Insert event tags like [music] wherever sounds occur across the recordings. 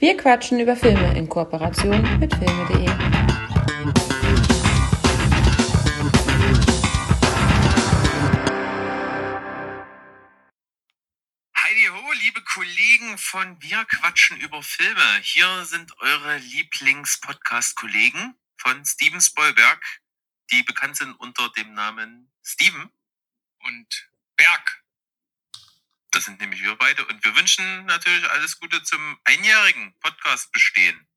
Wir quatschen über Filme in Kooperation mit filme.de. Heidi ho, liebe Kollegen von Wir quatschen über Filme. Hier sind eure Lieblings-Podcast-Kollegen von Steven Spielberg, die bekannt sind unter dem Namen Steven und Berg. Das sind nämlich wir beide. Und wir wünschen natürlich alles Gute zum einjährigen Podcast bestehen.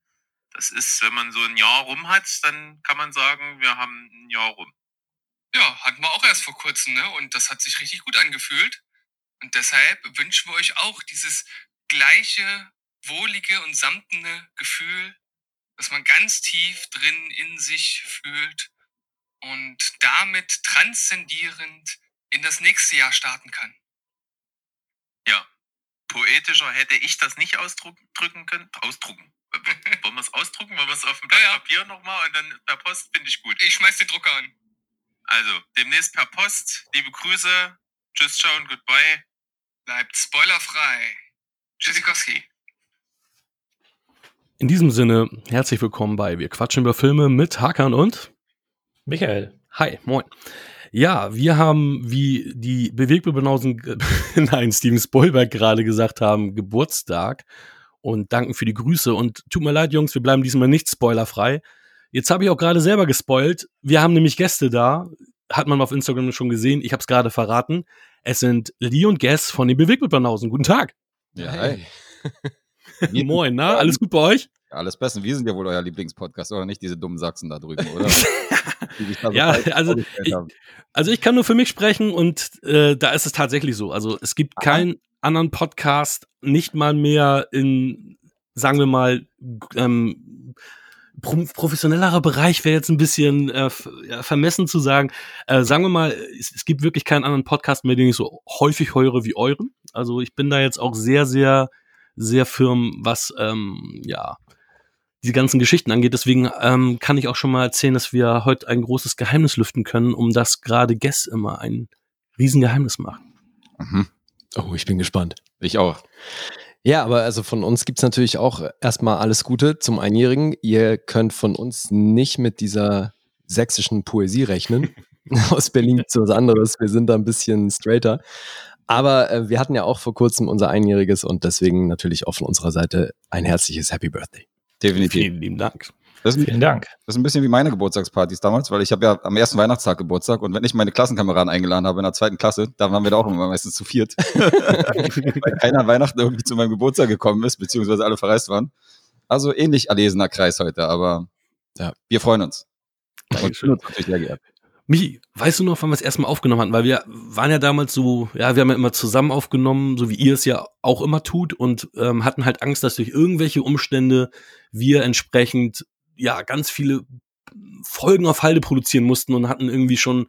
Das ist, wenn man so ein Jahr rum hat, dann kann man sagen, wir haben ein Jahr rum. Ja, hatten wir auch erst vor kurzem, ne? Und das hat sich richtig gut angefühlt. Und deshalb wünschen wir euch auch dieses gleiche, wohlige und samtene Gefühl, das man ganz tief drin in sich fühlt und damit transzendierend in das nächste Jahr starten kann. Poetischer hätte ich das nicht ausdrücken können. Ausdrucken. Wollen wir es ausdrucken? Wollen wir es auf dem Blatt Ja, ja. Papier nochmal und dann per Post? Finde ich gut. Ich schmeiß den Drucker an. Also, demnächst per Post. Liebe Grüße. Tschüss, ciao und goodbye. Bleibt spoilerfrei. Tschüssikowski. In diesem Sinne, herzlich willkommen bei Wir quatschen über Filme mit Hakan und Michael. Hi, moin. Ja, wir haben, wie die Bewegbebenausen, [laughs] nein, Steven Spielberg gerade gesagt haben, Geburtstag und danken für die Grüße und tut mir leid, Jungs, wir bleiben diesmal nicht spoilerfrei. Jetzt habe ich auch gerade selber gespoilt. Wir haben nämlich Gäste da, hat man auf Instagram schon gesehen, ich habe es gerade verraten. Es sind Lee und Guess von den Bewegbebenausen. Guten Tag. Ja, Hey. hi. [laughs] [laughs] Moin, na, alles gut bei euch? Alles Beste. Wir sind ja wohl euer Lieblingspodcast, oder nicht diese dummen Sachsen da drüben, oder? [laughs] Da so Ja, also ich-. Also ich kann nur für mich sprechen und äh, da ist es tatsächlich so. Also es gibt keinen anderen Podcast, nicht mal mehr in, sagen wir mal, ähm, pro professionellerer Bereich wäre jetzt ein bisschen äh, vermessen zu sagen. Äh, sagen wir mal, es, es gibt wirklich keinen anderen Podcast mehr, den ich so häufig höre wie euren. Also ich bin da jetzt auch sehr, sehr, sehr firm, was ähm, ja diese ganzen Geschichten angeht. Deswegen ähm, kann ich auch schon mal erzählen, dass wir heute ein großes Geheimnis lüften können, um das gerade Guess immer ein Riesengeheimnis macht. Mhm. Oh, ich bin gespannt. Ich auch. Ja, aber also von uns gibt's natürlich auch erstmal alles Gute zum Einjährigen. Ihr könnt von uns nicht mit dieser sächsischen Poesie rechnen. [laughs] Aus Berlin gibt's was anderes. Wir sind da ein bisschen straighter. Aber äh, wir hatten ja auch vor kurzem unser Einjähriges und deswegen natürlich auch von unserer Seite ein herzliches Happy Birthday. Definitiv. Vielen lieben Dank. Das ist, Vielen Dank. das ist ein bisschen wie meine Geburtstagspartys damals, weil ich habe ja am ersten Weihnachtstag Geburtstag und wenn ich meine Klassenkameraden eingeladen habe in der zweiten Klasse, dann waren wir da auch immer meistens zu viert. [laughs] weil keiner an Weihnachten irgendwie zu meinem Geburtstag gekommen ist, beziehungsweise alle verreist waren. Also ähnlich erlesener Kreis heute, aber Ja. wir freuen uns. Dankeschön. uns natürlich sehr geehrt. Michi, weißt du noch, wann wir es erstmal aufgenommen hatten? Weil wir waren ja damals so, ja, wir haben ja immer zusammen aufgenommen, so wie ihr es ja auch immer tut und ähm, hatten halt Angst, dass durch irgendwelche Umstände wir entsprechend ja ganz viele Folgen auf Halde produzieren mussten und hatten irgendwie schon,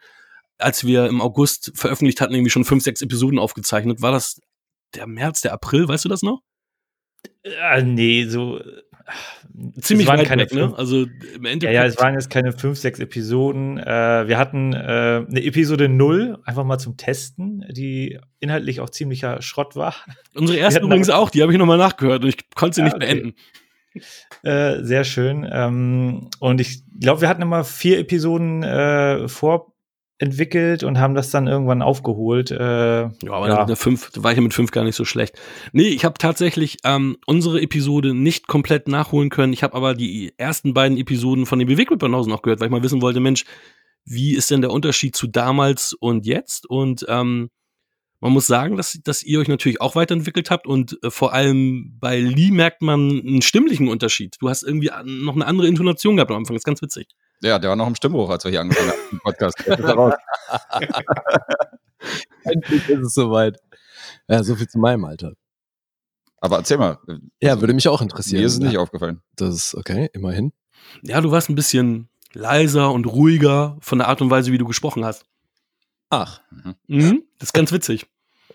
als wir im August veröffentlicht hatten, irgendwie schon fünf, sechs Episoden aufgezeichnet. War das der März, der April, weißt du das noch? Äh, nee, so. äh, Ziemlich weit keine weg, ne? Also im ja, Endeffekt. ja, es waren jetzt keine fünf, sechs Episoden. Äh, wir hatten äh, eine Episode null einfach mal zum Testen, die inhaltlich auch ziemlicher Schrott war. unsere erste übrigens auch, die habe ich nochmal nachgehört und ich konnte sie Ja, nicht okay. beenden. Äh, sehr schön. Ähm, und ich glaube, wir hatten immer vier Episoden äh, vorentwickelt und haben das dann irgendwann aufgeholt. Äh, Ja, aber Ja. Der fünf, da war ich ja mit fünf gar nicht so schlecht. Nee, ich habe tatsächlich ähm, unsere Episode nicht komplett nachholen können. Ich habe aber die ersten beiden Episoden von den Bewegtbildbanausen noch gehört, weil ich mal wissen wollte, Mensch, wie ist denn der Unterschied zu damals und jetzt? Und ähm, man muss sagen, dass, dass ihr euch natürlich auch weiterentwickelt habt und äh, vor allem bei Lee merkt man einen stimmlichen Unterschied. Du hast irgendwie noch eine andere Intonation gehabt am Anfang, das ist ganz witzig. Ja, der war noch im Stimmbruch, als wir hier angefangen haben, den Podcast. [laughs] [laughs] Endlich ist es soweit. Ja, so viel zu meinem Alter. Aber erzähl mal, Ja, würde mich auch interessieren. mir ist es nicht ja, aufgefallen. Das ist okay, immerhin. Ja, du warst ein bisschen leiser und ruhiger von der Art und Weise, wie du gesprochen hast. Ach, Mhm, das ist ganz witzig.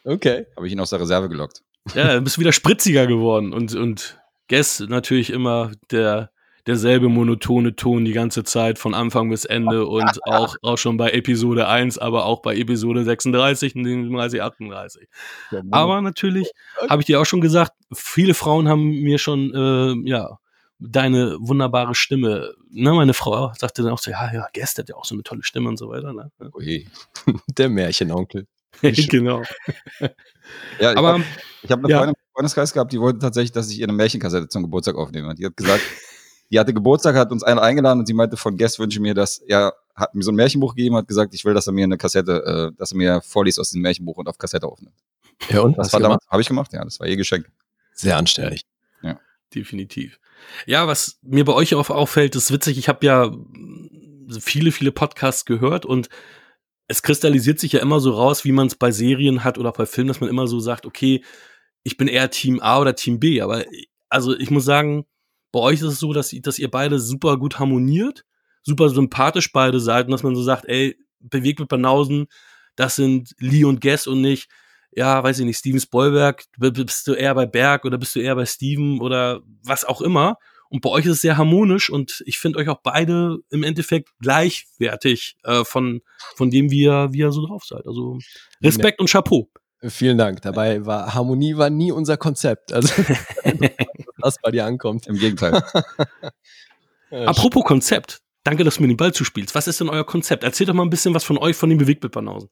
okay. Habe ich ihn aus der Reserve gelockt. Ja, du bist wieder spritziger geworden und, und Guess natürlich immer der, derselbe monotone Ton die ganze Zeit von Anfang bis Ende [laughs] und auch, auch schon bei Episode 1, aber auch bei Episode 36, 37, 38. Aber natürlich habe ich dir auch schon gesagt, viele Frauen haben mir schon, äh, ja, deine wunderbare Stimme. Ne, meine Frau sagte dann auch so, ja, ja, Guest hat ja auch so eine tolle Stimme und so weiter. Ne? Ui. [laughs] Der Märchenonkel. [laughs] genau. Ja, ich Aber, habe hab eine ja. Freundin im Freundeskreis gehabt, die wollte tatsächlich, dass ich ihr eine Märchenkassette zum Geburtstag aufnehme. Die hat gesagt, die hatte Geburtstag, hat uns einer eingeladen und sie meinte, von Guest wünsche ich mir das, er hat mir so ein Märchenbuch gegeben, hat gesagt, ich will, dass er mir eine Kassette, äh, dass er mir vorliest aus diesem Märchenbuch und auf Kassette aufnimmt. Ja, und? Das habe ich gemacht, ja, das war ihr Geschenk. Sehr anständig. Definitiv. Ja, was mir bei euch auf auffällt, ist witzig, ich habe ja viele, viele Podcasts gehört und es kristallisiert sich ja immer so raus, wie man es bei Serien hat oder bei Filmen, dass man immer so sagt, okay, ich bin eher Team A oder Team B. Aber also ich muss sagen, bei euch ist es so, dass, dass ihr beide super gut harmoniert, super sympathisch beide seid und dass man so sagt, ey, bewegt mit Banausen, das sind Lee und Guess und nicht, ja, weiß ich nicht, Steven Spoilberg, b- bist du eher bei Berg oder bist du eher bei Steven oder was auch immer. Und bei euch ist es sehr harmonisch und ich finde euch auch beide im Endeffekt gleichwertig äh, von, von dem, wie ihr, wie ihr so drauf seid. Also Respekt und Chapeau. Vielen Dank. Dabei war Harmonie war nie unser Konzept. Also [laughs] was bei dir ankommt. Im Gegenteil. [laughs] Apropos Konzept, danke, dass du mir den Ball zuspielst. Was ist denn euer Konzept? Erzählt doch mal ein bisschen was von euch, von den Bewegtbildbanausen.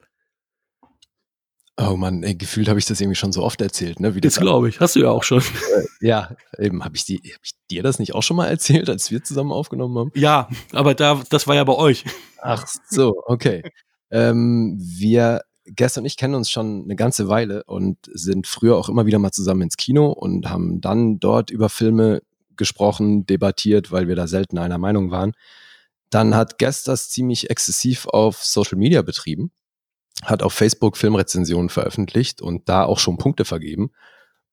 Oh Mann, ey, gefühlt habe ich das irgendwie schon so oft erzählt, ne? Wie Das glaube ich. Hast du ja auch schon. [laughs] Ja, eben habe ich, die- hab ich dir das nicht auch schon mal erzählt, als wir zusammen aufgenommen haben? Ja, aber da, das war ja bei euch. Ach so, okay. ähm, wir, Gest und ich kennen uns schon eine ganze Weile und sind früher auch immer wieder mal zusammen ins Kino und haben dann dort über Filme gesprochen, debattiert, weil wir da selten einer Meinung waren. Dann hat Guest das ziemlich exzessiv auf Social Media betrieben, hat auf Facebook Filmrezensionen veröffentlicht und da auch schon Punkte vergeben.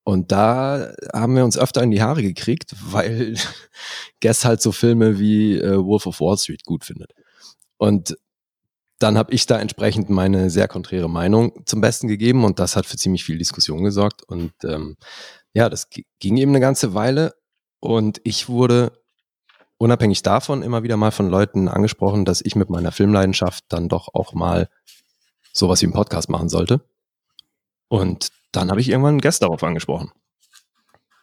Und da haben wir uns öfter in die Haare gekriegt, [laughs] weil Guest halt so Filme wie äh, Wolf of Wall Street gut findet. Und dann habe ich da entsprechend meine sehr konträre Meinung zum Besten gegeben und das hat für ziemlich viel Diskussion gesorgt. Und ähm, ja, das ging eben eine ganze Weile und ich wurde unabhängig davon immer wieder mal von Leuten angesprochen, dass ich mit meiner Filmleidenschaft dann doch auch mal sowas wie einen Podcast machen sollte. Und dann habe ich irgendwann einen Gast darauf angesprochen.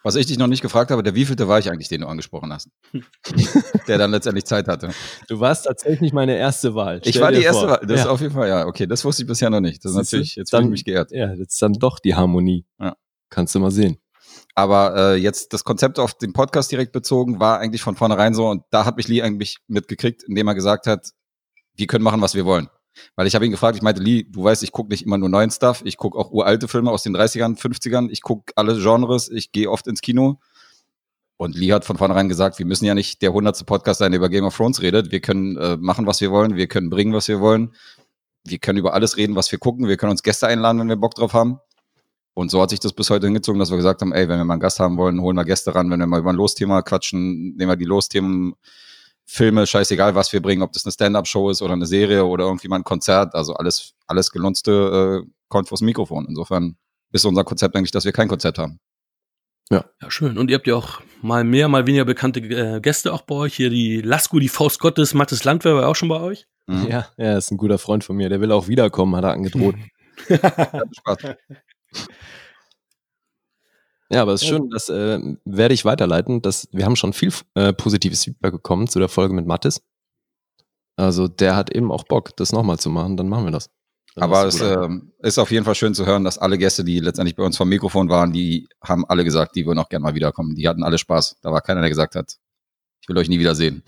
Was ich dich noch nicht gefragt habe, der wievielte war ich eigentlich, den du angesprochen hast? [laughs] der dann letztendlich Zeit hatte. Du warst tatsächlich meine erste Wahl. Ich Stell war dir die erste vor. Wahl. Das ist ja. auf jeden Fall, ja, okay, das wusste ich bisher noch nicht. Das ist Siehst natürlich, jetzt fühle ich Dann- mich geehrt. ja, das ist dann doch die Harmonie. Ja. Kannst du mal sehen. Aber äh, jetzt das Konzept auf den Podcast direkt bezogen war eigentlich von vornherein so und da hat mich Lee eigentlich mitgekriegt, indem er gesagt hat, wir können machen, was wir wollen. Weil ich habe ihn gefragt, ich meinte, Lee, du weißt, ich gucke nicht immer nur neuen Stuff, ich gucke auch uralte Filme aus den 30ern, 50ern, ich gucke alle Genres, ich gehe oft ins Kino. Und Lee hat von vornherein gesagt, wir müssen ja nicht der hundertste Podcast sein, der über Game of Thrones redet. Wir können äh, machen, was wir wollen, wir können bringen, was wir wollen. Wir können über alles reden, was wir gucken. Wir können uns Gäste einladen, wenn wir Bock drauf haben. Und so hat sich das bis heute hingezogen, dass wir gesagt haben, ey, wenn wir mal einen Gast haben wollen, holen wir Gäste ran. Wenn wir mal über ein Losthema quatschen, nehmen wir die Losthemen, Filme, scheißegal, was wir bringen, ob das eine Stand-Up-Show ist oder eine Serie oder irgendwie mal ein Konzert. Also alles, alles gelunzte äh, kommt vors Mikrofon. Insofern ist unser Konzept eigentlich, dass wir kein Konzept haben. Ja, schön. Und ihr habt ja auch mal mehr, mal weniger bekannte äh, Gäste auch bei euch. Hier die Lasko, die Faust Gottes, Mattes Landwehr war auch schon bei euch. Mhm. Ja, er ist ein guter Freund von mir. Der will auch wiederkommen, hat er angedroht. [laughs] [laughs] Spaß. Ja, aber es ist schön, das äh, werde ich weiterleiten. Das, wir haben schon viel äh, positives Feedback bekommen zu der Folge mit Mattes. Also der hat eben auch Bock, das nochmal zu machen, dann machen wir das. Dann Aber es ähm, ist auf jeden Fall schön zu hören, dass alle Gäste, die letztendlich bei uns vom Mikrofon waren, die haben alle gesagt, die würden auch gerne mal wiederkommen. Die hatten alle Spaß. Da war keiner, der gesagt hat, ich will euch nie wiedersehen.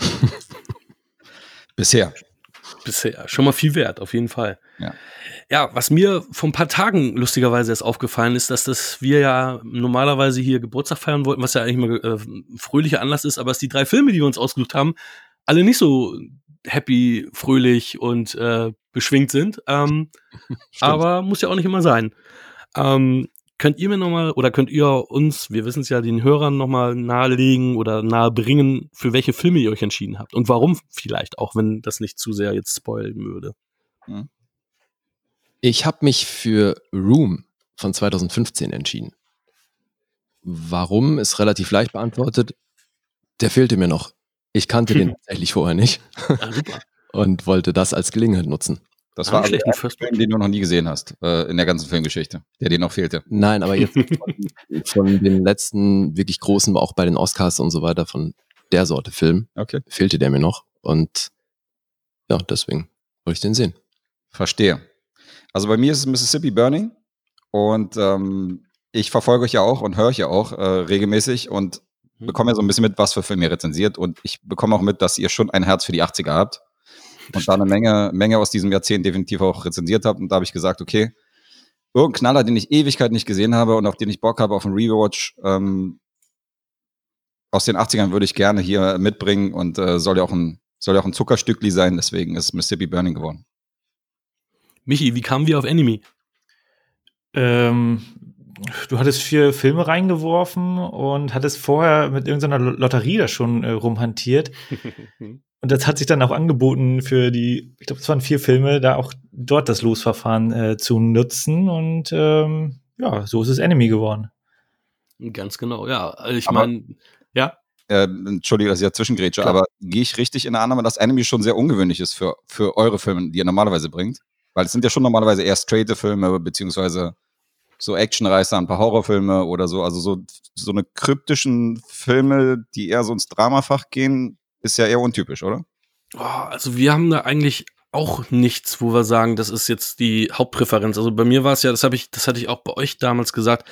[laughs] Bisher. Bisher schon mal viel wert, auf jeden Fall. Ja. Ja, was mir vor ein paar Tagen lustigerweise erst aufgefallen ist, dass das wir ja normalerweise hier Geburtstag feiern wollten, was ja eigentlich mal äh, ein fröhlicher Anlass ist, aber dass die drei Filme, die wir uns ausgesucht haben, alle nicht so happy, fröhlich und äh, beschwingt sind. Ähm, [laughs] aber muss ja auch nicht immer sein. Ähm, könnt ihr mir nochmal oder könnt ihr uns, wir wissen es ja, den Hörern nochmal nahelegen oder nahebringen, für welche Filme ihr euch entschieden habt und warum vielleicht, auch wenn das nicht zu sehr jetzt spoilen würde. Ich habe mich für Room von 2015 entschieden. Warum ist relativ leicht beantwortet. Der fehlte mir noch Ich kannte den [laughs] tatsächlich vorher nicht Ah, super. [laughs] und wollte das als Gelegenheit nutzen. Das war also der Film, den du noch nie gesehen hast, äh, in der ganzen Filmgeschichte, der dir noch fehlte. Nein, aber jetzt von, [laughs] von den letzten wirklich großen, auch bei den Oscars und so weiter, von der Sorte Film, Okay. fehlte der mir noch. Und ja, deswegen wollte ich den sehen. Verstehe. Also bei mir ist es Mississippi Burning und ähm, ich verfolge euch ja auch und höre euch ja auch äh, regelmäßig und Mhm. bekomme ja so ein bisschen mit, was für Filme ihr rezensiert und ich bekomme auch mit, dass ihr schon ein Herz für die 80er habt und da eine Menge, Menge aus diesem Jahrzehnt definitiv auch rezensiert habt und da habe ich gesagt, okay, irgendein Knaller, den ich Ewigkeit nicht gesehen habe und auf den ich Bock habe auf einen Rewatch ähm, aus den 80ern würde ich gerne hier mitbringen und äh, soll ja auch ein soll ja auch ein Zuckerstückli sein, deswegen ist Mississippi Burning geworden. Michi, wie kamen wir auf Enemy? Ähm, du hattest vier Filme reingeworfen und hattest vorher mit irgendeiner Lo- Lotterie da schon äh, rumhantiert. [laughs] Und das hat sich dann auch angeboten für die, ich glaube, es waren vier Filme, da auch dort das Losverfahren äh, zu nutzen. Und ähm, ja, so ist es Enemy geworden. Ganz genau, ja. Also Ich meine, ja. äh, Entschuldige, dass ich ja zwischengrätsche, Klar. aber gehe ich richtig in der Annahme, dass Enemy schon sehr ungewöhnlich ist für, für eure Filme, die ihr normalerweise bringt? Weil es sind ja schon normalerweise eher straighte Filme, beziehungsweise so Actionreißer, ein paar Horrorfilme oder so. Also so, so eine kryptischen Filme, die eher so ins Dramafach gehen, ist ja eher untypisch, oder? Oh, also wir haben da eigentlich auch nichts, wo wir sagen, das ist jetzt die Hauptpräferenz. Also bei mir war es ja, das habe ich, das hatte ich auch bei euch damals gesagt.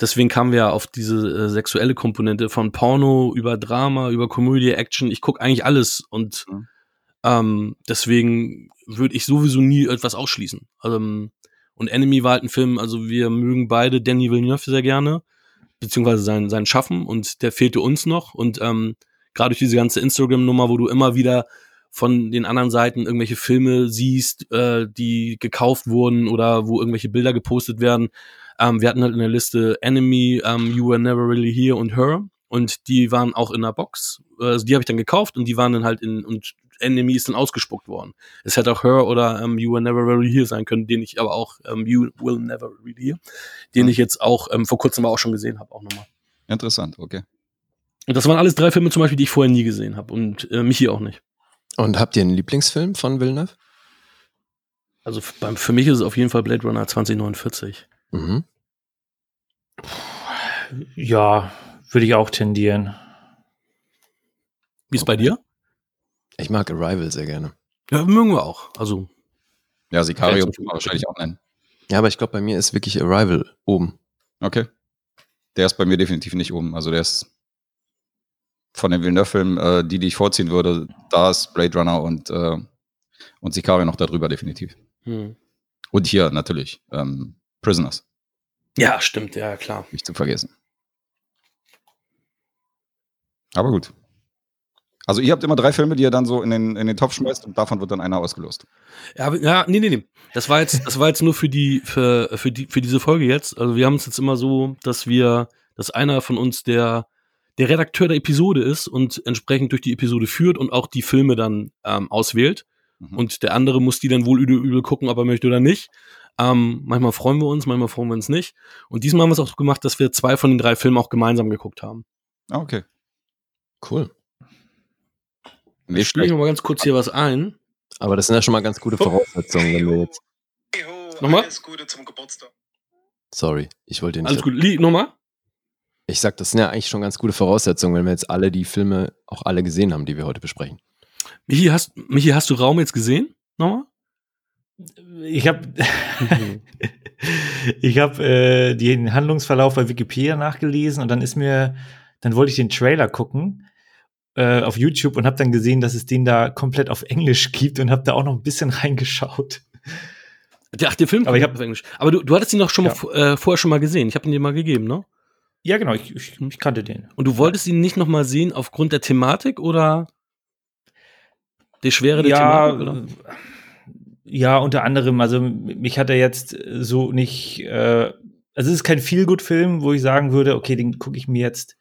Deswegen kamen wir ja auf diese äh, sexuelle Komponente von Porno über Drama, über Komödie, Action. Ich gucke eigentlich alles und Mhm. ähm, deswegen würde ich sowieso nie etwas ausschließen. Ähm, und Enemy war halt ein Film, also wir mögen beide Danny Villeneuve sehr gerne, beziehungsweise sein, sein Schaffen und der fehlte uns noch und ähm, gerade durch diese ganze Instagram-Nummer, wo du immer wieder von den anderen Seiten irgendwelche Filme siehst, äh, die gekauft wurden oder wo irgendwelche Bilder gepostet werden. Ähm, wir hatten halt in der Liste Enemy, ähm, You Were Never Really Here und Her und die waren auch in der Box. Also die habe ich dann gekauft und die waren dann halt in und Enemy ist dann ausgespuckt worden. Es hätte auch Her oder ähm, You Were Never Really Here sein können, den ich aber auch ähm, You Will Never Really Here, den Mhm. ich jetzt auch ähm, vor kurzem auch schon gesehen habe, auch nochmal. Interessant, okay. Und das waren alles drei Filme zum Beispiel, die ich vorher nie gesehen habe und äh, Michi auch nicht. Und habt ihr einen Lieblingsfilm von Villeneuve? Also beim, für mich ist es auf jeden Fall Blade Runner 2049. Mhm. Ja, würde ich auch tendieren. Wie ist bei dir? Ich mag Arrival sehr gerne. Ja, mögen wir auch. Also, Ja, Sicario kann man wahrscheinlich auch nennen. Ja, aber ich glaube, bei mir ist wirklich Arrival oben. Okay. Der ist bei mir definitiv nicht oben. Also der ist von den Villeneuve-Filmen, äh, die, die ich vorziehen würde, da ist Blade Runner und, äh, und Sicario noch darüber definitiv. hm. Und hier natürlich ähm, Prisoners, ja, stimmt, ja, klar. nicht zu vergessen. Aber gut. Also ihr habt immer drei Filme, die ihr dann so in den, in den Topf schmeißt und davon wird dann einer ausgelost. Ja, ja, nee, nee, nee. Das war jetzt, das war jetzt nur für die, für, für die, für diese Folge jetzt. Also wir haben es jetzt immer so, dass wir, dass einer von uns der, der Redakteur der Episode ist und entsprechend durch die Episode führt und auch die Filme dann ähm, auswählt. Mhm. Und der andere muss die dann wohl übel, übel gucken, ob er möchte oder nicht. Ähm, manchmal freuen wir uns, manchmal freuen wir uns nicht. Und diesmal haben wir es auch so gemacht, dass wir zwei von den drei Filmen auch gemeinsam geguckt haben. Ah, okay. Cool. Nee, Ich spiele schlecht. noch mal ganz kurz hier was ein. Aber das sind ja schon mal ganz gute Voraussetzungen, wenn wir jetzt. Nochmal? Alles Gute zum Geburtstag. Sorry, ich wollte nicht. Alles gut. Lie nochmal? Ich sag, das sind ja eigentlich schon ganz gute Voraussetzungen, wenn wir jetzt alle die Filme auch alle gesehen haben, die wir heute besprechen. Michi, hast, Michi, hast du Raum jetzt gesehen? Nochmal? Ich habe [laughs] ich habe äh, den Handlungsverlauf bei Wikipedia nachgelesen und dann ist mir, dann wollte ich den Trailer gucken äh, auf YouTube und habe dann gesehen, dass es den da komplett auf Englisch gibt und habe da auch noch ein bisschen [laughs] reingeschaut. Ach, der Film Aber ich hab- auf Englisch. Aber du, du hattest ihn doch schon Ja. mal äh, vorher schon mal gesehen. Ich habe ihn dir mal gegeben, ne? Ja, genau, ich, ich, ich kannte den. Und du wolltest ihn nicht noch mal sehen aufgrund der Thematik oder der Schwere der ja, Thematik? Oder? ja, unter anderem, also mich hat er jetzt so nicht, äh, also es ist kein Feelgood-Film, wo ich sagen würde, okay, den gucke ich mir jetzt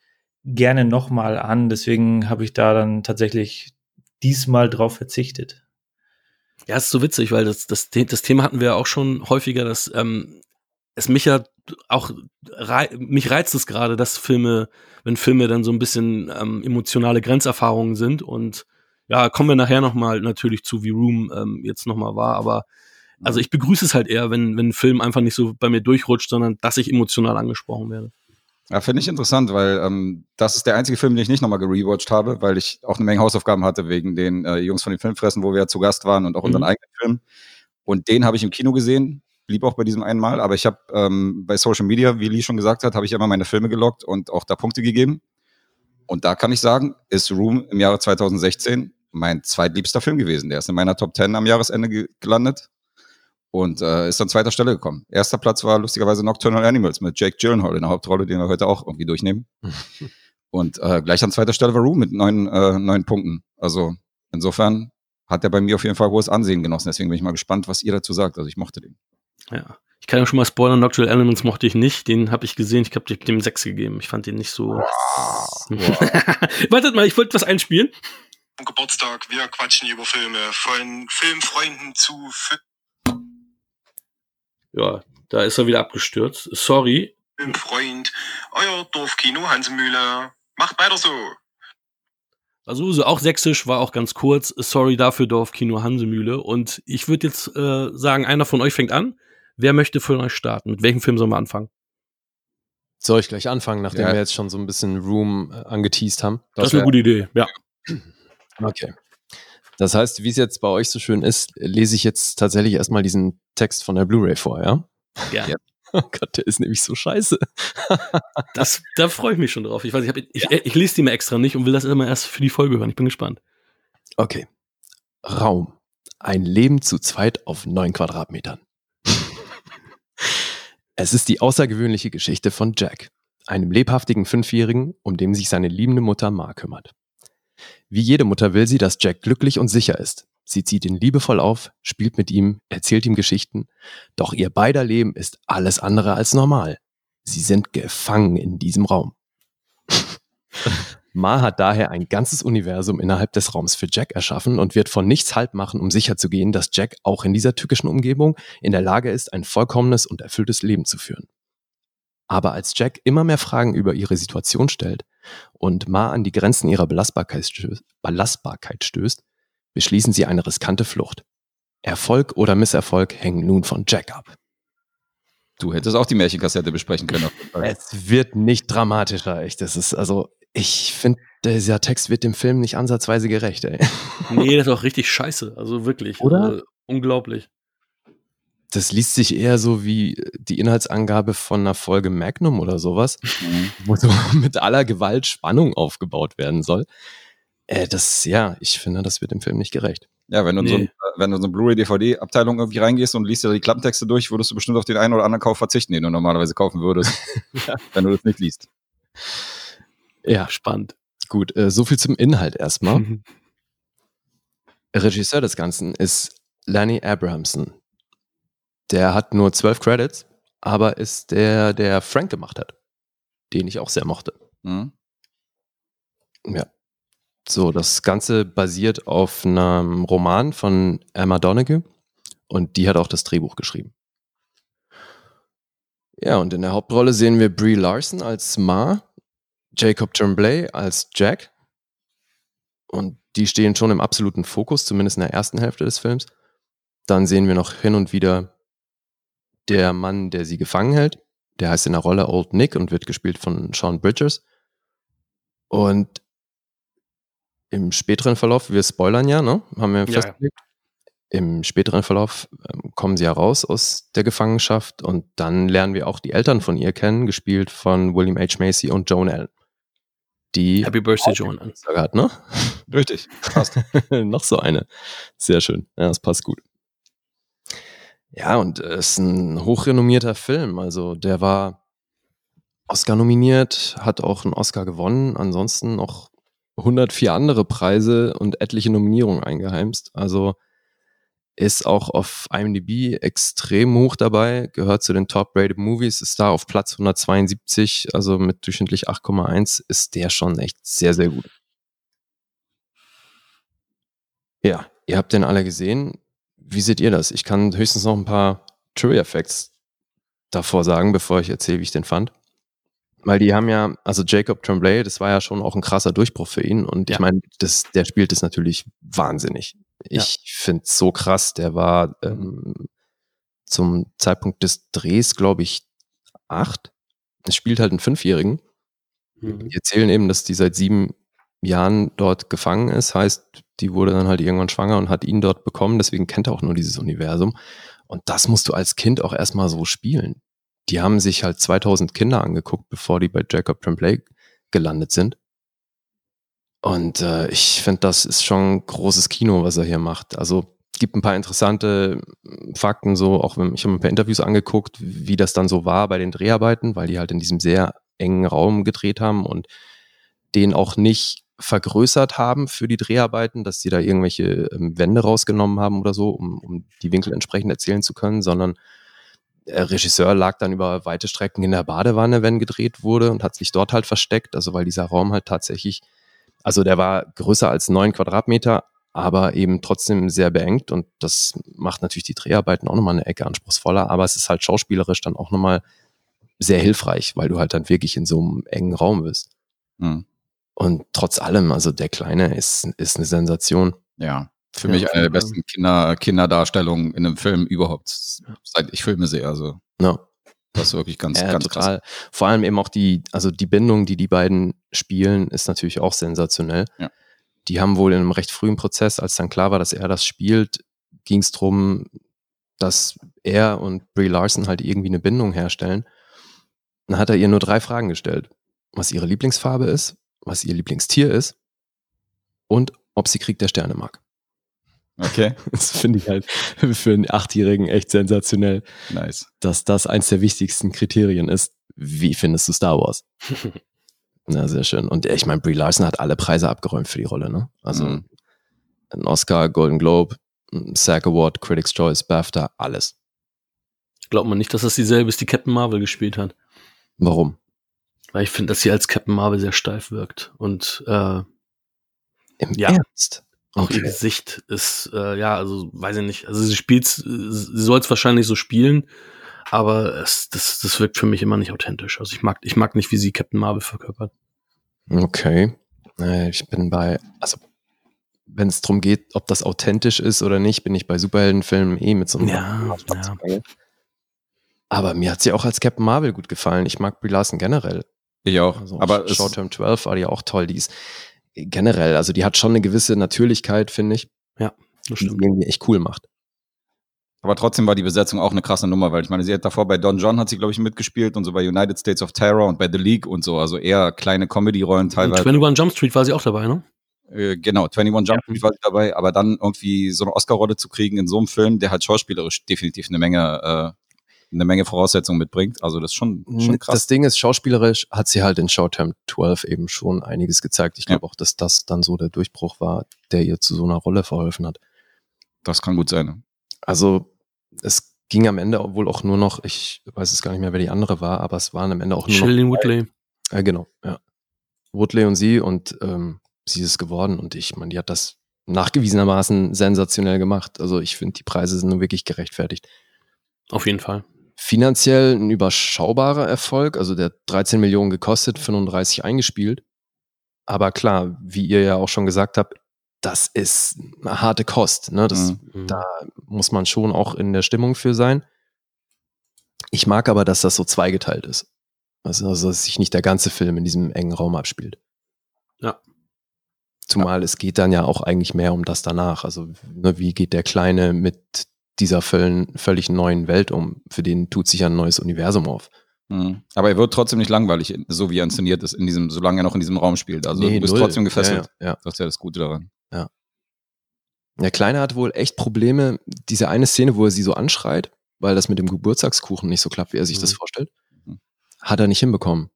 gerne noch mal an. Deswegen habe ich da dann tatsächlich diesmal drauf verzichtet. Ja, ist so witzig, weil das, das, das Thema hatten wir ja auch schon häufiger, dass ähm, es mich ja auch rei mich reizt es gerade, dass Filme, wenn Filme dann so ein bisschen ähm, emotionale Grenzerfahrungen sind und ja, kommen wir nachher nochmal natürlich zu, wie Room ähm, jetzt nochmal war, aber also ich begrüße es halt eher, wenn, wenn ein Film einfach nicht so bei mir durchrutscht, sondern dass ich emotional angesprochen werde. Ja, finde ich interessant, weil ähm, das ist der einzige Film, den ich nicht nochmal gerewatcht habe, weil ich auch eine Menge Hausaufgaben hatte wegen den äh, Jungs von den Filmfressen, wo wir ja zu Gast waren und auch unseren Mhm. eigenen Film. Und den habe ich im Kino gesehen, blieb auch bei diesem einen Mal, aber ich habe ähm, bei Social Media, wie Lee schon gesagt hat, habe ich immer meine Filme gelockt und auch da Punkte gegeben. Und da kann ich sagen, ist Room im Jahre 2016 mein zweitliebster Film gewesen. Der ist in meiner Top 10 am Jahresende ge gelandet und äh, ist an zweiter Stelle gekommen. Erster Platz war lustigerweise Nocturnal Animals mit Jake Gyllenhaal in der Hauptrolle, den wir heute auch irgendwie durchnehmen. [laughs] und äh, gleich an zweiter Stelle war Room mit neun, äh, neun Punkten. Also insofern hat er bei mir auf jeden Fall hohes Ansehen genossen. Deswegen bin ich mal gespannt, was ihr dazu sagt. Also ich mochte den. Ja. Ich kann ja schon mal spoilern, Nocturnal Elements mochte ich nicht. Den habe ich gesehen, ich habe dem 6 gegeben. Ich fand den nicht so. [laughs] Wartet mal, ich wollte was einspielen. Geburtstag, wir quatschen über Filme, von Filmfreunden zu Fi- Ja, da ist er wieder abgestürzt. Sorry. Filmfreund, euer Dorfkino Hansemühle. Macht weiter so. Also so auch sächsisch, war auch ganz kurz. Sorry dafür, Dorfkino Hansemühle. Und ich würde jetzt äh, sagen, einer von euch fängt an. Wer möchte von euch starten? Mit welchem Film sollen wir anfangen? Soll ich gleich anfangen, nachdem Ja. wir jetzt schon so ein bisschen Room äh, angeteased haben? Das, ist eine gute Idee, ja. Okay. Das heißt, wie es jetzt bei euch so schön ist, lese ich jetzt tatsächlich erstmal diesen Text von der Blu-ray vor, ja? Ja. Ja. [laughs] Oh Gott, der ist nämlich so scheiße. [laughs] Das, da freue ich mich schon drauf. Ich weiß, ich, hab, ich, ich, ich lese die mir extra nicht und will das immer erst für die Folge hören. Ich bin gespannt. Okay. Raum. Ein Leben zu zweit auf neun Quadratmetern. [laughs] es ist die außergewöhnliche Geschichte von Jack, einem lebhaftigen Fünfjährigen, um den sich seine liebende Mutter Ma kümmert. Wie jede Mutter will sie, dass Jack glücklich und sicher ist. Sie zieht ihn liebevoll auf, spielt mit ihm, erzählt ihm Geschichten, doch ihr beider Leben ist alles andere als normal. Sie sind gefangen in diesem Raum. [laughs] Ma hat daher ein ganzes Universum innerhalb des Raums für Jack erschaffen und wird von nichts Halt machen, um sicherzugehen, dass Jack auch in dieser tückischen Umgebung in der Lage ist, ein vollkommenes und erfülltes Leben zu führen. Aber als Jack immer mehr Fragen über ihre Situation stellt und Ma an die Grenzen ihrer Belastbarkeit stößt, Belastbarkeit stößt beschließen sie eine riskante Flucht. Erfolg oder Misserfolg hängen nun von Jack ab. Du hättest auch die Märchenkassette besprechen können. Es wird nicht dramatischer, echt. Das ist also, ich finde, dieser Text wird dem Film nicht ansatzweise gerecht, ey. Nee, das ist auch richtig scheiße. Also wirklich. Oder? Also, unglaublich. Das liest sich eher so wie die Inhaltsangabe von einer Folge Magnum oder sowas, Mhm. wo so [laughs] mit aller Gewalt Spannung aufgebaut werden soll. Äh, das, ja, ich finde, das wird dem Film nicht gerecht. Ja, wenn du in so, Nee. ein, äh, wenn du in so eine Blu-ray-DVD-Abteilung irgendwie reingehst und liest dir die Klappentexte durch, würdest du bestimmt auf den einen oder anderen Kauf verzichten, den du normalerweise kaufen würdest, [laughs] wenn du das nicht liest. Ja, Spannend. gut, äh, so viel zum Inhalt erstmal. [laughs] Regisseur des Ganzen ist Lanny Abrahamson. Der hat nur zwölf Credits, aber ist der, der Frank gemacht hat, den ich auch sehr mochte. Mhm. Ja. So, das Ganze basiert auf einem Roman von Emma Donoghue und die hat auch das Drehbuch geschrieben. Ja, und in der Hauptrolle sehen wir Brie Larson als Ma, Jacob Tremblay als Jack und die stehen schon im absoluten Fokus, zumindest in der ersten Hälfte des Films. Dann sehen wir noch hin und wieder der Mann, der sie gefangen hält. Der heißt in der Rolle Old Nick und wird gespielt von Sean Bridgers. Und im späteren Verlauf, wir spoilern ja, ne? Haben wir Ja, ja. festgelegt. Im späteren Verlauf ähm, kommen sie ja raus aus der Gefangenschaft und dann lernen wir auch die Eltern von ihr kennen, gespielt von William H. Macy und Joan Allen. Die Happy Birthday, Joan. Geburtstag hat, ne? Richtig. [laughs] Passt. Noch so eine. Sehr schön. Ja, das passt gut. Ja, und es ist ein hochrenommierter Film. Also der war Oscar nominiert, hat auch einen Oscar gewonnen. Ansonsten noch 104 andere Preise und etliche Nominierungen eingeheimst. Also ist auch auf IMDb extrem hoch dabei, gehört zu den Top-Rated Movies, ist da auf Platz 172, also mit durchschnittlich 8,1 ist der schon echt sehr, sehr gut. Ja, ihr habt den alle gesehen. Wie seht ihr das? Ich kann höchstens noch ein paar Trivia-Facts davor sagen, bevor ich erzähle, wie ich den fand. Weil die haben ja, also Jacob Tremblay, das war ja schon auch ein krasser Durchbruch für ihn. Und Ja. ich meine, das, der spielt es natürlich wahnsinnig. Ich finde es so krass. Der war ähm, zum Zeitpunkt des Drehs, glaube ich, acht. Es spielt halt einen Fünfjährigen. Mhm. Die erzählen eben, dass die seit sieben Jahren dort gefangen ist. Heißt, die wurde dann halt irgendwann schwanger und hat ihn dort bekommen. Deswegen kennt er auch nur dieses Universum. Und das musst du als Kind auch erstmal so spielen. Die haben sich halt 2000 Kinder angeguckt, bevor die bei Jacob Tremblay gelandet sind. Und äh, ich finde, das ist schon großes Kino, was er hier macht. Also gibt ein paar interessante mm, Fakten, so auch wenn ich habe ein paar Interviews angeguckt, wie das dann so war bei den Dreharbeiten, weil die halt in diesem sehr engen Raum gedreht haben und den auch nicht vergrößert haben für die Dreharbeiten, dass sie da irgendwelche ähm, Wände rausgenommen haben oder so, um, um die Winkel entsprechend erzählen zu können, sondern der Regisseur lag dann über weite Strecken in der Badewanne, wenn gedreht wurde und hat sich dort halt versteckt, also weil dieser Raum halt tatsächlich, also der war größer als neun Quadratmeter, aber eben trotzdem sehr beengt und das macht natürlich die Dreharbeiten auch nochmal eine Ecke anspruchsvoller, aber es ist halt schauspielerisch dann auch nochmal sehr hilfreich, weil du halt dann wirklich in so einem engen Raum bist. Hm. Und trotz allem, also der Kleine ist, ist eine Sensation. Ja. Für Ja, mich eine der besten Kinder, Kinderdarstellungen in einem Film überhaupt, seit ich Filme sehe. Also, Ja. das ist wirklich ganz, Ja, ganz krass. total. Vor allem eben auch die, also die Bindung, die die beiden spielen, ist natürlich auch sensationell. Ja. Die haben wohl in einem recht frühen Prozess, als dann klar war, dass er das spielt, ging es darum, dass er und Brie Larson halt irgendwie eine Bindung herstellen. Dann hat er ihr nur drei Fragen gestellt. Was ihre Lieblingsfarbe ist, was ihr Lieblingstier ist und ob sie Krieg der Sterne mag. Okay, [laughs] Das finde ich halt für einen Achtjährigen echt sensationell nice. dass das eins der wichtigsten Kriterien ist. Wie findest du Star Wars? [laughs] Na, sehr schön. Und ich meine, Brie Larson hat alle Preise abgeräumt für die Rolle, ne? Also Mhm. ein Oscar, Golden Globe, SAG Award, Critics' Choice, BAFTA, alles. Glaubt man nicht, dass das dieselbe ist, die Captain Marvel gespielt hat. Warum? Weil ich finde, dass sie als Captain Marvel sehr steif wirkt. Und äh, Im Ja. Ernst? auch ihr Gesicht ist, äh, ja, also weiß ich nicht. Also sie spielt, sie soll es wahrscheinlich so spielen, aber es, das, das wirkt für mich immer nicht authentisch. Also ich mag, ich mag nicht, wie sie Captain Marvel verkörpert. Okay. Äh, Ich bin bei, also wenn es darum geht, ob das authentisch ist oder nicht, bin ich bei Superheldenfilmen eh mit so einem Ja, ja. Aber mir hat sie auch als Captain Marvel gut gefallen. Ich mag Brie Larson generell. Ich auch. Also Aber Short Term 12 war die auch toll. Die ist generell, also die hat schon eine gewisse Natürlichkeit, finde ich, Das die sie stimmt. irgendwie echt cool macht. aber trotzdem war die Besetzung auch eine krasse Nummer, weil ich meine, sie hat davor bei Don John hat sie, glaube ich, mitgespielt und so bei United States of Terror und bei The League und so. Also eher kleine Comedy-Rollen Und teilweise. 21 Jump Street war sie auch dabei, ne? Äh, genau, 21 Jump Street war sie dabei, aber dann irgendwie so eine Oscar-Rolle zu kriegen in so einem Film, der halt schauspielerisch definitiv eine Menge, äh, eine Menge Voraussetzungen mitbringt. Also das ist schon, schon krass. Das Ding ist, schauspielerisch hat sie halt in Short Term 12 eben schon einiges gezeigt. Ich Ja. glaube auch, dass das dann so der Durchbruch war, der ihr zu so einer Rolle verholfen hat. Das kann gut sein. Also es ging am Ende wohl auch nur noch, ich weiß es gar nicht mehr, wer die andere war, aber es waren am Ende auch nur noch Shailene Woodley. Äh, genau, ja. Woodley und sie und ähm, sie ist es geworden und ich meine, die hat das nachgewiesenermaßen sensationell gemacht. Also ich finde, die Preise sind nun wirklich gerechtfertigt. Auf jeden Fall. Finanziell ein überschaubarer Erfolg, also der hat 13 Millionen gekostet, 35 eingespielt. Aber klar, wie ihr ja auch schon gesagt habt, das ist eine harte Kost. Ne? Das, Mhm. Da muss man schon auch in der Stimmung für sein. Ich mag aber, dass das so zweigeteilt ist. Also, also dass sich nicht der ganze Film in diesem engen Raum abspielt. Ja. Zumal es geht dann ja auch eigentlich mehr um das danach. Also ne, wie geht der Kleine mit dieser völlig, völlig neuen Welt um? Für den tut sich ja ein neues Universum auf. Mhm. Aber er wird trotzdem nicht langweilig, so wie er inszeniert ist, in diesem, solange er noch in diesem Raum spielt. Also Nee, du bist null. trotzdem gefesselt. Ja, ja. Das ist ja das Gute daran. Der Kleine hat wohl echt Probleme. Diese eine Szene, wo er sie so anschreit, weil das mit dem Geburtstagskuchen nicht so klappt, wie er sich Mhm. das vorstellt, Mhm. hat er nicht hinbekommen.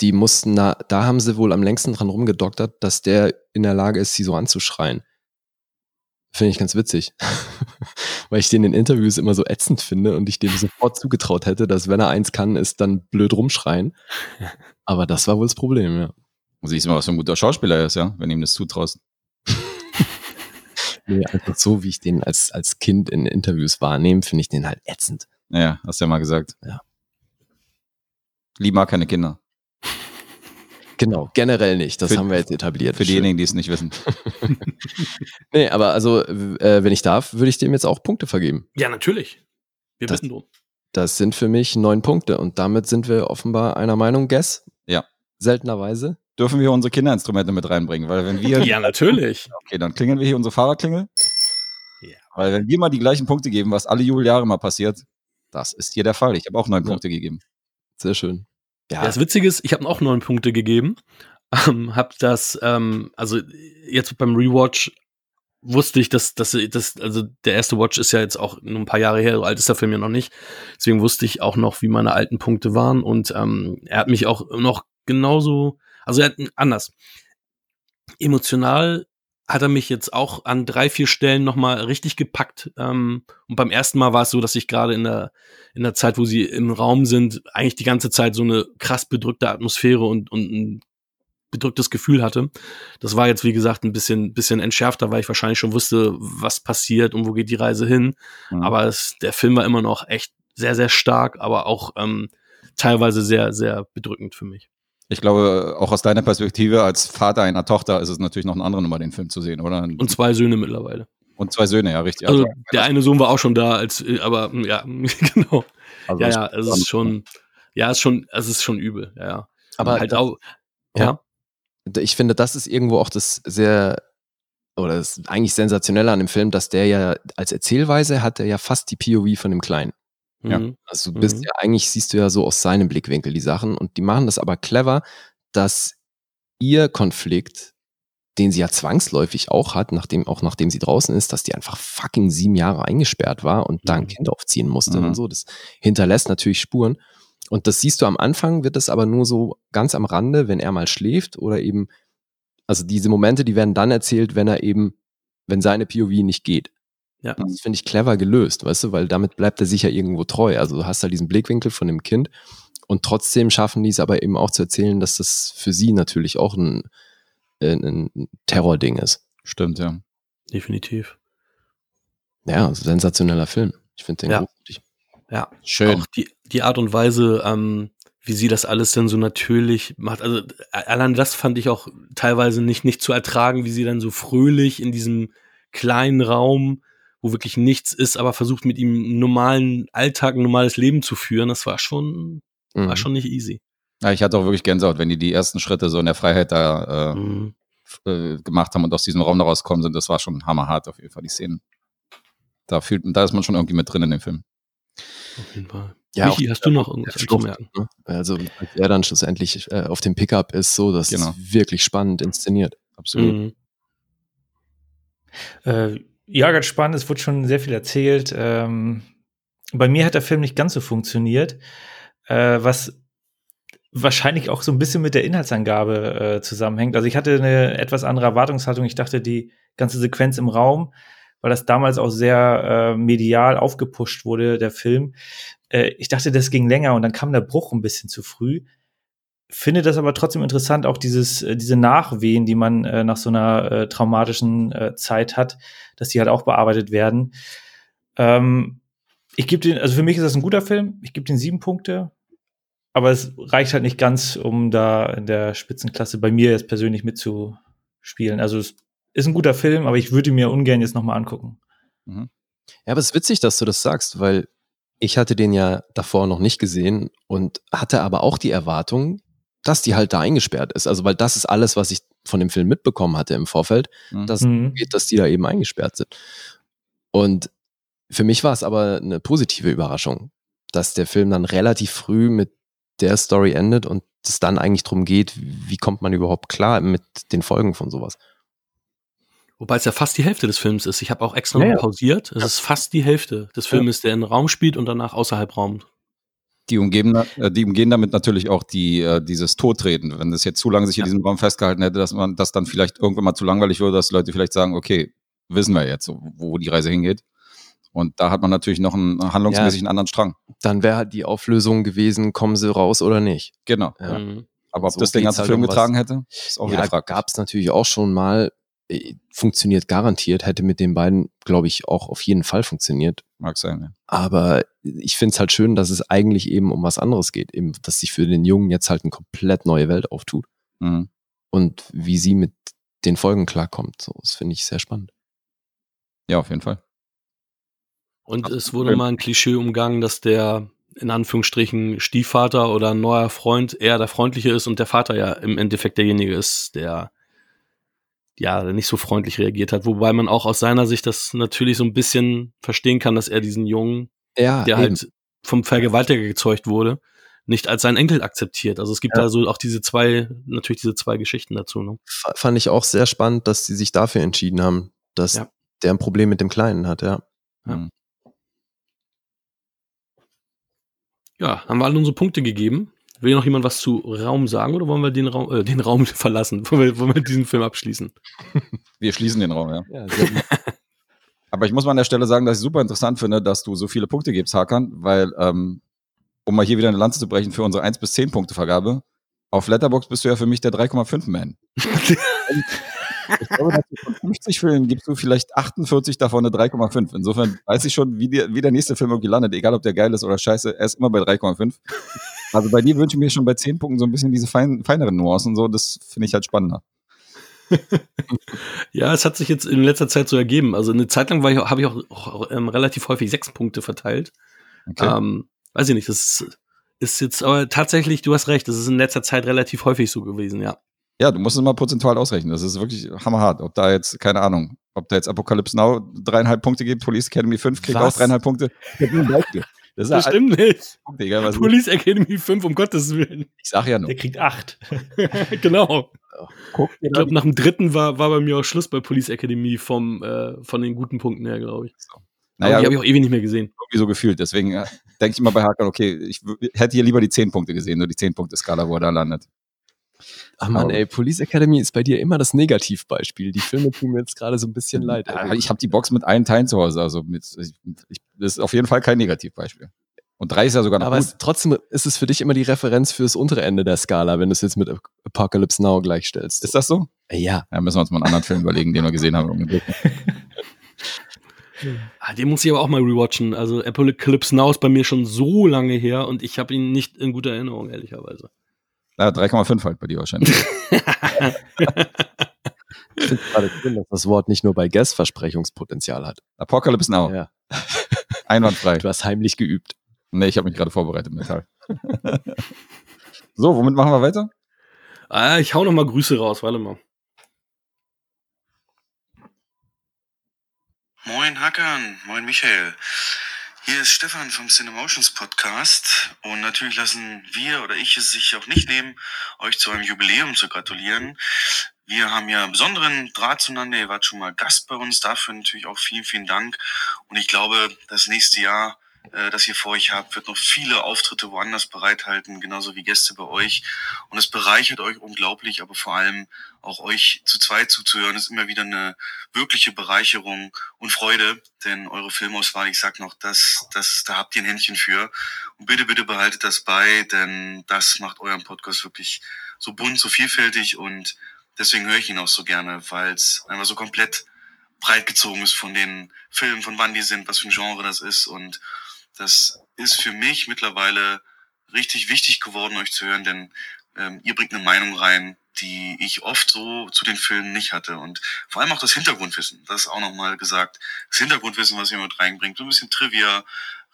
Die mussten, da, da haben sie wohl am längsten dran rumgedoktert, dass der in der Lage ist, sie so anzuschreien. Finde ich ganz witzig. [laughs] weil ich den in Interviews immer so ätzend finde und ich dem sofort zugetraut hätte, dass wenn er eins kann, ist dann blöd rumschreien. [laughs] Aber das war wohl das Problem, ja. Siehst du mal, was für ein guter Schauspieler er ist, ja, wenn ihm das zutraust. [laughs] Nee, einfach so, wie ich den als, als Kind in Interviews wahrnehme, finde ich den halt ätzend. Ja, hast du ja mal gesagt. Ja. Lee mag keine Kinder. Genau, generell nicht. Das Für- haben wir jetzt etabliert. Für diejenigen, die es nicht wissen. [laughs] Nee, aber also, äh, wenn ich darf, würde ich dem jetzt auch Punkte vergeben. Ja, natürlich. Wir Das- wissen drum. Das sind für mich neun Punkte und damit sind wir offenbar einer Meinung. Guess? Ja. Seltenerweise. Dürfen wir unsere Kinderinstrumente mit reinbringen? Weil wenn wir, [laughs] Ja, natürlich. okay, dann klingeln wir hier unsere Fahrradklingel. Ja. Weil wenn wir mal die gleichen Punkte geben, was alle Jubeljahre mal passiert, das ist hier der Fall. Ich habe auch neun Ja. Punkte gegeben. Sehr schön. Ja, das Witzige ist, ich habe auch neun Punkte gegeben. Ähm, hab das, ähm, also jetzt beim Rewatch wusste ich, dass, dass, dass, also der erste Watch ist ja jetzt auch nur ein paar Jahre her, so alt ist der Film ja noch nicht. Deswegen wusste ich auch noch, wie meine alten Punkte waren. Und ähm, er hat mich auch noch genauso, also er hat anders. Emotional hat er mich jetzt auch an drei, vier Stellen nochmal richtig gepackt. Ähm, und beim ersten Mal war es so, dass ich gerade in der, in der Zeit, wo sie im Raum sind, eigentlich die ganze Zeit so eine krass bedrückte Atmosphäre und, und ein bedrücktes Gefühl hatte. Das war jetzt, wie gesagt, ein bisschen, bisschen entschärfter, weil ich wahrscheinlich schon wusste, was passiert und wo geht die Reise hin. Mhm. Aber es, der Film war immer noch echt sehr, sehr stark, aber auch ähm, teilweise sehr, sehr bedrückend für mich. Ich glaube, auch aus deiner Perspektive als Vater einer Tochter ist es natürlich noch eine andere Nummer, den Film zu sehen, oder? Und zwei Söhne mittlerweile. Und zwei Söhne, ja, richtig. Also der eine Sohn war auch schon da, als, aber mm, ja, [laughs] genau. also Ja, ja, es ist schon, ja, es ist schon, es ist schon übel, ja, ja. Aber halt das- auch, ja. ich finde, das ist irgendwo auch das sehr, oder das eigentlich sensationelle an dem Film, dass der ja als Erzählweise hat er ja fast die POV von dem Kleinen. Ja. Mhm. Also du bist Mhm. ja eigentlich, siehst du ja so aus seinem Blickwinkel die Sachen und die machen das aber clever, dass ihr Konflikt, den sie ja zwangsläufig auch hat, nachdem, auch nachdem sie draußen ist, dass die einfach fucking sieben Jahre eingesperrt war und da ein Mhm. Kind aufziehen musste Mhm. und so. Das hinterlässt natürlich Spuren. Und das siehst du am Anfang, wird es aber nur so ganz am Rande, wenn er mal schläft oder eben, also diese Momente, die werden dann erzählt, wenn er eben, wenn seine POV nicht geht. Ja. Das finde ich clever gelöst, weißt du, weil damit bleibt er sich ja irgendwo treu. Also du hast da diesen Blickwinkel von dem Kind und trotzdem schaffen die es aber eben auch zu erzählen, dass das für sie natürlich auch ein, ein, ein Terrording ist. Stimmt, ja. Definitiv. Ja, sensationeller Film. Ich finde den Ja. großartig. Ja. Schön. Auch die, die Art und Weise, ähm, wie sie das alles dann so natürlich macht. Also äh, allein das fand ich auch teilweise nicht, nicht zu ertragen, wie sie dann so fröhlich in diesem kleinen Raum, wo wirklich nichts ist, aber versucht mit ihm einen normalen Alltag, ein normales Leben zu führen. Das war schon, Mhm. war schon nicht easy. Ja, ich hatte auch wirklich Gänsehaut, wenn die die ersten Schritte so in der Freiheit da äh, Mhm. äh, gemacht haben und aus diesem Raum da rauskommen sind. Das war schon hammerhart auf jeden Fall, die Szenen. Da, fühlt, da ist man schon irgendwie mit drin in dem Film. Auf jeden Fall. Ja, Michi, hast du noch irgendwas Flucht, anzumerken? ne? Also, als er dann schlussendlich äh, auf dem Pickup ist, so, das Genau. ist wirklich spannend inszeniert. Absolut. Mhm. Äh, ja, ganz spannend. Es wurde schon sehr viel erzählt. Ähm, bei mir hat der Film nicht ganz so funktioniert, äh, was wahrscheinlich auch so ein bisschen mit der Inhaltsangabe äh, zusammenhängt. Also ich hatte eine etwas andere Erwartungshaltung. Ich dachte, die ganze Sequenz im Raum, weil das damals auch sehr äh, medial aufgepusht wurde, der Film. Äh, ich dachte, das ging länger und dann kam der Bruch ein bisschen zu früh. Finde das aber trotzdem interessant, auch dieses, äh, diese Nachwehen, die man äh, nach so einer äh, traumatischen äh, Zeit hat, dass die halt auch bearbeitet werden. Ähm, ich gebe den, also für mich ist das ein guter Film. Ich gebe den sieben Punkte. Aber es reicht halt nicht ganz, um da in der Spitzenklasse bei mir jetzt persönlich mitzuspielen. Also es ist ein guter Film, aber ich würde mir ungern jetzt nochmal angucken. Ja, aber es ist witzig, dass du das sagst, weil ich hatte den ja davor noch nicht gesehen und hatte aber auch die Erwartung, dass die halt da eingesperrt ist. Also, weil das ist alles, was ich von dem Film mitbekommen hatte im Vorfeld, Mhm. dass Mhm. geht, dass die da eben eingesperrt sind. Und für mich war es aber eine positive Überraschung, dass der Film dann relativ früh mit der Story endet und es dann eigentlich darum geht, wie kommt man überhaupt klar mit den Folgen von sowas. Wobei es ja fast die Hälfte des Films ist. Ich habe auch extra Ja, noch ja. pausiert. Es ist fast die Hälfte des Filmes, der in Raum spielt und danach außerhalb Raum. Die umgeben, äh, die umgehen damit natürlich auch die, äh, dieses Todtreten. Wenn das jetzt zu lange sich in Ja. diesem Raum festgehalten hätte, dass man das dann vielleicht irgendwann mal zu langweilig würde, dass Leute vielleicht sagen, okay, wissen wir jetzt, wo die Reise hingeht. Und da hat man natürlich noch einen handlungsmäßig einen anderen Strang. Dann wäre halt die Auflösung gewesen, kommen sie raus oder nicht. Genau. Ja. Mhm. Aber ob So das den ganzen halt Film um getragen hätte, ist auch wieder Ja, fraglich. gab es natürlich auch schon mal, äh, funktioniert garantiert, hätte mit den beiden, glaube ich, auch auf jeden Fall funktioniert. Mag sein, ja. Aber ich finde es halt schön, dass es eigentlich eben um was anderes geht, eben, dass sich für den Jungen jetzt halt eine komplett neue Welt auftut Mhm. und wie sie mit den Folgen klarkommt. So, das finde ich sehr spannend. Ja, auf jeden Fall. Und es wurde mal ein Klischee umgangen, dass der in Anführungsstrichen Stiefvater oder ein neuer Freund eher der freundliche ist und der Vater ja im Endeffekt derjenige ist, der ja nicht so freundlich reagiert hat. Wobei man auch aus seiner Sicht das natürlich so ein bisschen verstehen kann, dass er diesen Jungen, Ja, der eben. halt vom Vergewaltiger gezeugt wurde, nicht als seinen Enkel akzeptiert. Also es gibt Ja. da so auch diese zwei, natürlich diese zwei Geschichten dazu. Ne? Fand ich auch sehr spannend, dass sie sich dafür entschieden haben, dass Ja. der ein Problem mit dem Kleinen hat, ja. Ja. Ja, haben wir alle unsere Punkte gegeben. Will noch jemand was zu Raum sagen oder wollen wir den Raum, äh, den Raum [laughs] verlassen? Wollen wir, wollen wir diesen Film abschließen? Wir schließen den Raum, ja. ja. [laughs] Aber ich muss mal an der Stelle sagen, dass ich super interessant finde, dass du so viele Punkte gibst, Hakan, weil, ähm, um mal hier wieder eine Lanze zu brechen für unsere 1 bis 10 Punkte Vergabe, auf Letterbox bist du ja für mich der 3,5 Man. [laughs] ich glaube, von 50 Filmen gibst du vielleicht 48 davon eine 3,5. Insofern weiß ich schon, wie, die, wie der nächste Film irgendwie landet, egal ob der geil ist oder scheiße, er ist immer bei 3,5. Also bei dir wünsche ich mir schon bei 10 Punkten so ein bisschen diese fein, feineren Nuancen, so, das finde ich halt spannender. [laughs] Ja, es hat sich jetzt in letzter Zeit so ergeben. Also eine Zeit lang habe ich auch, auch ähm, relativ häufig sechs Punkte verteilt. Okay. Ähm, weiß ich nicht, das ist, ist jetzt aber tatsächlich, du hast recht, das ist in letzter Zeit relativ häufig so gewesen, ja. Ja, du musst es mal prozentual ausrechnen. Das ist wirklich hammerhart. Ob da jetzt, keine Ahnung, ob da jetzt Apocalypse Now dreieinhalb Punkte gibt, Police Academy 5 kriegt Was? auch dreieinhalb Punkte. [laughs] Das ist stimmt nicht. Punkte, egal was. Police Academy 5, um Gottes Willen. Ich sag ja nur. Der kriegt acht. [laughs] genau. Guck Ich glaube, nach dem dritten war, war bei mir auch Schluss bei Police Academy vom, äh, von den guten Punkten her, glaube ich. naja, Aber die habe ich auch ewig nicht mehr gesehen. irgendwie so gefühlt. Deswegen äh, denke ich immer bei Hakan, okay, ich hätte hier lieber die 10 Punkte gesehen, nur die 10 Punkte Skala, wo er da landet. Ach man, Aber- ey, Police Academy ist bei dir immer das Negativbeispiel. Die Filme tun mir jetzt gerade so ein bisschen leid. Ja, ey. ich habe die Box mit allen Teilen zu Hause, also mit, ich, ich, das ist auf jeden Fall kein Negativbeispiel. Und drei ist ja sogar noch Aber gut. es, trotzdem ist es für dich immer die Referenz fürs untere Ende der Skala, wenn du es jetzt mit Apocalypse Now gleichstellst. Ist das so? Ja. Ja, müssen wir uns mal einen anderen Film überlegen, den wir gesehen haben. [laughs] Ah, den muss ich aber auch mal rewatchen. Also Apocalypse Now ist bei mir schon so lange her und ich habe ihn nicht in guter Erinnerung, ehrlicherweise. Ja, 3,5 halt bei dir wahrscheinlich. [laughs] [laughs] Ich finde gerade schön, dass das Wort nicht nur bei Guess Versprechungspotenzial hat. Apocalypse Now. Ja. [laughs] Einwandfrei. Du hast heimlich geübt. Nee, ich habe mich gerade vorbereitet, Metall. so, womit machen wir weiter? Ah, ich hau noch mal Grüße raus, warte mal. Moin Hackern, moin Michael. Hier ist Stefan vom Cinemotions Podcast und natürlich lassen wir oder ich es sich auch nicht nehmen, euch zu einem Jubiläum zu gratulieren. Wir haben ja einen besonderen Draht zueinander. Ihr wart schon mal Gast bei uns. Dafür natürlich auch vielen, vielen Dank. Und ich glaube, das nächste Jahr, äh, das ihr vor euch habt, wird noch viele Auftritte woanders bereithalten, genauso wie Gäste bei euch. Und es bereichert euch unglaublich, aber vor allem auch euch zu zweit zuzuhören, ist immer wieder eine wirkliche Bereicherung und Freude, denn eure Filmauswahl, ich sag noch, das, das da habt ihr ein Händchen für. Und bitte, bitte behaltet das bei, denn das macht euren Podcast wirklich so bunt, so vielfältig und deswegen höre ich ihn auch so gerne, weil es einfach so komplett breit gezogen ist von den Filmen, von wann die sind, was für ein Genre das ist und das ist für mich mittlerweile richtig wichtig geworden, euch zu hören, denn ähm, ihr bringt eine Meinung rein, die ich oft so zu den Filmen nicht hatte. Und vor allem auch das Hintergrundwissen, das ist auch nochmal gesagt. Das Hintergrundwissen, was ihr mit reinbringt, so ein bisschen Trivia,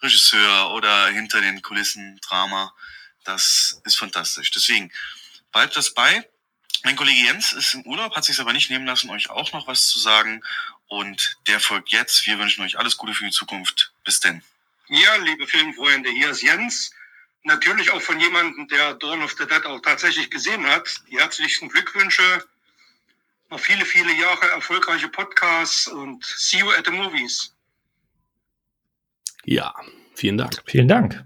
Regisseur oder hinter den Kulissen Drama, das ist fantastisch. Deswegen bleibt das bei. Mein Kollege Jens ist im Urlaub, hat sich aber nicht nehmen lassen, euch auch noch was zu sagen. Und der folgt jetzt. Wir wünschen euch alles Gute für die Zukunft. Bis denn. Ja, liebe Filmfreunde, hier ist Jens. Natürlich auch von jemandem, der Dawn of the Dead auch tatsächlich gesehen hat. Die herzlichsten Glückwünsche. Noch viele, viele Jahre erfolgreiche Podcasts und see you at the movies. Ja, vielen Dank. Vielen Dank.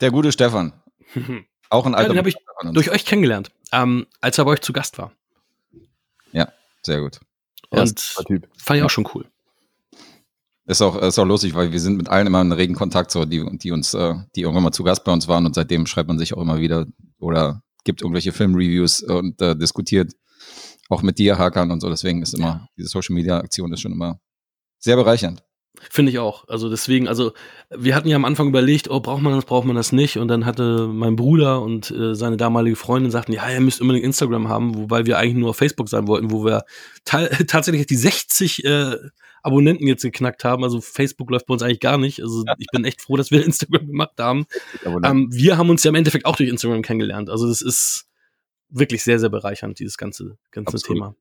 Der gute Stefan. [laughs] Auch ein Ja, alter den habe ich durch euch kennengelernt, ähm, als er bei euch zu Gast war. Sehr gut. Ja, Und Typ. fand ich auch schon cool. Ist auch, ist auch lustig, weil wir sind mit allen immer in regen Kontakt, so, die, die uns, äh, die irgendwann mal zu Gast bei uns waren und seitdem schreibt man sich auch immer wieder oder gibt irgendwelche Filmreviews und äh, diskutiert. Auch mit dir, Hakan und so. Deswegen ist immer, diese Social Media Aktion ist schon immer sehr bereichernd. Finde ich auch. Also deswegen, also wir hatten ja am Anfang überlegt, oh, braucht man das, braucht man das nicht? Und dann hatte mein Bruder und äh, seine damalige Freundin sagten, ja, ihr müsst unbedingt Instagram haben, wobei wir eigentlich nur auf Facebook sein wollten, wo wir ta tatsächlich die 60 äh, Abonnenten jetzt geknackt haben. Also Facebook läuft bei uns eigentlich gar nicht. Also ich bin echt froh, dass wir [laughs] Instagram gemacht haben. Ähm, wir haben uns ja im Endeffekt auch durch Instagram kennengelernt. Also das ist wirklich sehr, sehr bereichernd, dieses ganze, ganze Absolut. Thema.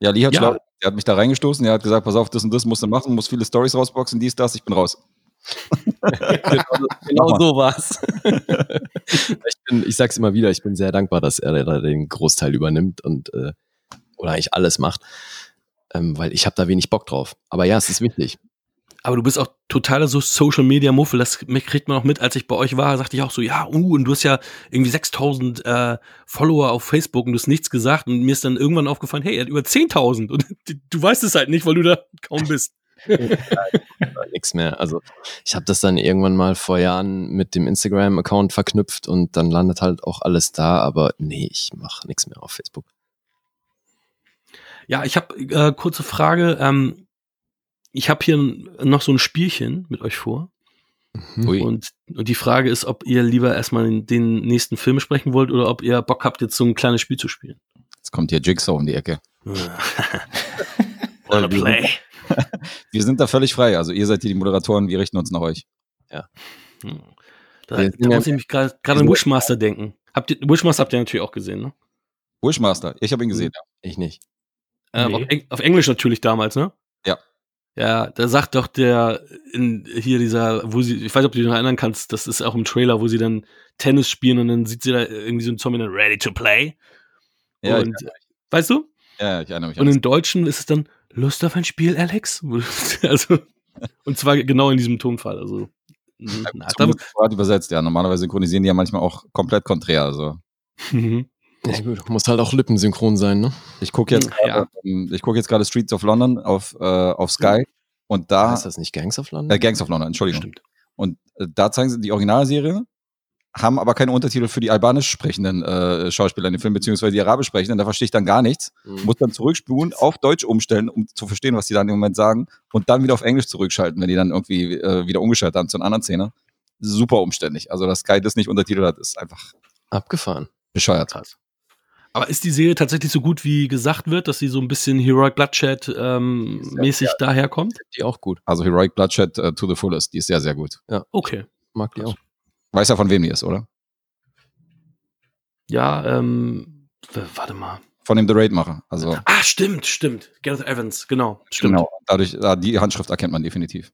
Ja, Lee hat Ja. Der hat mich da reingestoßen, er hat gesagt, pass auf, das und das musst du machen, musst viele Stories rausboxen, dies, das, ich bin raus. [laughs] Genau so war's. [laughs] ich, bin, ich sag's immer wieder, ich bin sehr dankbar, dass er da den Großteil übernimmt und äh, oder eigentlich alles macht, ähm, weil ich habe da wenig Bock drauf. Aber ja, es ist wichtig. Aber du bist auch totaler so Social Media Muffel. Das kriegt man auch mit, als ich bei euch war, sagte ich auch so, ja, uh, und du hast ja irgendwie 6000 äh, Follower auf Facebook und du hast nichts gesagt und mir ist dann irgendwann aufgefallen, hey, er hat über 10.000 und [laughs] du weißt es halt nicht, weil du da kaum bist. [laughs] Nix mehr. Also ich habe das dann irgendwann mal vor Jahren mit dem Instagram-Account verknüpft und dann landet halt auch alles da. Aber nee, ich mache nichts mehr auf Facebook. Ja, ich habe äh, kurze Frage. Ähm, ich habe hier noch so ein Spielchen mit euch vor. Ui. Und, und die Frage ist, ob ihr lieber erstmal den- den nächsten Film sprechen wollt oder ob ihr Bock habt, jetzt so ein kleines Spiel zu spielen. Jetzt kommt hier Jigsaw um die Ecke. [laughs] Wanna play? [laughs] Wir sind da völlig frei. Also ihr seid hier die Moderatoren, wir richten uns nach euch. Hm. Da, da ja- muss ich mich gerade gerade an Wishmaster denken. Habt ihr, Wishmaster habt ihr natürlich auch gesehen, ne? Wishmaster, ich habe ihn gesehen. Ich nicht. Ähm, Nee. auf, Eng auf Englisch natürlich damals, ne? Ja. Ja, da sagt doch der in hier dieser, wo sie, ich weiß nicht, ob du dich noch erinnern kannst, das ist auch im Trailer, wo sie dann Tennis spielen und dann sieht sie da irgendwie so ein Zombie dann ready to play. Ja, und, weißt du? ja, ich erinnere mich. Und im Deutschen ist es dann Lust auf ein Spiel, Alex? [laughs] also, und zwar genau in diesem Tonfall. Also, da, Gerade übersetzt, ja. Normalerweise synchronisieren die ja manchmal auch komplett konträr. Also [laughs] Mhm. Ja gut, muss halt auch lippensynchron sein, ne? ich gucke jetzt, Ja. gerade, ähm, ich gucke jetzt gerade Streets of London auf, äh, auf Sky und da Heißt das nicht Gangs of London? äh, Gangs of London, Entschuldigung. Stimmt. Und äh, da zeigen sie die Originalserie, haben aber keine Untertitel für die albanisch sprechenden äh, Schauspieler in dem Film, beziehungsweise die arabisch sprechenden. Da verstehe ich dann gar nichts. Mhm. Muss dann zurückspulen, auf Deutsch umstellen, um zu verstehen, was die da in dem Moment sagen. Und dann wieder auf Englisch zurückschalten, wenn die dann irgendwie äh, wieder umgeschaltet haben zu einer anderen Szene. Super umständlich. Also, dass Sky das nicht untertitelt hat, ist einfach Abgefahren. bescheuert. Krass. Aber ist die Serie tatsächlich so gut, wie gesagt wird, dass sie so ein bisschen Heroic Bloodshed ähm, mäßig daherkommt? Die auch gut. Also Heroic Bloodshed äh, to the fullest, die ist sehr, sehr gut. Okay. Mag die auch. Weiß ja, von wem die ist, oder? Ja, ähm, warte mal. Von dem The Raid-Macher. Also, Ah, stimmt, stimmt. Gareth Evans, genau. Stimmt. genau. Dadurch, ja, die Handschrift erkennt man definitiv.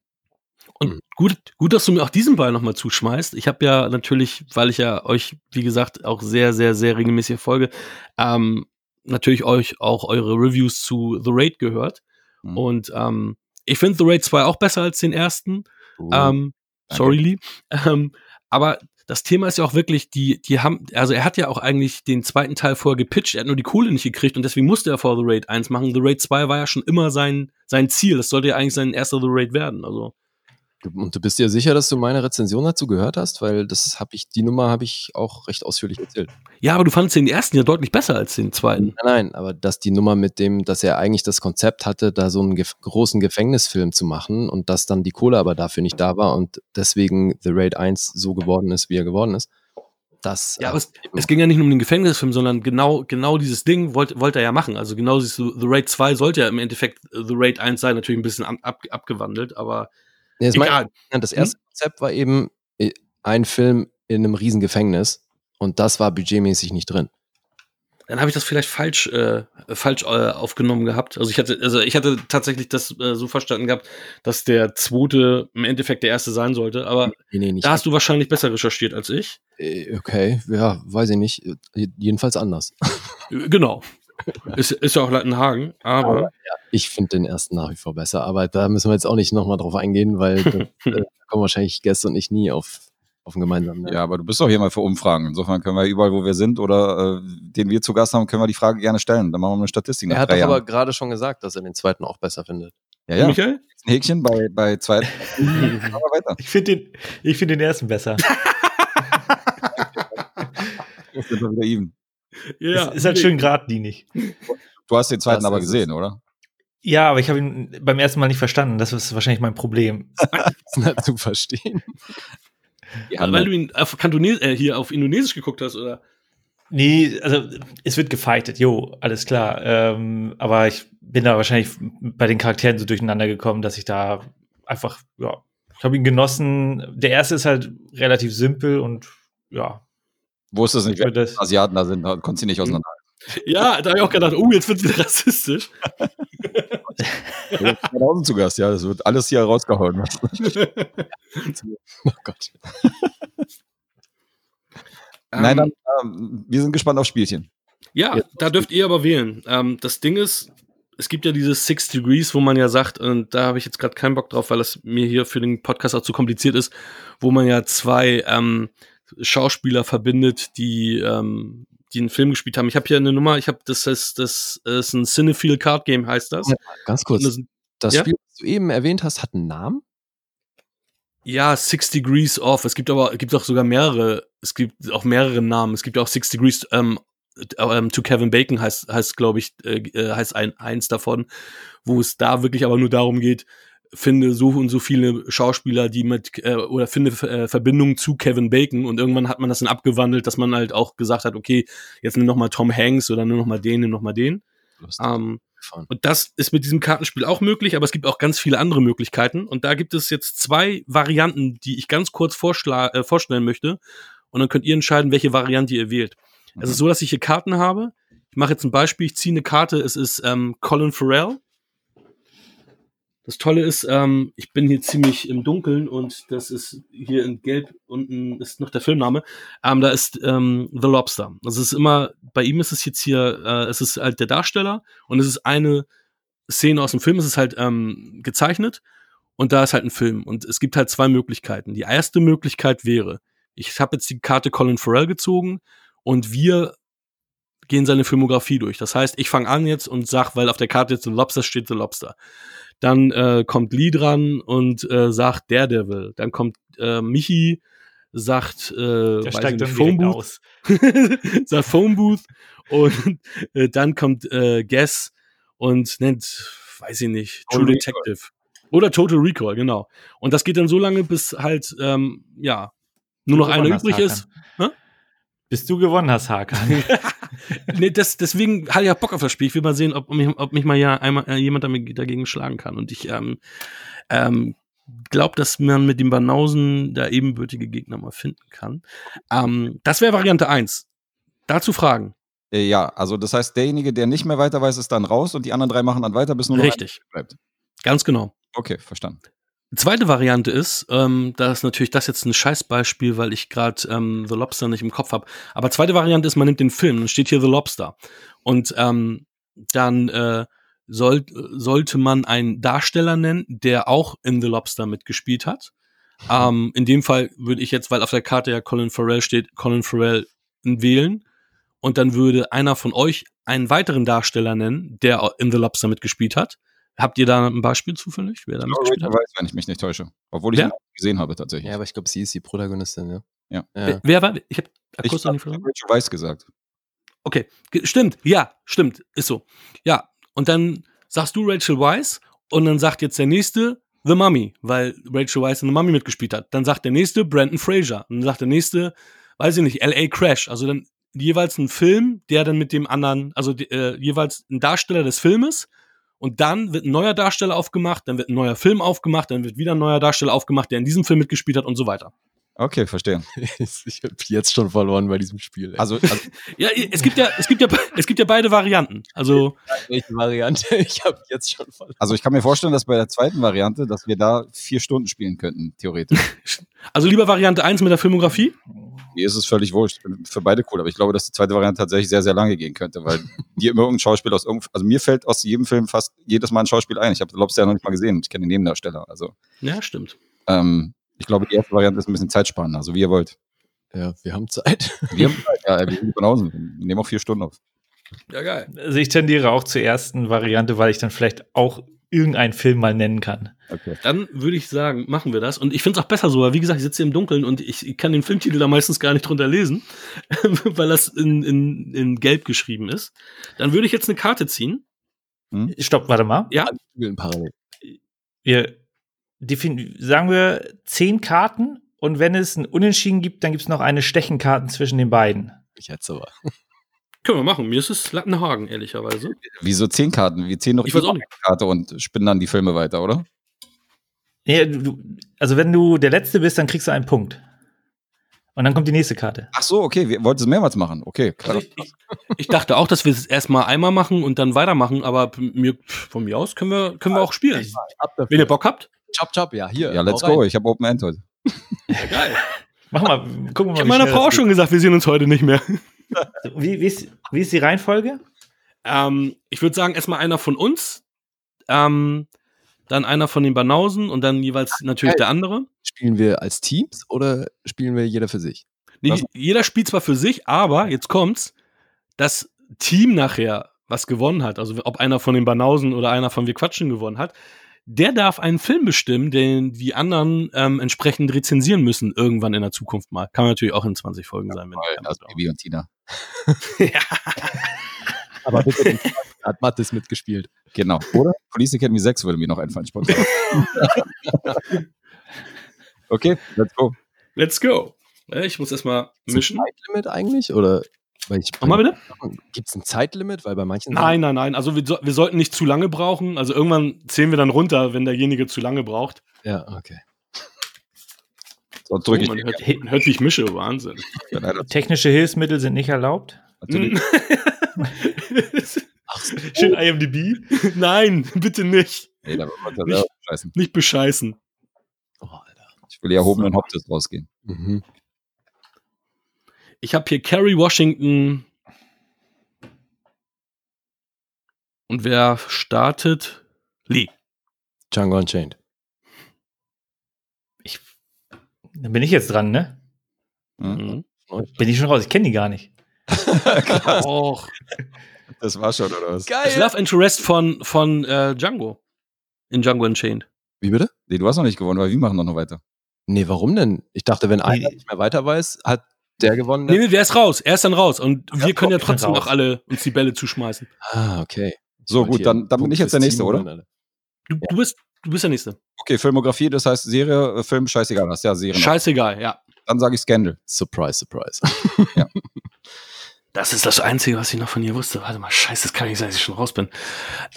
Und gut, gut, dass du mir auch diesen Ball nochmal zuschmeißt. Ich habe ja natürlich, weil ich ja euch, wie gesagt, auch sehr, sehr, sehr regelmäßig folge, ähm, natürlich euch auch eure Reviews zu The Raid gehört. Mhm. Und ähm, ich finde The Raid 2 auch besser als den ersten. Uh, Ähm, sorry, Lee. [laughs] Ähm, aber das Thema ist ja auch wirklich, die, die haben, also er hat ja auch eigentlich den zweiten Teil vorher gepitcht, er hat nur die Kohle nicht gekriegt und deswegen musste er vor The Raid 1 machen. The Raid 2 war ja schon immer sein, sein Ziel. Das sollte ja eigentlich sein erster The Raid werden. Also, Und du bist dir sicher, dass du meine Rezension dazu gehört hast? Weil das habe ich, die Nummer habe ich auch recht ausführlich erzählt. ja, aber du fandest den ersten ja deutlich besser als den zweiten. Nein, nein, aber dass die Nummer mit dem, dass er eigentlich das Konzept hatte, da so einen gef großen Gefängnisfilm zu machen und dass dann die Kohle aber dafür nicht da war und deswegen The Raid 1 so geworden ist, wie er geworden ist. Das Ja, aber es, es ging ja nicht nur um den Gefängnisfilm, sondern genau, genau dieses Ding wollte, wollte er ja machen. Also genau dieses The Raid 2 sollte ja im Endeffekt äh, The Raid 1 sein, natürlich ein bisschen ab, abgewandelt, aber Nee, das, mein, egal. ja, das erste Konzept war eben äh, ein Film in einem riesen Gefängnis und das war budgetmäßig nicht drin. Dann habe ich das vielleicht falsch, äh, falsch äh, aufgenommen gehabt. Also ich hatte, also ich hatte tatsächlich das äh, so verstanden gehabt, dass der zweite im Endeffekt der erste sein sollte, aber Nee, nee, da hast du wahrscheinlich besser recherchiert als ich. Äh, okay, ja, weiß ich nicht. Äh, Jedenfalls anders. Genau. Ist, ist ja auch Leitenhagen, aber Ich finde den ersten nach wie vor besser, aber da müssen wir jetzt auch nicht nochmal drauf eingehen, weil das, [laughs] äh, da kommen wahrscheinlich Gäste und ich nie auf, auf einen gemeinsamen. Ja, aber du bist doch hier mal für Umfragen. Insofern können wir überall, wo wir sind oder äh, den wir zu Gast haben, können wir die Frage gerne stellen. Dann machen wir eine Statistik. Er nach hat drei doch aber gerade schon gesagt, dass er den zweiten auch besser findet. ja, ja. Michael? Ein Häkchen bei, bei zwei. [laughs] Machen wir weiter. Ich finde den, ich find den ersten besser. [laughs] Sind wir wieder even. Ja, ist, ist halt schön geradlinig. Du hast den zweiten Das aber gesehen, oder? Ja, aber ich habe ihn beim ersten Mal nicht verstanden. Das ist wahrscheinlich mein Problem. [laughs] Na, zu verstehen. [laughs] Ja, Weil du ihn auf Kantones äh, hier auf Indonesisch geguckt hast, oder? Nee, also es wird gefightet, jo, alles klar. Ähm, aber ich bin da wahrscheinlich bei den Charakteren so durcheinander gekommen, dass ich da einfach, ja, ich habe ihn genossen. Der erste ist halt relativ simpel und ja. Wusstest nicht, für wer das, Asiaten da sind, da konntest du nicht auseinander. Ja, da habe ich auch gedacht, oh, jetzt wird wieder [laughs] rassistisch. Da draußen zu Gast, ja, das wird alles hier rausgehauen. Oh Gott. Nein, dann, ähm, wir sind gespannt auf Spielchen. Ja, Jetzt da dürft ihr aber wählen. Ähm, das Ding ist, es gibt ja diese Six Degrees, wo man ja sagt, und da habe ich jetzt gerade keinen Bock drauf, weil das mir hier für den Podcast auch zu kompliziert ist, wo man ja zwei ähm, Schauspieler verbindet, die, ähm, die einen Film gespielt haben. Ich habe hier eine Nummer, ich habe das ist, das ist ein Cinephile Card Game, heißt das. Ja, Ganz kurz. Das Das Ja? Spiel, das du eben erwähnt hast, hat einen Namen? Ja, Six Degrees Off. Es gibt aber, es gibt auch sogar mehrere, es gibt auch mehrere Namen. Es gibt auch Six Degrees ähm, ähm, to Kevin Bacon heißt, heißt glaube ich, äh, äh, heißt ein, eins davon, wo es da wirklich aber nur darum geht, finde so und so viele Schauspieler, die mit, äh, oder finde äh, Verbindungen zu Kevin Bacon und irgendwann hat man das dann abgewandelt, dass man halt auch gesagt hat, okay, jetzt nimm noch mal Tom Hanks oder nimm noch mal den, nimm noch mal den. Ähm, und das ist mit diesem Kartenspiel auch möglich, aber es gibt auch ganz viele andere Möglichkeiten. Und da gibt es jetzt zwei Varianten, die ich ganz kurz äh, vorstellen möchte. Und dann könnt ihr entscheiden, welche Variante ihr wählt. Es ist so, dass ich hier Karten habe. Ich mache jetzt ein Beispiel. Ich ziehe eine Karte. Es ist ähm, Colin Farrell. Das Tolle ist, ähm, ich bin hier ziemlich im Dunkeln und das ist hier in Gelb unten ist noch der Filmname. Ähm, da ist ähm, The Lobster. Das ist immer, bei ihm ist es jetzt hier, äh, es ist halt der Darsteller und es ist eine Szene aus dem Film, es ist halt ähm, gezeichnet und da ist halt ein Film. Und es gibt halt zwei Möglichkeiten. Die erste Möglichkeit wäre, ich habe jetzt die Karte Colin Farrell gezogen und wir gehen seine Filmografie durch. Das heißt, ich fange an jetzt und sag, weil auf der Karte jetzt The Lobster steht The Lobster. Dann äh, kommt Lee dran und äh, sagt Daredevil. Dann kommt äh, Michi, sagt, äh, der weiß steigt nicht, direkt Phonebooth. aus. [laughs] sagt Phone Booth und äh, dann kommt äh, Guess und nennt, weiß ich nicht, True Total Detective. Oder Total Recall, genau. Und das geht dann so lange, bis halt, ähm, ja, nur Du noch einer hast, übrig Hakan. ist. Hä? Bis du gewonnen hast, Hakan. [laughs] nee, das, deswegen hatte ich auch Bock auf das Spiel. Ich will mal sehen, ob mich, ob mich mal ja einmal äh, jemand damit, dagegen schlagen kann. Und ich ähm, ähm, glaube, dass man mit dem Banausen da ebenbürtige Gegner mal finden kann. Ähm, das wäre Variante 1. Dazu Fragen. Äh, ja, also das heißt, derjenige, der nicht mehr weiter weiß, ist dann raus und die anderen drei machen dann weiter, bis nur noch Richtig. bleibt. Ganz genau. Okay, verstanden. Zweite Variante ist, ähm, da ist natürlich das jetzt ein Scheißbeispiel, weil ich gerade ähm, The Lobster nicht im Kopf habe. Aber zweite Variante ist, man nimmt den Film, dann steht hier The Lobster. Und ähm, dann äh, soll, sollte man einen Darsteller nennen, der auch in The Lobster mitgespielt hat. Ähm, in dem Fall würde ich jetzt, weil auf der Karte ja Colin Farrell steht, Colin Farrell wählen. Und dann würde einer von euch einen weiteren Darsteller nennen, der in The Lobster mitgespielt hat. Habt ihr da ein Beispiel zufällig, wer da mitgespielt Rachel hat? Weisz, wenn ich mich nicht täusche. Obwohl ich Wer? ihn auch gesehen habe, tatsächlich. Ja, aber ich glaube, sie ist die Protagonistin, ja. Ja. Wer, wer war? Ich habe ich kurz noch nicht verstanden. habe Rachel Weisz gesagt. Okay, stimmt, ja, stimmt, ist so. Ja, und dann sagst du Rachel Weisz und dann sagt jetzt der nächste The Mummy, weil Rachel Weisz in The Mummy mitgespielt hat. Dann sagt der nächste Brandon Fraser. Und dann sagt der nächste, weiß ich nicht, L.A. Crash. Also dann jeweils ein Film, der dann mit dem anderen, also äh, jeweils ein Darsteller des Filmes. Und dann wird ein neuer Darsteller aufgemacht, dann wird ein neuer Film aufgemacht, dann wird wieder ein neuer Darsteller aufgemacht, der in diesem Film mitgespielt hat und so weiter. Okay, verstehe. [laughs] ich habe jetzt schon verloren bei diesem Spiel. Also, also Ja, es gibt ja, es gibt ja, es gibt ja beide Varianten. Also welche Variante? [laughs] Ich habe jetzt schon verloren. Also ich kann mir vorstellen, dass bei der zweiten Variante, dass wir da vier Stunden spielen könnten, theoretisch. [laughs] Also lieber Variante 1 mit der Filmografie? Mir ist es völlig wurscht. Ich bin für beide cool, aber ich glaube, dass die zweite Variante tatsächlich sehr, sehr lange gehen könnte, weil dir immer irgendein Schauspiel aus irgendeinem, also mir fällt aus jedem Film fast jedes Mal ein Schauspiel ein. Ich habe Lobster ja noch nicht mal gesehen. Ich kenne den Nebendarsteller. Also Ja, stimmt. ähm, ich glaube, die erste Variante ist ein bisschen zeitspannender, also wie ihr wollt. Ja, wir haben Zeit. Wir haben ja, wir sind von außen. Wir nehmen auch vier Stunden auf. Ja, geil. Also ich tendiere auch zur ersten Variante, weil ich dann vielleicht auch irgendeinen Film mal nennen kann. Okay. Dann würde ich sagen, machen wir das. Und ich finde es auch besser so, weil wie gesagt, ich sitze hier im Dunkeln und ich, kann den Filmtitel da meistens gar nicht drunter lesen, [laughs] weil das in, in, in Gelb geschrieben ist. Dann würde ich jetzt eine Karte ziehen. Stopp, warte mal. Ja. Wir sagen wir zehn Karten und wenn es ein Unentschieden gibt, dann gibt es noch eine Stechenkarten zwischen den beiden. Ich hätte aber. [laughs] können wir machen. Mir ist es Lattenhagen, ehrlicherweise. Wieso zehn Karten? Wir ziehen noch Ich weiß auch eine Karte und spinnen dann die Filme weiter, oder? Nee, du, also wenn du der Letzte bist, dann kriegst du einen Punkt. Und dann kommt die nächste Karte. Ach so, okay, wir wollten es mehrmals machen. Okay, klar. Also ich, ich dachte auch, dass wir es erstmal einmal machen und dann weitermachen, aber mir, von mir aus können wir, können wir auch spielen. Wenn ihr Bock habt. Chop, chop, ja, hier. Ja, let's hau rein. go. Ich habe Open End heute. Geil. [laughs] Mach mal, gucken wir mal. Ich habe meiner Frau auch schon gesagt, wir sehen uns heute nicht mehr. Wie, wie, ist, wie ist die Reihenfolge? Ähm, ich würde sagen, erstmal einer von uns, ähm, dann einer von den Banausen und dann jeweils natürlich geil. der andere. Spielen wir als Teams oder spielen wir jeder für sich? Nee, jeder spielt zwar für sich, aber jetzt kommt's, das Team nachher, was gewonnen hat, also ob einer von den Banausen oder einer von Wir Quatschen gewonnen hat, der darf einen Film bestimmen, den die anderen ähm, entsprechend rezensieren müssen, irgendwann in der Zukunft mal. Kann natürlich auch in 20 Folgen sein. Wenn die Also Bibi und Tina. [laughs] Aber bitte, den hat Mattes mitgespielt. Genau. Oder? Police Academy 6 würde mir noch einfallen, spontan. [laughs] okay, let's go. Let's go. Äh, Ich muss erstmal Ist mischen. ein Zeitlimit eigentlich? Oder weil ich Nochmal bitte? Gibt es ein Zeitlimit? Weil bei manchen Nein, nein, nein. Also wir, so, wir sollten nicht zu lange brauchen. Also irgendwann zählen wir dann runter, wenn derjenige zu lange braucht. Ja, okay. So drücke oh, ich hört, man hört, wie ich mische. Wahnsinn. [laughs] Technische Hilfsmittel sind nicht erlaubt. natürlich. [laughs] Ach, so. Schön IMDb. Nein, [laughs] bitte nicht. Nee, da wird man da Nicht- selber scheißen. Nicht bescheißen. Oh, Alter. Ich will ja erhobenen Hauptes rausgehen. Mhm. Ich habe hier Kerry Washington. Und wer startet? Lee. Django Unchained. Ich, dann bin ich jetzt dran, ne? Hm? Mhm. Bin ich schon raus. Ich kenne die gar nicht. [laughs] Och. Das war schon, oder was? Das Love and to Rest von, von äh, Django. In Django Unchained. Wie bitte? Nee, du hast noch nicht gewonnen, weil wir machen doch noch weiter. Nee, warum denn? Ich dachte, wenn einer nicht mehr weiter weiß, hat der gewonnen. Nee, nee, der ist raus. Er ist dann raus. Und wir können ja trotzdem noch alle uns die Bälle zuschmeißen. Ah, okay. So, gut, dann, dann bin ich jetzt der Nächste, oder? Du, du, bist, du bist der Nächste. Okay, Filmografie, das heißt Serie, äh, Film, scheißegal, hast ja Serien. Scheißegal, ja. Dann sage ich Scandal. Surprise, surprise. [laughs] [laughs] Das ist das Einzige, was ich noch von ihr wusste. Warte mal, scheiße, das kann nicht sein, dass ich schon raus bin.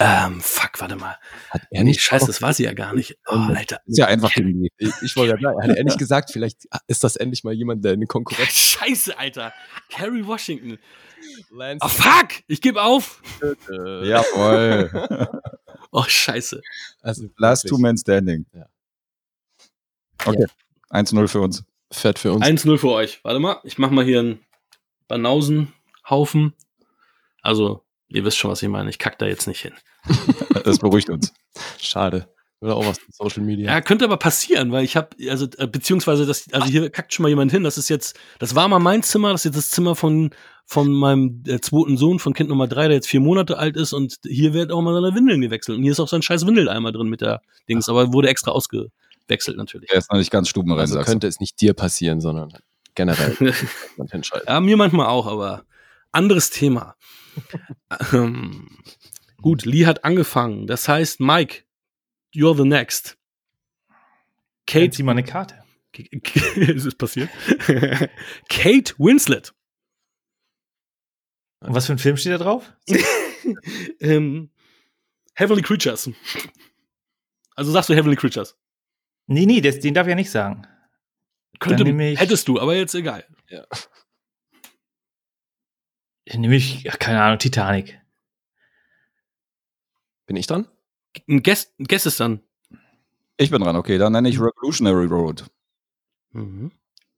Ähm, fuck, warte mal. Hat Ja, nee, scheiße, das war sie ja gar nicht. Oh, Alter. Ist ja einfach die. [laughs] Ich, ich wollte gerade sagen, hat er nicht gesagt, vielleicht ist das endlich mal jemand, der eine Konkurrenz. [laughs] Scheiße, Alter. Carrie Washington. Lance Oh, fuck! Ich gebe auf. Jawohl. [laughs] Oh, scheiße. Also Last Two wirklich Men Standing. Ja. Okay. 1-0 für uns. Fett für uns. 1-0 für euch. Warte mal, ich mach mal hier einen Banausenhaufen. Also, ihr wisst schon, was ich meine. Ich kack da jetzt nicht hin. [laughs] Das beruhigt uns. Schade. Oder auch was mit Social Media. Ja, könnte aber passieren, weil ich habe, also, äh, beziehungsweise, das, also hier kackt schon mal jemand hin. Das ist jetzt, das war mal mein Zimmer, das ist jetzt das Zimmer von, von meinem äh, zweiten Sohn, von Kind Nummer drei, der jetzt vier Monate alt ist und hier wird auch mal seine Windeln gewechselt. Und hier ist auch so ein scheiß Windeleimer drin mit der Dings, aber wurde extra ausgewechselt natürlich. Er ist noch nicht ganz stubenrein, also könnte es nicht dir passieren, sondern generell. [laughs] Ja, mir manchmal auch, aber anderes Thema. [laughs] ähm, gut, Lee hat angefangen. Das heißt, Mike, you're the next. Kate, Kate, zieh mal eine Karte. [laughs] ist es passiert? [laughs] Kate Winslet. Und was für ein Film steht da drauf? ähm, Heavenly Creatures. Also sagst du Heavenly Creatures? Nee, nee, das, den darf ich ja nicht sagen. Könnte, hättest du, aber jetzt egal. Dann nehme ich, ja, keine Ahnung, Titanic. Bin ich dran? Ein Guest, ein Guest ist dann. Ich bin dran, okay. Dann nenne ich Revolutionary Road. Mhm.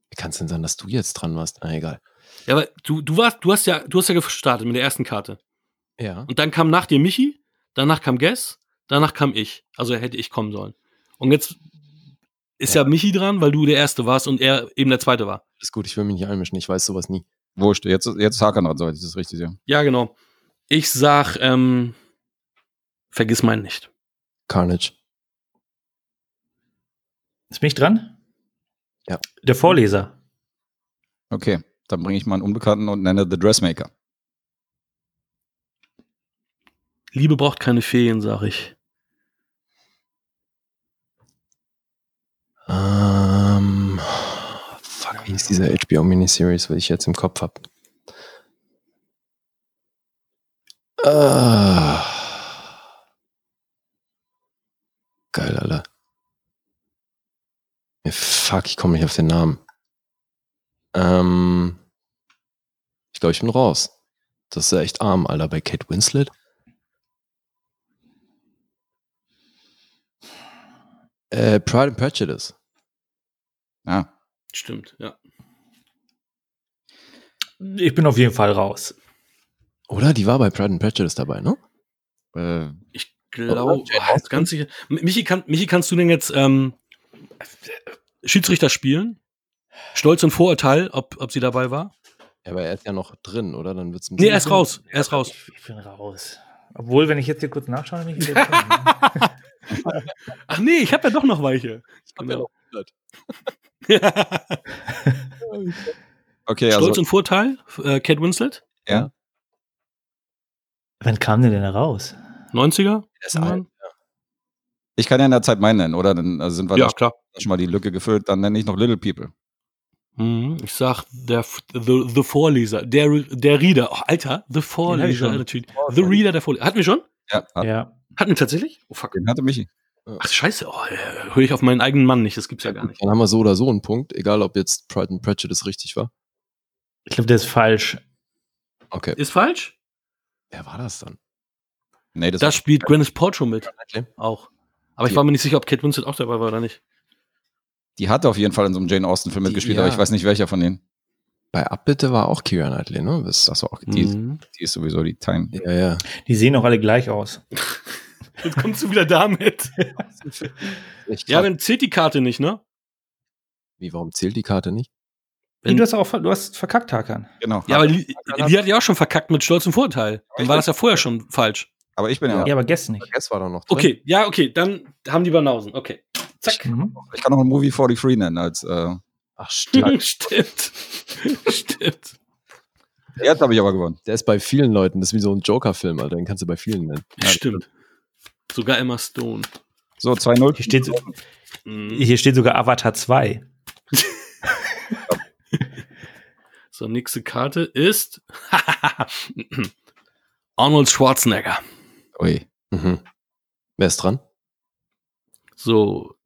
Wie kann es denn sein, dass du jetzt dran warst? Ah, egal. Ja, aber du, du warst, du hast ja, du hast ja gestartet mit der ersten Karte. Ja. Und dann kam nach dir Michi, danach kam Guess, danach kam ich. Also hätte ich kommen sollen. Und jetzt ist ja, Michi dran, weil du der Erste warst und er eben der Zweite war. Ist gut, ich will mich nicht einmischen, ich weiß sowas nie. Wurscht, jetzt, jetzt ist Hakan dran, soweit ich das richtig sehe. Ja, genau. Ich sag, ähm, vergiss meinen nicht. Carnage. Ist mich dran? Ja. Der Vorleser. Okay, dann bringe ich mal einen Unbekannten und nenne The Dressmaker. Liebe braucht keine Ferien, sag ich. Fuck, wie hieß dieser HBO-Miniseries, was ich jetzt im Kopf habe? Ah. Geil, Alter. Fuck, ich komme nicht auf den Namen. Ähm, ich glaube, ich bin raus. Das ist ja echt arm, Alter, bei Kate Winslet. Äh, Pride and Prejudice. Ja. Stimmt, ja. Ich bin auf jeden Fall raus. Oder? Die war bei Pride and Prejudice dabei, ne? Äh, Ich glaube, ganz sicher. Michi, kann, Michi, kannst du denn jetzt ähm, Schiedsrichter spielen? Stolz und Vorurteil, ob, ob sie dabei war? Ja, aber er ist ja noch drin, oder? Dann wird's ein Nee, er ist raus. Er ist raus. Ich, ich bin raus. Obwohl, wenn ich jetzt hier kurz nachschaue, bin ich wieder [laughs] drin. Ach nee, ich habe ja doch noch welche. hab ja noch [laughs] okay, Stolz also und Vorteil, äh, Kate Winslet, Wann kam der denn da raus? 90er? Er ist alt. ich kann ja in der Zeit meinen nennen, oder? Dann also sind wir Ja, da klar. schon mal die Lücke gefüllt. Dann nenne ich noch Little People. Mhm, Ich sag, der the, the Vorleser, der, der Reader. Oh, Alter, The Vorleser. Natürlich. The Reader, der Vorleser. Hatten wir schon? Ja, hat, Ja. Hatten wir tatsächlich? Oh, fuck. den hatte Michi. Ach, scheiße. Oh, äh, höre ich auf meinen eigenen Mann nicht. Das gibt's ja gar nicht. Dann haben wir so oder so einen Punkt, egal ob jetzt Pride and Prejudice richtig war. Ich glaube, der ist falsch. Okay. Ist falsch? Wer war das dann? Nee, das, Da spielt Gwyneth Paltrow mit. Knightley? Auch. Aber ich Die- war mir nicht sicher, ob Kate Winslet auch dabei war oder nicht. die hat auf jeden Fall in so einem Jane Austen-Film Die- mitgespielt, ja. aber ich weiß nicht welcher von denen. Bei Abbitte war auch Kira Knightley, ne? Das, Das war auch, die, Mhm. die ist sowieso die Time. ja, ja. Die sehen auch alle gleich aus. [laughs] Jetzt kommst du wieder damit. [laughs] Ja, dann zählt die Karte nicht, ne? Wie, warum zählt die Karte nicht? Nee, du hast auch du hast verkackt, Hakan. Genau. Ja, aber die, die hat ja auch schon verkackt mit Stolz und Vorteil. Dann war das ja vorher schon falsch. aber ich bin ja, Ja, aber gestern nicht. Guess war doch noch drin. Okay, ja, okay, dann haben die Banausen. Okay. Zack. Mhm. ich kann noch einen Movie 43 nennen als, äh, Ach, stimmt. [laughs] Stimmt. [laughs] Stimmt. jetzt habe ich aber gewonnen. Der ist bei vielen Leuten, das ist wie so ein Joker-Film, Alter. Den kannst du bei vielen nennen. Stimmt. Sogar Emma Stone. So, 2-0. Hier steht, Mhm. hier steht sogar Avatar 2. [laughs] So, nächste Karte ist [laughs] Arnold Schwarzenegger. Ui. Mhm. Wer ist dran? So,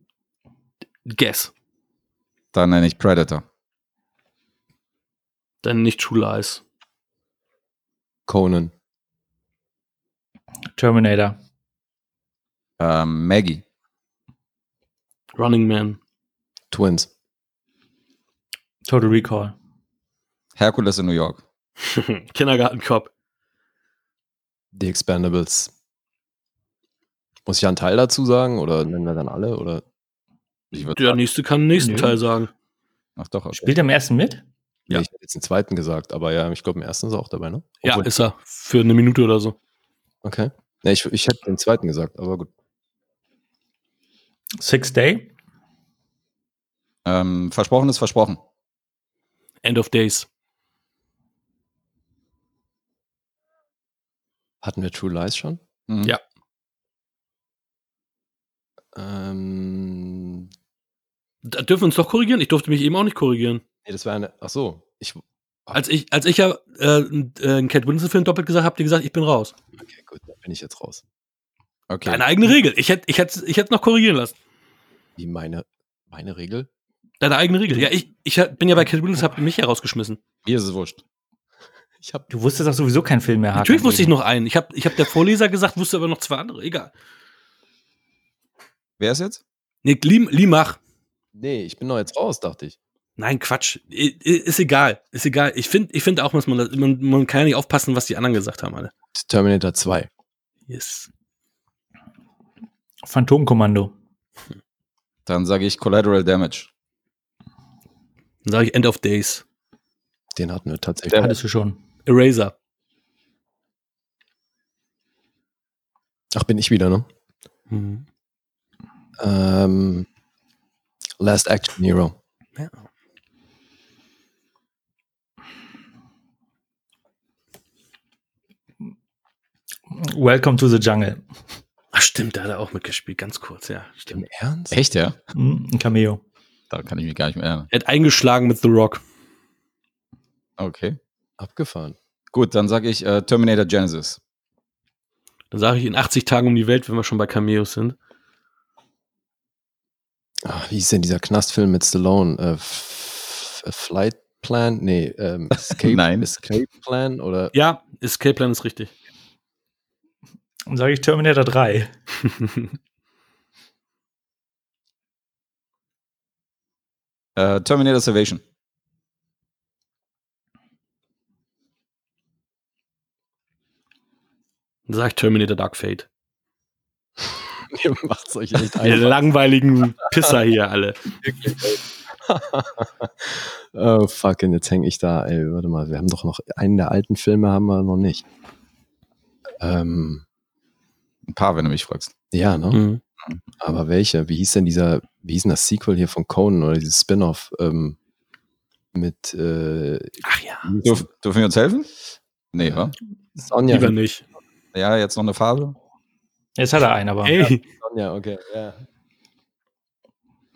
Guess. Dann nenne ich Predator. Dann nicht True Lies. Conan. Terminator. Ähm, Maggie. Running Man. Twins. Total Recall. Hercules in New York. [laughs] Kindergartenkopf. The Expendables. Muss ich einen Teil dazu sagen oder nennen wir dann alle? Oder? Der nächste kann den nächsten Nö. Teil sagen. Ach doch, okay. Spielt er im ersten mit? Ja. Ja. Ich hätte jetzt den zweiten gesagt, aber ja, ich glaube, im ersten ist er auch dabei, ne? Ja, Obwohl- ist er. Für eine Minute oder so. Okay. Nee, ich, ich hätte den zweiten gesagt, aber gut. Six Day? Ähm, versprochen ist versprochen. End of Days. Hatten wir True Lies schon? Mhm. Ja. Ähm, Da dürfen wir uns doch korrigieren. Ich durfte mich eben auch nicht korrigieren. nee, das war eine. Ach so. Ich, Als ich, als ich ja äh, äh, einen Cat Winslet-Film doppelt gesagt habe, habt ihr gesagt, ich bin raus. okay, gut, dann bin ich jetzt raus. Okay. Deine eigene Regel. Ich hätte ich hätte, ich hätte noch korrigieren lassen. Wie meine, meine Regel? Deine eigene Regel. Ja, ich, ich hab- bin ja bei Cat habt ihr mich herausgeschmissen. Mir ist es wurscht. [laughs] Ich habe Du wusstest doch sowieso keinen Film mehr, Hakan. Natürlich wusste ich noch einen. Ich habe ich hab der Vorleser gesagt, wusste aber noch zwei andere. Egal. Wer ist jetzt? Nee, Lee, Lee mach. Nee, ich bin doch jetzt raus, dachte ich. Nein, Quatsch. Ist egal. Ist egal. Ich finde ich find auch, dass man, man, man kann ja nicht aufpassen, was die anderen gesagt haben, alle. Terminator 2. Yes. Phantomkommando. Dann sage ich Collateral Damage. Dann sage ich End of Days. Den hatten wir tatsächlich. Der- Hattest du schon. Eraser. Ach, bin ich wieder, ne? Mhm. Ähm, Last Action Hero. Ja. Welcome to the Jungle. Ach, stimmt, da hat er auch mitgespielt, ganz kurz, ja. Stimmt. Ernst? Echt, ja? Hm, Ein Cameo. Da kann ich mich gar nicht mehr erinnern. Er hat eingeschlagen mit The Rock. Okay. Abgefahren. Gut, dann sage ich äh, Terminator Genesis. Dann sage ich in 80 Tagen um die Welt, wenn wir schon bei Cameos sind. Ah, wie hieß denn dieser Knastfilm mit Stallone? Äh, F F- Flight Plan? Nee, ähm, [laughs] Escape, Nein. Escape Plan oder Ja, Escape Plan ist richtig. Dann sage ich Terminator 3. [laughs] Äh, Terminator Salvation. Dann sage ich Terminator Dark Fate. [laughs] ihr macht's euch echt Ihr einfach. langweiligen Pisser hier alle. [laughs] oh fucking, jetzt hänge ich da, ey, warte mal, wir haben doch noch einen der alten Filme haben wir noch nicht. Ähm, Ein paar, wenn du mich fragst. ja, ne? Mhm. Aber welche? Wie hieß denn dieser, wie hieß denn das Sequel hier von Conan oder dieses Spin-off ähm, mit äh, Ach ja. Dürf, dürfen wir uns helfen? Nee, wa? Sonja? Lieber nicht. Ja, jetzt noch eine Farbe. Jetzt hat er einen, aber. Ey, Sonja, okay, ja.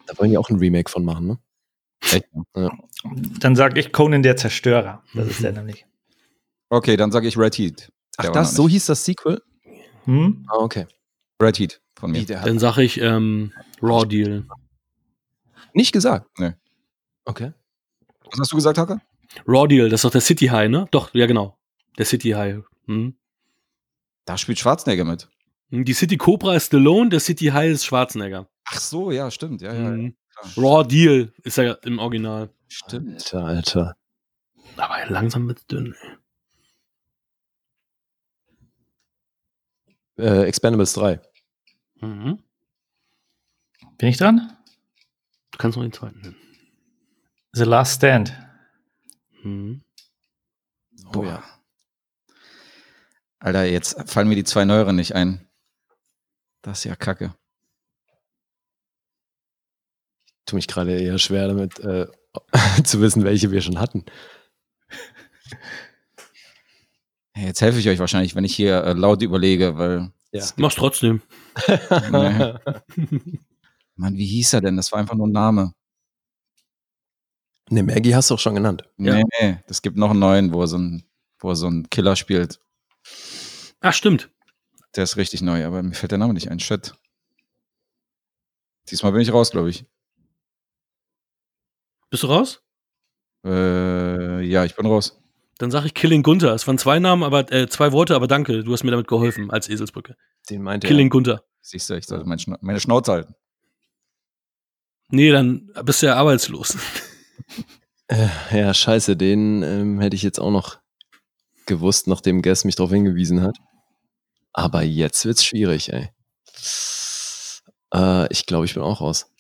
Da wollen die auch ein Remake von machen, ne? Echt? Dann sage ich Conan der Zerstörer. Das ist der [laughs] nämlich. Okay, dann sage ich Red Heat. Ach, Der war das, so hieß das Sequel? Hm? Ah, okay. Red Heat von mir. Dann sage ich ähm, Raw Deal. nicht gesagt? Nee. Okay. Was hast du gesagt, Hacker? Raw Deal, das ist doch der City High, ne? Doch, ja genau. Der City High. Mhm. Da spielt Schwarzenegger mit. Die City Cobra ist Stallone, der City High ist Schwarzenegger. Ach so, ja, stimmt. Ja, ja, ja. Klar. Raw Deal ist ja im Original. Stimmt. Alter, Alter. Aber langsam wird's dünn. ey. Äh, Expendables 3. Mhm. Bin ich dran? Du kannst noch den zweiten nennen. The Last Stand. Mhm. Oh ja. Alter, jetzt fallen mir die zwei neueren nicht ein. Das ist ja kacke. Tu mich gerade eher schwer damit, äh, [laughs] zu wissen, welche wir schon hatten. [laughs] Hey, Jetzt helfe ich euch wahrscheinlich, wenn ich hier äh, laut überlege, weil. Ja. Mach's trotzdem. Nee. [laughs] Mann, wie hieß er denn? Das war einfach nur ein Name. Ne, Maggie hast du auch schon genannt. Ja. Nee, nee. Es gibt noch einen neuen, wo er so ein, wo er so ein Killer spielt. Ach, stimmt. Der ist richtig neu, aber mir fällt der Name nicht ein. Shit. Diesmal bin ich raus, glaube ich. Bist du raus? Äh, ja, ich bin raus. Dann sage ich Killing Gunther. Es waren zwei Namen, aber äh, zwei Worte, aber danke. Du hast mir damit geholfen als Eselsbrücke. Den meinte Killing Gunther. Siehst du, ich sollte mein Schna meine Schnauze halten. Nee, dann bist du ja arbeitslos. er. [laughs] Äh, ja, scheiße, den ähm, hätte ich jetzt auch noch gewusst, nachdem Guess mich darauf hingewiesen hat. Aber jetzt wird's schwierig, ey. Äh, ich glaube, ich bin auch raus.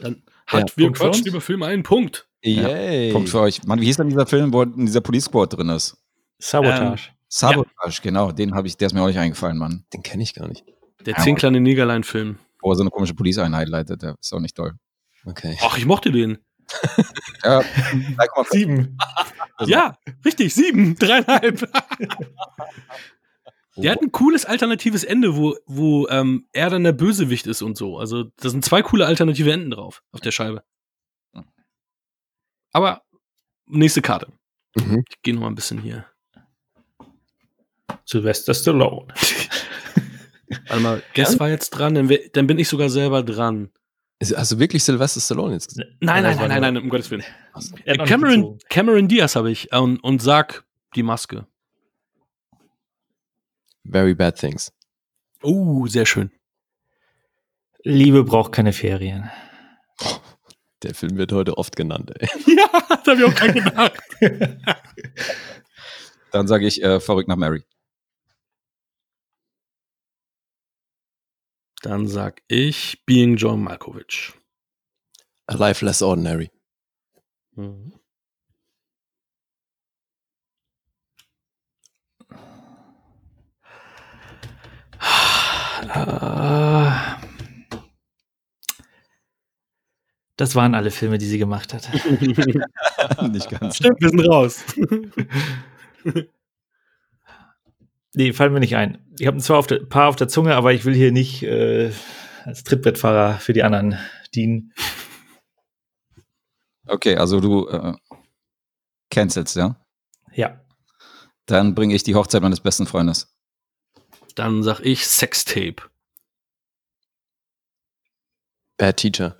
Dann hat Ja, wir Punkt quatschen über Filme einen Punkt. Yay. Punkt für euch. Mann, wie hieß denn dieser Film, wo in dieser Police Squad drin ist? Sabotage. Sabotage, genau. Den habe ich, der ist mir auch nicht eingefallen, Mann. Den kenne ich gar nicht. Der Ja, zehn kleine Negerlein-Film. Wo er so eine komische Police-Einheit leitet, der ist auch nicht toll. Okay. Ach, ich mochte den. [laughs] Ja, 3,5. Sieben. Ja, richtig, sieben, dreieinhalb. [laughs] Der hat ein cooles alternatives Ende, wo, wo ähm, er dann der Bösewicht ist und so. Also, da sind zwei coole alternative Enden drauf auf der Scheibe. Aber nächste Karte. Mhm. Ich gehe noch mal ein bisschen hier. Sylvester Stallone. [laughs] Warte mal, Guess war jetzt dran, dann, dann bin ich sogar selber dran. Hast du wirklich Sylvester Stallone jetzt gesehen? Nein, nein, nein, nein, nein, um Gottes Willen. Nicht Cameron. Cameron Diaz habe ich äh, und, und sag die Maske. Very Bad Things. Oh, sehr schön. Liebe braucht keine Ferien. Der Film wird heute oft genannt, ey. [laughs] Ja, das habe ich auch gerade gedacht. [laughs] Dann sage ich äh, verrückt nach Mary. Dann sag ich Being John Malkovich. A Life Less Ordinary. Mhm. Äh, das waren alle Filme, die sie gemacht hat. [laughs] Nicht ganz. Stimmt, wir sind raus. [laughs] Nee, fallen mir nicht ein. Ich habe zwar auf der, paar auf der Zunge, aber ich will hier nicht äh, als Trittbrettfahrer für die anderen dienen. Okay, also du äh, cancelst, ja? Ja. Dann bringe ich die Hochzeit meines besten Freundes. Dann sag ich Sextape. Bad Teacher.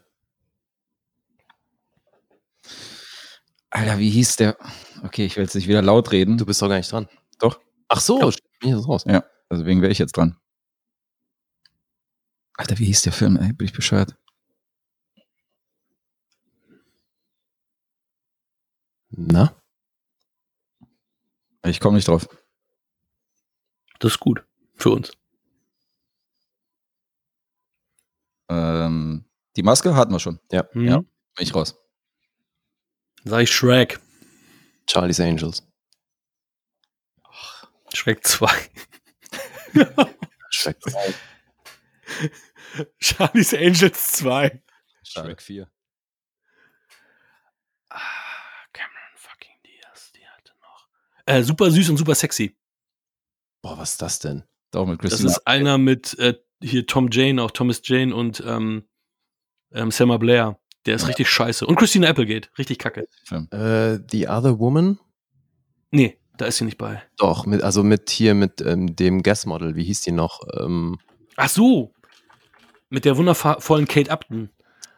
Alter, wie hieß der? Okay, ich will jetzt nicht wieder laut reden. Du bist doch gar nicht dran. Doch. Ach so, Ja. hier ist raus. Ja, deswegen wäre ich jetzt dran. Alter, wie hieß der Film? Ey, bin ich bescheuert. Na? Ich komme nicht drauf. Das ist gut. Für uns. Ähm, die Maske hatten wir schon. Mhm. Ja. Bin ich raus. Sag ich Shrek. Charlie's Angels. Shrek 2. Shrek 3. Charlie's Angels 2. Shrek 4. Ah, Cameron fucking Diaz, die hatte noch. Äh, super süß und super sexy. Boah, was ist das denn? Doch mit Das ist einer mit äh, hier Tom Jane, auch Thomas Jane und ähm, ähm, Selma Blair. Der ist richtig scheiße. Und Christina Applegate, richtig kacke. Äh, The Other Woman? Nee, da ist sie nicht bei. Doch, mit, also mit hier mit ähm, dem Guest-Model, wie hieß die noch? Ähm, Ach so. Mit der wundervollen Kate Upton.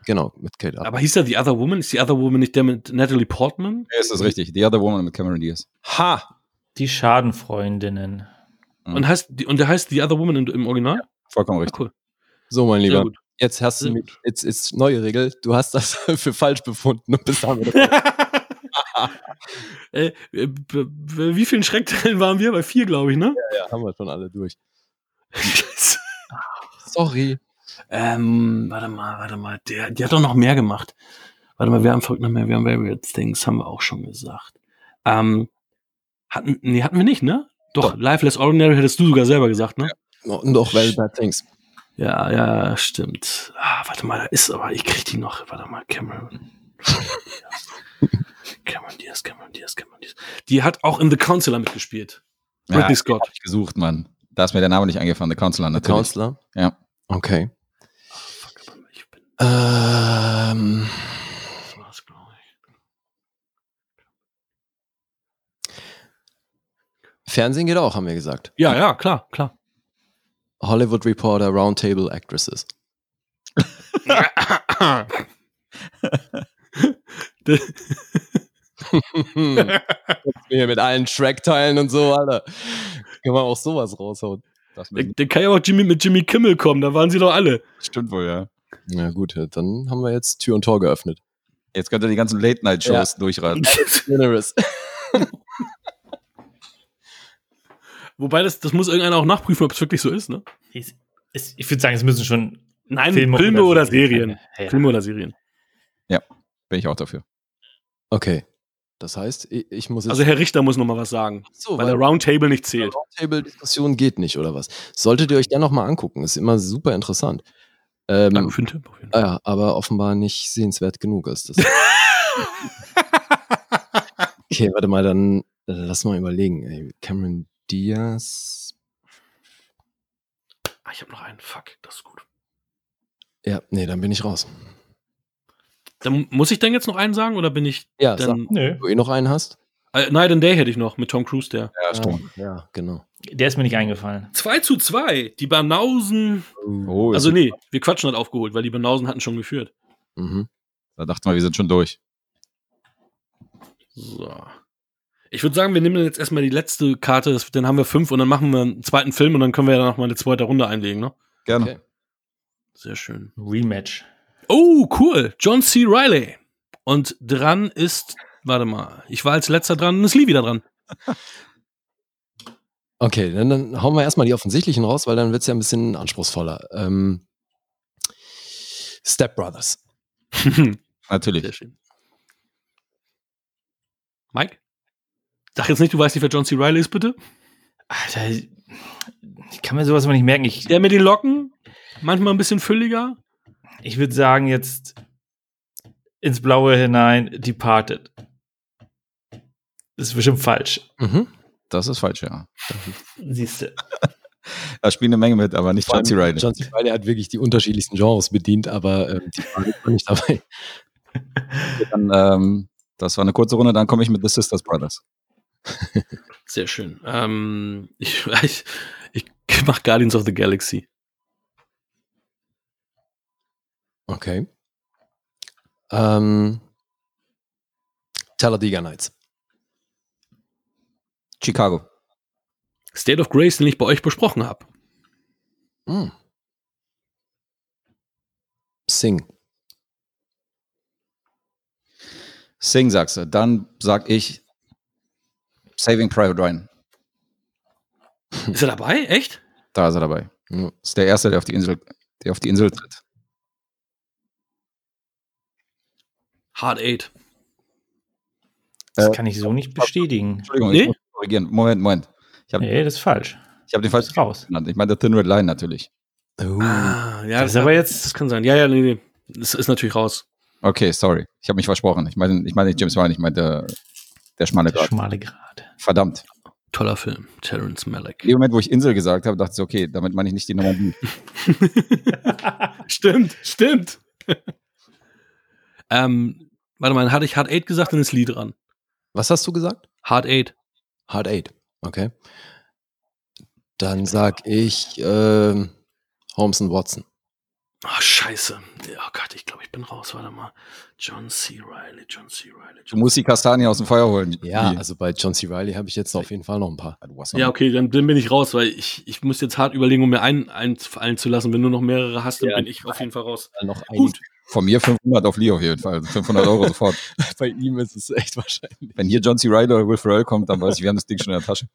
genau, mit Kate Upton. Aber hieß er The Other Woman? Ist The Other Woman nicht der mit Natalie Portman? Ja, ist das richtig. The Other Woman mit Cameron Diaz. Ha! Die Schadenfreundinnen. Mhm. Und, heißt, und der heißt The Other Woman im, Original? Vollkommen Ah, richtig. cool. So, mein Sehr Lieber. Jetzt hast du mich, gut. jetzt ist neue Regel. Du hast das [laughs] für falsch befunden und bist damit. [laughs] äh, äh, wie vielen Schreckteilen waren wir? Bei vier, glaube ich, ne? ja, haben wir schon alle durch. Sorry. ähm, warte mal, warte mal. Der, die hat doch noch mehr gemacht. Warte mal, wir haben verrückt noch mehr, wir haben Very Weird Things, haben wir auch schon gesagt. Ähm, hatten, nee, hatten wir nicht, ne? Doch, Life Less Ordinary hättest du sogar selber gesagt, ne? Auch Very Bad Things. Ja, ja, stimmt. Ah, warte mal, da ist aber, ich krieg die noch. Warte mal, Cameron. [laughs] Cameron Diaz, Cameron Diaz, Cameron Diaz. Die hat auch in The Counselor mitgespielt. Ridley Scott. Hab ich gesucht, Mann. Da ist mir der Name nicht eingefallen. The Counselor The natürlich. Counselor? Ja. Okay. Fuck, warte mal, ich bin, Ähm, das war's, glaub ich. Fernsehen geht auch, haben wir gesagt. Ja, ja, klar, klar. Hollywood Reporter, Roundtable Actresses. [laughs] Mit allen Trackteilen und so, Alter. Kann man auch sowas raushauen. Das Der, der kann ja auch Jimmy, mit Jimmy Kimmel kommen, da waren sie doch alle. stimmt wohl, ja. Ja, gut, dann haben wir jetzt Tür und Tor geöffnet. Jetzt könnt ihr die ganzen Late-Night-Shows durchraten. [laughs] [laughs] Wobei, das, das muss irgendeiner auch nachprüfen, ob es wirklich so ist, ne? Ich, ich würde sagen, es müssen schon Nein, Filme, oder, Serien. Ja, ja. Filme oder Serien. Bin ich auch dafür. Okay. Das heißt, ich, ich muss jetzt. Also Herr Richter muss noch mal was sagen, so, weil der Roundtable nicht zählt. Roundtable-Diskussion geht nicht, oder was? Solltet ihr euch dann nochmal angucken. Ist immer super interessant. Ähm, Danke für den Tipp. Ah ja, aber offenbar nicht sehenswert genug ist das. [laughs] okay, warte mal, dann äh, lass mal überlegen. Ey, Cameron Diaz. Ah, ich habe noch einen. Fuck, das ist gut. Ja, nee, dann bin ich raus. Dann muss ich dann jetzt noch einen sagen oder bin ich Ja, sag, dann. Nö, du eh noch einen hast? Äh, Night and Day hätte ich noch mit Tom Cruise, der. Ja, stimmt. Ah, ja, genau. der ist mir nicht eingefallen. 2 zu 2. Die Banausen. Oh, Also ist- nee, wir quatschen hat aufgeholt, weil die Banausen hatten schon geführt. Mhm. Da dachten wir, wir sind schon durch. So. Ich würde sagen, wir nehmen jetzt erstmal die letzte Karte, das- dann haben wir fünf und dann machen wir einen zweiten Film und dann können wir ja noch mal eine zweite Runde einlegen, ne? Gerne. Okay. Sehr schön. Rematch. Oh, cool. John C. Riley. Und dran ist, warte mal, ich war als letzter dran, dann ist Lee wieder dran. [laughs] Okay, dann, dann hauen wir erstmal die offensichtlichen raus, weil dann wird es ja ein bisschen anspruchsvoller. Ähm, Step Brothers. [laughs] Natürlich. Sehr schön. Mike? Sag jetzt nicht, du weißt nicht, wer John C. Riley ist, bitte? Alter, ich kann mir sowas mal nicht merken. Ich, Der mit den Locken, manchmal ein bisschen fülliger. ich würde sagen, jetzt ins Blaue hinein, Departed. Das ist bestimmt falsch. Mhm. Das ist falsch, ja. Siehst du. [laughs] Da spielen eine Menge mit, aber nicht John C. Reilly. John C. Reilly hat wirklich die unterschiedlichsten Genres bedient, aber ähm, die Frage war nicht dabei. [laughs] Dann, ähm, das war eine kurze Runde, dann komme ich mit The Sisters Brothers. Sehr schön. Ähm, ich [laughs] ich, ich mache Guardians of the Galaxy. Okay. Ähm, Talladega Nights. Chicago. State of Grace, den ich bei euch besprochen habe. Hm. Sing. Sing sagst du. Dann sag ich Saving Private Ryan. Ist er dabei? Echt? Da ist er dabei. Ist der Erste, der auf die Insel, der auf die Insel tritt. Hard Eight. Das Äh, kann ich so nicht bestätigen. Entschuldigung, Nee? ich muss korrigieren. Moment, Moment. Ich habe Nee, das ist falsch. ich hab den falsch raus. genannt. Ich meine Thin Red Line natürlich. Oh. Ah, ja, Das ist aber jetzt- Das kann sein. Ja, ja, nee, nee. Das ist natürlich raus. Okay, sorry. Ich habe mich versprochen. Ich meine ich meine nicht James Ryan, ich meinte der schmale Der Grad. schmale Grad. Verdammt. Toller Film. Terrence Malick. In dem Moment, wo ich Insel gesagt habe, dachte ich, okay, damit meine ich nicht die Normandie. [laughs] stimmt, stimmt. ähm, warte mal, hatte ich Hard Eight gesagt, dann ist Lee dran. Was hast du gesagt? Hard Eight. Hard Eight. Okay. Dann sag ich ähm, Holmes und Watson. Ah, scheiße. Oh Gott, ich glaube, ich bin raus. Warte mal. John C. Reilly, John C. Reilly. Du musst die Kastanie aus dem Feuer holen. Ja, also bei John C. Reilly habe ich jetzt auf jeden Fall noch ein paar. Ja, okay, dann, bin ich raus, weil ich, ich muss jetzt hart überlegen, um mir einen einfallen zu lassen. Wenn du noch mehrere hast, dann Ja. bin ich auf jeden Fall raus. Noch Gut. Von mir 500 auf Lee auf jeden Fall. 500 Euro sofort. Bei ihm ist es echt wahrscheinlich. Wenn hier John C. Reilly oder Will Ferrell kommt, dann weiß ich, wir haben das Ding schon in der Tasche.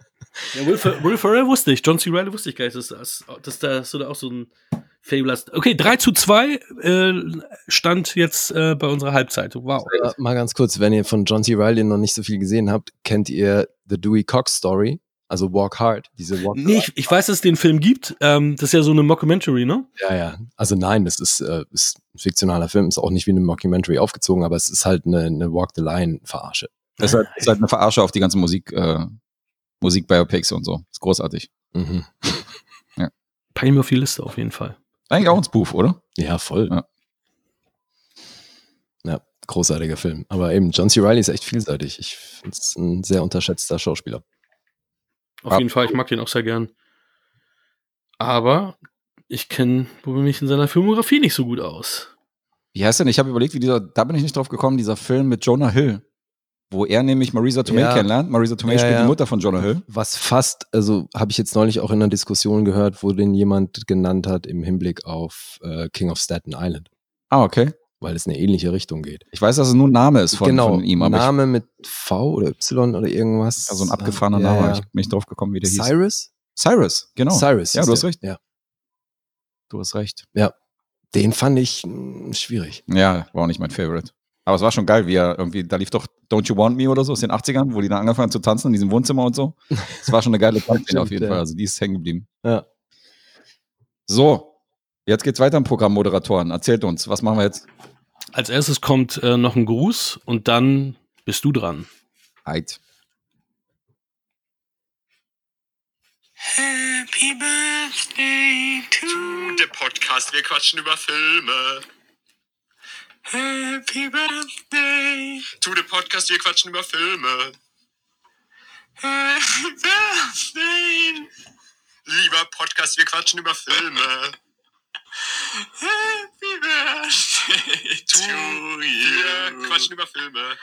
Ja, Will, Fer Will Ferrell wusste ich. John C. Reilly wusste ich gar nicht, dass, dass, da auch so ein Hast. Okay, 3 zu 2 äh, stand jetzt äh, bei unserer Halbzeit. Wow. Äh, mal ganz kurz, wenn ihr von John C. Reilly noch nicht so viel gesehen habt, kennt ihr The Dewey Cox Story? Also Walk Hard, diese Walk Nee, ich, ich weiß, dass es den Film gibt. Ähm, das ist ja so eine Mockumentary, ne? Ja, ja. Also nein, das ist, äh, ist ein fiktionaler Film, ist auch nicht wie eine Mockumentary aufgezogen, aber es ist halt eine, eine Walk the Line Verarsche. Das ist halt, ist halt eine Verarsche auf die ganzen Musik, äh, Musik-Biopics und so. Ist großartig. Mhm. Pack ich mir auf die Liste auf jeden Fall. Eigentlich auch ein Spoof, oder? Ja, voll. Ja. Ja, großartiger Film. Aber eben, John C. Reilly ist echt vielseitig. Ich finde es ein sehr unterschätzter Schauspieler. Auf Ja. jeden Fall, ich mag den auch sehr gern. Aber ich kenne mich in seiner Filmografie nicht so gut aus. Wie heißt denn? Ich habe überlegt, wie dieser, da bin ich nicht drauf gekommen, dieser Film mit Jonah Hill. Wo er nämlich Marisa Tomei Ja. kennenlernt. Marisa Tomei Ja, spielt ja. die Mutter von Jonah Hill. Was fast, also habe ich jetzt neulich auch in einer Diskussion gehört, wo den jemand genannt hat im Hinblick auf äh, King of Staten Island, Ah, okay. weil es in eine ähnliche Richtung geht. Ich weiß, dass es nur ein Name ist von, genau, von ihm, aber Name mit V oder Y oder irgendwas. ich, ja, so ein abgefahrener Ja, Name. ja. Ich bin nicht drauf gekommen, wie der hieß. Cyrus? Cyrus, genau. Cyrus. Ja, du hast recht. Ja. Du hast recht. Den fand ich mh, schwierig. Ja, war auch nicht mein Favorite. Aber es war schon geil, wie er irgendwie, da lief doch Don't You Want Me oder so aus den 80ern, wo die dann angefangen zu tanzen in diesem Wohnzimmer und so. Es war schon eine geile [laughs] Tanzszene auf jeden ja. Fall. Also die ist hängen geblieben. Ja. So, jetzt geht's weiter im Programm Moderatoren. Erzählt uns, was machen wir jetzt? Als erstes kommt äh, noch ein Gruß und dann bist du dran. Heit. Happy Birthday to der Podcast. Wir quatschen über Filme. Happy Birthday to the Podcast. Wir quatschen über Filme. Happy Birthday. Lieber Podcast, wir quatschen über Filme. Happy Birthday to you. Wir quatschen über Filme.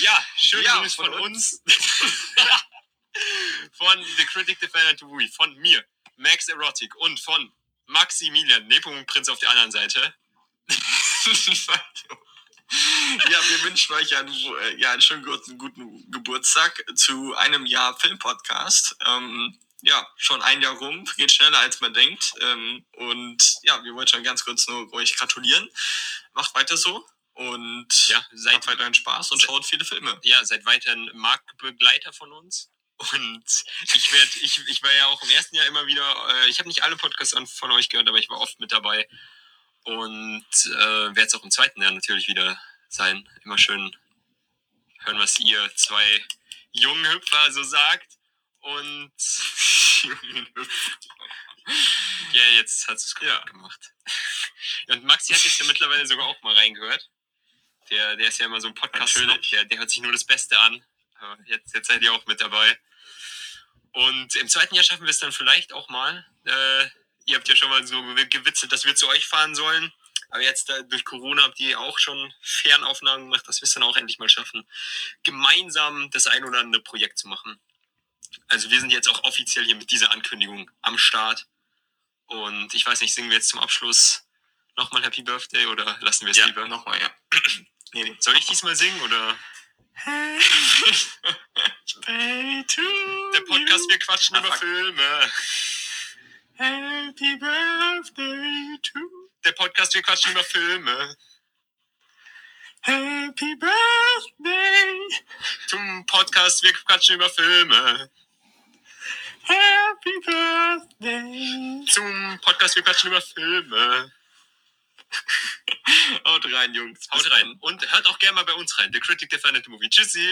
Ja, schön Ja, von von uns. [laughs] von The Critic Defender to Movie, von mir, Max Erotic und von Maximilian, Nepomuk Prinz auf der anderen Seite. [laughs] Ja, wir wünschen euch einen, äh, ja, einen schönen guten, guten Geburtstag zu einem Jahr Filmpodcast. Ähm, ja, schon ein Jahr rum, geht schneller als man denkt. Ähm, und ja, wir wollen schon ganz kurz nur euch gratulieren. Macht weiter so und Ja, seid, habt weiterhin Spaß und schaut viele Filme. ja, seid weiterhin Marktbegleiter von uns. Und ich werde, ich, ich war ja auch im ersten Jahr immer wieder, äh, ich habe nicht alle Podcasts von euch gehört, aber ich war oft mit dabei. Und äh, werde es auch im zweiten Jahr natürlich wieder sein. Immer schön hören, was ihr zwei jungen Hüpfer so sagt. Und. [laughs] Ja, jetzt hast du es gut gemacht. Und Maxi hat jetzt ja mittlerweile sogar auch mal reingehört. Der, der ist ja immer so ein podcast der, der hört sich nur das Beste an. Aber Jetzt, jetzt seid ihr auch mit dabei. Und im zweiten Jahr schaffen wir es dann vielleicht auch mal. Äh, ihr habt ja schon mal so gewitzelt, dass wir zu euch fahren sollen. Aber jetzt äh, durch Corona habt ihr auch schon Fernaufnahmen gemacht, dass wir es dann auch endlich mal schaffen, gemeinsam das ein oder andere Projekt zu machen. Also wir sind jetzt auch offiziell hier mit dieser Ankündigung am Start. Und ich weiß nicht, singen wir jetzt zum Abschluss nochmal Happy Birthday oder lassen wir es lieber? Nochmal, ja. [clears throat] nee, nee. Soll ich diesmal singen oder? [laughs] Der Podcast, wir quatschen über Filme. Happy Birthday to. Der Podcast, wir quatschen über Filme. Happy Birthday zum Podcast, wir quatschen über Filme. Happy Birthday zum Podcast, wir quatschen über Filme. Haut rein, Jungs. Haut rein. Und hört auch gerne mal bei uns rein. The Critic Defended Movie. Tschüssi.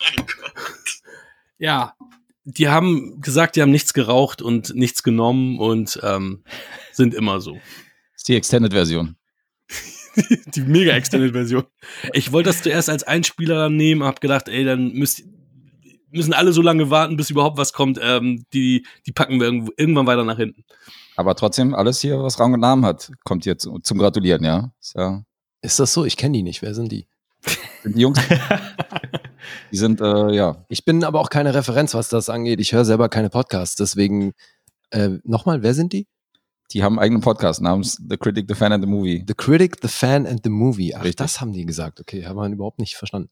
mein Gott. Ja, die haben gesagt, die haben nichts geraucht und nichts genommen und ähm, sind immer so. Das ist die Extended-Version. [laughs] die mega extended Version. Ich wollte das zuerst als Einspieler nehmen, hab gedacht, ey, dann müsst, müssen alle so lange warten, bis überhaupt was kommt. Ähm, die, die packen wir irgendwo, irgendwann weiter nach hinten. Aber trotzdem, alles hier, was Rang und Namen hat, kommt hier zu, zum Gratulieren, ja. Ist, ja, Ist das so? Ich kenne die nicht. Wer sind die? sind die Jungs, [laughs] die sind, äh, ja, Ich bin aber auch keine Referenz, was das angeht. Ich höre selber keine Podcasts. Deswegen, äh, nochmal, wer sind die? die haben einen eigenen Podcast namens The Critic, The Fan and the Movie. The Critic, The Fan and the Movie. Ach, Richtig. das haben die gesagt. Okay, haben wir überhaupt nicht verstanden.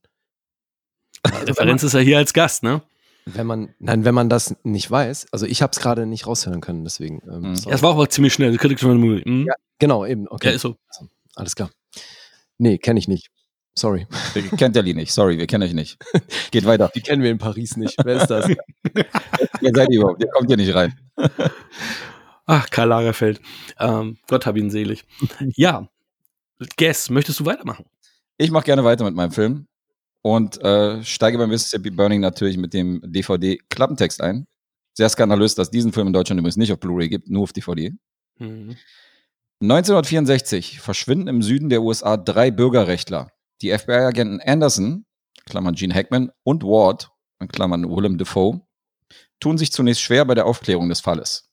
Referenz ist ja hier als Gast, ne? Wenn man, nein, wenn man das nicht weiß, also ich habe es gerade nicht raushören können, deswegen. Ähm, Mhm. Das war auch ziemlich schnell. Die Kritik von der Movie. Hm? Ja, genau, eben. Okay. Ja, ist so. Alles klar. Nee, kenne ich nicht. Sorry. Ihr kennt Ellie nicht, sorry, wir kennen euch nicht. [laughs] Geht weiter. Die kennen wir in Paris nicht. Wer ist das? [laughs] Wer seid ihr überhaupt? Ihr kommt hier nicht rein. [laughs] Ach, Karl Lagerfeld. Ähm, Gott hab ihn selig. Ja. Guess, möchtest du weitermachen? Ich mache gerne weiter mit meinem Film und äh, steige beim Mississippi Burning natürlich mit dem DVD-Klappentext ein. Sehr skandalös, dass diesen Film in Deutschland übrigens nicht auf Blu-ray gibt, nur auf DVD. Mhm. 1964 verschwinden im Süden der USA drei Bürgerrechtler. Die FBI-Agenten Anderson, Klammern Gene Hackman, und Ward, Klammern Willem Dafoe, tun sich zunächst schwer bei der Aufklärung des Falles.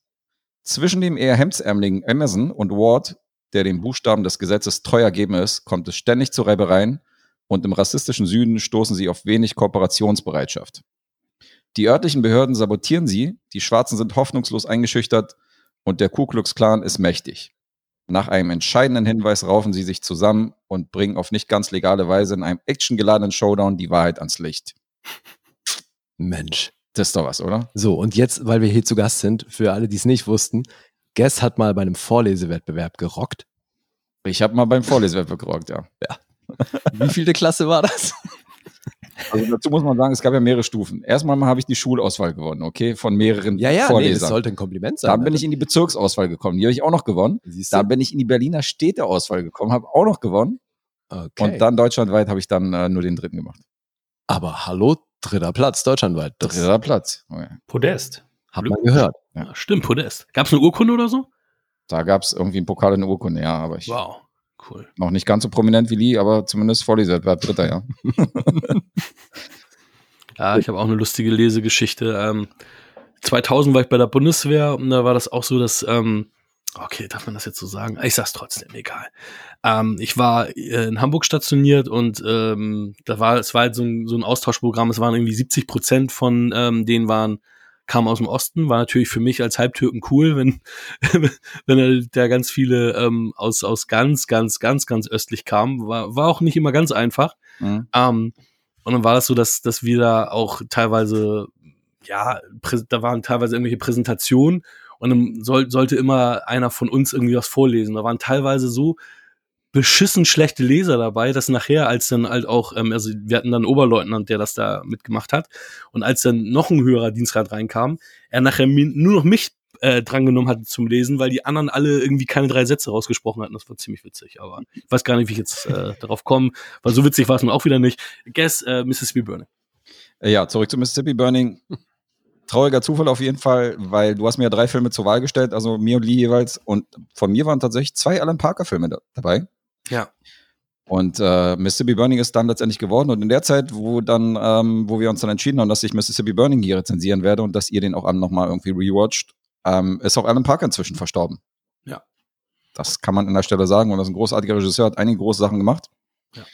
Zwischen dem eher hemdsärmeligen Emerson und Ward, der den Buchstaben des Gesetzes treu ergeben ist, kommt es ständig zu Reibereien und im rassistischen Süden stoßen sie auf wenig Kooperationsbereitschaft. Die örtlichen Behörden sabotieren sie, die Schwarzen sind hoffnungslos eingeschüchtert und der Ku Klux Klan ist mächtig. Nach einem entscheidenden Hinweis raufen sie sich zusammen und bringen auf nicht ganz legale Weise in einem actiongeladenen Showdown die Wahrheit ans Licht. Mensch. Das ist doch was, oder? So, und jetzt, weil wir hier zu Gast sind, für alle, die es nicht wussten, Guess hat mal bei einem Vorlesewettbewerb gerockt. Ich habe mal beim Vorlesewettbewerb gerockt, ja. Wie viele Klasse war das? [laughs] Also dazu muss man sagen, es gab ja mehrere Stufen. Erstmal mal habe ich die Schulauswahl gewonnen, okay, von mehreren Ja, ja, nee, das Vorlesern. sollte ein Kompliment sein. Dann bin ich in die Bezirksauswahl gekommen, die habe ich auch noch gewonnen. Siehst du? Dann bin ich in die Berliner Städteauswahl gekommen, habe auch noch gewonnen. okay. Und dann deutschlandweit habe ich dann äh, nur den dritten gemacht. Aber hallo, dritter Platz deutschlandweit. Das Dritter Platz. Okay. Podest. hat man gehört. Ja, stimmt, Podest. Gab es eine Urkunde oder so? Da gab es irgendwie einen Pokal und eine Urkunde, ja, aber ich Wow, cool. noch nicht ganz so prominent wie Lee, aber zumindest Vorlesewettbewerb Dritter, ja. [laughs] Ja, ich habe auch eine lustige Lesegeschichte. Ähm, 2000 war ich bei der Bundeswehr und da war das auch so, dass, ähm, okay, darf man das jetzt so sagen? Ich sag's trotzdem, egal. Ähm, ich war äh, in Hamburg stationiert und ähm, da war, es war halt so ein, so ein Austauschprogramm, es waren irgendwie 70 Prozent von ähm, denen waren, kamen aus dem Osten, war natürlich für mich als Halbtürken cool, wenn, [laughs] wenn da- da ganz viele ähm, aus, aus ganz, ganz, ganz, ganz östlich kamen. War, war auch nicht immer ganz einfach. Mhm. Ähm, und dann war das so, dass, dass wir da auch teilweise, ja, da waren teilweise irgendwelche Präsentationen und dann soll, sollte immer einer von uns irgendwie was vorlesen. Da waren teilweise so beschissen schlechte Leser dabei, dass nachher, als dann halt auch, ähm, also wir hatten dann einen Oberleutnant, der das da mitgemacht hat, und als dann noch ein höherer Dienstgrad reinkam, er nachher nur noch mich äh, drangenommen hat zum Lesen, weil die anderen alle irgendwie keine drei Sätze rausgesprochen hatten. Das war ziemlich witzig, aber ich weiß gar nicht, wie ich jetzt äh, [laughs] darauf komme, weil so witzig war es nun auch wieder nicht. Guess äh, Mississippi Burning. Äh, Ja, zurück zu Mississippi Burning. Trauriger Zufall auf jeden Fall, weil du hast mir ja drei Filme zur Wahl gestellt, also mir und Lee jeweils. Und von mir waren tatsächlich zwei Alan Parker-Filme da, dabei. Ja. Und äh, Mississippi Burning ist dann letztendlich geworden. Und in der Zeit, wo dann, ähm, wo wir uns dann entschieden haben, dass ich Mississippi Burning hier rezensieren werde und dass ihr den auch nochmal irgendwie rewatcht, ähm, ist auch Alan Parker inzwischen verstorben. Ja. Das kann man an der Stelle sagen. Und das ist ein großartiger Regisseur, hat einige große Sachen gemacht. Ja.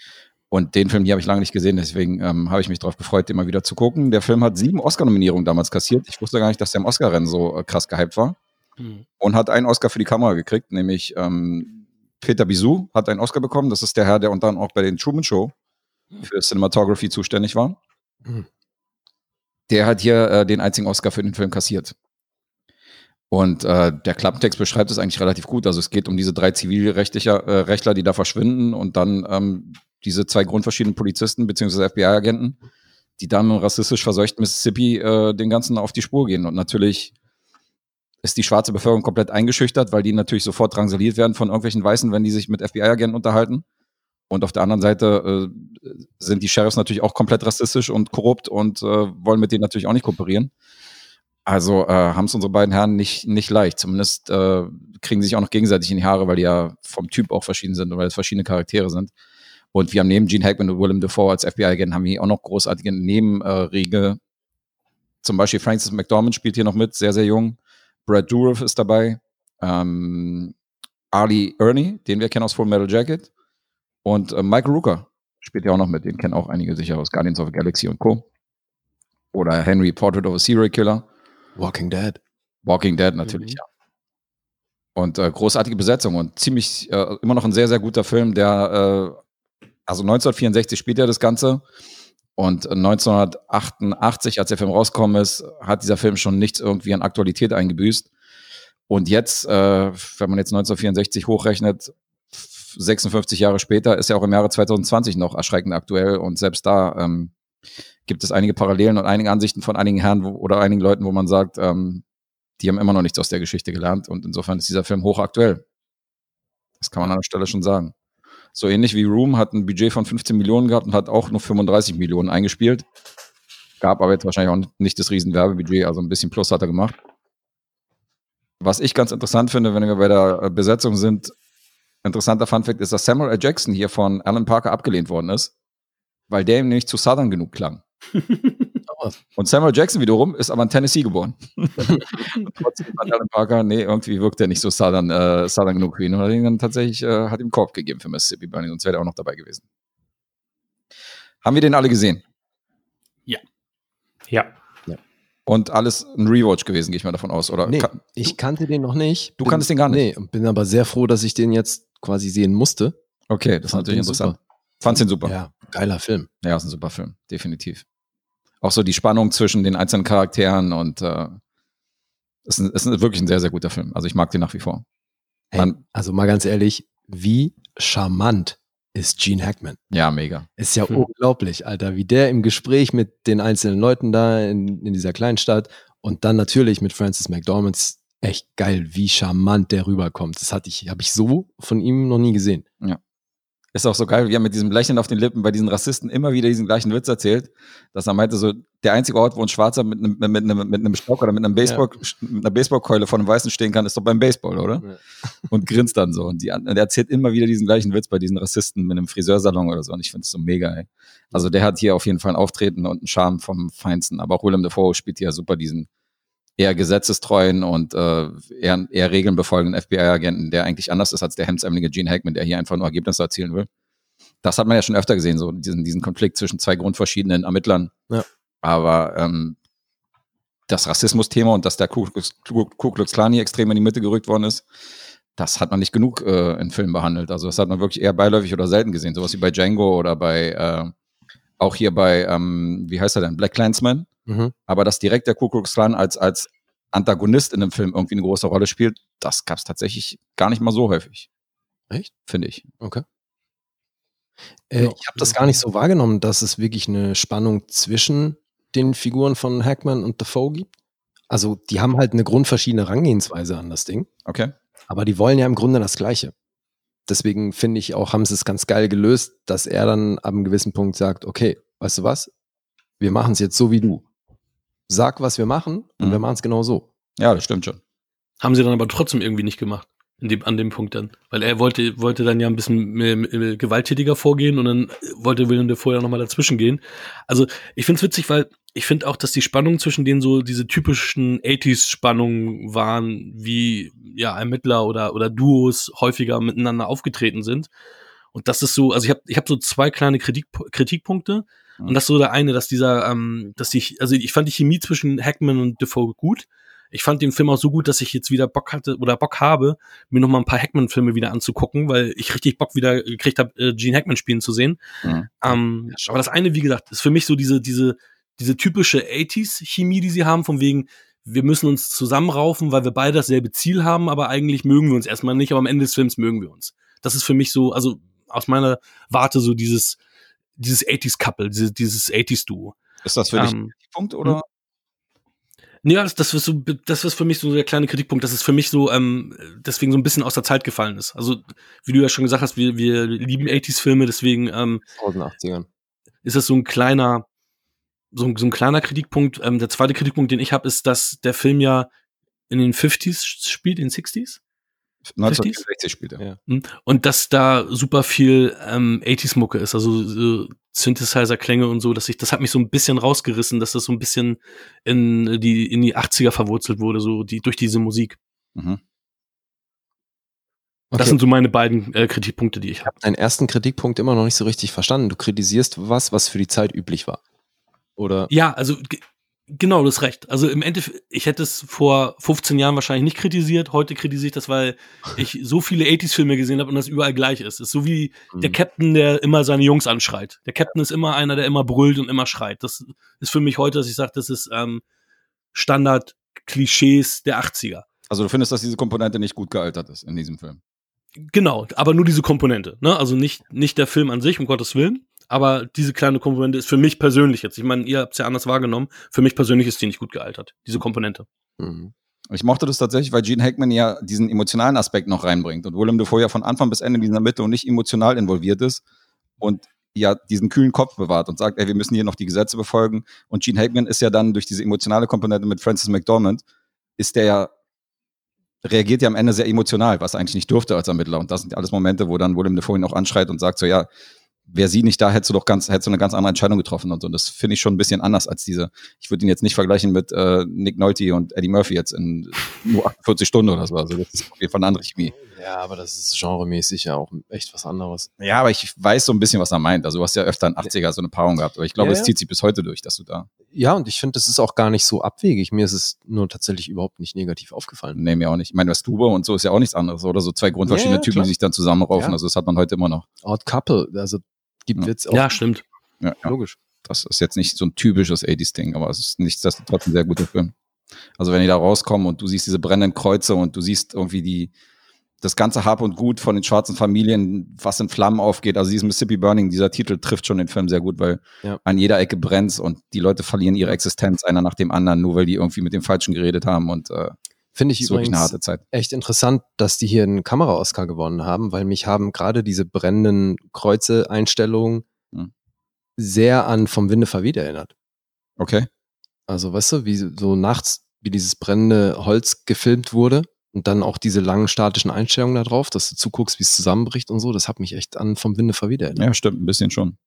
Und den Film hier habe ich lange nicht gesehen, deswegen ähm, habe ich mich darauf gefreut, den mal wieder zu gucken. Der Film hat sieben Oscar-Nominierungen damals kassiert. Ich wusste gar nicht, dass der im Oscar-Rennen so äh, krass gehypt war. Hm. Und hat einen Oscar für die Kamera gekriegt, nämlich ähm, Peter Bisou hat einen Oscar bekommen. Das ist der Herr, der unter anderem auch bei den Truman Show für Cinematography zuständig war. Mhm. Der hat hier äh, den einzigen Oscar für den Film kassiert. Und äh, der Klappentext beschreibt es eigentlich relativ gut. Also es geht um diese drei Zivilrechtler, äh, Rechtler, die da verschwinden und dann ähm, diese zwei grundverschiedenen Polizisten bzw. FBI-Agenten, die dann im rassistisch verseuchten Mississippi äh, den ganzen auf die Spur gehen. Und natürlich ist die schwarze Bevölkerung komplett eingeschüchtert, weil die natürlich sofort drangsaliert werden von irgendwelchen Weißen, wenn die sich mit FBI-Agenten unterhalten. Und auf der anderen Seite äh, sind die Sheriffs natürlich auch komplett rassistisch und korrupt und äh, wollen mit denen natürlich auch nicht kooperieren. Also äh, haben es unsere beiden Herren nicht, nicht leicht. Zumindest äh, kriegen sie sich auch noch gegenseitig in die Haare, weil die ja vom Typ auch verschieden sind und weil es verschiedene Charaktere sind. Und wir haben neben Gene Hackman und Willem Dafoe als FBI-Agent haben wir hier auch noch großartige Nebenriege. Zum Beispiel Francis McDormand spielt hier noch mit, sehr, sehr jung. Brad Dourif ist dabei. Ähm, Ali Ernie, den wir kennen aus Full Metal Jacket. Und äh, Michael Rooker spielt ja auch noch mit, den kennen auch einige sicher aus Guardians of the Galaxy und Co. Oder Henry Portrait of a Serial Killer. Walking Dead. Walking Dead natürlich, Mhm. ja. Und äh, großartige Besetzung und ziemlich, äh, immer noch ein sehr, sehr guter Film, der, äh, also 1964 spielt er das Ganze. Und 1988, als der Film rausgekommen ist, hat dieser Film schon nichts irgendwie an Aktualität eingebüßt. Und jetzt, äh, wenn man jetzt 1964 hochrechnet, 56 Jahre später, ist er auch im Jahre 2020 noch erschreckend aktuell. Und selbst da ähm, gibt es einige Parallelen und einige Ansichten von einigen Herren wo, oder einigen Leuten, wo man sagt, ähm, die haben immer noch nichts aus der Geschichte gelernt. Und insofern ist dieser Film hochaktuell. Das kann man an der Stelle schon sagen. So ähnlich wie Room hat ein Budget von 15 Millionen gehabt und hat auch nur 35 Millionen eingespielt. Gab aber jetzt wahrscheinlich auch nicht das riesen Werbebudget, also ein bisschen Plus hat er gemacht. Was ich ganz interessant finde, wenn wir bei der äh, Besetzung sind, interessanter Funfact ist, dass Samuel L. Jackson hier von Alan Parker abgelehnt worden ist, weil der ihm nämlich zu Southern genug klang. [laughs] Und Samuel Jackson wiederum ist aber in Tennessee geboren. Und [laughs] trotzdem hat Alan Parker, nee, irgendwie wirkt er nicht so Southern, äh, Southern genug für ihn. Und hat ihn dann tatsächlich, äh, hat ihm Korb gegeben für Mississippi Burning, sonst wäre er auch noch dabei gewesen. Haben wir den alle gesehen? Ja. Und alles ein Rewatch gewesen, gehe ich mal davon aus, oder? Nee, Ka- ich kannte den noch nicht. Du kanntest den gar nicht? Nee, und bin aber sehr froh, dass ich den jetzt quasi sehen musste. Okay, das ist natürlich interessant. Fand's den super? Ja, geiler Film. Ja, ist ein super Film, definitiv. Auch so die Spannung zwischen den einzelnen Charakteren und äh, ist, ist wirklich ein sehr, sehr guter Film. Also ich mag den nach wie vor. Hey, Man- also mal ganz ehrlich, wie charmant ist Gene Hackman? Ja, mega. Ist ja Hm. unglaublich, Alter, wie der im Gespräch mit den einzelnen Leuten da in, in dieser kleinen Stadt und dann natürlich mit Francis McDormand echt geil, wie charmant der rüberkommt. Das hatte ich, habe ich so von ihm noch nie gesehen. Ist auch so geil, wie er mit diesem Lächeln auf den Lippen bei diesen Rassisten immer wieder diesen gleichen Witz erzählt, dass er meinte, so der einzige Ort, wo ein Schwarzer mit einem, mit einem, mit einem Stock oder mit einem Baseball, mit einer Baseballkeule von einem Weißen stehen kann, ist doch beim Baseball, oder? Ja. [laughs] Und grinst dann so. Und, die, und er erzählt immer wieder diesen gleichen Witz bei diesen Rassisten mit einem Friseursalon oder so. Und ich finde es so mega, ey. Also der hat hier auf jeden Fall ein Auftreten und einen Charme vom Feinsten. Aber auch Willem Dafoe spielt hier super diesen eher gesetzestreuen und äh, eher, eher Regeln befolgenden FBI-Agenten, der eigentlich anders ist als der hemdsärmelige Gene Hackman, der hier einfach nur Ergebnisse erzielen will. Das hat man ja schon öfter gesehen, so diesen, diesen Konflikt zwischen zwei grundverschiedenen Ermittlern. Ja. Aber ähm, das Rassismus-Thema und dass der Ku Klux Ku Klux Klan hier extrem in die Mitte gerückt worden ist, das hat man nicht genug äh, in Filmen behandelt. Also das hat man wirklich eher beiläufig oder selten gesehen. Sowas wie bei Django oder bei, äh, auch hier bei, ähm, wie heißt er denn, Black Clansman. Mhm. Aber dass direkt der Ku Klux Klan als, als Antagonist in einem Film irgendwie eine große Rolle spielt, das gab es tatsächlich gar nicht mal so häufig. Echt? Finde ich. Okay. Äh, Ja, ich habe das gar nicht so wahrgenommen, dass es wirklich eine Spannung zwischen den Figuren von Hackman und Defoe gibt. Also die haben halt eine grundverschiedene Herangehensweise an das Ding, Okay. aber die wollen ja im Grunde das Gleiche. Deswegen finde ich auch, haben sie es ganz geil gelöst, dass er dann ab einem gewissen Punkt sagt, okay, weißt du was? Wir machen es jetzt so wie du. Sag, was wir machen und Mhm. wir machen es genau so. Ja, das stimmt schon. Haben sie dann aber trotzdem irgendwie nicht gemacht. In dem, an dem Punkt dann. Weil er wollte, wollte dann ja ein bisschen mehr, mehr gewalttätiger vorgehen und dann wollte William Dafoe ja nochmal dazwischen gehen. Also ich find's witzig, weil ich finde auch, dass die Spannungen zwischen denen so diese typischen 80s-Spannungen waren, wie ja Ermittler oder, oder Duos häufiger miteinander aufgetreten sind. Und das ist so, also ich habe ich hab so zwei kleine Kritik, Kritikpunkte. Und das ist so der eine, dass dieser, ähm, dass ich, also ich fand die Chemie zwischen Hackman und Defoe gut. Ich fand den Film auch so gut, dass ich jetzt wieder Bock hatte oder Bock habe, mir noch mal ein paar Hackman-Filme wieder anzugucken, weil ich richtig Bock wieder gekriegt habe, äh, Gene Hackman spielen zu sehen. Mhm. Ähm, aber das eine, wie gesagt, ist für mich so diese, diese, diese typische 80s-Chemie, die sie haben, von wegen, wir müssen uns zusammenraufen, weil wir beide dasselbe Ziel haben, aber eigentlich mögen wir uns erstmal nicht, aber am Ende des Films mögen wir uns. Das ist für mich so, also aus meiner Warte so dieses, dieses 80s-Couple, dieses, dieses 80s-Duo. Ist das für dich Ähm, ein Punkt oder? Nee, Ja, das, das ist so, das ist für mich so der kleine Kritikpunkt, dass es für mich so, ähm, deswegen so ein bisschen aus der Zeit gefallen ist. Also, wie du ja schon gesagt hast, wir, wir lieben 80s-Filme, deswegen ähm, 1080ern. ist das so ein kleiner, so ein, so ein kleiner Kritikpunkt. Ähm, der zweite Kritikpunkt, den ich habe, ist, dass der Film ja in den 50s spielt, in den 60s. 1964 spielt er. Ja. Hm? Und dass da super viel ähm, 80s-Mucke ist, also so Synthesizer-Klänge und so, dass ich, das hat mich so ein bisschen rausgerissen, dass das so ein bisschen in die, in die 80er verwurzelt wurde, so die, durch diese Musik. Mhm. Das Okay. sind so meine beiden äh, Kritikpunkte, die ich Ich habe. deinen ersten Kritikpunkt immer noch nicht so richtig verstanden. Du kritisierst was, was für die Zeit üblich war. Oder? Ja, also genau, das recht. Also im Endeffekt, ich hätte es vor 15 Jahren wahrscheinlich nicht kritisiert. Heute kritisiere ich das, weil ich so viele 80s-Filme gesehen habe und das überall gleich ist. Es ist so wie der Mhm. Captain, der immer seine Jungs anschreit. Der Captain ist immer einer, der immer brüllt und immer schreit. Das ist für mich heute, dass ich sage, das ist ähm, Standard-Klischees der 80er. Also du findest, dass diese Komponente nicht gut gealtert ist in diesem Film. Genau, aber nur diese Komponente. Ne? Also nicht, nicht der Film an sich, um Gottes Willen. Aber diese kleine Komponente ist für mich persönlich jetzt. Ich meine, ihr habt es ja anders wahrgenommen. Für mich persönlich ist die nicht gut gealtert, diese Komponente. Mhm. Ich mochte das tatsächlich, weil Gene Hackman ja diesen emotionalen Aspekt noch reinbringt und Willem Dafoe ja von Anfang bis Ende in dieser Ermittlung nicht emotional involviert ist und ja diesen kühlen Kopf bewahrt und sagt, ey, wir müssen hier noch die Gesetze befolgen. Und Gene Hackman ist ja dann durch diese emotionale Komponente mit Francis McDormand, ist der ja, reagiert ja am Ende sehr emotional, was er eigentlich nicht durfte als Ermittler. Und das sind alles Momente, wo dann Willem Dafoe ihn auch anschreit und sagt so, ja, wäre sie nicht da, hättest du doch ganz, hättest du eine ganz andere Entscheidung getroffen und so. Und das finde ich schon ein bisschen anders als diese. Ich würde ihn jetzt nicht vergleichen mit äh, Nick Nolte und Eddie Murphy jetzt in [laughs] nur 48 Stunden oder so. Also das ist auf jeden Fall eine andere Chemie. Ja, aber das ist genremäßig ja auch echt was anderes. Ja, aber ich weiß so ein bisschen, was er meint. Also du hast ja öfter in 80er so eine Paarung gehabt, aber ich glaube, Ja, es ja. zieht sich bis heute durch, dass du da. Ja, und ich finde, das ist auch gar nicht so abwegig. Mir ist es nur tatsächlich überhaupt nicht negativ aufgefallen. Nee, mir auch nicht. Ich meine, das Tube und so ist ja auch nichts anderes, oder? So zwei grundverschiedene Ja, ja, Typen, die sich dann zusammenraufen. Ja. Also das hat man heute immer noch. Odd Couple, also gibt Ja. Witz auch. Ja, stimmt. Ja, ja. Logisch. Das ist jetzt nicht so ein typisches 80s-Ding, aber es ist nichtsdestotrotz ein sehr guter Film. Also wenn die da rauskommen und du siehst diese brennenden Kreuze und du siehst irgendwie die, das ganze Hab und Gut von den schwarzen Familien, was in Flammen aufgeht. Also dieses Mississippi Burning, dieser Titel trifft schon den Film sehr gut, weil Ja. an jeder Ecke brennt und die Leute verlieren ihre Existenz einer nach dem anderen, nur weil die irgendwie mit dem Falschen geredet haben und äh, Finde ich übrigens harte Zeit. echt interessant, dass die hier einen Kamera-Oscar gewonnen haben, weil mich haben gerade diese brennenden Kreuze-Einstellungen Hm. sehr an Vom Winde verweht erinnert. Okay. Also, weißt du, wie so nachts, wie dieses brennende Holz gefilmt wurde und dann auch diese langen statischen Einstellungen da drauf, dass du zuguckst, wie es zusammenbricht und so, das hat mich echt an Vom Winde verweht erinnert. Ja, stimmt, ein bisschen schon.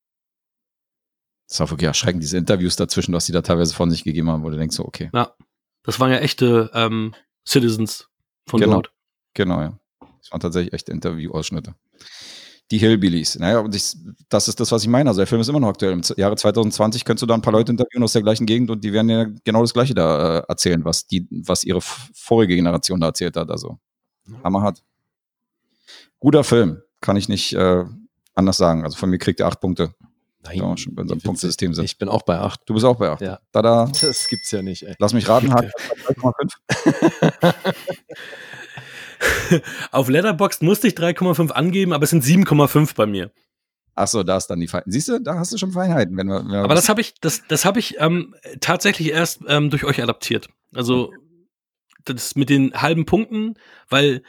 Das war wirklich erschreckend, diese Interviews dazwischen, was die da teilweise von sich gegeben haben, wo du denkst, so, okay. Ja. Das waren ja echte ähm, Citizens von Genau. dort. Genau, ja. Das waren tatsächlich echte Interview-Ausschnitte. Die Hillbillies. Naja, und ich, das ist das, was ich meine. Also der Film ist immer noch aktuell. Im Jahre 2020 könntest du da ein paar Leute interviewen aus der gleichen Gegend und die werden ja genau das Gleiche da äh, erzählen, was die, was ihre vorige Generation da erzählt hat. Also hammerhart. Guter Film, kann ich nicht äh, anders sagen. Also von mir kriegt er acht Punkte. Nein, Ja, schon bei unserem. Punktesystem sind. Ich bin auch bei acht. Du bist auch bei acht. Ja. Tada. Das gibt's ja nicht, ey. Lass mich raten, [laughs] hat 3,5. [laughs] auf Letterboxd musste ich 3,5 angeben, aber es sind 7,5 bei mir. Ach so, da ist dann die Feinheiten. Siehst du, da hast du schon Feinheiten. Wenn wir, wenn wir Aber das habe ich, das, das habe ich ähm, tatsächlich erst ähm, durch euch adaptiert. Also das mit den halben Punkten, weil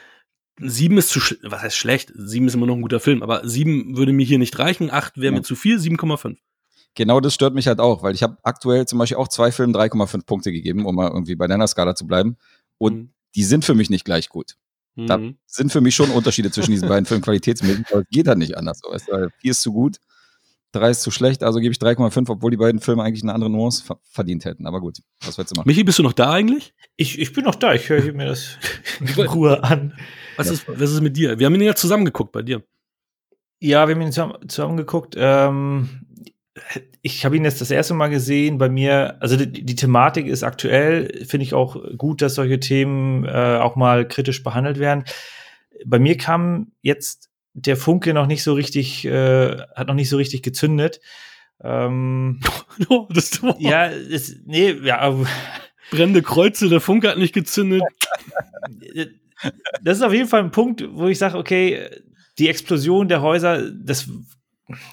sieben ist zu, sch- was heißt schlecht? Sieben ist immer noch ein guter Film, aber sieben würde mir hier nicht reichen. Acht wäre Ja. mir zu viel. 7,5. Genau das stört mich halt auch, weil ich habe aktuell zum Beispiel auch zwei Filmen 3,5 Punkte gegeben, um mal irgendwie bei deiner Skala zu bleiben. Und Mhm. die sind für mich nicht gleich gut. Da Mhm. sind für mich schon Unterschiede zwischen diesen beiden [laughs] Filmen qualitätsmäßig, aber es geht halt nicht anders. So. Weißt du, vier ist zu gut, drei ist zu schlecht, also gebe ich 3,5, obwohl die beiden Filme eigentlich eine andere Nuance ver verdient hätten. Aber gut, was willst du machen? Michi, bist du noch da eigentlich? Ich, ich bin noch da, ich höre mir das [laughs] in Ruhe an. Was ist, was ist mit dir? Wir haben ihn ja zusammen geguckt bei dir. Ja, wir haben ihn zusammen, zusammen geguckt. Ähm, ich habe ihn jetzt das erste Mal gesehen. Bei mir, also die, die Thematik ist aktuell, finde ich auch gut, dass solche Themen äh, auch mal kritisch behandelt werden. Bei mir kam jetzt der Funke noch nicht so richtig, äh, hat noch nicht so richtig gezündet. Ähm, [laughs] Oh, das ja, es, nee, ja, brennende Kreuze, der Funke hat nicht gezündet. [laughs] das ist auf jeden Fall ein Punkt, wo ich sage, okay, die Explosion der Häuser, das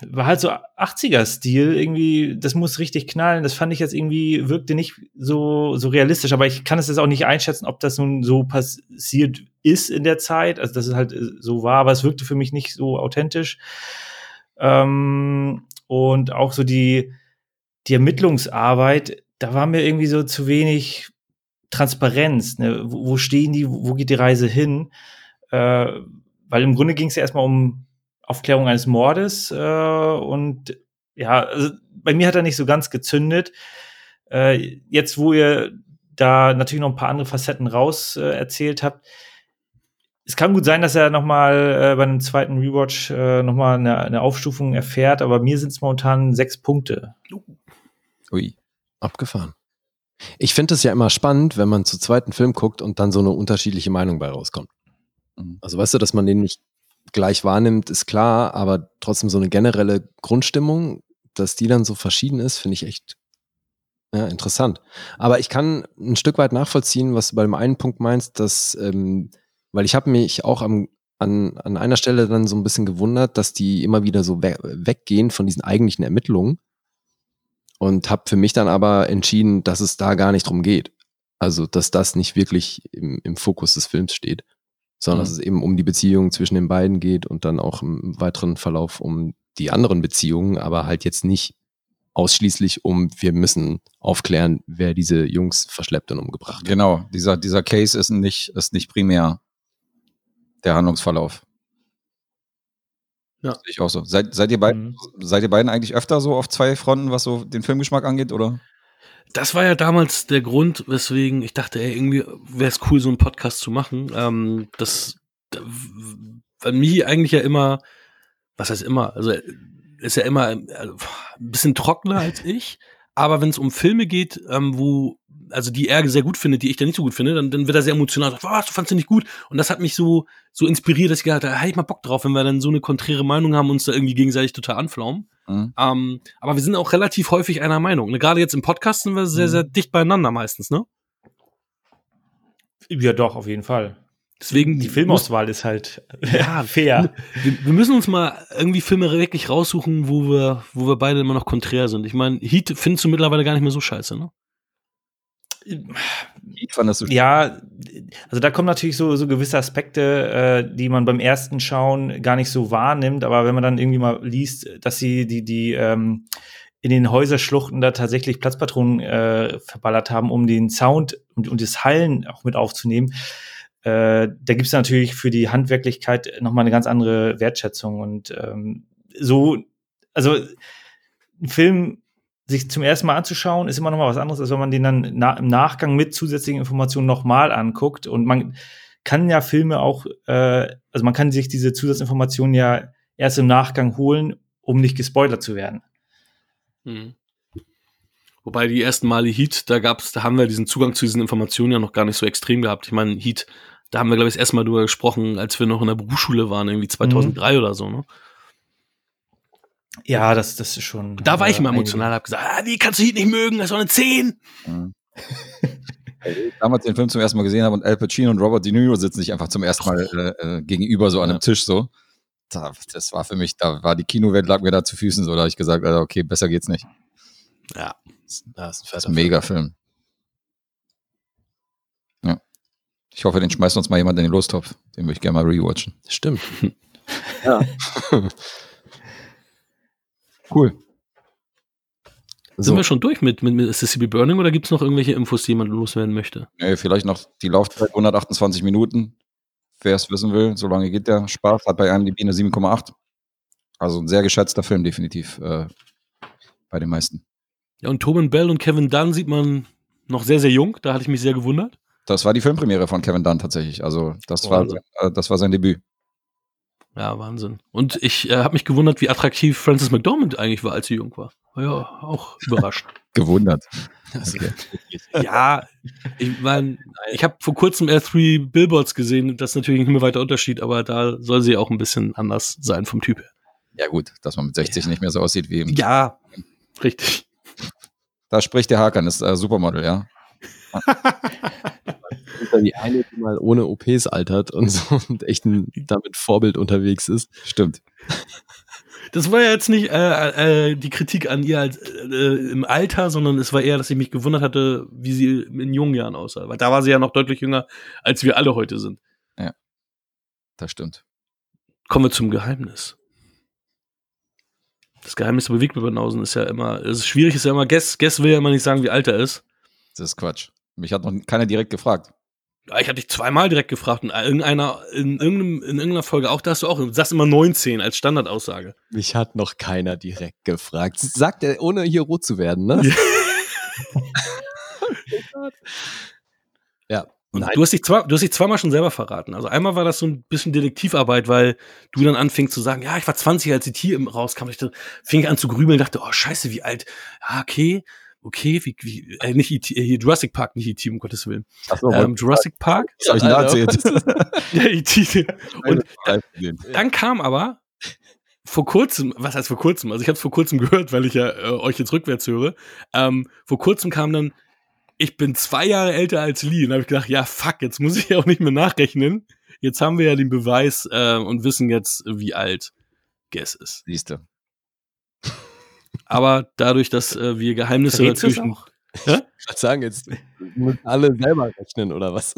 war halt so 80er-Stil, irgendwie, das muss richtig knallen. Das fand ich jetzt irgendwie, wirkte nicht so, so realistisch, aber ich kann es jetzt auch nicht einschätzen, ob das nun so passiert ist in der Zeit, also dass es halt äh, so war, aber es wirkte für mich nicht so authentisch. Ähm, und auch so die, die Ermittlungsarbeit, da war mir irgendwie so zu wenig Transparenz. Ne? Wo, wo stehen die? Wo geht die Reise hin? Äh, weil im Grunde ging es ja erstmal um Aufklärung eines Mordes äh, und ja, also bei mir hat er nicht so ganz gezündet. Äh, jetzt, wo ihr da natürlich noch ein paar andere Facetten raus äh, erzählt habt, es kann gut sein, dass er noch mal äh, bei einem zweiten Rewatch äh, noch mal eine, eine Aufstufung erfährt, aber mir sind es momentan sechs Punkte. Ui. Abgefahren. Ich finde es ja immer spannend, wenn man zu zweiten Film guckt und dann so eine unterschiedliche Meinung bei rauskommt. Mhm. Also weißt du, dass man den nicht gleich wahrnimmt, ist klar, aber trotzdem so eine generelle Grundstimmung, dass die dann so verschieden ist, finde ich echt ja, interessant. Aber ich kann ein Stück weit nachvollziehen, was du bei dem einen Punkt meinst, dass, ähm, weil ich habe mich auch am, an, an einer Stelle dann so ein bisschen gewundert, dass die immer wieder so we weggehen von diesen eigentlichen Ermittlungen und habe für mich dann aber entschieden, dass es da gar nicht drum geht. Also, dass das nicht wirklich im, im Fokus des Films steht, sondern Mhm. dass es eben um die Beziehung zwischen den beiden geht und dann auch im weiteren Verlauf um die anderen Beziehungen, aber halt jetzt nicht ausschließlich um, wir müssen aufklären, wer diese Jungs verschleppt und umgebracht hat. Genau, dieser, dieser Case ist nicht, ist nicht primär der Handlungsverlauf. Ja. Ich auch so. Seid, seid, ihr beiden, Mhm. seid ihr beiden eigentlich öfter so auf zwei Fronten, was so den Filmgeschmack angeht, oder? Das war ja damals der Grund, weswegen ich dachte, ey, irgendwie wäre es cool, so einen Podcast zu machen. Ähm, das, da- weil Michi eigentlich ja immer, was heißt immer, also ist ja immer äh, ein bisschen trockener als ich, aber wenn es um Filme geht, ähm, wo, also die er sehr gut findet, die ich dann nicht so gut finde, dann, dann wird er sehr emotional, sagt, was, du fandst den nicht gut? Und das hat mich so, so inspiriert, dass ich gedacht habe, hey, ich mal Bock drauf, wenn wir dann so eine konträre Meinung haben, uns da irgendwie gegenseitig total anflaumen. Mhm. Ähm, aber wir sind auch relativ häufig einer Meinung. Ne? Gerade jetzt im Podcast sind wir sehr, sehr dicht beieinander meistens, ne? Ja, doch, auf jeden Fall. Deswegen Die Filmauswahl ist halt Ja, [laughs] fair. Wir, wir müssen uns mal irgendwie Filme wirklich raussuchen, wo wir, wo wir beide immer noch konträr sind. Ich meine, Heat findest du mittlerweile gar nicht mehr so scheiße, ne? Ich fand das so Ja, also da kommen natürlich so, so gewisse Aspekte, äh, die man beim ersten Schauen gar nicht so wahrnimmt, aber wenn man dann irgendwie mal liest, dass sie die, die ähm, in den Häuserschluchten da tatsächlich Platzpatronen äh, verballert haben, um den Sound und, und das Hallen auch mit aufzunehmen, äh, da gibt's natürlich für die Handwerklichkeit nochmal eine ganz andere Wertschätzung. Und ähm, so, also ein Film sich zum ersten Mal anzuschauen, ist immer noch mal was anderes, als wenn man den dann na im Nachgang mit zusätzlichen Informationen nochmal anguckt. Und man kann ja Filme auch, äh, also man kann sich diese Zusatzinformationen ja erst im Nachgang holen, um nicht gespoilert zu werden. Mhm. Wobei die ersten Male Heat, da gab's, da haben wir diesen Zugang zu diesen Informationen ja noch gar nicht so extrem gehabt. Ich meine, Heat, da haben wir, glaube ich, das erste Mal drüber gesprochen, als wir noch in der Berufsschule waren, irgendwie 2003 oder so, ne? Ja, das, das ist schon. Da war ich äh, immer emotional, hab gesagt, ah, wie kannst du Heat nicht mögen? Das war eine 10. Mhm. damals den Film zum ersten Mal gesehen habe und Al Pacino und Robert De Niro sitzen sich einfach zum ersten Mal äh, äh, gegenüber so an einem Tisch so. Da, das war für mich, da war die Kinowelt lag mir da zu Füßen so, da habe ich gesagt, Alter, okay, besser geht's nicht. Ja. Das ist ein Das fetter ist ein mega Film. Ja. Ich hoffe, den schmeißt uns mal jemand in den Lostopf. Den würde ich gerne mal rewatchen. Stimmt. [laughs] Ja. [laughs] cool. Sind So. wir schon durch mit, mit Mississippi Burning oder gibt es noch irgendwelche Infos, die jemand loswerden möchte? Nee, vielleicht noch die Laufzeit 128 Minuten. Wer es wissen will, so lange geht der Spaß. Hat bei IMDb eine 7,8. Also ein sehr geschätzter Film, definitiv. Äh, bei den meisten. Ja, und Tobin Bell und Kevin Dunn sieht man noch sehr, sehr jung. Da hatte ich mich sehr gewundert. Das war die Filmpremiere von Kevin Dunn tatsächlich. Also das, war, Wahnsinn. äh, das war sein Debüt. Ja, Wahnsinn. Und ich äh, habe mich gewundert, wie attraktiv Frances McDormand eigentlich war, als sie jung war. Ja, auch [laughs] überrascht. Gewundert. Okay. ja, ich meine, ich habe vor kurzem Air 3 Billboards gesehen. Das ist natürlich nicht mehr weiter Unterschied, aber da soll sie auch ein bisschen anders sein vom Typ her. Ja gut, dass man mit 60 nicht mehr so aussieht wie im Ja, richtig. Da spricht der Hakan, ist äh, Supermodel, ja. [laughs] Ist dann die eine, die mal ohne OPs altert und so [laughs] und echt ein, damit Vorbild unterwegs ist. Stimmt. Das war ja jetzt nicht äh, äh, die Kritik an ihr als, äh, im Alter, sondern es war eher, dass ich mich gewundert hatte, wie sie in jungen Jahren aussah. Weil da war sie ja noch deutlich jünger, als wir alle heute sind. Das stimmt. Kommen wir zum Geheimnis. Das Geheimnis der Bewegtbildbanausen ist ja immer, es ist schwierig, ist ja immer, Guess, Guess will ja immer nicht sagen, wie alt er ist. Das ist Quatsch. Mich hat noch keiner direkt gefragt. Ja, ich hatte dich zweimal direkt gefragt und in irgendeiner, in, irgendeinem, in irgendeiner Folge auch, da hast du auch, du sagst immer 19 als Standardaussage. Mich hat noch keiner direkt gefragt. Sagt er, ohne hier rot zu werden, ne? ja. [laughs] Und du hast, dich zwei, du hast dich zweimal schon selber verraten. Also einmal war das so ein bisschen Detektivarbeit, weil du dann anfingst zu sagen, ja, ich war 20, als die Tier im rauskam. Ich fing an zu grübeln, dachte, oh scheiße, wie alt. Ja, okay, okay, wie, wie äh, nicht E.T., äh, hier Jurassic Park, nicht E.T., um Gottes Willen. Ach so, ähm, Jurassic Park. Was hab ich denn da erzählt? [laughs] ja, E.T. [laughs] Und dann, dann kam aber vor kurzem, was heißt vor kurzem? Also ich habe es vor kurzem [laughs] gehört, weil ich ja äh, euch jetzt rückwärts höre. Ähm, vor kurzem kam dann, ich bin zwei Jahre älter als Lee. Und da habe ich gedacht, ja fuck, jetzt muss ich ja auch nicht mehr nachrechnen. Jetzt haben wir ja den Beweis äh, und wissen jetzt, wie alt Guess ist. Siehst du. Aber dadurch, dass äh, wir Geheimnisse Verrätst natürlich. auch? Ja? Ich würde sagen, jetzt [laughs] müssen alle selber rechnen, oder was?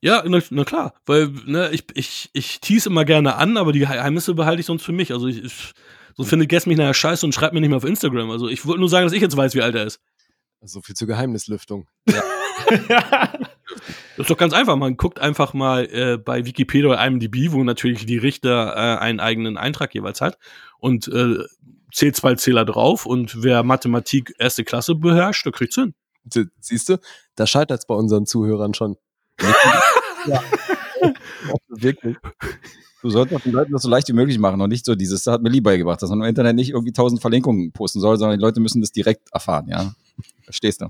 Ja, na, na klar, weil ne, ich, ich, ich tease immer gerne an, aber die Geheimnisse behalte ich sonst für mich. Also ich, ich so findet Guess mich nachher scheiße und schreibt mir nicht mehr auf Instagram. Also ich wollte nur sagen, dass ich jetzt weiß, wie alt er ist. So viel zur Geheimnislüftung. Das [laughs] ist doch ganz einfach. Man guckt einfach mal äh, bei Wikipedia oder IMDb, wo natürlich die Richter äh, einen eigenen Eintrag jeweils hat und äh, zählt zwei Zähler drauf und wer Mathematik erste Klasse beherrscht, der kriegt's hin. Sie- Siehst du, da scheitert es bei unseren Zuhörern schon. [laughs] ja. [laughs] Wirklich. Du solltest doch den Leuten das so leicht wie möglich machen und nicht so dieses, das hat mir Lee beigebracht, dass man im Internet nicht irgendwie tausend Verlinkungen posten soll, sondern die Leute müssen das direkt erfahren, ja. Verstehst du?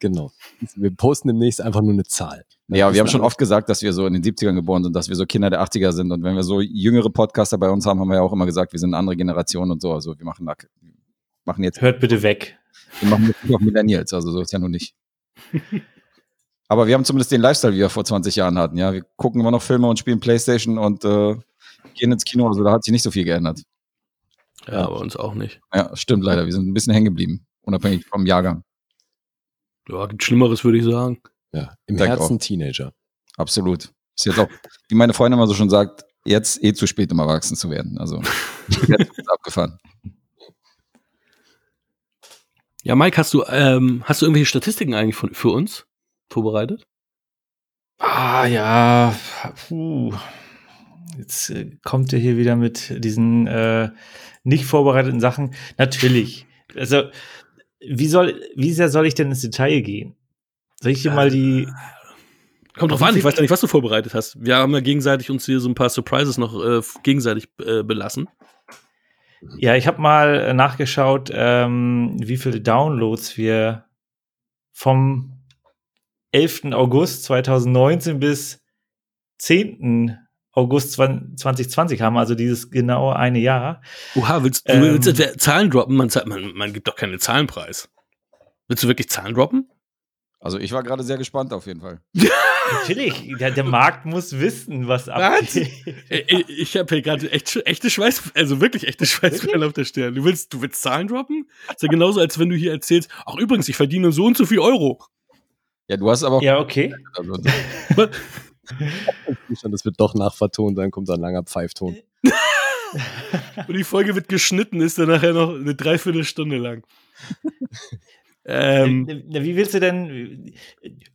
Genau. Wir posten demnächst einfach nur eine Zahl. Ja, wir haben schon oft gesagt, dass wir so in den 70ern geboren sind, dass wir so Kinder der 80er sind. Und wenn wir so jüngere Podcaster bei uns haben, haben wir ja auch immer gesagt, wir sind eine andere Generation und so. Also wir machen da, machen jetzt, Hört bitte weg. wir machen jetzt noch Millennials, also so ist ja nun nicht. [laughs] Aber wir haben zumindest den Lifestyle, wie wir vor 20 Jahren hatten. Ja, wir gucken immer noch Filme und spielen Playstation und äh, gehen ins Kino. Also da hat sich nicht so viel geändert. Ja, bei uns auch nicht. Ja, stimmt leider. Wir sind ein bisschen hängen geblieben, unabhängig vom Jahrgang. Ja, gibt Schlimmeres, würde ich sagen. Ja, im Denk Herzen auch. Teenager. Absolut. Ist jetzt auch, wie meine Freundin immer so schon sagt, jetzt eh zu spät, um erwachsen zu werden. Also [laughs] jetzt ist abgefahren. Ja, Mike, hast du, ähm, hast du irgendwelche Statistiken eigentlich von, für uns vorbereitet? Ah ja, puh. Jetzt äh, kommt ihr hier wieder mit diesen äh, nicht vorbereiteten Sachen. Natürlich. Also, wie soll, wie sehr soll ich denn ins Detail gehen? Soll ich dir mal die. Kommt drauf an, ich weiß ja nicht, was du vorbereitet hast. Wir haben ja gegenseitig uns hier so ein paar Surprises noch äh, gegenseitig äh, belassen. Ja, ich habe mal äh, nachgeschaut, ähm, wie viele Downloads wir vom 11. August 2019 bis 10. August 2020 haben, also dieses genaue eine Jahr. Oha, willst du Ähm. willst Zahlen droppen? Man, man, man gibt doch keine Zahlenpreis. Willst du wirklich Zahlen droppen? Also ich war gerade sehr gespannt auf jeden Fall. [laughs] Natürlich, der, der Markt muss wissen, was abgeht. Ey, Ich habe hier gerade echt, echte Schweiß, also wirklich echte [laughs] Schweißperlen auf der Stirn. Du willst, du willst Zahlen droppen? ist ja genauso, als wenn du hier erzählst, ach übrigens, ich verdiene so und so viel Euro. Ja, du hast aber auch. Ja, okay. Also, das wird doch nachvertont, dann kommt da ein langer Pfeifton. [laughs] Und die Folge wird geschnitten, ist dann nachher noch eine Dreiviertelstunde lang. [laughs] ähm, Na, Wie willst du denn?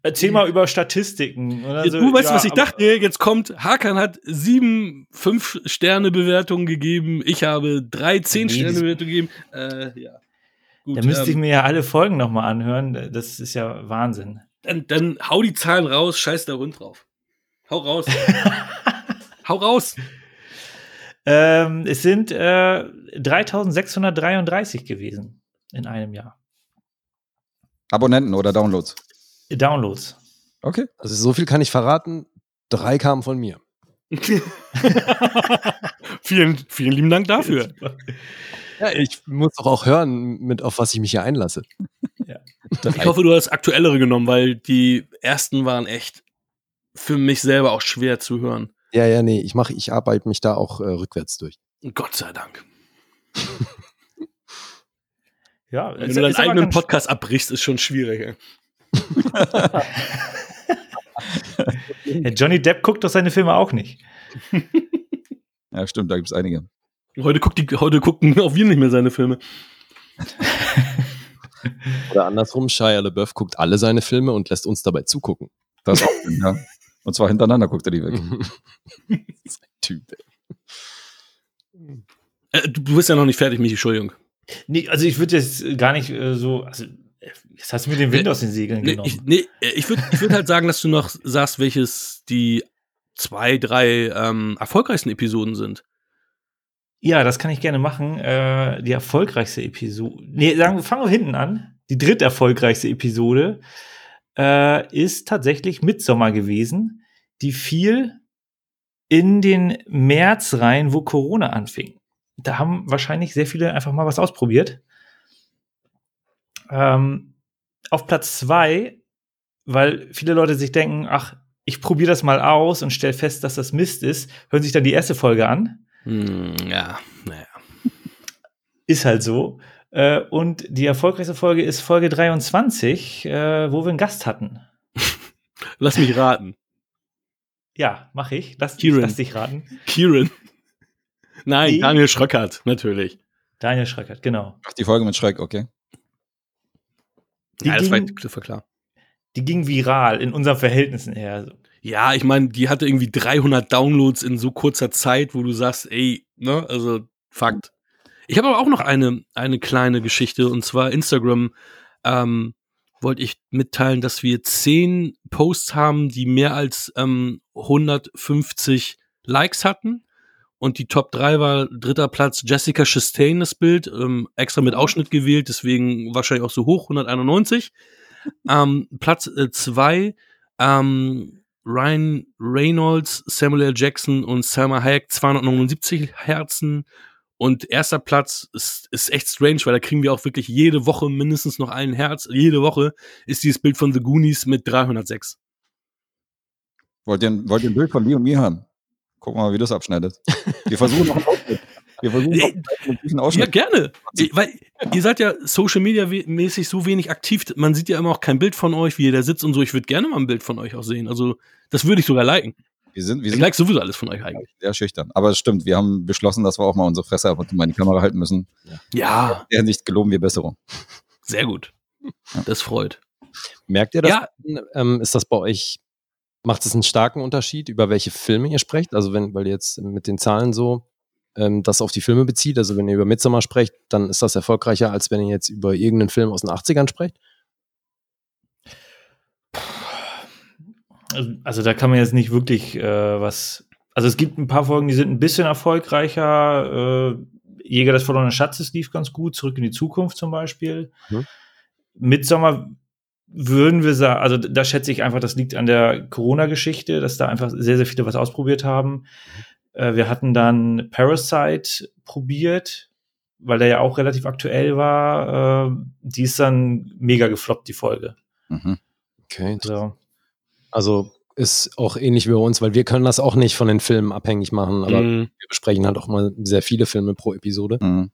Erzähl mal über Statistiken. Oder so. du weißt, Ja, was ich dachte? Jetzt kommt, Hakan hat sieben Fünf-Sterne-Bewertungen gegeben. Ich habe drei Zehn-Sterne-Bewertungen gegeben. Äh, ja. Gut, Da müsste ich ähm, mir ja alle Folgen nochmal anhören. Das ist ja Wahnsinn. Dann, dann hau die Zahlen raus, scheiß der Hund drauf. Hau raus. [laughs] hau raus. Ähm, es sind äh, 3633 gewesen in einem Jahr. Abonnenten oder Downloads. Downloads. Okay. Also so viel kann ich verraten. Drei kamen von mir. [laughs] vielen, vielen lieben Dank dafür. [laughs] Ja, ich muss doch auch hören, mit auf was ich mich hier einlasse. Ich hoffe, du hast aktuellere genommen, weil die ersten waren echt für mich selber auch schwer zu hören. Ja, ja, nee, ich mache, ich arbeite mich da auch äh, rückwärts durch. Gott sei Dank. [laughs] Ja, Wenn ist- du deinen eigenen Podcast abbrichst, ist schon schwierig. Ey. [laughs] Ja, Johnny Depp guckt doch seine Filme auch nicht. [laughs] Ja, stimmt, da gibt es einige. Heute, guckt die, heute gucken auch wir nicht mehr seine Filme. Oder andersrum, Shia LaBeouf guckt alle seine Filme und lässt uns dabei zugucken. Das [laughs] auch, ja. Und zwar hintereinander guckt er die weg. [laughs] das ist ein Typ. ey. Äh, du bist ja noch nicht fertig, Michi, Entschuldigung. Nee, also ich würde jetzt gar nicht äh, so. Also, äh, jetzt hast du mir den Wind aus den Segeln Nee, genommen. ich, nee, äh, ich würde ich würd halt sagen, dass du noch sagst, welches die zwei, drei ähm, erfolgreichsten Episoden sind. Ja, das kann ich gerne machen. Äh, die erfolgreichste Episode. Nee, sagen wir, fangen wir hinten an. Die dritt erfolgreichste Episode äh, ist tatsächlich Midsommer gewesen, die fiel in den März rein, wo Corona anfing. Da haben wahrscheinlich sehr viele einfach mal was ausprobiert. Ähm, auf Platz zwei, weil viele Leute sich denken, ach, ich probiere das mal aus und stelle fest, dass das Mist ist, hören sich dann die erste Folge an. Hm, ja, naja. Ist halt so. Äh, und die erfolgreichste Folge ist Folge 23, äh, wo wir einen Gast hatten. [laughs] Lass mich raten. Ja, mache ich. Lass, ich Kieran. lass dich raten. Kieran. Nein, Nee. Daniel Schröckert, natürlich. Daniel Schreckert, genau. Ach, die Folge mit Schreck, okay. Die, ja, das war, ging, das war klar. die ging viral in unseren Verhältnissen her. Ja, ich meine, die hatte irgendwie 300 Downloads in so kurzer Zeit, wo du sagst, ey, ne, also Fakt. Ich habe aber auch noch eine, eine kleine Geschichte und zwar Instagram. Ähm, wollte ich mitteilen, dass wir zehn Posts haben, die mehr als ähm, 150 Likes hatten. Und die Top 3 war dritter Platz Jessica Chastain, das Bild, ähm, extra mit Ausschnitt gewählt, deswegen wahrscheinlich auch so hoch, 191. ähm, Platz 2, ähm, Ryan Reynolds, Samuel L. Jackson und Selma Hayek 279 Herzen. Und erster Platz ist, ist echt strange, weil da kriegen wir auch wirklich jede Woche mindestens noch ein Herz. Jede Woche ist dieses Bild von The Goonies mit 306. Wollt ihr, ein- wollt ihr ein Bild von dir und mir haben? Gucken wir mal, wie das abschneidet. Wir versuchen noch einen Ausschnitt. Wir versuchen guten Ja, gerne. Weil ihr seid ja Social Media we- mäßig so wenig aktiv. Man sieht ja immer auch kein Bild von euch, wie ihr da sitzt und so. Ich würde gerne mal ein Bild von euch auch sehen. Also, das würde ich sogar liken. Wir sind, wir Ich sind like sowieso alles von euch eigentlich. sehr schüchtern. Aber es stimmt, wir haben beschlossen, dass wir auch mal unsere Fresse ab und zu mal in die Kamera halten müssen. Ja, In der Hinsicht geloben wir Besserung. sehr gut. Das freut. Merkt ihr das? Ja. Ähm, ist das bei euch, macht es einen starken Unterschied, über welche Filme ihr sprecht? Also wenn, weil ihr jetzt mit den Zahlen so ähm, das auf die Filme bezieht, also wenn ihr über Midsommar sprecht, dann ist das erfolgreicher, als wenn ihr jetzt über irgendeinen Film aus den 80ern sprecht? Also, also da kann man jetzt nicht wirklich äh, was. Also es gibt ein paar Folgen, die sind ein bisschen erfolgreicher. Äh, Jäger des verlorenen Schatzes lief ganz gut, zurück in die Zukunft zum Beispiel. Mhm. Midsommer würden wir sagen, also da schätze ich einfach, das liegt an der Corona-Geschichte, dass da einfach sehr, sehr viele was ausprobiert haben. Äh, wir hatten dann Parasite probiert, weil der ja auch relativ aktuell war. Äh, die ist dann mega gefloppt, die Folge. Mhm. Okay. So. Also ist auch ähnlich wie bei uns, weil wir können das auch nicht von den Filmen abhängig machen, aber Mhm. wir besprechen halt auch mal sehr viele Filme pro Episode. Mhm.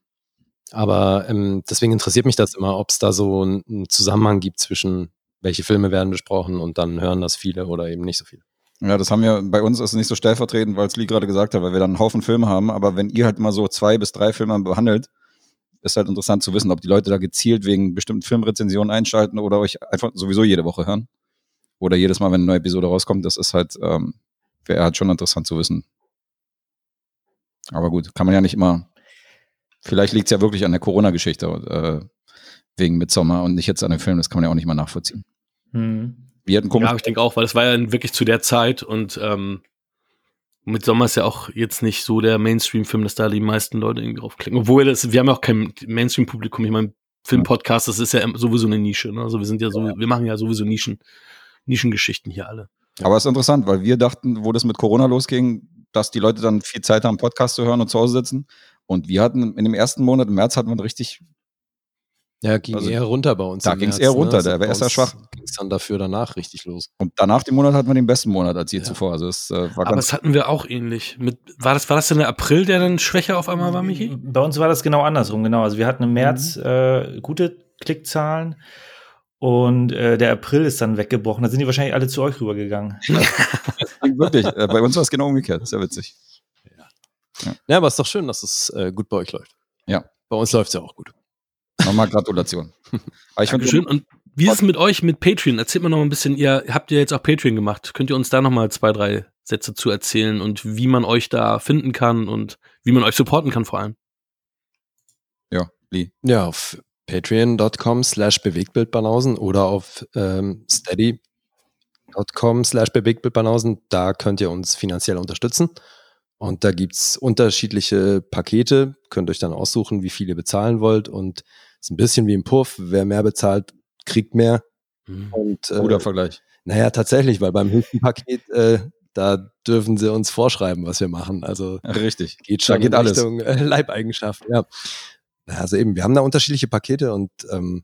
Aber ähm, deswegen interessiert mich das immer, ob es da so einen einen Zusammenhang gibt zwischen welche Filme werden besprochen und dann hören das viele oder eben nicht so viele. Ja, das haben wir bei uns ist nicht so stellvertretend, weil es Lee gerade gesagt hat, weil wir dann einen Haufen Filme haben. Aber wenn ihr halt immer so zwei bis drei Filme behandelt, ist halt interessant zu wissen, ob die Leute da gezielt wegen bestimmten Filmrezensionen einschalten oder euch einfach sowieso jede Woche hören. Oder jedes Mal, wenn eine neue Episode rauskommt. Das ist halt, ähm, wäre halt schon interessant zu wissen. Aber gut, kann man ja nicht immer. Vielleicht liegt es ja wirklich an der Corona-Geschichte äh, wegen Midsommar und nicht jetzt an dem Film. Das kann man ja auch nicht mal nachvollziehen. Hm. Wir hatten komisch Ja, ich denke auch, weil es war ja wirklich zu der Zeit und ähm, mit Sommer ist ja auch jetzt nicht so der Mainstream-Film, dass da die meisten Leute irgendwie draufklicken. Obwohl das, wir haben ja auch kein Mainstream-Publikum. Ich meine, Film-Podcast, das ist ja sowieso eine Nische. Ne? Also wir sind ja so, wir machen ja sowieso Nischen, Nischengeschichten hier alle. Aber es ist interessant, weil wir dachten, wo das mit Corona losging, dass die Leute dann viel Zeit haben, Podcast zu hören und zu Hause sitzen. Und wir hatten in dem ersten Monat, im März, hatten wir richtig, Ja, ging Also, eher runter bei uns. da ging's März, eher runter, der war bei erst ja uns schwach. Ging's dann dafür danach richtig los. und danach den Monat hatten wir den besten Monat als je Ja. zuvor. Also es äh, war Aber das hatten wir auch ähnlich. Mit, war, das, war das denn der April, der dann schwächer auf einmal war, Michi? Bei uns war das genau andersrum, genau. Also wir hatten im März Mhm. äh, gute Klickzahlen und äh, der April ist dann weggebrochen. Da sind die wahrscheinlich alle zu euch rübergegangen. [laughs] wirklich, äh, bei uns war es genau umgekehrt. Das ist ja witzig. Ja, aber ist doch schön, dass es äh, gut bei euch läuft. Ja. Bei uns läuft es ja auch gut. Nochmal Gratulation. Aber ich Dankeschön. Und wie ist es mit euch mit Patreon? Erzählt mir noch mal ein bisschen, ihr habt ja jetzt auch Patreon gemacht. Könnt ihr uns da noch mal zwei, drei Sätze zu erzählen und wie man euch da finden kann und wie man euch supporten kann vor allem? ja, Lee. Ja, auf patreon.com slash Bewegtbildbanausen oder auf ähm, steady.com slash Bewegtbildbanausen. Da könnt ihr uns finanziell unterstützen. Und da gibt's unterschiedliche Pakete. Könnt euch dann aussuchen, wie viel ihr bezahlen wollt. Und ist ein bisschen wie im Puff. Wer mehr bezahlt, kriegt mehr. Und, äh, Guter Vergleich. Naja, tatsächlich, weil beim höchsten Paket, äh, da dürfen sie uns vorschreiben, was wir machen. Also Richtig. geht Da schon geht in alles. Richtung äh, Leibeigenschaft, ja. Also eben, wir haben da unterschiedliche Pakete und ähm,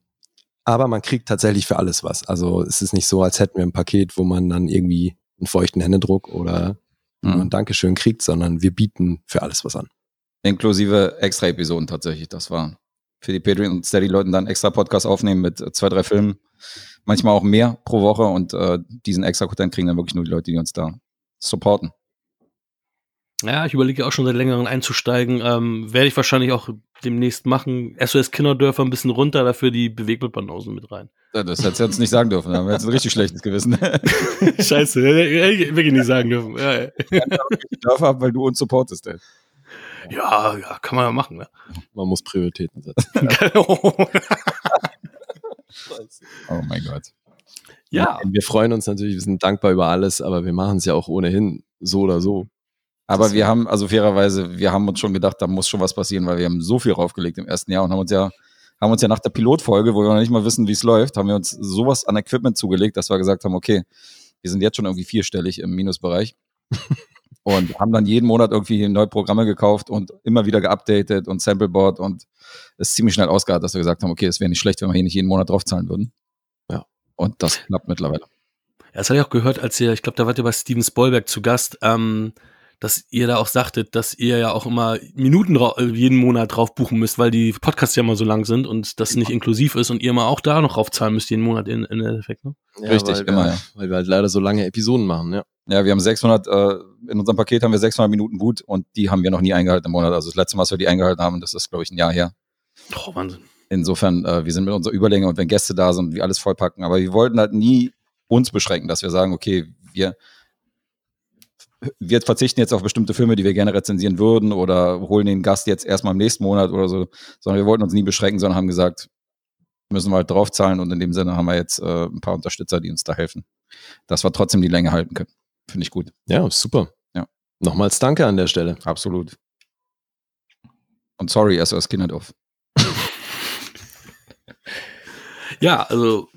aber man kriegt tatsächlich für alles was. Also es ist nicht so, als hätten wir ein Paket, wo man dann irgendwie einen feuchten Händedruck oder Mhm. ein Dankeschön kriegt, sondern wir bieten für alles was an. Inklusive extra Episoden tatsächlich. Das war für die Patreon und Steady-Leuten dann extra Podcast aufnehmen mit äh, zwei, drei Filmen. Manchmal auch mehr pro Woche und äh, diesen extra Content kriegen dann wirklich nur die Leute, die uns da supporten. Ja, ich überlege auch schon seit längerem einzusteigen. Ähm, Werde ich wahrscheinlich auch demnächst machen. SOS Kinderdörfer ein bisschen runter, dafür die Bewegtbildbanausen mit rein. Ja, Das hättest du jetzt nicht sagen dürfen. Da haben wir jetzt ein richtig schlechtes Gewissen. [laughs] Scheiße, ich wirklich nicht sagen dürfen. Ja, Ich [laughs] darf ab, weil du uns supportest, ey. Ja, ja kann man ja machen. Ne? Man muss Prioritäten setzen. [laughs] Oh mein Gott. ja, Wir freuen uns natürlich, wir sind dankbar über alles, aber wir machen es ja auch ohnehin so oder so. Aber Das- wir haben, also fairerweise, wir haben uns schon gedacht, da muss schon was passieren, weil wir haben so viel raufgelegt im ersten Jahr und haben uns ja, haben uns ja nach der Pilotfolge, wo wir noch nicht mal wissen, wie es läuft, haben wir uns sowas an Equipment zugelegt, dass wir gesagt haben, okay, wir sind jetzt schon irgendwie vierstellig im Minusbereich. Und haben dann jeden Monat irgendwie neue Programme gekauft und immer wieder geupdatet und Sampleboard und es ist ziemlich schnell ausgeartet, dass wir gesagt haben, okay, es wäre nicht schlecht, wenn wir hier nicht jeden Monat draufzahlen würden. Ja. Und das klappt mittlerweile. Ja, das hatte ich auch gehört, als ihr, ich glaube, da wart ihr bei Steven Spielberg zu Gast, ähm, dass ihr da auch sagtet, dass ihr ja auch immer Minuten äh, jeden Monat drauf buchen müsst, weil die Podcasts ja immer so lang sind und das nicht inklusiv ist und ihr immer auch da noch draufzahlen müsst jeden Monat in, in Endeffekt. Ne? Richtig, weil immer, wir, ja. Weil wir halt leider so lange Episoden machen, ja. Ja, wir haben 600, äh, in unserem Paket haben wir 600 Minuten gut und die haben wir noch nie eingehalten im Monat. Also das letzte Mal, dass wir die eingehalten haben, das ist, glaube ich, ein Jahr her. Oh, Wahnsinn. Insofern, äh, wir sind mit unserer Überlänge und wenn Gäste da sind, wir alles vollpacken. Aber wir wollten halt nie uns beschränken, dass wir sagen, okay, wir, wir verzichten jetzt auf bestimmte Filme, die wir gerne rezensieren würden oder holen den Gast jetzt erstmal im nächsten Monat oder so, sondern wir wollten uns nie beschränken, sondern haben gesagt, müssen wir halt draufzahlen und in dem Sinne haben wir jetzt äh, ein paar Unterstützer, die uns da helfen, dass wir trotzdem die Länge halten können. Finde ich gut. Ja, super. Ja. Nochmals danke an der Stelle. Absolut. Und sorry, SOS Kinderdorf. [laughs] Ja, also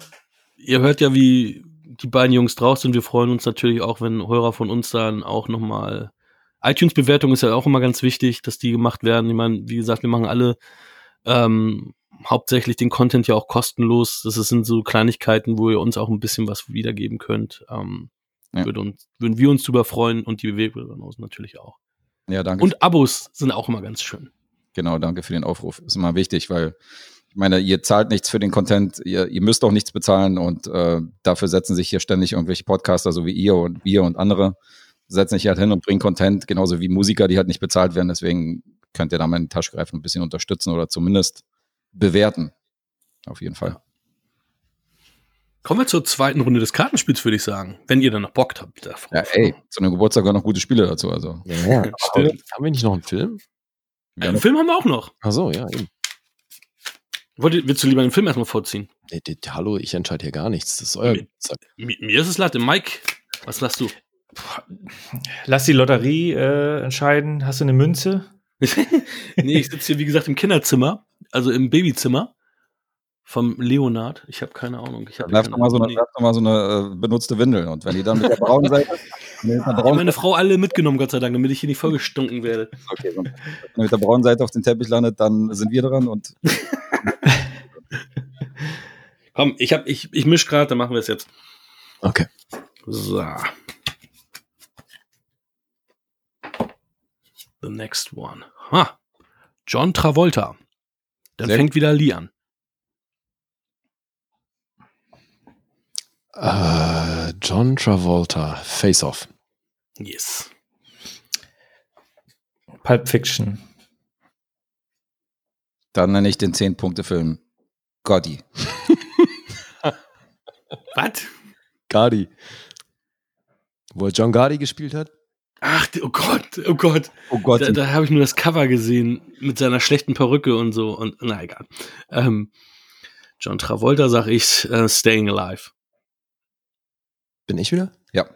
ihr hört ja, wie die beiden Jungs drauf sind. Wir freuen uns natürlich auch, wenn Hörer von uns dann auch nochmal iTunes-Bewertung ist ja auch immer ganz wichtig, dass die gemacht werden. Ich meine, wie gesagt, wir machen alle ähm, hauptsächlich den Content ja auch kostenlos. Das sind so Kleinigkeiten, wo ihr uns auch ein bisschen was wiedergeben könnt. Ähm, Ja. würde uns, würden wir uns drüber freuen und die Bewegbilder natürlich auch. Ja, danke. Und Abos sind auch immer ganz schön. Genau, danke für den Aufruf. Ist immer wichtig, weil ich meine, ihr zahlt nichts für den Content, ihr, ihr müsst auch nichts bezahlen und äh, dafür setzen sich hier ständig irgendwelche Podcaster, so wie ihr und wir und andere, setzen sich halt hin und bringen Content, genauso wie Musiker, die halt nicht bezahlt werden. Deswegen könnt ihr da mal in die Tasche greifen und ein bisschen unterstützen oder zumindest bewerten. Auf jeden Fall. Kommen wir zur zweiten Runde des Kartenspiels, würde ich sagen. Wenn ihr dann noch Bock habt. Darauf. Ja, ey, zu einem Geburtstag gehören noch gute Spiele dazu. Also. Ja, ja. Stimmt. haben, wir, haben wir nicht noch einen Film? Einen Film haben wir auch noch. Ach so, ja, eben. Wollt ihr, willst du lieber den Film erstmal vorziehen? Nee, nee, hallo, ich entscheide hier gar nichts. Das ist euer Nee. Geburtstag. Mi- Mir ist es Latte. Mike, was lasst du? Lass die Lotterie äh, entscheiden. Hast du eine Münze? [laughs] nee, ich sitze hier, wie gesagt, im Kinderzimmer, also im Babyzimmer vom Leonard. Ich habe keine Ahnung. Ich doch mal so eine, mal so eine äh, benutzte Windel und wenn die dann mit der braunen Seite, [laughs] mit der Ich habe meine Frau alle mitgenommen, Gott sei Dank, damit ich hier nicht vollgestunken werde. okay, wenn die mit der braunen Seite auf den Teppich landet, dann sind wir dran und [laughs] Komm, ich hab, ich, ich misch gerade, dann machen wir es jetzt. Okay. So. The next one. Ha. John Travolta. Dann Sehr fängt wieder Lee an. Äh, John Travolta, Face Off. Yes. Pulp Fiction. dann nenne ich den 10-Punkte-Film Gotti. [laughs] Was? Gardi. Wo er John Gardi gespielt hat? Ach, oh Gott, oh Gott. Oh Gott, Da, da habe ich nur das Cover gesehen mit seiner schlechten Perücke und so. Und na egal. Ähm, John Travolta sag ich äh, Staying Alive. Bin ich wieder? Ja.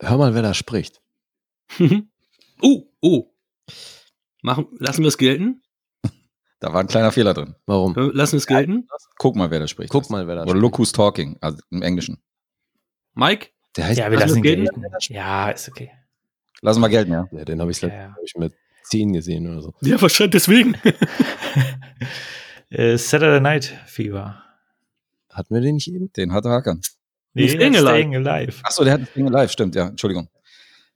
Hör mal, wer da spricht. [laughs] oh, oh. Machen, lassen wir es gelten? [laughs] da war ein kleiner Fehler drin. Warum? Äh, Lassen wir es gelten? Guck mal, wer da spricht. Guck mal, wer da Oder spricht. Look Who's Talking, also im Englischen. Mike? Der heißt Ja, wir lassen lassen ihn wir es gelten. Ja, ist okay. Lass mal gelten, ja. Ja, den habe ich, Ja, ja. hab ich mit 10 gesehen oder so. Ja, wahrscheinlich deswegen. [laughs] äh, Saturday Night Fever. Hatten wir den nicht eben? Den hatte Hakan. Nee, Staying Alive. Staying Alive. Achso, der hat das Ding live, stimmt, ja. Entschuldigung.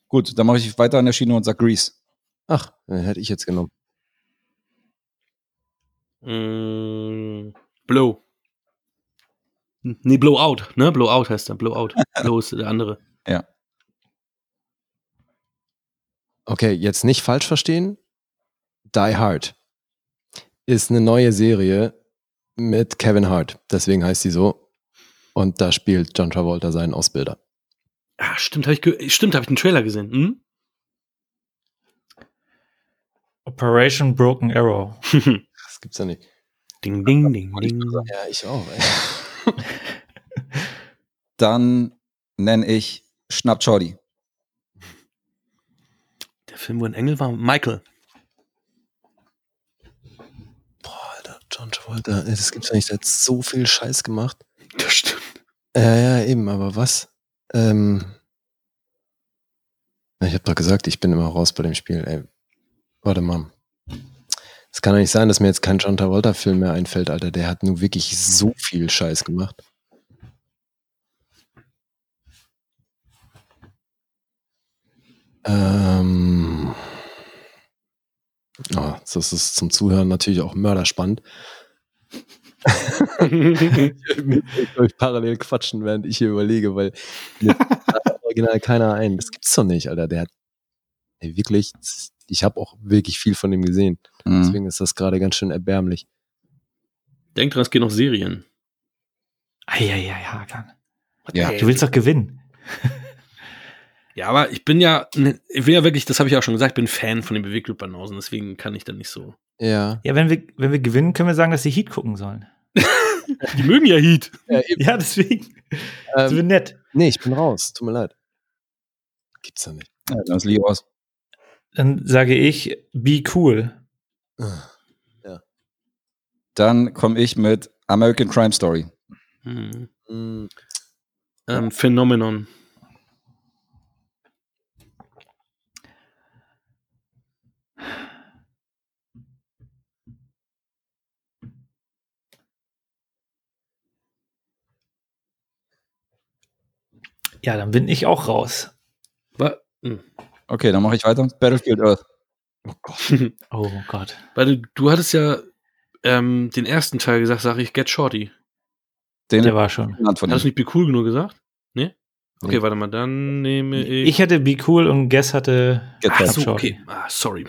Gut, dann mache ich weiter an der Schiene und sag Grease. Ach, den hätte ich jetzt genommen. Mm, Blow. Nee, Blowout, ne? Blowout heißt er. Blowout. [laughs] Blow ist der andere. Okay, jetzt nicht falsch verstehen. Die Hard ist eine neue Serie mit Kevin Hart. Deswegen heißt sie so. Und da spielt John Travolta seinen Ausbilder. Ah, stimmt, habe ich, ge- stimmt, hab ich den Trailer gesehen. Hm? Operation Broken Arrow. [laughs] Das gibt's ja nicht. ding, ding, ding, ding. Ja, ich auch. Ey. [laughs] Dann nenne ich Schnapp. Der Film, wo ein Engel war, Michael. Boah, Alter, John Travolta, das gibt's ja nicht. Der hat so viel Scheiß gemacht. Das stimmt. Ja, ja, eben, aber was? Ähm, ich habe doch gesagt, ich bin immer raus bei dem Spiel. Ey, warte mal. Es kann doch nicht sein, dass mir jetzt kein John Travolta-Film mehr einfällt, Alter. Der hat nur wirklich so viel Scheiß gemacht. Ähm, oh, das ist zum Zuhören natürlich auch mörderspannend. Ich euch parallel quatschen, während ich hier überlege, weil mir original keiner ein. Das gibt's doch nicht, Alter. Der hat ey, wirklich, ich habe auch wirklich viel von ihm gesehen. Mhm. Deswegen ist das gerade ganz schön erbärmlich. Denk dran, es geht noch Serien. Eieiei, Hakan. Ja. Du willst doch gewinnen. [laughs] Ja, aber ich bin ja, ne, ich bin ja wirklich, das habe ich auch schon gesagt, bin Fan von den Bewegtbildbanausen, deswegen kann ich da nicht so. Ja. Ja, wenn wir, wenn wir gewinnen, können wir sagen, dass sie Heat gucken sollen. [laughs] Die mögen ja Heat. Ja, deswegen. Das Ähm, wird nett. nee, ich bin raus. Tut mir leid. Gibt's doch nicht. Ja, dann ist Leo aus. Dann sage ich, be cool. Dann komme ich mit American Crime Story. Hm. Mm, Ähm, Phenomenon. Ja, dann bin ich auch raus. Hm. Okay, dann mache ich weiter. Battlefield Earth. [laughs] Oh Gott. Weil du, du hattest ja ähm, den ersten Teil gesagt, sage ich Get Shorty. Den Der war schon. Hast du nicht Be Cool genug gesagt? Nee? Okay, Nee. warte mal, dann nehme ich. Ich hätte Be Cool und Guess hatte Get Ach Shorty. so, Shorty. okay. Ah, sorry.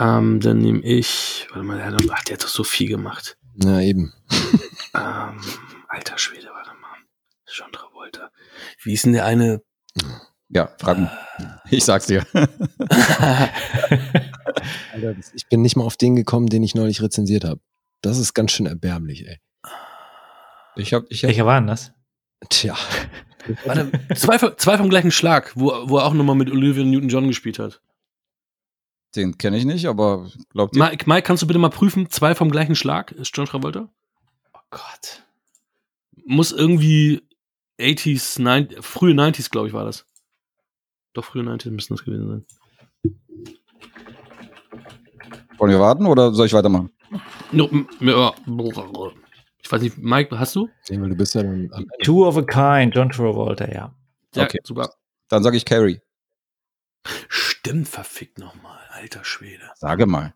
Ähm, dann nehme ich. Warte mal, der hat, ach, der hat doch so viel gemacht. Na eben. Ähm, alter Schwede, warte mal. John Travolta. Wie ist denn der eine? Ja, frag mich. Ich sag's dir. [laughs] Alter, ich bin nicht mal auf den gekommen, den ich neulich rezensiert habe. Das ist ganz schön erbärmlich, ey. Ich hab, ich hab, Welcher war denn das? Tja. [laughs] Warte, zwei, vom- zwei vom gleichen Schlag, wo, wo er auch nochmal mit Olivia Newton-John gespielt hat. den kenne ich nicht, aber glaubt ihr? Mike, Mike, kannst du bitte mal prüfen? Zwei vom gleichen Schlag ist John Travolta? Oh Gott. Muss irgendwie 80s, 90, frühe 90s, glaube ich, war das. Doch, frühe 90s müssen das gewesen sein. Wollen wir warten oder soll ich weitermachen? No, ja, ich weiß nicht, Mike, hast du? Weil du bist ja dann. Two of a Kind, John Travolta, ja. Ja, Okay. super. Dann sage ich Carrie. Stimmt, verfickt nochmal, alter Schwede. Sage mal.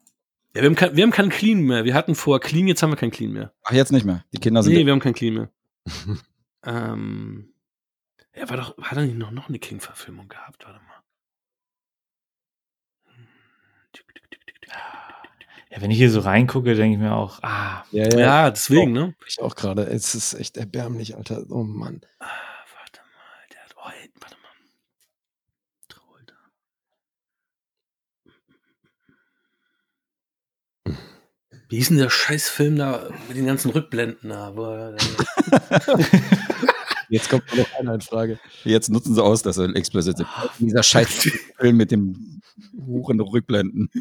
Ja, wir haben, kein, wir haben keinen Clean mehr. Wir hatten vor Clean, jetzt haben wir keinen Clean mehr. Ach, jetzt nicht mehr. Die Kinder sind. Nee, wir haben keinen Clean mehr. [laughs] ähm, er war doch, hat er nicht noch, noch eine King-Verfilmung gehabt? Warte mal. Ja, wenn ich hier so reingucke, denke ich mir auch, ah, Ja, Ja, deswegen, ne? Ich auch gerade. Es ist echt erbärmlich, Alter. Oh Mann. Ah, warte mal, der hat, oh, ey, warte mal. Travolta. Wie hieß denn der Scheißfilm da mit den ganzen Rückblenden da? [laughs] [laughs] [laughs] Jetzt kommt noch einer in Frage. Jetzt nutzen sie aus, dass er explicit sind. Dieser scheiß [laughs] Film mit dem Huren Rückblenden. [laughs]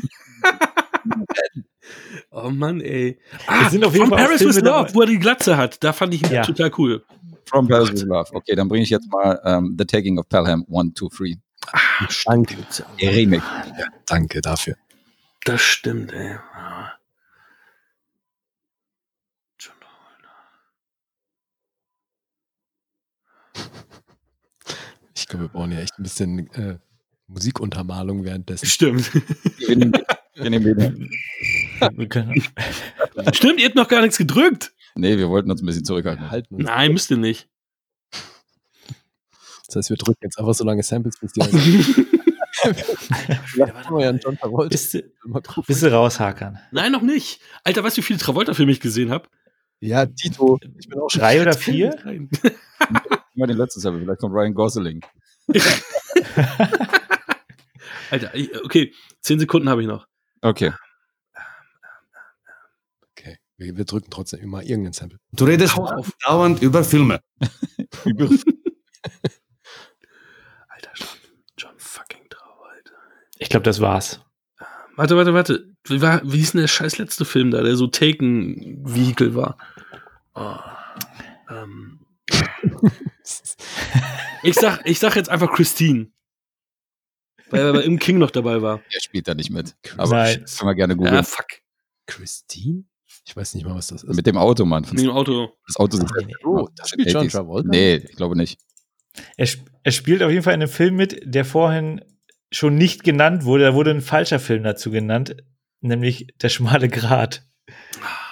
oh Mann, ey. Ah, sind auf jeden From Fall Paris with Love, wo er die Glatze hat. Da fand ich ihn Ja. total cool. From Paris with Love. Okay, dann bringe ich jetzt mal ähm, The Taking of Pelham 1, 2, 3. Ah, Danke. Der Remake. Ja, danke dafür. Das stimmt, ey. Ah. Ich glaube, wir brauchen ja echt ein bisschen äh, Musikuntermalung währenddessen. Stimmt. Stimmt, ihr habt noch gar nichts gedrückt. Nee, wir wollten uns ein bisschen zurückhalten. Halten uns. Nein, müsst ihr nicht. Das heißt, wir drücken jetzt einfach so lange Samples, bis die [laughs] bist, bist du raushakern. Nein, noch nicht. Alter, weißt du, wie viele Travolta-Filme ich gesehen habe? Ja, Tito. Ich bin auch schon Drei oder [laughs] vier? [laughs] Immer den letzten Sample. Vielleicht kommt Ryan Gosling. [laughs] Alter, okay, zehn Sekunden habe ich noch. Okay. Okay, wir, wir drücken trotzdem immer irgendeinen Sample. Du redest dauernd über Filme. [laughs] Alter, John, John fucking Travolta. Ich glaube, das war's. Warte, warte, warte. Wie, war, wie hieß denn der scheiß letzte Film da, der so Taken-Vehicle war? Oh, ähm. [laughs] [laughs] ich, sag, ich sag jetzt einfach Christine. Weil er Im King noch dabei war. Er spielt da nicht mit. Aber Nein. das können wir gerne Ja, googeln. fuck. Christine? Ich weiß nicht mal, was das ist. Mit dem Auto, Mann. Mit dem Auto. Das Auto Nee, nee. Oh, da spielt John 80s. Travolta? Nee, ich glaube nicht. Er, sp- er spielt auf jeden Fall in einem Film mit, der vorhin schon nicht genannt wurde. Da wurde ein falscher Film dazu genannt, nämlich Der schmale Grat.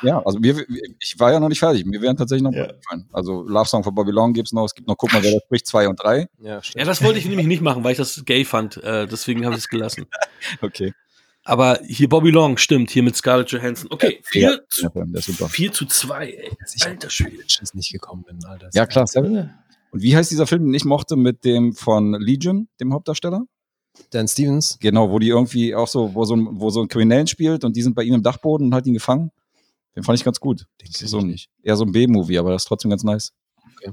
Ja, also wir, ich war ja noch nicht fertig. Mir wären tatsächlich noch Ja. ja. Also Love Song von Bobby Long gibt's noch. Es gibt noch, guck mal, wer da spricht, zwei und drei. Ja. Ja, das wollte ich nämlich nicht machen, weil ich das gay fand. Äh, deswegen habe ich es gelassen. [laughs] Okay. Aber hier Bobby Long, stimmt, hier mit Scarlett Johansson. Okay, Ja, vier, zu, der Film, der ist super. 4 zu 2, ey. Dass ich Alter Schwede. Bitches nicht gekommen bin, Alter. Ja, klar. Seven. Und wie heißt dieser Film, den ich mochte mit dem von Legion, dem Hauptdarsteller? Dan Stevens. Genau, wo die irgendwie auch so, wo so ein, wo so ein Kriminellen spielt und die sind bei ihm im Dachboden und hat ihn gefangen. Den fand ich ganz gut. Den Das ist so ein, nicht. eher so ein B-Movie, aber das ist trotzdem ganz nice. Okay.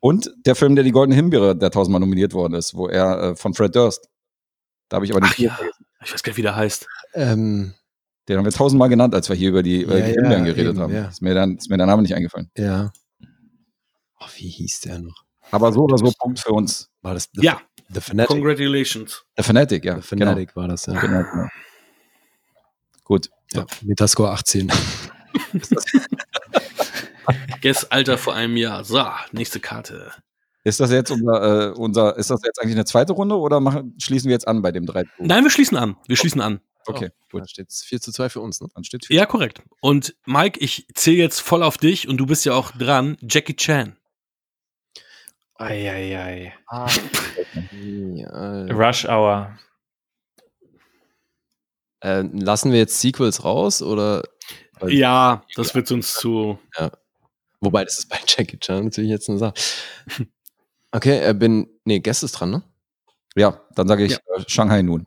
Und der Film, der die Goldene Himbeere, der tausendmal nominiert worden ist, wo er äh, von Fred Durst. Da habe ich aber den Ach ja, ich weiß gar nicht, wie der heißt. Ähm, Den haben wir tausendmal genannt, als wir hier über die, über Ja, die ja, Himbeeren geredet eben, haben. ja. Ist, mir dann, ist mir der Name nicht eingefallen. ja. Oh, wie hieß der noch? Aber so oder so Punkt für uns. War das The, Ja, The Fanatic? congratulations. The Fanatic, ja. The Fanatic war das, ja. Genau. genau, genau. Gut. ja. Metascore 18. [laughs] Guess Alter vor einem Jahr. So, nächste Karte. Ist das jetzt unser, äh, unser, ist das jetzt eigentlich eine zweite Runde oder machen, schließen wir jetzt an bei dem 3? Nein, wir schließen an. Wir schließen an. Okay, Dann steht es 4 zu 2 für uns, ne? dann steht Ja, korrekt. Und Mike, ich zähle jetzt voll auf dich und du bist ja auch dran. Jackie Chan. Eieiei. Ja, [laughs] Rush Hour. äh, lassen wir jetzt Sequels raus oder? Weil- Ja, das wird uns zu. Wobei, das ist bei [laughs] Jackie Chan natürlich jetzt eine Sache. [laughs] Okay, er bin. Nee, Guest ist dran, ne? Ja, dann sage ich Ja. äh, Shanghai nun.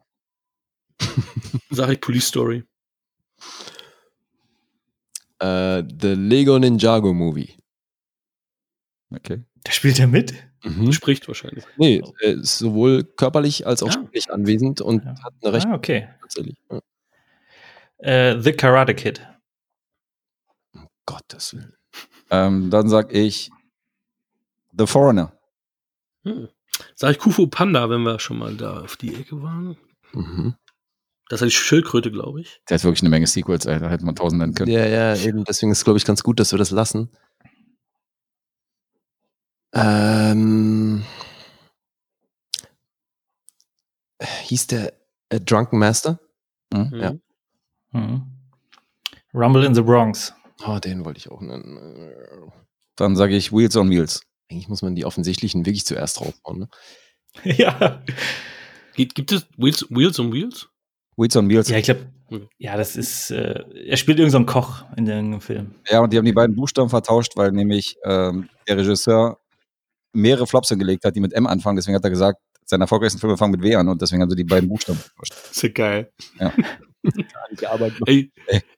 [laughs] Sag ich Police Story. Äh, The Lego Ninjago Movie. Okay. Da spielt er mit? Mhm. Spricht wahrscheinlich. Nee, er ist sowohl körperlich als auch Ja. spiellich anwesend und Ja. hat eine recht Ah, okay. tatsächlich. Ja. Äh, The Karate Kid. Gottes Willen. Ähm, dann sag ich The Foreigner. Hm. Sag ich Kufu Panda, wenn wir schon mal da auf die Ecke waren. Mhm. Das ist die Schildkröte, glaube ich. Der hat wirklich eine Menge Sequels, ey. Da hätte man tausend nennen können. Ja, ja, eben. Deswegen ist es, glaube ich, ganz gut, dass wir das lassen. Ähm, hieß der äh, Drunken Master? Mhm. Ja. Mhm. Rumble in the Bronx. Oh, den wollte ich auch nennen. Äh, Dann sage ich Wheels on Wheels. Eigentlich muss man die offensichtlichen wirklich zuerst raushauen. Ne? [laughs] ja. Gibt, gibt es Wheels, Wheels on Wheels? Wheels on Wheels. Ja, ich glaube, Okay. ja, das ist, äh, er spielt irgendeinen so Koch in irgendeinem Film. Ja, und die haben die beiden Buchstaben vertauscht, weil nämlich ähm, der Regisseur mehrere Flops hingelegt hat, die mit M anfangen. Deswegen hat er gesagt, seine erfolgreichsten Filme fangen mit W an und deswegen haben sie die beiden Buchstaben vertauscht. [laughs] Ist ja geil. Ja. [laughs] Ey.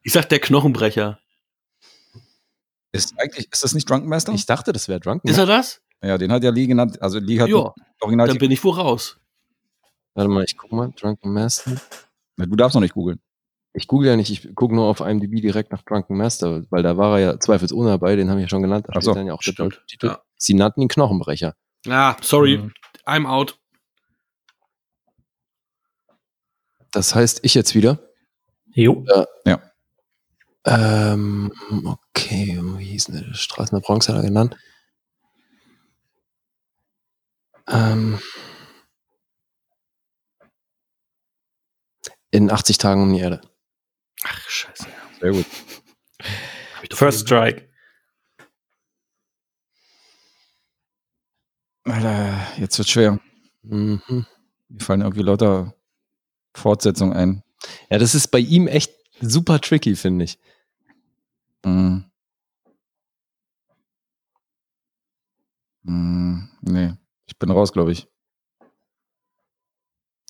ich sag der Knochenbrecher. Ist eigentlich, ist das nicht Drunken Master? Ich dachte, das wäre Drunken Ist er das? ja, den hat ja Lee genannt. Also Lee hat Ja, original. dann bin ich wohl raus. Warte mal, ich guck mal. Drunken Master. du darfst noch nicht googeln. Ich google ja nicht, ich gucke nur auf IMDb direkt nach Drunken Master, weil da war er ja zweifelsohne dabei, den habe ich ja schon genannt. Da so, steht dann ja auch stimmt. Titel. Ja. Sie nannten ihn Knochenbrecher. Ah, sorry. Mhm. I'm out. Das heißt, ich jetzt wieder. Jo. Ähm, okay, wie hieß denn der Straßen der Bronx hat er genannt? Ähm, in 80 Tagen um die Erde. Ach, scheiße. Sehr gut. First. Strike. Alter, jetzt wird schwer. Mhm. Mir fallen irgendwie lauter Fortsetzungen ein. Ja, das ist bei ihm echt super tricky, finde ich. Mm. Mm, nee, ich bin raus, glaube ich.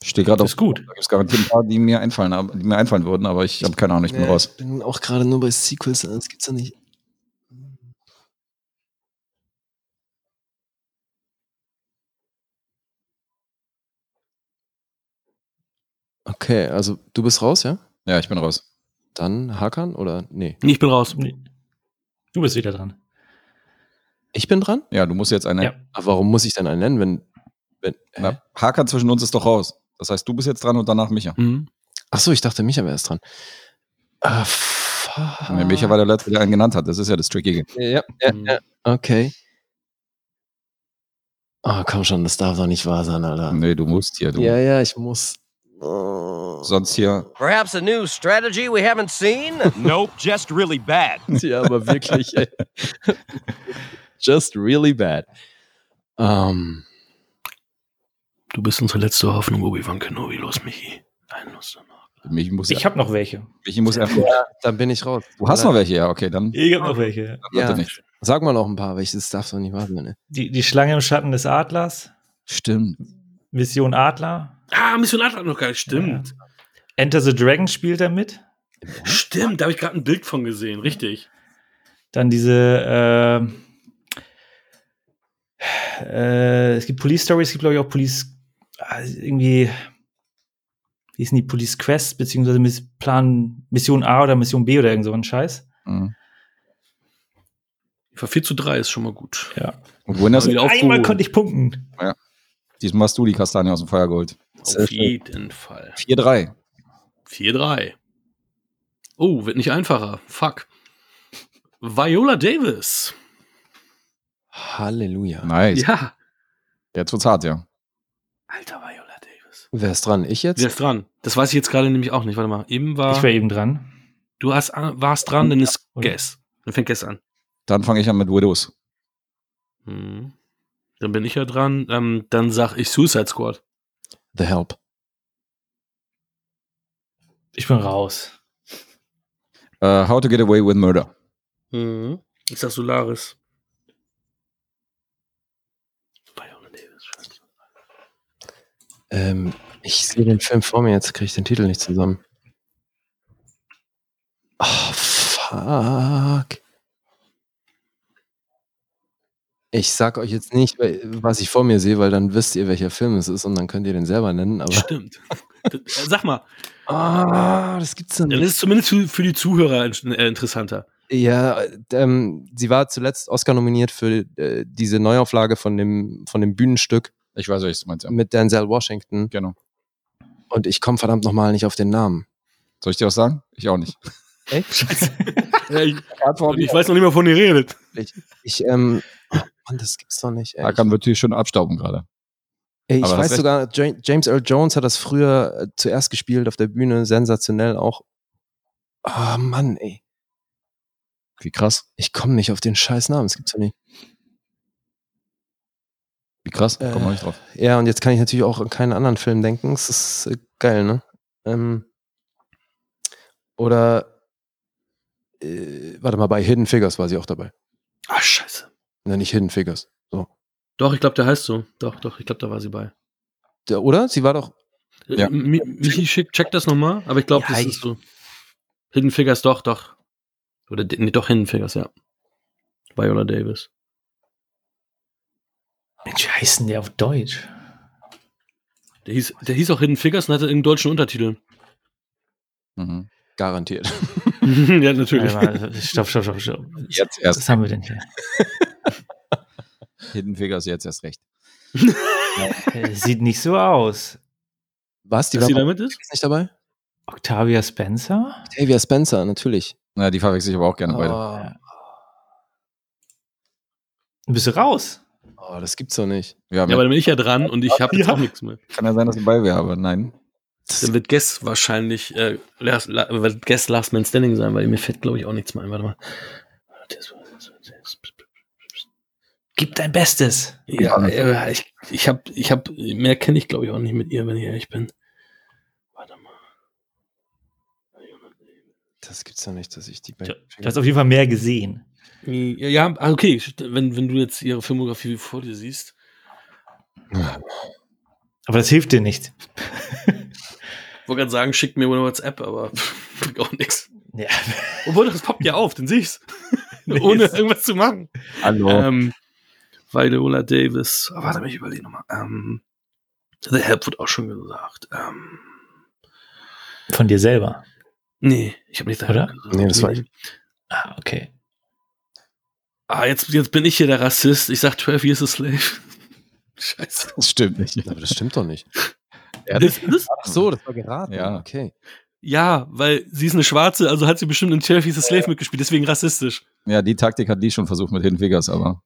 Ich stehe gerade auf. ist gut. Da gibt es garantiert ein paar, die mir einfallen, aber- die mir einfallen würden, aber ich habe keine Ahnung, ich bin raus. Ich bin auch gerade nur bei Sequels, das gibt's ja nicht. Okay, also du bist raus, ja? Ja, ich bin raus. Dann Hakan oder nee? Nee, ich bin raus. Nee. Du bist wieder dran. Ich bin dran? Ja, du musst jetzt eine. Ja. Aber warum muss ich denn einen nennen, wenn. wenn? Na, Hakan zwischen uns ist doch raus. Das heißt, du bist jetzt dran und danach Micha. Mhm. Achso, ich dachte, Micha wäre erst dran. Ah, fuck. Nee, Micha war der Letzte, der einen genannt hat. Das ist ja das Trickige. Ja, ja, Mhm. ja. Okay. Oh, komm schon, das darf doch nicht wahr sein, Alter. Nee, du musst hier. Du. Ja, ja, ich muss. Oh. Sonst hier. Perhaps a new strategy we haven't seen? [laughs] Nope, just really bad. [laughs] Ja, aber wirklich, ey. [laughs] Just really bad. Ähm, Du bist unsere letzte Hoffnung, Obi-Wan Kenobi. Los, Michi. Ein Lust noch. Michi muss, Ich habe noch welche. Michi muss einfach. dann bin ich raus. Du hast noch welche, ja, okay, dann. Ich habe noch welche. Ja. Sag mal noch ein paar, welches darf doch nicht wahr sein, ne? Die, die Schlange im Schatten des Adlers. Stimmt. Mission Adler. Ah, Mission Adler noch gar nicht. Stimmt. Enter the Dragon spielt er mit. Stimmt, da habe ich gerade ein Bild von gesehen. Richtig. Dann diese, äh, äh, es gibt Police Stories, es gibt glaube ich auch Police, ah, irgendwie, wie ist denn die Police Quest, beziehungsweise Miss Plan Mission A oder Mission B oder irgend so ein Scheiß. Mhm. Für 4 zu 3 ist schon mal gut. Ja. Und wohin hast du? Einmal konnte ich punkten. Diesmal hast du die Kastanie aus dem Feuer geholt. Auf jeden Fall. 4-3. 4-3. Oh, wird nicht einfacher. Fuck. Viola Davis. Halleluja. Nice. Ja. Jetzt wird's hart, ja. Alter Viola Davis. Wer ist dran? Ich jetzt? Wer ist dran? Das weiß ich jetzt gerade nämlich auch nicht. Warte mal. Eben war. Ich war eben dran. du hast, warst dran, dann ist Guess. Dann fängt Guess an. Dann fange ich an mit Widows. Hm. Dann bin ich ja dran. Ähm, dann sag ich Suicide Squad. The Help. Ich bin raus. Äh, How to Get Away with Murder. Mhm. Ich sag Solaris. Ähm, ich sehe den Film vor mir, jetzt kriege ich den Titel nicht zusammen. Oh, fuck. Ich sag euch jetzt nicht, was ich vor mir sehe, weil dann wisst ihr, welcher Film es ist und dann könnt ihr den selber nennen. Aber Stimmt. [laughs] Sag mal. Ah, das gibt's dann Dann ist es zumindest für, für die Zuhörer in- äh, interessanter. Ja, ähm, sie war zuletzt Oscar nominiert für äh, diese Neuauflage von dem, von dem Bühnenstück Ich weiß, was du meinst, ja. mit Denzel Washington. Genau. Und ich komme verdammt nochmal nicht auf den Namen. Soll ich dir was sagen? Ich auch nicht. Echt? [laughs] Ja, ich, ich weiß noch nicht mal, von ihr redet. Ich, ich ähm, Mann, das gibt's doch nicht. Ey. Hakan wird hier schon abstauben gerade. Ey, ich weiß sogar, Ja- James Earl Jones hat das früher äh, zuerst gespielt auf der Bühne, sensationell auch. Ah, Mann, ey. Wie krass. Ich komme nicht auf den scheiß Namen, das gibt's doch nicht. Wie krass. Äh, Komm mal nicht drauf. Ja, und jetzt kann ich natürlich auch an keinen anderen Film denken. Es ist äh, geil, ne? Ähm, oder, äh, warte mal, bei Hidden Figures war sie auch dabei. Ah, scheiße. Ne, nicht Hidden Figures. So. Doch, ich glaube, der heißt so. Doch, doch, ich glaube, da war sie bei. Der, oder? Sie war doch. Ja. Äh, Mi- Michi, schick, check das nochmal, aber ich glaube, Ja, das ich- ist so. Hidden Figures, doch, doch. Oder, de- nee, doch, Hidden Figures, ja. Viola Davis. Mensch, wie heißt denn der auf Deutsch? Der hieß, der hieß auch Hidden Figures und hatte einen deutschen Untertitel. Mhm. Garantiert. [laughs] ja, natürlich. Stopp, stopp, stopp, stopp. Jetzt erst. Was haben wir denn hier? [laughs] Hidden Figures jetzt erst recht. [laughs] Äh, Sieht nicht so aus. Was? Die Dass war sie bei damit ist? Nicht dabei? Octavia Spencer? Octavia Spencer, natürlich. Na, die verwechsel ich aber auch gerne beide. Oh, Bist du raus? oh, das gibt's doch nicht. Ja, Ja, aber dann bin ich ja dran und ich habe jetzt Ja. auch nichts mehr. kann ja sein, dass ich dabei wäre, aber nein. Dann wird Guess wahrscheinlich, äh, last, la, wird Guess Last Man Standing sein, weil mir fällt, glaube ich, auch nichts mehr ein. Warte mal. Gib dein Bestes. Ja, äh, ich, ich habe, ich hab, mehr kenne ich, glaube ich, auch nicht mit ihr, wenn ich ehrlich bin. Warte mal. Das gibt's doch nicht, dass ich die bei. Du hast auf jeden Fall mehr gesehen. Ja, ja ah, okay, wenn, wenn du jetzt ihre Filmografie vor dir siehst. Aber das hilft dir nicht. Ich wollte gerade sagen, schickt mir eine WhatsApp, aber [laughs] krieg auch nichts. Ja. Obwohl, das poppt ja auf, dann sehe ich's. [laughs] Nee, Ohne irgendwas zu machen. Hallo. Ähm, Viola Davis. Oh, warte mal, ich überlege nochmal. Ähm, The Help wird auch schon gesagt. Ähm, Von dir selber. nee, ich habe nicht The Oder? Gesagt. Nee, das war ich. Ah, okay. Ah, jetzt, jetzt bin ich hier der Rassist. Ich sag 12 Years a Slave. [laughs] Scheiße. Das stimmt nicht. Aber das stimmt doch nicht. Das, das, Ach so, das war geraten. Ja. Okay. Ja, weil sie ist eine Schwarze, also hat sie bestimmt in 12 Years a Slave mitgespielt, deswegen rassistisch. Ja, die Taktik hat die schon versucht mit Hidden Figures, aber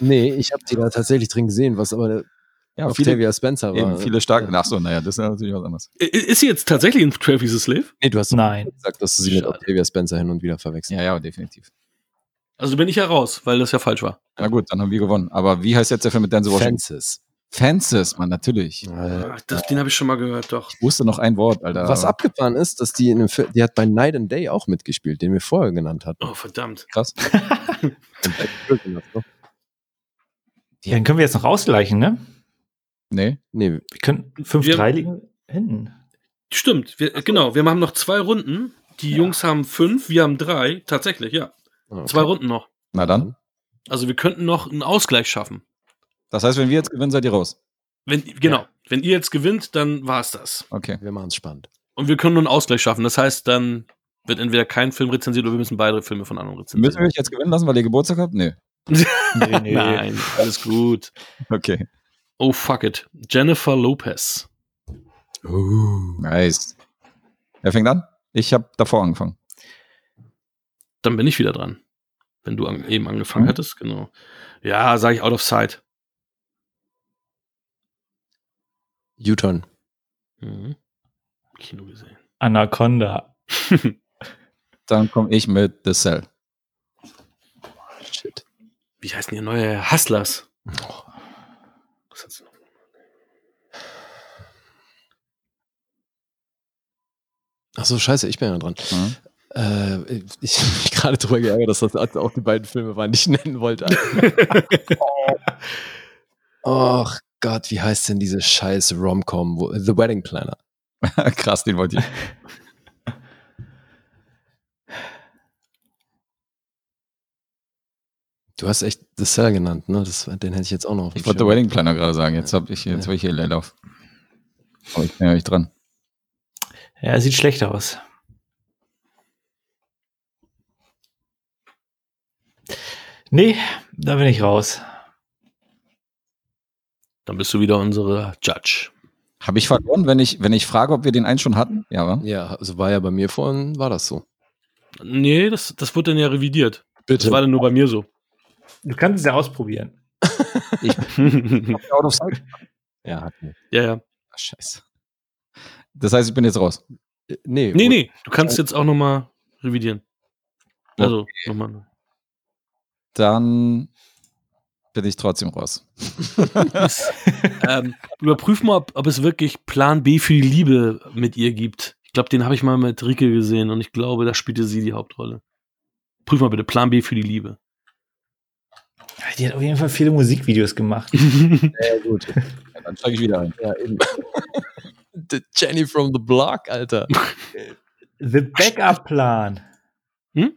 Nee, ich habe die da tatsächlich drin gesehen, was aber ja, viele, Octavia Spencer war. eben, viele starke. Ach so, naja, das ist natürlich was anderes. Ist sie jetzt tatsächlich in 12 Years a Slave? Nee, du hast Nein. gesagt, dass du sie mit. Octavia Spencer hin und wieder verwechselst. Ja, ja, definitiv. Also bin ich ja raus, weil das ja falsch war. Na gut, dann haben wir gewonnen. Aber wie heißt jetzt der Film mit Denzel Washington? Fences. Fences, man, natürlich. Ah, Das, den habe ich schon mal gehört, doch. Ich wusste noch ein Wort, Alter. Was abgefahren ist, dass die in einem Film, die hat bei Night and Day auch mitgespielt, den wir vorher genannt hatten. Oh, verdammt. Krass. [laughs] Ja, dann können wir jetzt noch ausgleichen, ne? Nee. Nee, Wir können 5-3 Wir- liegen hinten. Stimmt, wir, genau. Wir haben noch zwei Runden. Die Jungs haben fünf, wir haben drei. Tatsächlich, ja. okay. Zwei Runden noch. Na dann. Also wir könnten noch einen Ausgleich schaffen. Das heißt, wenn wir jetzt gewinnen, seid ihr raus. Wenn, genau. Wenn ihr jetzt gewinnt, dann war's das. Okay. Wir machen es spannend. Und wir können nur einen Ausgleich schaffen. Das heißt, dann wird entweder kein Film rezensiert oder wir müssen beide Filme von anderen Müssen wir rezensieren. euch jetzt gewinnen lassen, weil ihr Geburtstag habt? Nee. [laughs] Nee, nee. Nein, alles gut. Okay. Oh, fuck it. Jennifer Lopez. Nice. Wer fängt an? Ich habe davor angefangen. Dann bin ich wieder dran. Wenn du an, eben angefangen Mhm. hättest, genau. Ja, sage ich out of sight. U-Turn. Mhm. Kino gesehen. Anaconda. [laughs] Dann komme ich mit The Cell. Shit. Wie heißt denn ihr neuer Hustlers? Was hat's noch? Ach so, scheiße, ich bin ja dran. Mhm. Äh, ich [laughs] habe mich gerade drüber geärgert, dass das auch die beiden Filme waren, die ich nennen wollte. [laughs] Ach Gott, wie heißt denn diese scheiß Rom-Com? The Wedding Planner. [laughs] Krass, den wollte ich. Du hast echt The Cell genannt, ne? Das, den hätte ich jetzt auch noch auf Ich wollte The. Wedding Planner gerade sagen. Jetzt habe ich, jetzt hab ich hier Leerlauf. Aber ich bin ja nicht dran. Ja, sieht schlecht aus. Nee, da bin ich raus. Dann bist du wieder unsere Judge. Habe ich verloren, wenn ich, wenn ich frage, ob wir den einen schon hatten? Ja, wa? Ja, also war ja bei mir vorhin, war das so. Nee, das, das wurde dann ja revidiert. Bitte. Das war dann nur bei mir so. Du kannst es ja ausprobieren. [laughs] Out of sight. Ja, hatten wir. Ja, ja. Ach, scheiße. Das heißt, ich bin jetzt raus. Äh, Nee, Nee, nee, du kannst jetzt auch nochmal revidieren. Also, nochmal. Dann bin ich trotzdem raus. [laughs] ähm, überprüf mal, ob, ob es wirklich Plan B für die Liebe mit ihr gibt. Ich glaube, den habe ich mal mit Rike gesehen und ich glaube, da spielte sie die Hauptrolle. Prüf mal bitte, Plan B für die Liebe. Die hat auf jeden Fall viele Musikvideos gemacht. [laughs] Ja, gut. Ja, dann steige ich wieder ein. Ja, eben. the Jenny from the Block, Alter. The Backup-Plan. Hm?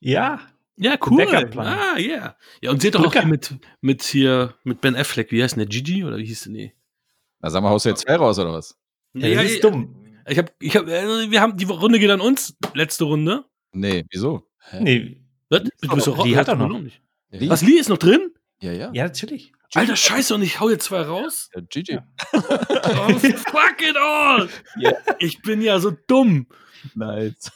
Ja. Ja, cool. Backup-Plan. Ah, ja. Ja, und sie hat doch auch Brücke. hier mit, mit hier, mit Ben Affleck, wie heißt denn der? Gigi? Oder wie hieß der? Nee. Na, sag mal, haust du jetzt zwei raus oder was? Ja, das ist dumm. Ich hab, ich hab, äh, wir haben, die Runde geht an uns. Letzte Runde. Nee, wieso? Nee. Was? Du bist doch Die hat er noch. nicht. Wie? Was, Lee ist noch drin? Ja, ja. Ja, natürlich. Alter, scheiße, und ich hau jetzt zwei raus? ja Gigi. [laughs] Oh, [laughs] fuck it all! Ich bin ja so dumm. Nice.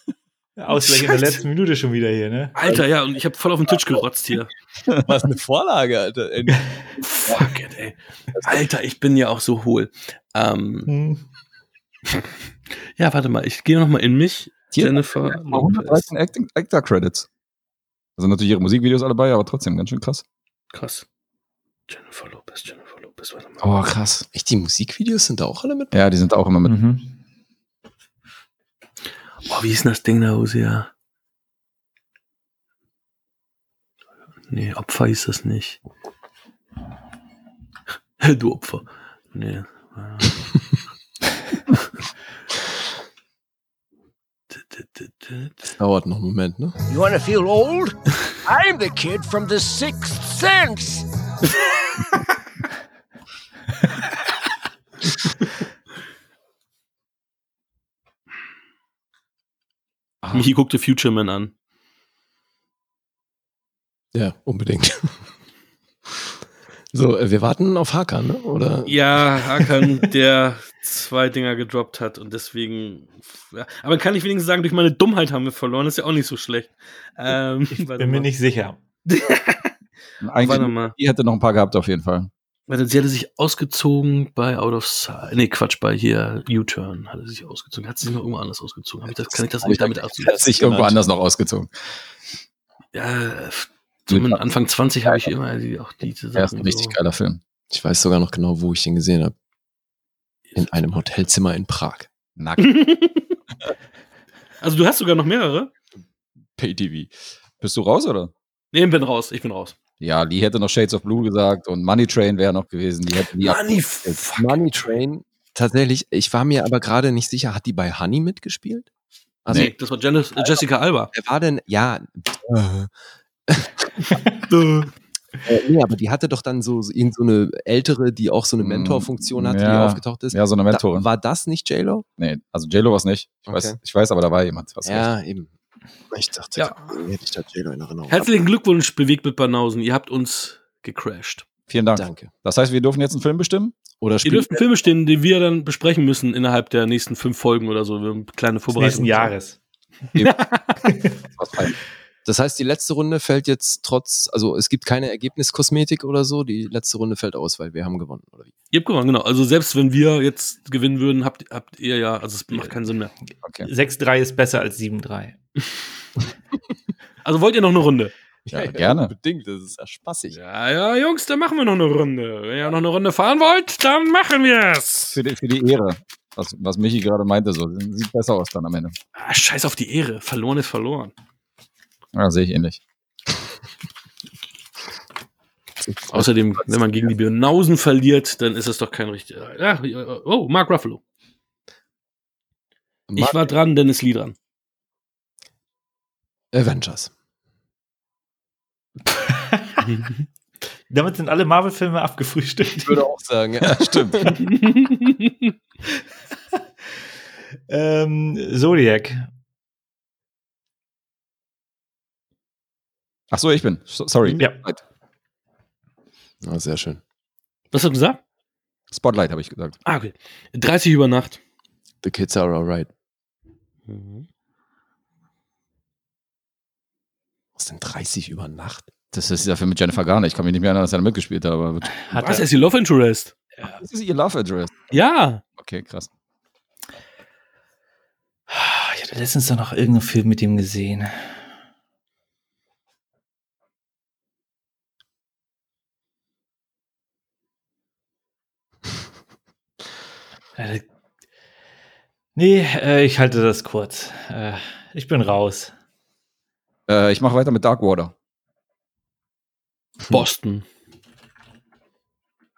Ausgleich in der letzten Minute schon wieder hier, ne? Alter, ja, und ich habe voll auf den Tisch gerotzt hier. [laughs] Was eine Vorlage, Alter. Fuck it, ey. Alter, ich bin ja auch so hohl. Ähm, Hm. ja, warte mal, ich gehe noch mal in mich. Hier, Jennifer Mal Lopez. 113 Acting, Actor Credits. Also natürlich ihre Musikvideos alle bei, aber trotzdem ganz schön krass. Krass. Jennifer Lopez, Jennifer Lopez, warte mal. Oh, krass. Echt, die Musikvideos sind da auch alle mit? Ja, die sind auch immer mit. Mhm. Oh, wie ist denn das Ding da, Hosea? Nee, Opfer hieß das nicht. [laughs] du Opfer. Nee. Das dauert noch einen Moment, ne? You want to feel old? I'm the kid from the sixth sense. [laughs] Michi guckte Future Man an. Ja, unbedingt. So, äh, wir warten auf Hakan, ne? Oder? Ja, Hakan, der zwei Dinger gedroppt hat und deswegen. Ja, aber kann ich wenigstens sagen, durch meine Dummheit haben wir verloren. Das ist ja auch nicht so schlecht. Ähm, Ich bin mir nicht sicher. [laughs] Eigentlich, Warte mal. die hätte noch ein paar gehabt auf jeden Fall. Warte, sie hatte sich ausgezogen bei Out of Sight. Nee, Quatsch, bei hier U-Turn hatte sie sich ausgezogen. Hat sie sich noch irgendwo anders ausgezogen? Hab ich das, kann ich das nicht damit Hat abziehen? sich irgendwo anders noch ausgezogen. Ja, mit Anfang 20 habe ich immer die, auch diese Er ist Sachen. ein richtig so. geiler Film. Ich weiß sogar noch genau, wo ich den gesehen habe. In einem Hotelzimmer in Prag. Nackt. [laughs] Also du hast sogar noch mehrere? Pay-TV. Bist du raus, oder? Nee, bin raus, ich bin raus. Ja, Lee hätte noch Shades of Blue gesagt und Money Train wäre noch gewesen. Die hätten die Money, [laughs] Money Train. Tatsächlich, ich war mir aber gerade nicht sicher, hat die bei Honey mitgespielt? Also, nee, das war äh, Jessica Alba. wer war denn, ja, äh, [laughs] äh, nee, aber die hatte doch dann so, so irgend so eine ältere, die auch so eine Mentorfunktion hatte, die Mm, Ja. aufgetaucht ist. Ja, so eine Mentorin. Da, war das nicht J-Lo? Nee, also JLo war es nicht. Ich, weiß, Okay. ich weiß, aber da war jemand. Was Ja, eben. Ich dachte, Ja. hätte ich da J-Lo in Erinnerung. Herzlichen Glückwunsch, bewegt mit Banausen. Ihr habt uns gecrashed. Vielen Dank. Danke. Das heißt, wir dürfen jetzt einen Film bestimmen? Oder Ihr dürft Filme stehen, die wir dann besprechen müssen innerhalb der nächsten fünf Folgen oder so. Wir haben kleine Des Vorbereitungen. nächsten Jahres. [laughs] Das heißt, die letzte Runde fällt jetzt trotz, also es gibt keine Ergebniskosmetik oder so, die letzte Runde fällt aus, weil wir haben gewonnen, oder wie? Ihr habt gewonnen, genau. Also selbst wenn wir jetzt gewinnen würden, habt, habt ihr ja, also es macht keinen Sinn mehr. Okay. 6-3 ist besser als 7-3. [laughs] Also wollt ihr noch eine Runde? Ja, gerne. Unbedingt, das ist ja spaßig. Ja, ja, Jungs, dann machen wir noch eine Runde. Wenn ihr noch eine Runde fahren wollt, dann machen wir es. Für die, für die Ehre. Was, was Michi gerade meinte, so. Sieht besser aus dann am Ende. Ah, scheiß auf die Ehre. Verloren ist verloren. Ja, sehe ich ähnlich. [laughs] Außerdem, wenn man gegen die Bionausen verliert, dann ist es doch kein richtiger. Ja, oh, Mark Ruffalo. Ich war dran, Dennis Lee dran. Avengers. [laughs] Damit sind alle Marvel-Filme abgefrühstückt. Ich würde auch sagen, ja, stimmt. [laughs] ähm, Zodiac. Ach so, ich bin. So, sorry. Ja. Ja, sehr schön. Was hast du gesagt? Spotlight habe ich gesagt. Ah, okay. 30 über Nacht. The kids are alright. Was denn 30 über Nacht? Das ist ja für mit Jennifer Garner. Ich kann mich nicht mehr erinnern, dass er da mitgespielt hat, aber Hat Was er- ist die Love Interest? das ist ihr Love Address. Ja. Okay, krass. Ich hatte letztens doch noch irgendeinen Film mit ihm gesehen. Nee, äh, ich halte das kurz. Äh, ich bin raus. Äh, ich mache weiter mit Darkwater. Boston.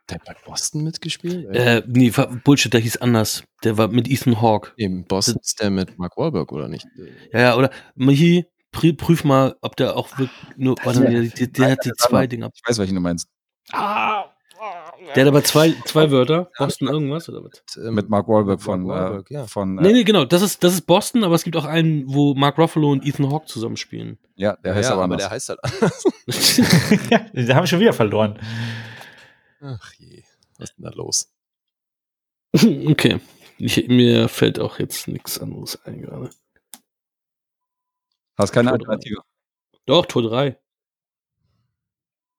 Der hat bei Boston mitgespielt? Äh, nee, Bullshit, der hieß anders. Der war mit Ethan Hawke. Eben, Boston ist der mit Mark Wahlberg, oder nicht? Ja, ja, oder Michi, prü- prüf mal, ob der auch wirklich nur. Warte, mal, der, der, der hat die zwei Dinger. Ich weiß, welchen du meinst. Der hat aber zwei, zwei Wörter. Boston irgendwas oder was? Ähm, Mit Mark Wahlberg von, Mark Wahlberg, äh, ja. von Nee, äh, nee, genau. Das ist, das ist Boston, aber es gibt auch einen, wo Mark Ruffalo und Ethan Hawke zusammenspielen. ja, der heißt ja, aber aber anders. der heißt halt anders. ja, da haben wir schon wieder verloren. Ach je, was ist denn da los? okay. Ich, mir fällt auch jetzt nichts anderes ein gerade. Hast keine Alternative. Doch, Tor 3.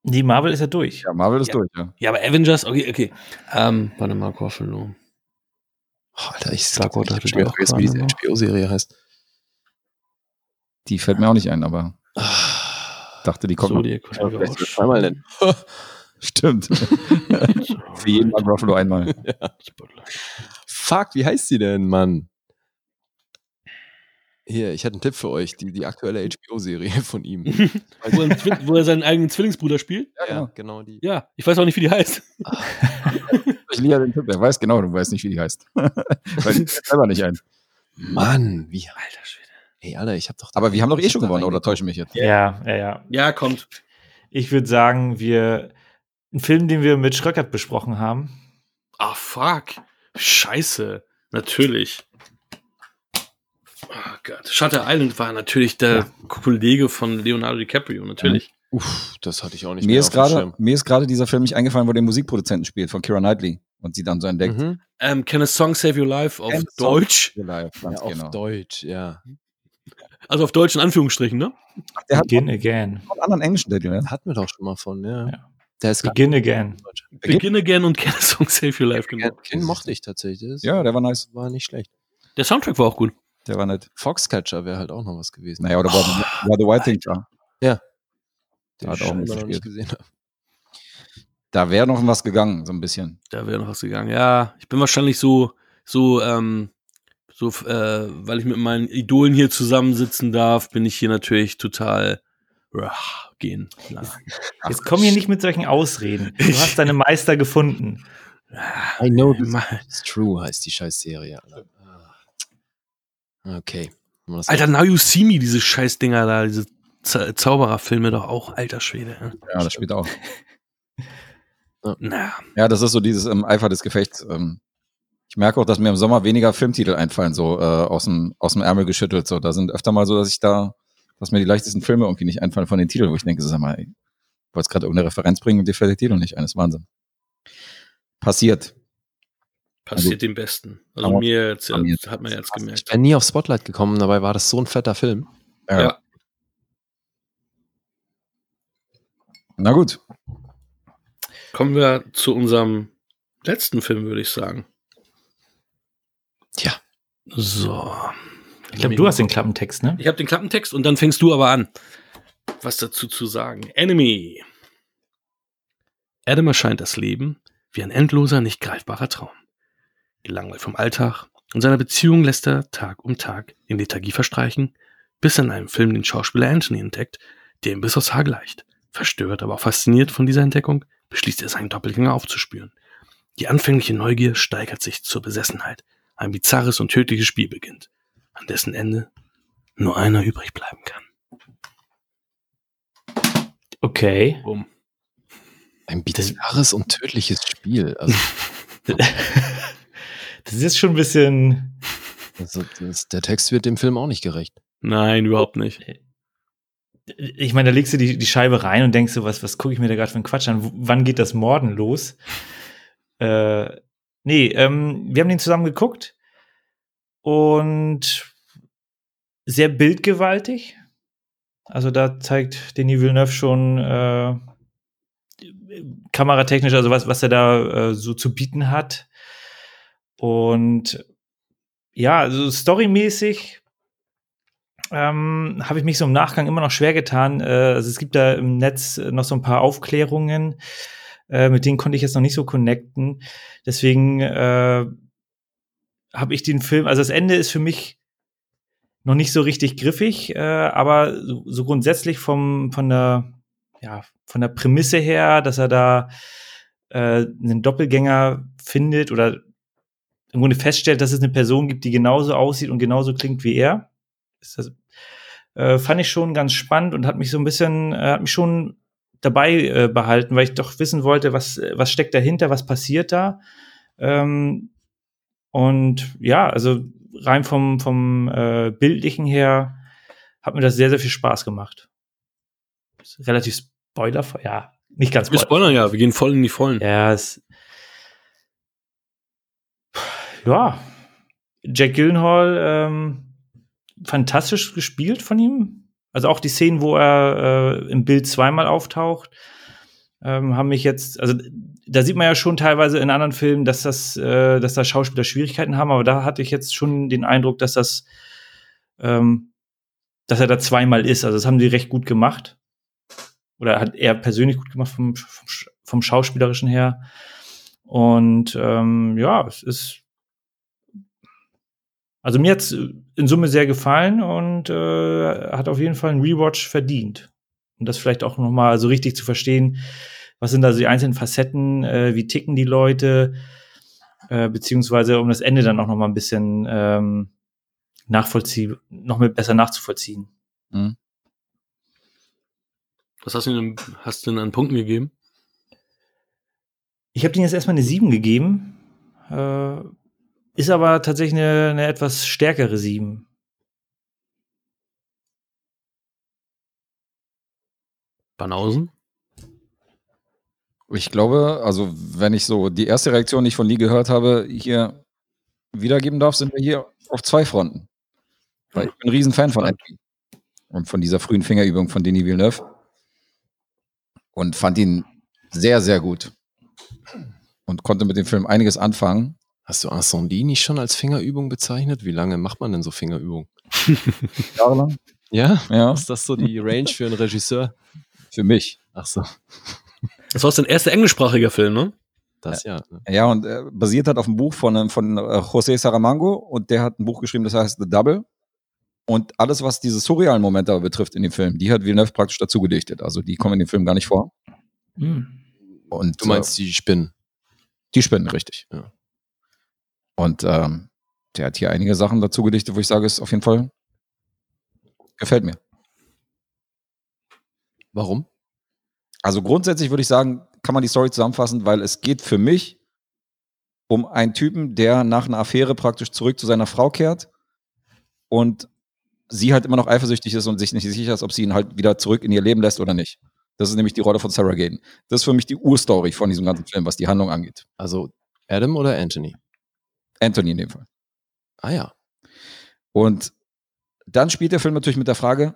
Die Marvel ist ja durch. Ja, Marvel ist Ja. durch, ja. Ja, aber Avengers, okay, okay. Ähm, warte mal, Ruffalo. Oh, Alter, ich ich hatte hab schon doch vergessen, wie diese noch. HBO-Serie heißt. Die fällt mir auch nicht ein, aber Ah, dachte, die kommt noch. Zodiac, ja, auch soll ich zweimal nennen. [laughs] Stimmt. [laughs] Für jeden Mark Ruffalo einmal. Fuck, wie heißt sie denn, Mann? Hier, ich hatte einen Tipp für euch, die, die aktuelle HBO-Serie [laughs] von ihm. [laughs] wo, er, wo er seinen eigenen Zwillingsbruder spielt? Ja, ja, genau. die. Ja, ich weiß auch nicht, wie die heißt. [laughs] Ich liebe den Tipp. Er weiß genau, du weißt nicht, wie die heißt. Weil ich selber nicht ein. Mann, wie. Alter Schwede. Ey, Alter, ich hab doch. Aber wir haben doch eh ich schon gewonnen, oder täusche mich jetzt? Ja, ja, ja. Ja, kommt. Ich würde sagen, wir. Ein Film, den wir mit Schröckert besprochen haben. Ah, fuck. Scheiße. Natürlich. Oh Gott. Shutter Island war natürlich der Kollege von Leonardo DiCaprio, natürlich. Uff, das hatte ich auch nicht Mir mehr ist, gerade, Schirm. mir ist gerade dieser Film nicht eingefallen, wo der Musikproduzenten spielt, von Kira Knightley. Und sie dann so entdeckt. Mhm. Ähm, Can a Song Save Your Life auf Can Deutsch? Ja, Ja, ganz auf genau. Deutsch, ja. Also auf Deutsch in Anführungsstrichen, ne? Der hat Begin Again. noch einen anderen englischen Titel, ne? Hatten wir doch schon mal von, ja. Ja. Der ist Begin Again. Begin Again und Can a Song Save Your Life, genau. Den mochte ich tatsächlich. Das Ja, der war nice. war nicht schlecht. Der Soundtrack war auch gut. Der war nett. Foxcatcher wäre halt auch noch was gewesen. Naja, oder war, war The White Thing da? Den Der hat ich auch immer noch nicht gesehen habe. Da wäre noch was gegangen, so ein bisschen. Da wäre noch was gegangen. Ja, ich bin wahrscheinlich so, so, ähm, so, äh, weil ich mit meinen Idolen hier zusammensitzen darf, bin ich hier natürlich total gehen. Ja. Jetzt komm hier nicht mit solchen Ausreden. [laughs] Du hast deine Meister gefunden. I know this is true, heißt die Scheißserie. Alter. Okay. Alter, Now You See Me, diese Scheißdinger da, diese Za Zaubererfilme doch auch, alter Schwede. ja. Ja, das spielt auch. Na, Ja, das ist so dieses ähm, Eifer des Gefechts. Ähm, ich merke auch, dass mir im Sommer weniger Filmtitel einfallen, so äh, aus, dem, aus dem Ärmel geschüttelt. So, da sind öfter mal so, dass ich da, dass mir die leichtesten Filme irgendwie nicht einfallen von den Titeln, wo ich denke, sag mal, ey, ich wollte gerade irgendeine Referenz bringen und dir fällt der Titel nicht ein. Das ist Wahnsinn. Passiert. Passiert dem Besten. Also Aber- mir jetzt, jetzt hat man jetzt Ich gemerkt. wäre nie auf Spotlight gekommen, dabei war das so ein fetter Film. Ja. Ja. Na gut. Kommen wir zu unserem letzten Film, würde ich sagen. Tja. So. Ich glaube, du hast den Klappentext, ne? Ich habe den Klappentext und dann fängst du aber an, was dazu zu sagen. Enemy. Adam erscheint das Leben wie ein endloser, nicht greifbarer Traum. Gelangweilt vom Alltag und seiner Beziehung lässt er Tag um Tag in Lethargie verstreichen, bis er in einem Film den Schauspieler Anthony entdeckt, der ihm bis aufs Haar gleicht. Verstört, aber auch fasziniert von dieser Entdeckung, beschließt er seinen Doppelgänger aufzuspüren. Die anfängliche Neugier steigert sich zur Besessenheit. Ein bizarres und tödliches Spiel beginnt, an dessen Ende nur einer übrig bleiben kann. Okay. Bumm. Ein bizarres und tödliches Spiel. Also, [laughs] Das ist schon ein bisschen. also das, der Text wird dem Film auch nicht gerecht. Nein, überhaupt nicht. Ich meine, da legst du die, die Scheibe rein und denkst so, was, was gucke ich mir da gerade für einen Quatsch an? W wann geht das Morden los? Äh, nee, ähm, wir haben den zusammen geguckt und sehr bildgewaltig. Also da zeigt Denis Villeneuve schon äh, kameratechnisch, also was, was er da äh, so zu bieten hat. Und ja, also storymäßig ähm, habe ich mich so im Nachgang immer noch schwer getan. Äh, also es gibt da im Netz noch so ein paar Aufklärungen, äh, mit denen konnte ich jetzt noch nicht so connecten. Deswegen äh, habe ich den Film, also das Ende ist für mich noch nicht so richtig griffig, äh, aber so, so grundsätzlich vom, von der, ja, von der Prämisse her, dass er da äh, einen Doppelgänger findet oder im Grunde feststellt, dass es eine Person gibt, die genauso aussieht und genauso klingt wie er. Ist das, äh, fand ich schon ganz spannend und hat mich so ein bisschen, äh, hat mich schon dabei äh, behalten, weil ich doch wissen wollte, was, was steckt dahinter, was passiert da. Ähm, und ja, also rein vom, vom äh, Bildlichen her hat mir das sehr, sehr viel Spaß gemacht. Relativ spoilerfrei, ja, nicht ganz Wir spoilern ja, wir gehen voll in die Vollen. Ja, es, ja, Jack Gyllenhaal, ähm, fantastisch gespielt von ihm. Also auch die Szenen, wo er äh, im Bild zweimal auftaucht, ähm, haben mich jetzt, also da sieht man ja schon teilweise in anderen Filmen, dass das, äh, dass da Schauspieler Schwierigkeiten haben, aber da hatte ich jetzt schon den Eindruck, dass das, ähm, dass er da zweimal ist. Also das haben die recht gut gemacht. Oder hat er persönlich gut gemacht vom, vom, vom Schauspielerischen her. Und ähm, ja, es ist also mir hat's in Summe sehr gefallen und äh, hat auf jeden Fall einen Rewatch verdient. Und das vielleicht auch noch mal so richtig zu verstehen, was sind da so die einzelnen Facetten, äh, wie ticken die Leute, äh, beziehungsweise um das Ende dann auch noch mal ein bisschen ähm, nachvollziehen, noch mal besser nachzuvollziehen. Mhm. Was hast du denn, hast du denn an Punkten gegeben? Ich habe denen jetzt erstmal eine 7 gegeben. Äh, ist aber tatsächlich eine, eine etwas stärkere 7. Banausen? Ich glaube, also wenn ich so die erste Reaktion, die ich von Lee gehört habe, hier wiedergeben darf, sind wir hier auf zwei Fronten. Weil ich bin ein Riesenfan von Anthony und von dieser frühen Fingerübung von Denis Villeneuve und fand ihn sehr, sehr gut und konnte mit dem Film einiges anfangen. Hast du Incendie nicht schon als Fingerübung bezeichnet? Wie lange macht man denn so Fingerübungen? [laughs] Jahrelang? Ja? Ja. Ist das so die Range für einen Regisseur? Für mich. Ach so. Das war dein erster englischsprachiger Film, ne? Das ja. ne? Ja, und äh, basiert hat auf einem Buch von, von äh, José Saramango und der hat ein Buch geschrieben, das heißt The Double. Und alles, was diese surrealen Momente aber betrifft in dem Film, die hat Villeneuve praktisch dazu gedichtet. Also die kommen in dem Film gar nicht vor. Hm. Und, Du meinst die Spinnen? äh, die Spinnen, richtig. Ja. Und ähm, der hat hier einige Sachen dazu gedichtet, wo ich sage, ist auf jeden Fall gefällt mir. Warum? Also grundsätzlich würde ich sagen, kann man die Story zusammenfassen, weil es geht für mich um einen Typen, der nach einer Affäre praktisch zurück zu seiner Frau kehrt und sie halt immer noch eifersüchtig ist und sich nicht sicher ist, ob sie ihn halt wieder zurück in ihr Leben lässt oder nicht. Das ist nämlich die Rolle von Sarah Gaden. Das ist für mich die Urstory von diesem ganzen Film, was die Handlung angeht. Also Adam oder Anthony? Anthony in dem Fall. Ah ja. Und dann spielt der Film natürlich mit der Frage,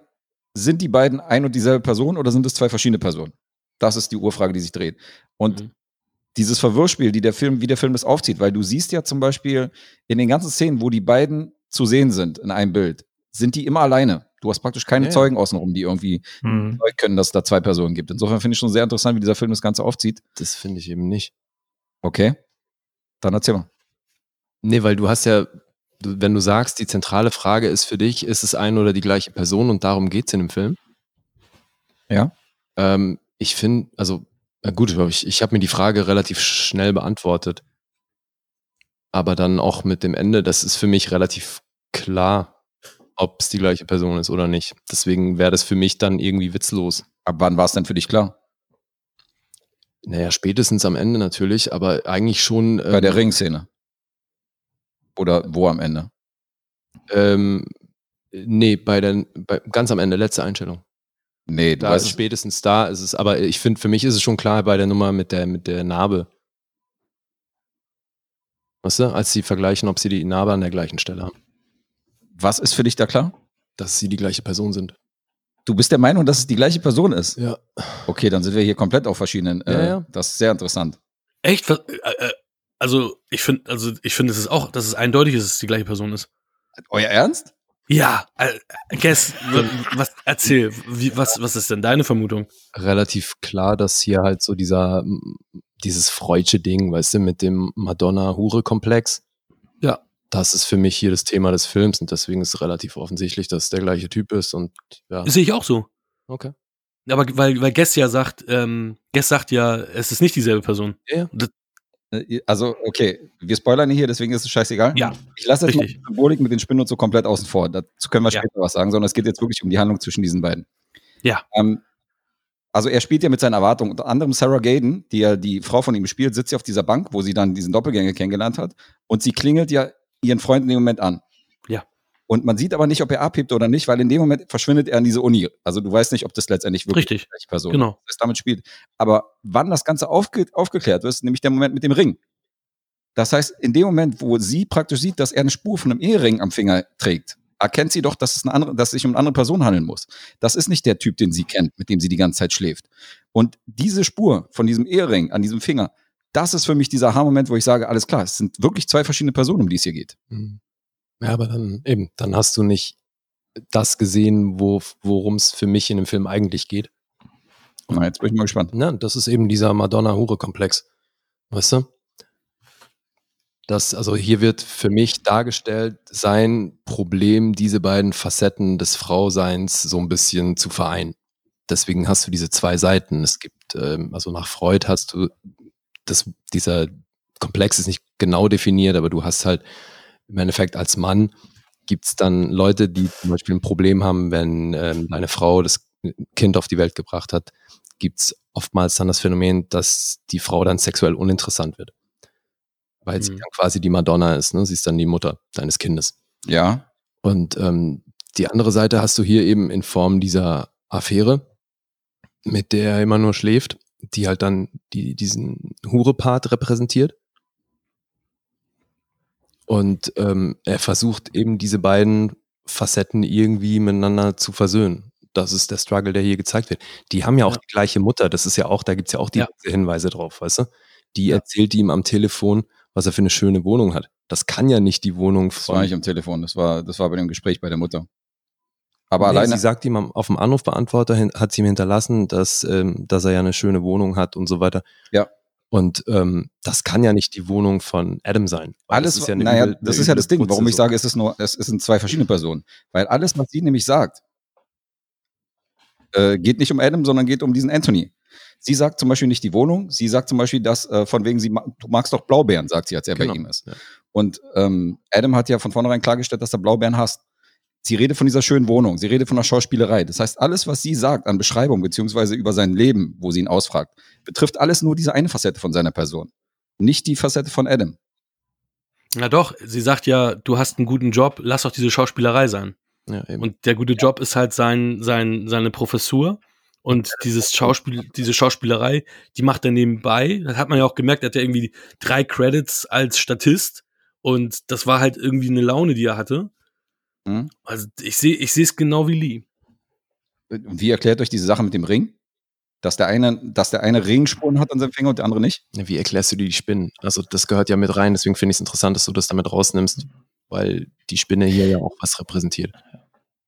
sind die beiden ein und dieselbe Person oder sind es zwei verschiedene Personen? Das ist die Urfrage, die sich dreht. Und Mhm. dieses Verwirrspiel, die der Film, wie der Film das aufzieht, weil du siehst ja zum Beispiel in den ganzen Szenen, wo die beiden zu sehen sind in einem Bild, sind die immer alleine. Du hast praktisch keine Ja, ja. Zeugen außenrum, die irgendwie Mhm. Können, dass es da zwei Personen gibt. Insofern finde ich schon sehr interessant, wie dieser Film das Ganze aufzieht. Das finde ich eben nicht. Okay. Dann erzähl mal. Nee, weil du hast ja, wenn du sagst, die zentrale Frage ist für dich, ist es eine oder die gleiche Person und darum geht's in dem Film? Ja. Ähm, ich finde, also, na gut, ich, ich habe mir die Frage relativ schnell beantwortet. Aber dann auch mit dem Ende, das ist für mich relativ klar, ob es die gleiche Person ist oder nicht. Deswegen wäre das für mich dann irgendwie witzlos. Ab wann war es denn für dich klar? Naja, spätestens am Ende natürlich, aber eigentlich schon. Bei der ähm, Ringszene. Oder wo am Ende? Ähm, nee, bei der, bei, ganz am Ende, letzte Einstellung. Nee, du Da ist spätestens da, ist es, aber ich finde, für mich ist es schon klar bei der Nummer mit der, mit der Narbe. Weißt du, als sie vergleichen, ob sie die Narbe an der gleichen Stelle haben. was ist für dich da klar? Dass sie die gleiche Person sind. Du bist der Meinung, dass es die gleiche Person ist? Ja. Okay, dann sind wir hier komplett auf verschiedenen. Ja, äh, ja. Das ist sehr interessant. Echt? Äh, äh, also, ich finde, also ich finde, es ist auch, dass es eindeutig ist, dass es die gleiche Person ist. Euer Ernst? Ja, äh, Guess, was, erzähl, wie, was, was ist denn deine Vermutung? Relativ klar, dass hier halt so dieser, dieses freudsche Ding, weißt du, mit dem Madonna-Hure-Komplex. Ja. Das ist für mich hier das Thema des Films und deswegen ist es relativ offensichtlich, dass es der gleiche Typ ist und ja. Sehe ich auch so. Okay. Aber weil, weil Guess ja sagt, ähm, Guess sagt ja, es ist nicht dieselbe Person. Ja. Das, Also, okay, wir spoilern hier, deswegen ist es scheißegal. Ja, Ich lasse jetzt die Symbolik mit den Spinnen und so komplett außen vor. Dazu können wir Ja. später was sagen, sondern es geht jetzt wirklich um die Handlung zwischen diesen beiden. Ja. Ähm, also er spielt ja mit seinen Erwartungen. Unter anderem Sarah Gaden, die ja die Frau von ihm spielt, sitzt ja auf dieser Bank, wo sie dann diesen Doppelgänger kennengelernt hat. Und sie klingelt ja ihren Freund in dem Moment an. Und man sieht aber nicht, ob er abhebt oder nicht, weil in dem Moment verschwindet er in diese Uni. Also du weißt nicht, ob das letztendlich wirklich Richtig. die gleiche Person Genau. ist, das damit spielt. Aber wann das Ganze aufge aufgeklärt wird, ist nämlich der Moment mit dem Ring. Das heißt, in dem Moment, wo sie praktisch sieht, dass er eine Spur von einem Ehering am Finger trägt, erkennt sie doch, dass es, eine andere, dass es sich um eine andere Person handeln muss. Das ist nicht der Typ, den sie kennt, mit dem sie die ganze Zeit schläft. Und diese Spur von diesem Ehering an diesem Finger, das ist für mich dieser Aha-Moment, wo ich sage, alles klar, es sind wirklich zwei verschiedene Personen, um die es hier geht. Mhm. Ja, aber dann eben, dann hast du nicht das gesehen, wo, worum es für mich in dem Film eigentlich geht. Na, jetzt bin ich mal gespannt. Na, das ist eben dieser Madonna-Hure-Komplex. Weißt du? Das, also hier wird für mich dargestellt, sein Problem, diese beiden Facetten des Frauseins so ein bisschen zu vereinen. Deswegen hast du diese zwei Seiten. Es gibt, ähm, also nach Freud hast du, das, dieser Komplex ist nicht genau definiert, aber du hast halt im Endeffekt als Mann gibt's dann Leute, die zum Beispiel ein Problem haben, wenn ähm, eine Frau das Kind auf die Welt gebracht hat, gibt's oftmals dann das Phänomen, dass die Frau dann sexuell uninteressant wird. Weil sie Mhm. dann quasi die Madonna ist, ne? Sie ist dann die Mutter deines Kindes. Ja. Und ähm, die andere Seite hast du hier eben in Form dieser Affäre, mit der er immer nur schläft, die halt dann die, diesen Hure-Part repräsentiert. Und ähm, er versucht eben diese beiden Facetten irgendwie miteinander zu versöhnen. Das ist der Struggle, der hier gezeigt wird. Die haben ja auch Ja. die gleiche Mutter. Das ist ja auch, da gibt's ja auch Ja. diese Hinweise drauf, weißt du? Die erzählt ihm am Telefon, was er für eine schöne Wohnung hat. Das kann ja nicht die Wohnung Das war von nicht am Telefon, das war, das war bei dem Gespräch bei der Mutter. Aber nee, alleine. sie sagt ihm am- auf dem Anrufbeantworter hin, hat sie ihm hinterlassen, dass, ähm, dass er ja eine schöne Wohnung hat und so weiter. Ja. Und ähm, das kann ja nicht die Wohnung von Adam sein. Alles, das ist ja naja, übel- das ist ja das Ding, Putze warum ich so. sage, es ist nur, es, es sind zwei verschiedene Personen. Weil alles, was sie nämlich sagt, äh, geht nicht um Adam, sondern geht um diesen Anthony. Sie sagt zum Beispiel nicht die Wohnung, sie sagt zum Beispiel, dass äh, von wegen, sie ma du magst doch Blaubeeren, sagt sie, als er Genau, bei ihm ist. ja. Und ähm, Adam hat ja von vornherein klargestellt, dass er Blaubeeren hasst. Sie redet von dieser schönen Wohnung, sie redet von der Schauspielerei. Das heißt, alles, was sie sagt an Beschreibung, beziehungsweise über sein Leben, wo sie ihn ausfragt, betrifft alles nur diese eine Facette von seiner Person. Nicht die Facette von Adam. Na doch, sie sagt ja, du hast einen guten Job, lass doch diese Schauspielerei sein. Ja, eben. Und der gute Job ist halt sein, sein, seine Professur. Und dieses Schauspiel, diese Schauspielerei, die macht er nebenbei. Das hat man ja auch gemerkt, er hat ja irgendwie drei Credits als Statist. Und das war halt irgendwie eine Laune, die er hatte. Hm? Also ich sehe ich sehe es genau wie Lee. Und wie erklärt euch diese Sache mit dem Ring? Dass der eine, dass der eine Ringspuren hat an seinem Finger und der andere nicht? Wie erklärst du dir die Spinnen? Also das gehört ja mit rein, deswegen finde ich es interessant, dass du das damit rausnimmst, weil die Spinne hier ja auch was repräsentiert.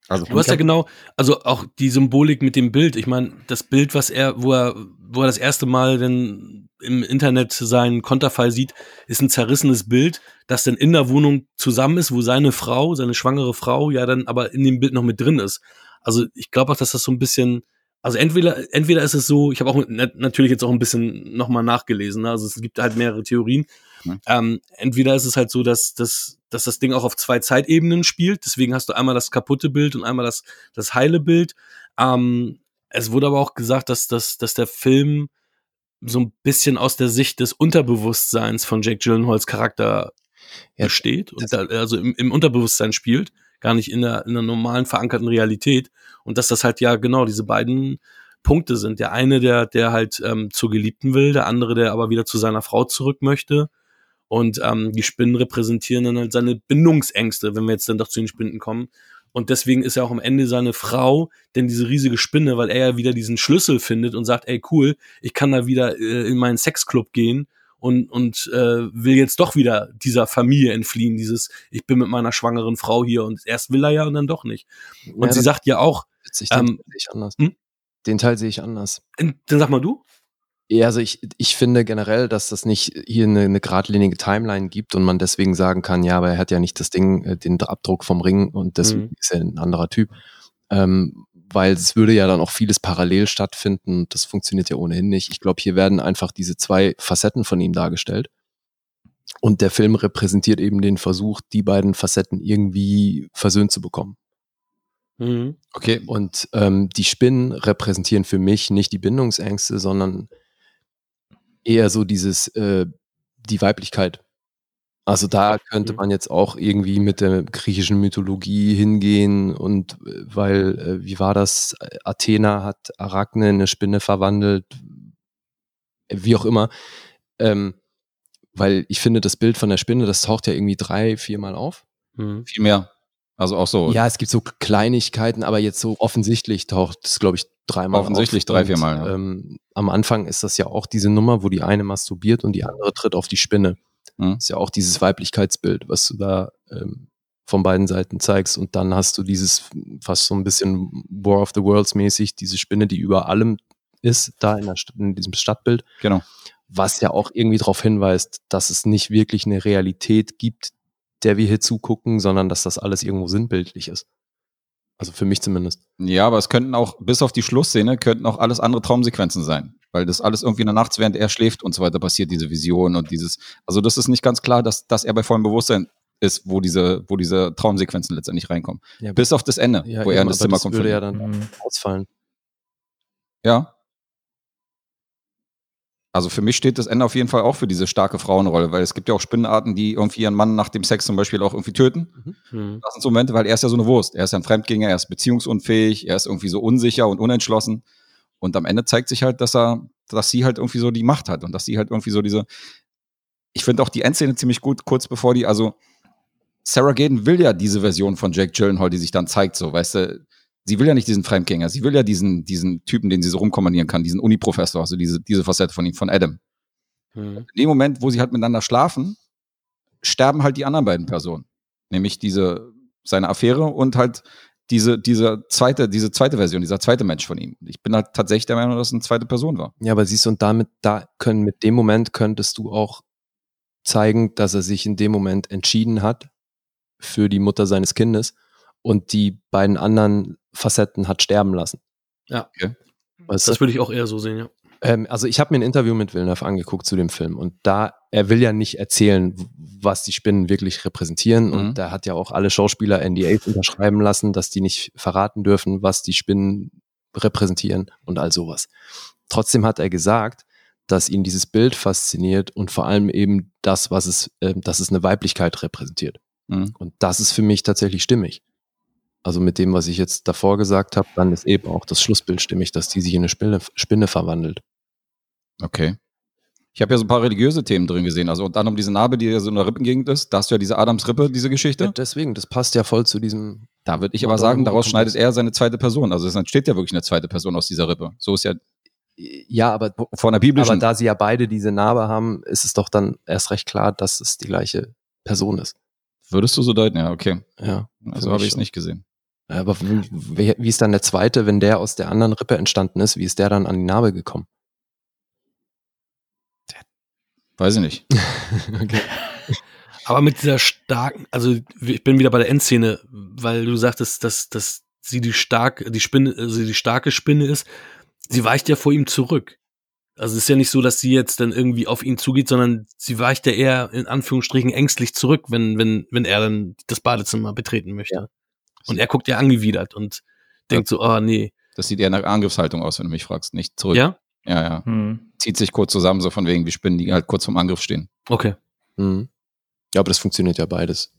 Also Du hast ja genau, also auch die Symbolik mit dem Bild. Ich meine, das Bild, was er, wo er, wo er das erste Mal denn im Internet seinen Konterfei sieht, ist ein zerrissenes Bild, das dann in der Wohnung zusammen ist, wo seine Frau, seine schwangere Frau, ja dann aber in dem Bild noch mit drin ist. Also ich glaube auch, dass das so ein bisschen, also entweder, entweder ist es so, ich habe auch nat- natürlich jetzt auch ein bisschen nochmal nachgelesen, ne? also es gibt halt mehrere Theorien. Mhm. Ähm, entweder ist es halt so, dass, dass, dass das Ding auch auf zwei Zeitebenen spielt, deswegen hast du einmal das kaputte Bild und einmal das, das heile Bild. Ähm, es wurde aber auch gesagt, dass, dass, dass der Film so ein bisschen aus der Sicht des Unterbewusstseins von Jake Gyllenhaals Charakter Ja, besteht und da, also im, im Unterbewusstsein spielt, gar nicht in der, in der normalen verankerten Realität und dass das halt ja genau diese beiden Punkte sind. Der eine, der, der halt ähm, zur Geliebten will, der andere, der aber wieder zu seiner Frau zurück möchte. Und ähm, die Spinnen repräsentieren dann halt seine Bindungsängste, wenn wir jetzt dann doch zu den Spinnen kommen. Und deswegen ist ja auch am Ende seine Frau denn diese riesige Spinne, weil er ja wieder diesen Schlüssel findet und sagt, ey cool, ich kann da wieder äh, in meinen Sexclub gehen und, und äh, will jetzt doch wieder dieser Familie entfliehen, dieses, ich bin mit meiner schwangeren Frau hier und erst will er ja und dann doch nicht. Und Ja, sie sagt ja auch, Witzig, den ähm, Teil sehe ich anders. hm? Den Teil sehe ich anders. dann sag mal du. Ja, also ich, ich finde generell, dass das nicht hier eine, eine geradlinige Timeline gibt und man deswegen sagen kann, ja, aber er hat ja nicht das Ding, äh, den Abdruck vom Ring und deswegen Mhm. ist er ein anderer Typ. Ähm, weil es würde ja dann auch vieles parallel stattfinden und das funktioniert ja ohnehin nicht. Ich glaube, hier werden einfach diese zwei Facetten von ihm dargestellt. Und der Film repräsentiert eben den Versuch, die beiden Facetten irgendwie versöhnt zu bekommen. Mhm. Okay. Und ähm, die Spinnen repräsentieren für mich nicht die Bindungsängste, sondern eher so dieses, äh, die Weiblichkeit. Also da könnte man jetzt auch irgendwie mit der griechischen Mythologie hingehen und äh, weil, äh, wie war das? Athena hat Arachne in eine Spinne verwandelt, wie auch immer. Ähm, weil ich finde, das Bild von der Spinne, das taucht ja irgendwie drei, viermal auf. Mhm. Viel mehr. Also auch so. Ja, es gibt so Kleinigkeiten, aber jetzt so offensichtlich taucht es, glaube ich, dreimal Offensichtlich auf. drei, Und, viermal, ja. Ähm, am Anfang ist das ja auch diese Nummer, wo die eine masturbiert und die andere tritt auf die Spinne. Mhm. ist ja auch dieses Weiblichkeitsbild, was du da ähm, von beiden Seiten zeigst. Und dann hast du dieses fast so ein bisschen War of the Worlds mäßig, diese Spinne, die über allem ist, da in, St- in diesem Stadtbild. Genau. Was ja auch irgendwie darauf hinweist, dass es nicht wirklich eine Realität gibt, der wir hier zugucken, sondern dass das alles irgendwo sinnbildlich ist. Also für mich zumindest. Ja, aber es könnten auch, bis auf die Schlussszene, könnten auch alles andere Traumsequenzen sein. Weil das alles irgendwie in der Nacht, während er schläft und so weiter passiert, diese Vision und dieses. Also, das ist nicht ganz klar, dass, dass er bei vollem Bewusstsein ist, wo diese, wo diese Traumsequenzen letztendlich reinkommen. Ja, Bis auf das Ende, Ja, wo er in eben, das aber Zimmer das kommt. würde von ja dann Mhm. ausfallen. Ja. Also für mich steht das Ende auf jeden Fall auch für diese starke Frauenrolle, weil es gibt ja auch Spinnenarten, die irgendwie ihren Mann nach dem Sex zum Beispiel auch irgendwie töten. Mhm. Das sind so Momente, weil er ist ja so eine Wurst. Er ist ja ein Fremdgänger, er ist beziehungsunfähig, er ist irgendwie so unsicher und unentschlossen. Und am Ende zeigt sich halt, dass er, dass sie halt irgendwie so die Macht hat und dass sie halt irgendwie so diese. Ich finde auch die Endszene ziemlich gut, kurz bevor die, also Sarah Gaden will ja diese Version von Jake Gyllenhaal, die sich dann zeigt, so, weißt du, sie will ja nicht diesen Fremdgänger, sie will ja diesen, diesen Typen, den sie so rumkommandieren kann, diesen Uni-Professor, also diese, diese Facette von ihm, von Adam. Mhm. In dem Moment, wo sie halt miteinander schlafen, sterben halt die anderen beiden Personen. Nämlich diese, seine Affäre und halt diese, diese zweite, diese zweite Version, dieser zweite Mensch von ihm. Ich bin halt tatsächlich der Meinung, dass es eine zweite Person war. Ja, aber siehst du, und damit, da können, mit dem Moment könntest du auch zeigen, dass er sich in dem Moment entschieden hat für die Mutter seines Kindes und die beiden anderen Facetten hat sterben lassen. Ja. Okay. Weißt du? Das würde ich auch eher so sehen, ja. Ähm, also ich habe mir ein Interview mit Villeneuve angeguckt zu dem Film und da, er will ja nicht erzählen, was die Spinnen wirklich repräsentieren Mhm. und da hat ja auch alle Schauspieler NDAs unterschreiben lassen, dass die nicht verraten dürfen, was die Spinnen repräsentieren und all sowas. Trotzdem hat er gesagt, dass ihn dieses Bild fasziniert und vor allem eben das, was es, äh, dass es eine Weiblichkeit repräsentiert. Mhm. Und das ist für mich tatsächlich stimmig. Also mit dem, was ich jetzt davor gesagt habe, dann ist eben auch das Schlussbild stimmig, dass die sich in eine Spinne, Spinne verwandelt. Okay. Ich habe ja so ein paar religiöse Themen drin gesehen. Also unter anderem diese Narbe, die ja so in der Rippengegend ist. Da hast du ja diese Adamsrippe, diese Geschichte. Ja, deswegen, das passt ja voll zu diesem. Da würde ich aber sagen, daraus schneidet er seine zweite Person. Also es entsteht ja wirklich eine zweite Person aus dieser Rippe. So ist ja. Ja, aber, Von der biblischen. aber da sie ja beide diese Narbe haben, ist es doch dann erst recht klar, dass es die gleiche Person ist. Würdest du so deuten? Ja, okay. Ja. Also habe ich es nicht gesehen. Ja, Aber wie, ist dann der zweite, wenn der aus der anderen Rippe entstanden ist, wie ist der dann an die Narbe gekommen? Weiß ich nicht. [laughs] okay. Aber mit dieser starken, also ich bin wieder bei der Endszene, weil du sagtest, dass, dass sie die stark, die Spinne, also die starke Spinne ist. Sie weicht ja vor ihm zurück. Also es ist ja nicht so, dass sie jetzt dann irgendwie auf ihn zugeht, sondern sie weicht ja eher in Anführungsstrichen ängstlich zurück, wenn, wenn, wenn er dann das Badezimmer betreten möchte. Und er guckt ja angewidert und denkt so, oh nee. Das sieht eher nach Angriffshaltung aus, wenn du mich fragst, nicht zurück. Ja? Ja, ja. Hm. Zieht sich kurz zusammen, so von wegen, wie Spinnen, die halt kurz vorm Angriff stehen. Okay. Mhm. Ja, aber das funktioniert ja beides.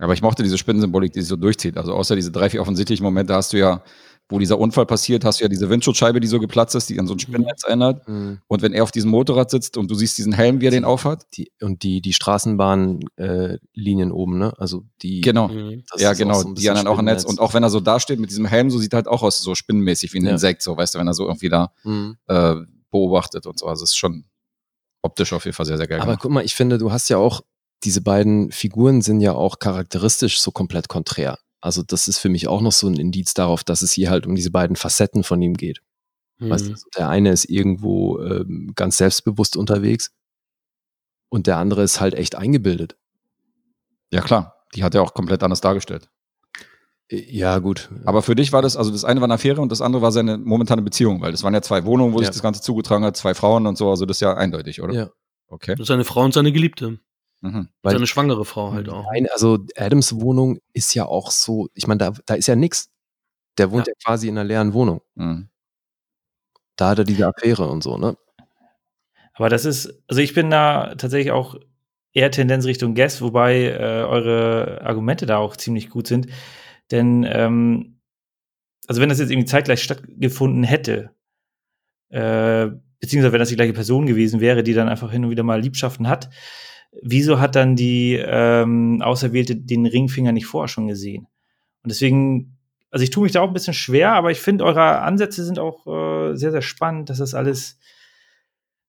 Aber ich mochte diese Spinnensymbolik, die sich so durchzieht. Also außer diese drei, vier offensichtlichen Momente hast du ja, wo dieser Unfall passiert, hast du ja diese Windschutzscheibe, die so geplatzt ist, die an so ein Spinnennetz erinnert. Mhm. Und wenn er auf diesem Motorrad sitzt und du siehst diesen Helm, wie er den aufhat. Die, und die, die Straßenbahnlinien äh, oben, ne? Also die. Genau. Mhm. das ja, genau. so ein die anderen auch im Netz. Und auch wenn er so dasteht mit diesem Helm, so sieht er halt auch aus, so spinnenmäßig wie ein Ja. Insekt, so, weißt du, wenn er so irgendwie da Mhm. äh, beobachtet und so. Also es ist schon optisch auf jeden Fall sehr, sehr geil. Aber gemacht. guck mal, ich finde, du hast ja auch, diese beiden Figuren sind ja auch charakteristisch so komplett konträr. Also das ist für mich auch noch so ein Indiz darauf, dass es hier halt um diese beiden Facetten von ihm geht. Weißt du, Mhm. so der eine ist irgendwo ähm, ganz selbstbewusst unterwegs und der andere ist halt echt eingebildet. Ja, klar. Die hat er auch komplett anders dargestellt. Äh, Ja, gut. Aber für dich war das, also das eine war eine Affäre und das andere war seine momentane Beziehung, weil das waren ja zwei Wohnungen, wo Ja. sich das Ganze zugetragen hat, zwei Frauen und so, also das ist ja eindeutig, oder? Ja. Okay. Seine Frau und seine Geliebte. Mhm. Weil- seine schwangere Frau halt auch. Nein, also Adams Wohnung ist ja auch so, ich meine, da, da ist ja nix. Der wohnt Ja. ja. quasi in einer leeren Wohnung. Mhm. Da hat er diese Affäre und so, ne? Aber das ist, also ich bin da tatsächlich auch eher Tendenz Richtung Guess, wobei äh, eure Argumente da auch ziemlich gut sind. Denn, ähm, also wenn das jetzt irgendwie zeitgleich stattgefunden hätte, äh, beziehungsweise wenn das die gleiche Person gewesen wäre, die dann einfach hin und wieder mal Liebschaften hat, wieso hat dann die ähm, Auserwählte den Ringfinger nicht vorher schon gesehen? Und deswegen, also ich tue mich da auch ein bisschen schwer, aber ich finde, eure Ansätze sind auch äh, sehr, sehr spannend, dass das alles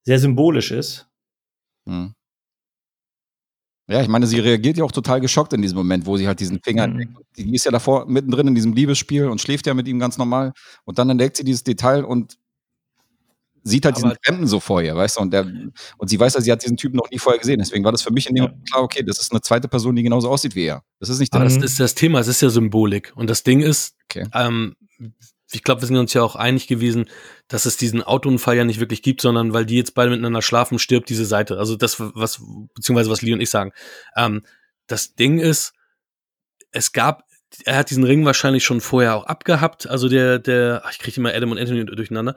sehr symbolisch ist. Mhm. Ja, ich meine, sie reagiert ja auch total geschockt in diesem Moment, wo sie halt diesen Finger Mhm. entdeckt. Die ist ja davor mittendrin in diesem Liebesspiel und schläft ja mit ihm ganz normal. Und dann entdeckt sie dieses Detail und sieht halt diesen Aber- Fremden so vor ihr, weißt du? Und, der, und sie weiß ja, sie hat diesen Typen noch nie vorher gesehen. Deswegen war das für mich in dem Ja. Klar, okay, das ist eine zweite Person, die genauso aussieht wie er. Das ist nicht Aber der. das Mhm. ist das Thema, es ist ja Symbolik. Und das Ding ist, Okay. ähm, ich glaube, wir sind uns ja auch einig gewesen, dass es diesen Autounfall ja nicht wirklich gibt, sondern weil die jetzt beide miteinander schlafen, stirbt diese Seite. Also das, was, beziehungsweise was Lee und ich sagen. Ähm, das Ding ist, es gab, er hat diesen Ring wahrscheinlich schon vorher auch abgehabt. Also der, der, ach, ich kriege immer Adam und Anthony durcheinander.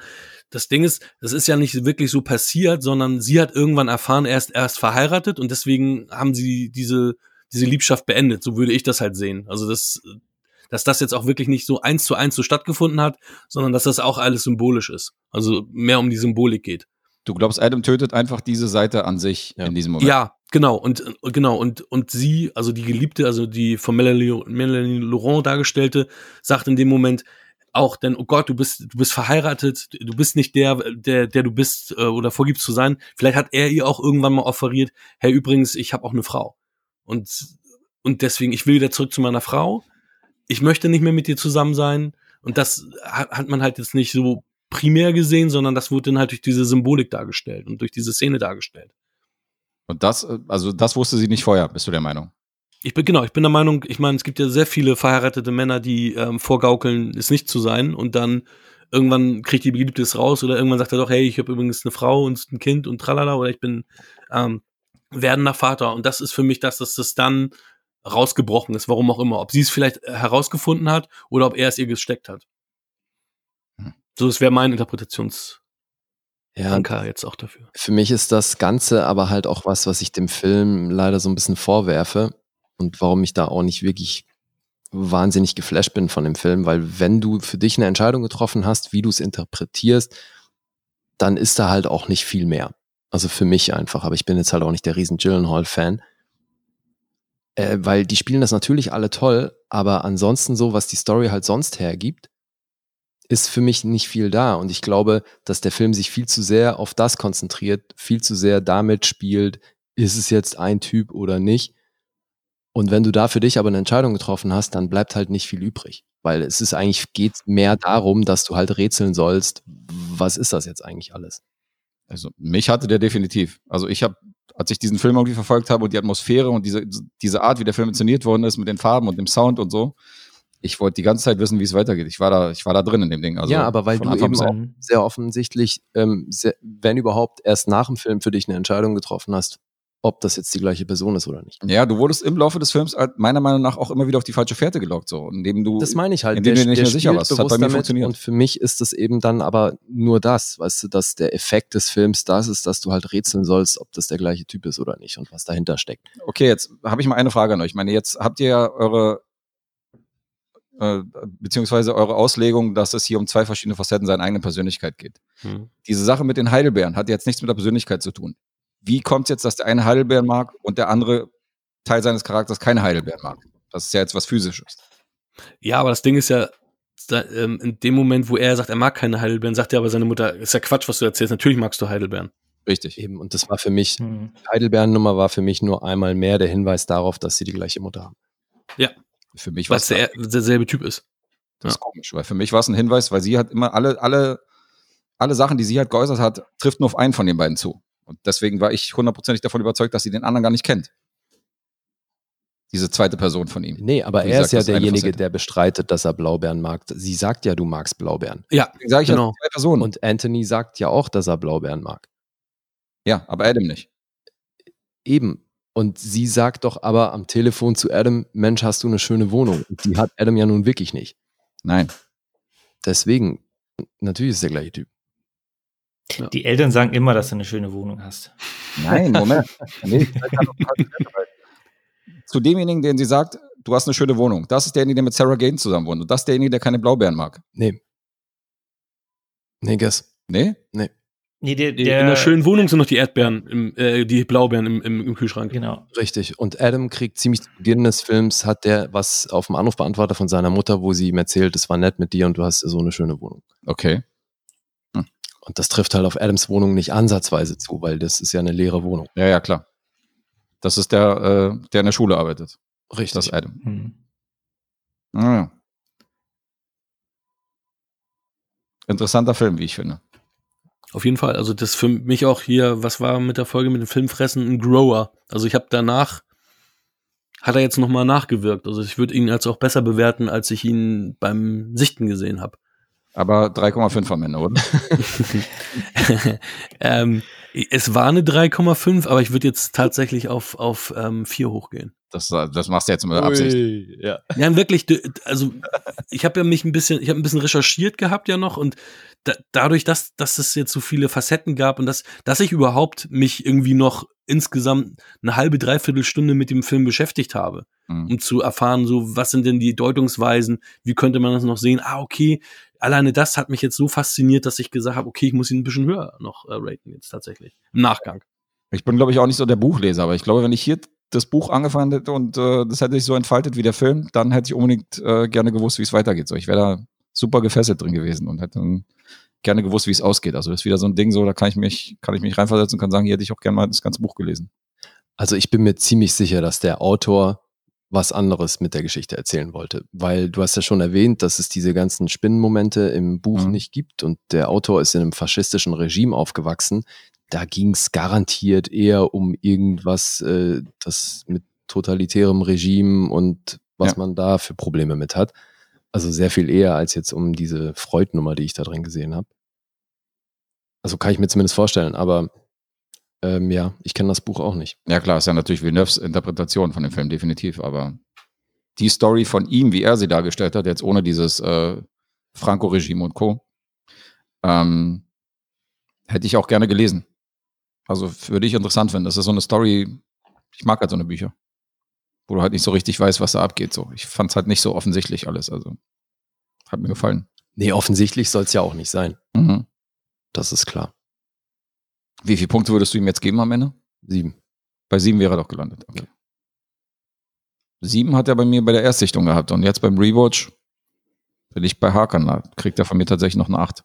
Das Ding ist, das ist ja nicht wirklich so passiert, sondern sie hat irgendwann erfahren, er ist erst verheiratet und deswegen haben sie diese, diese Liebschaft beendet. So würde ich das halt sehen. Also das, dass das jetzt auch wirklich nicht so eins zu eins so stattgefunden hat, sondern dass das auch alles symbolisch ist. Also mehr um die Symbolik geht. Du glaubst, Adam tötet einfach diese Seite an sich Ja. in diesem Moment. Ja, genau. Und und genau, und, und sie, also die Geliebte, also die von Melanie, Melanie Laurent dargestellte, sagt in dem Moment auch, denn, oh Gott, du bist, du bist verheiratet, du bist nicht der, der, der du bist äh, oder vorgibst zu sein. Vielleicht hat er ihr auch irgendwann mal offeriert, hey, übrigens, ich habe auch eine Frau. Und, und deswegen, ich will wieder zurück zu meiner Frau. Ich möchte nicht mehr mit dir zusammen sein. Und das hat, hat man halt jetzt nicht so primär gesehen, sondern das wurde dann halt durch diese Symbolik dargestellt und durch diese Szene dargestellt. Und das, äh, also das wusste sie nicht vorher, bist du der Meinung? Ich bin genau, ich bin der Meinung, ich meine, es gibt ja sehr viele verheiratete Männer, die ähm, vorgaukeln, es nicht zu sein und dann irgendwann kriegt die Geliebte es raus oder irgendwann sagt er doch, hey, ich habe übrigens eine Frau und ein Kind und tralala oder ich bin ähm, werdender Vater und das ist für mich, dass das, das dann rausgebrochen ist, warum auch immer. Ob sie es vielleicht herausgefunden hat oder ob er es ihr gesteckt hat. Hm. So, das wäre mein Interpretationsanker Ja, jetzt auch dafür. für mich ist das Ganze aber halt auch was, was ich dem Film leider so ein bisschen vorwerfe und warum ich da auch nicht wirklich wahnsinnig geflasht bin von dem Film, weil wenn du für dich eine Entscheidung getroffen hast, wie du es interpretierst, dann ist da halt auch nicht viel mehr. Also für mich einfach, aber ich bin jetzt halt auch nicht der riesen Gyllenhaal-Fan. Äh, weil die spielen das natürlich alle toll, aber ansonsten so, was die Story halt sonst hergibt, ist für mich nicht viel da. Und ich glaube, dass der Film sich viel zu sehr auf das konzentriert, viel zu sehr damit spielt, ist es jetzt ein Typ oder nicht. Und wenn du da für dich aber eine Entscheidung getroffen hast, dann bleibt halt nicht viel übrig. Weil es ist eigentlich, geht mehr darum, dass du halt rätseln sollst, was ist das jetzt eigentlich alles? Also mich hatte der definitiv. Also ich habe, als ich diesen Film irgendwie verfolgt habe und die Atmosphäre und diese, diese Art, wie der Film inszeniert worden ist mit den Farben und dem Sound und so, ich wollte die ganze Zeit wissen, wie es weitergeht. Ich war da, ich war da drin in dem Ding. Also ja, aber weil du Anfang eben auch sehr offensichtlich, ähm, sehr, wenn überhaupt, erst nach dem Film für dich eine Entscheidung getroffen hast, ob das jetzt die gleiche Person ist oder nicht. Ja, du wurdest im Laufe des Films halt meiner Meinung nach auch immer wieder auf die falsche Fährte gelockt, so, indem du, Das meine ich halt. indem du dir nicht mehr sicher warst. Das hat bei mir funktioniert. Und für mich ist das eben dann aber nur das, weißt du, dass der Effekt des Films das ist, dass du halt rätseln sollst, ob das der gleiche Typ ist oder nicht und was dahinter steckt. Okay, jetzt habe ich mal eine Frage an euch. Ich meine, jetzt habt ihr ja eure äh, beziehungsweise eure Auslegung, dass es hier um zwei verschiedene Facetten seiner eigenen Persönlichkeit geht. Hm. Diese Sache mit den Heidelbeeren hat jetzt nichts mit der Persönlichkeit zu tun. Wie kommt es jetzt, dass der eine Heidelbeeren mag und der andere Teil seines Charakters keine Heidelbeeren mag? Das ist ja jetzt was Physisches. Ja, aber das Ding ist ja, da, ähm, in dem Moment, wo er sagt, er mag keine Heidelbeeren, sagt er aber seine Mutter, ist ja Quatsch, was du erzählst. Natürlich magst du Heidelbeeren. Richtig. Eben, und das war für mich, Hm. die Heidelbeeren-Nummer war für mich nur einmal mehr der Hinweis darauf, dass sie die gleiche Mutter haben. Ja. Für mich Weil war es der, derselbe Typ ist. Das ist komisch, weil für mich war es ein Hinweis, weil sie hat immer alle, alle, alle Sachen, die sie halt geäußert hat, trifft nur auf einen von den beiden zu. Und deswegen war ich hundertprozentig davon überzeugt, dass sie den anderen gar nicht kennt. Diese zweite Person von ihm. Nee, aber Wie er gesagt, ist ja derjenige, der bestreitet, dass er Blaubeeren mag. Sie sagt ja, du magst Blaubeeren. Ja, Deswegen sage ich genau. ja zwei Personen. Und Anthony sagt ja auch, dass er Blaubeeren mag. ja, aber Adam nicht. Eben. Und sie sagt doch aber am Telefon zu Adam, Mensch, hast du eine schöne Wohnung. Und die hat Adam ja nun wirklich nicht. Nein. Deswegen, natürlich ist der gleiche Typ. Die Eltern sagen immer, dass du eine schöne Wohnung hast. Nein, Moment. [laughs] nee, Zu demjenigen, den sie sagt, du hast eine schöne Wohnung. Das ist derjenige, der mit Sarah Gaines zusammen wohnt. Und das ist derjenige, der keine Blaubeeren mag. Nee. Nee, guess. Nee? Nee. Nee, der, In der, einer schönen Wohnung sind noch die Erdbeeren, im, äh, die Blaubeeren im, im, im Kühlschrank. Genau. Richtig. Und Adam kriegt ziemlich zu Beginn des Films, hat der was auf dem Anrufbeantworter von seiner Mutter, wo sie ihm erzählt, es war nett mit dir und du hast so eine schöne Wohnung. Okay. Und das trifft halt auf Adams Wohnung nicht ansatzweise zu, weil das ist ja eine leere Wohnung. Ja, ja, klar. Das ist der, äh, der in der Schule arbeitet. Richtig. Das ist Adam. Hm. Ah, ja. Interessanter Film, wie ich finde. Auf jeden Fall. Also das für mich auch hier, was war mit der Folge mit dem Filmfressen, ein Grower. Also ich habe danach, hat er jetzt nochmal nachgewirkt. Also ich würde ihn als auch besser bewerten, als ich ihn beim Sichten gesehen habe. Aber 3,5 am Ende, oder? [laughs] ähm, es war eine 3,5, aber ich würde jetzt tatsächlich auf, auf ähm, 4 hochgehen. Das, das machst du jetzt mit Absicht. ja. Ja, wirklich, also ich habe ja mich ein bisschen, ich habe ein bisschen recherchiert gehabt ja noch und da, dadurch, dass, dass es jetzt so viele Facetten gab und dass, dass ich überhaupt mich irgendwie noch insgesamt eine halbe, dreiviertel Stunde mit dem Film beschäftigt habe, Mhm. um zu erfahren, so, was sind denn die Deutungsweisen, wie könnte man das noch sehen? Ah, okay, alleine das hat mich jetzt so fasziniert, dass ich gesagt habe, okay, ich muss ihn ein bisschen höher noch äh, raten jetzt tatsächlich. Im Nachgang. Ich bin, glaube ich, auch nicht so der Buchleser, aber ich glaube, wenn ich hier das Buch angefangen hätte und äh, das hätte sich so entfaltet wie der Film, dann hätte ich unbedingt äh, gerne gewusst, wie es weitergeht. So, ich wäre da super gefesselt drin gewesen und hätte dann gerne gewusst, wie es ausgeht. Also das ist wieder so ein Ding, so da kann ich mich, kann ich mich reinversetzen und kann sagen, hier hätte ich auch gerne mal das ganze Buch gelesen. Also ich bin mir ziemlich sicher, dass der Autor was anderes mit der Geschichte erzählen wollte, weil du hast ja schon erwähnt, dass es diese ganzen Spinnenmomente im Buch Mhm. nicht gibt und der Autor ist in einem faschistischen Regime aufgewachsen. Da ging es garantiert eher um irgendwas, äh, das mit totalitärem Regime und was Ja. man da für Probleme mit hat. Also sehr viel eher als jetzt um diese Freud-Nummer, die ich da drin gesehen habe. Also kann ich mir zumindest vorstellen, aber ähm, ja, ich kenne das Buch auch nicht. Ja klar, ist ja natürlich Villeneuves Interpretation von dem Film, definitiv, aber die Story von ihm, wie er sie dargestellt hat, jetzt ohne dieses äh, Franco-Regime und Co., ähm, hätte ich auch gerne gelesen. Also würde ich interessant finden. Das ist so eine Story, ich mag halt so eine Bücher, wo du halt nicht so richtig weißt, was da abgeht. So. Ich fand es halt nicht so offensichtlich alles, also hat mir gefallen. Nee, offensichtlich soll es ja auch nicht sein. Mhm. Das ist klar. Wie viele Punkte würdest du ihm jetzt geben am Ende? Sieben. Bei sieben wäre er doch gelandet. Okay. Sieben hat er bei mir bei der Erstsichtung gehabt und jetzt beim Rewatch Bin ich bei Hakan, da kriegt er von mir tatsächlich noch eine 8.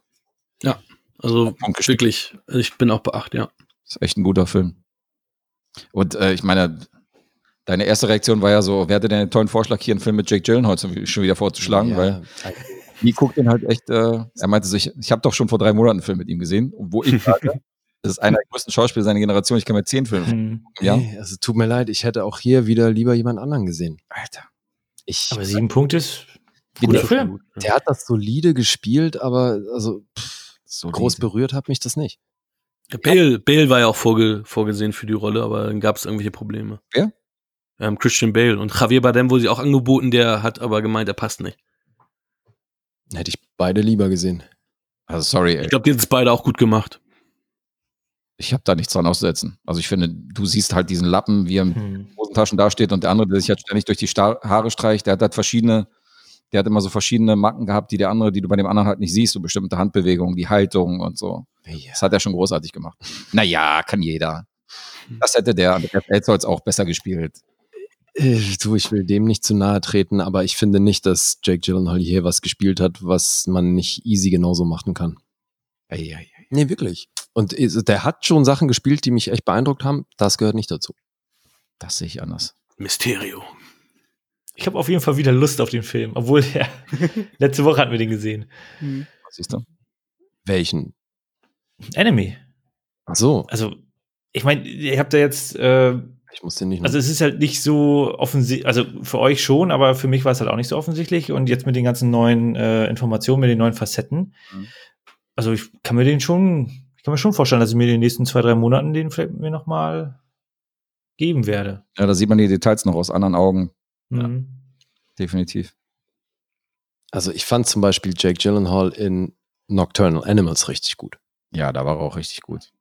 Ja, also wirklich, ich bin auch bei 8, ja. Ist echt ein guter Film. Und äh, ich meine, deine erste Reaktion war ja so, wer hatte denn den tollen Vorschlag, hier einen Film mit Jake Gyllenhaal schon wieder vorzuschlagen, Ja, weil die guckt den halt echt, äh, er meinte so, ich, ich habe doch schon vor drei Monaten einen Film mit ihm gesehen, wo ich sage, [laughs] das ist einer der größten Schauspieler seiner Generation, ich kann mir zehn Filme Hm. ja. Nee, also tut mir leid, ich hätte auch hier wieder lieber jemand anderen gesehen. Alter. Ich, Aber sieben Punkte ist Wie guter der- Film. der hat das solide gespielt, aber also pff, So groß berührt hat mich das nicht. Bale, Bale war ja auch vorge vorgesehen für die Rolle, aber dann gab es irgendwelche Probleme. Wer? Ähm, Christian Bale. Und Javier Bardem wurde sie auch angeboten, der hat aber gemeint, er passt nicht. Hätte ich beide lieber gesehen. Also sorry, ey. Ich glaube, die haben es beide auch gut gemacht. ich habe da nichts dran auszusetzen. Also ich finde, du siehst halt diesen Lappen, wie er mit Hm. Hosentaschen dasteht und der andere, der sich halt ständig durch die Sta Haare streicht, der hat halt verschiedene, der hat immer so verschiedene Macken gehabt, die der andere, die du bei dem anderen halt nicht siehst, so bestimmte Handbewegungen, die Haltung und so. Das hat er schon großartig gemacht. Naja, kann jeder. Das hätte der, der Feldholz auch besser gespielt. Äh, Du, ich will dem nicht zu nahe treten, aber ich finde nicht, dass Jake Gyllenhaal hier was gespielt hat, was man nicht easy genauso machen kann. Nee, wirklich. Und äh, der hat schon Sachen gespielt, die mich echt beeindruckt haben. Das gehört nicht dazu. Das sehe ich anders. Mysterio. Ich habe auf jeden Fall wieder Lust auf den Film, obwohl der [laughs] letzte Woche hatten wir den gesehen. Was siehst du? Welchen? Enemy. Ach so, Also, ich meine, ihr habt da jetzt, äh, ich muss den nicht. also es ist halt nicht so offensichtlich, also für euch schon, aber für mich war es halt auch nicht so offensichtlich. Und jetzt mit den ganzen neuen äh, Informationen, mit den neuen Facetten, Mhm. also ich kann mir den schon, ich kann mir schon vorstellen, dass ich mir in den nächsten zwei, drei Monaten den vielleicht mir noch mal geben werde. Ja, da sieht man die Details noch aus anderen Augen. Mhm. Definitiv. also ich fand zum Beispiel Jake Gyllenhaal in Nocturnal Animals richtig gut. Ja, da war er auch richtig gut.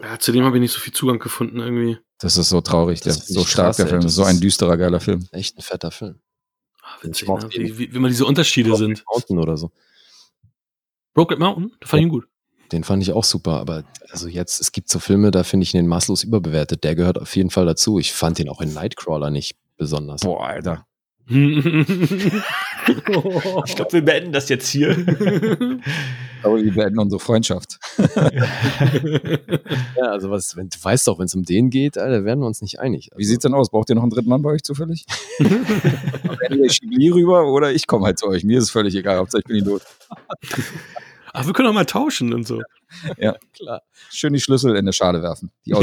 Ja, zu dem habe ich nicht so viel Zugang gefunden irgendwie. Das ist so traurig, der Das ist ist so stark, krass, der. Film. Das so ein ist- düsterer, geiler Film. Echt ein fetter Film. Ah, witzig, ne? ihn. wie, wie, wie mal diese Unterschiede sind. Mountain oder so. Brokeback Mountain, da fand ich ihn gut. Den fand ich auch super, aber also jetzt, es gibt so Filme, da finde ich den maßlos überbewertet. Der gehört auf jeden Fall dazu. Ich fand den auch in Nightcrawler nicht besonders. Boah, Alter. [laughs] Ich glaube, wir beenden das jetzt hier. [laughs] Aber wir beenden unsere Freundschaft. [laughs] Ja, also was, wenn, du weißt doch, wenn es um den geht, Alter, werden wir uns nicht einig. Also, Wie sieht's denn aus? Braucht ihr noch einen dritten Mann bei euch zufällig? Entweder Chibli rüber oder ich komme halt zu euch. Mir ist es völlig egal, Hauptsache ich bin die los. Ach, wir können auch mal tauschen und so. Ja, klar. schön die Schlüssel in eine Schale werfen. Ja.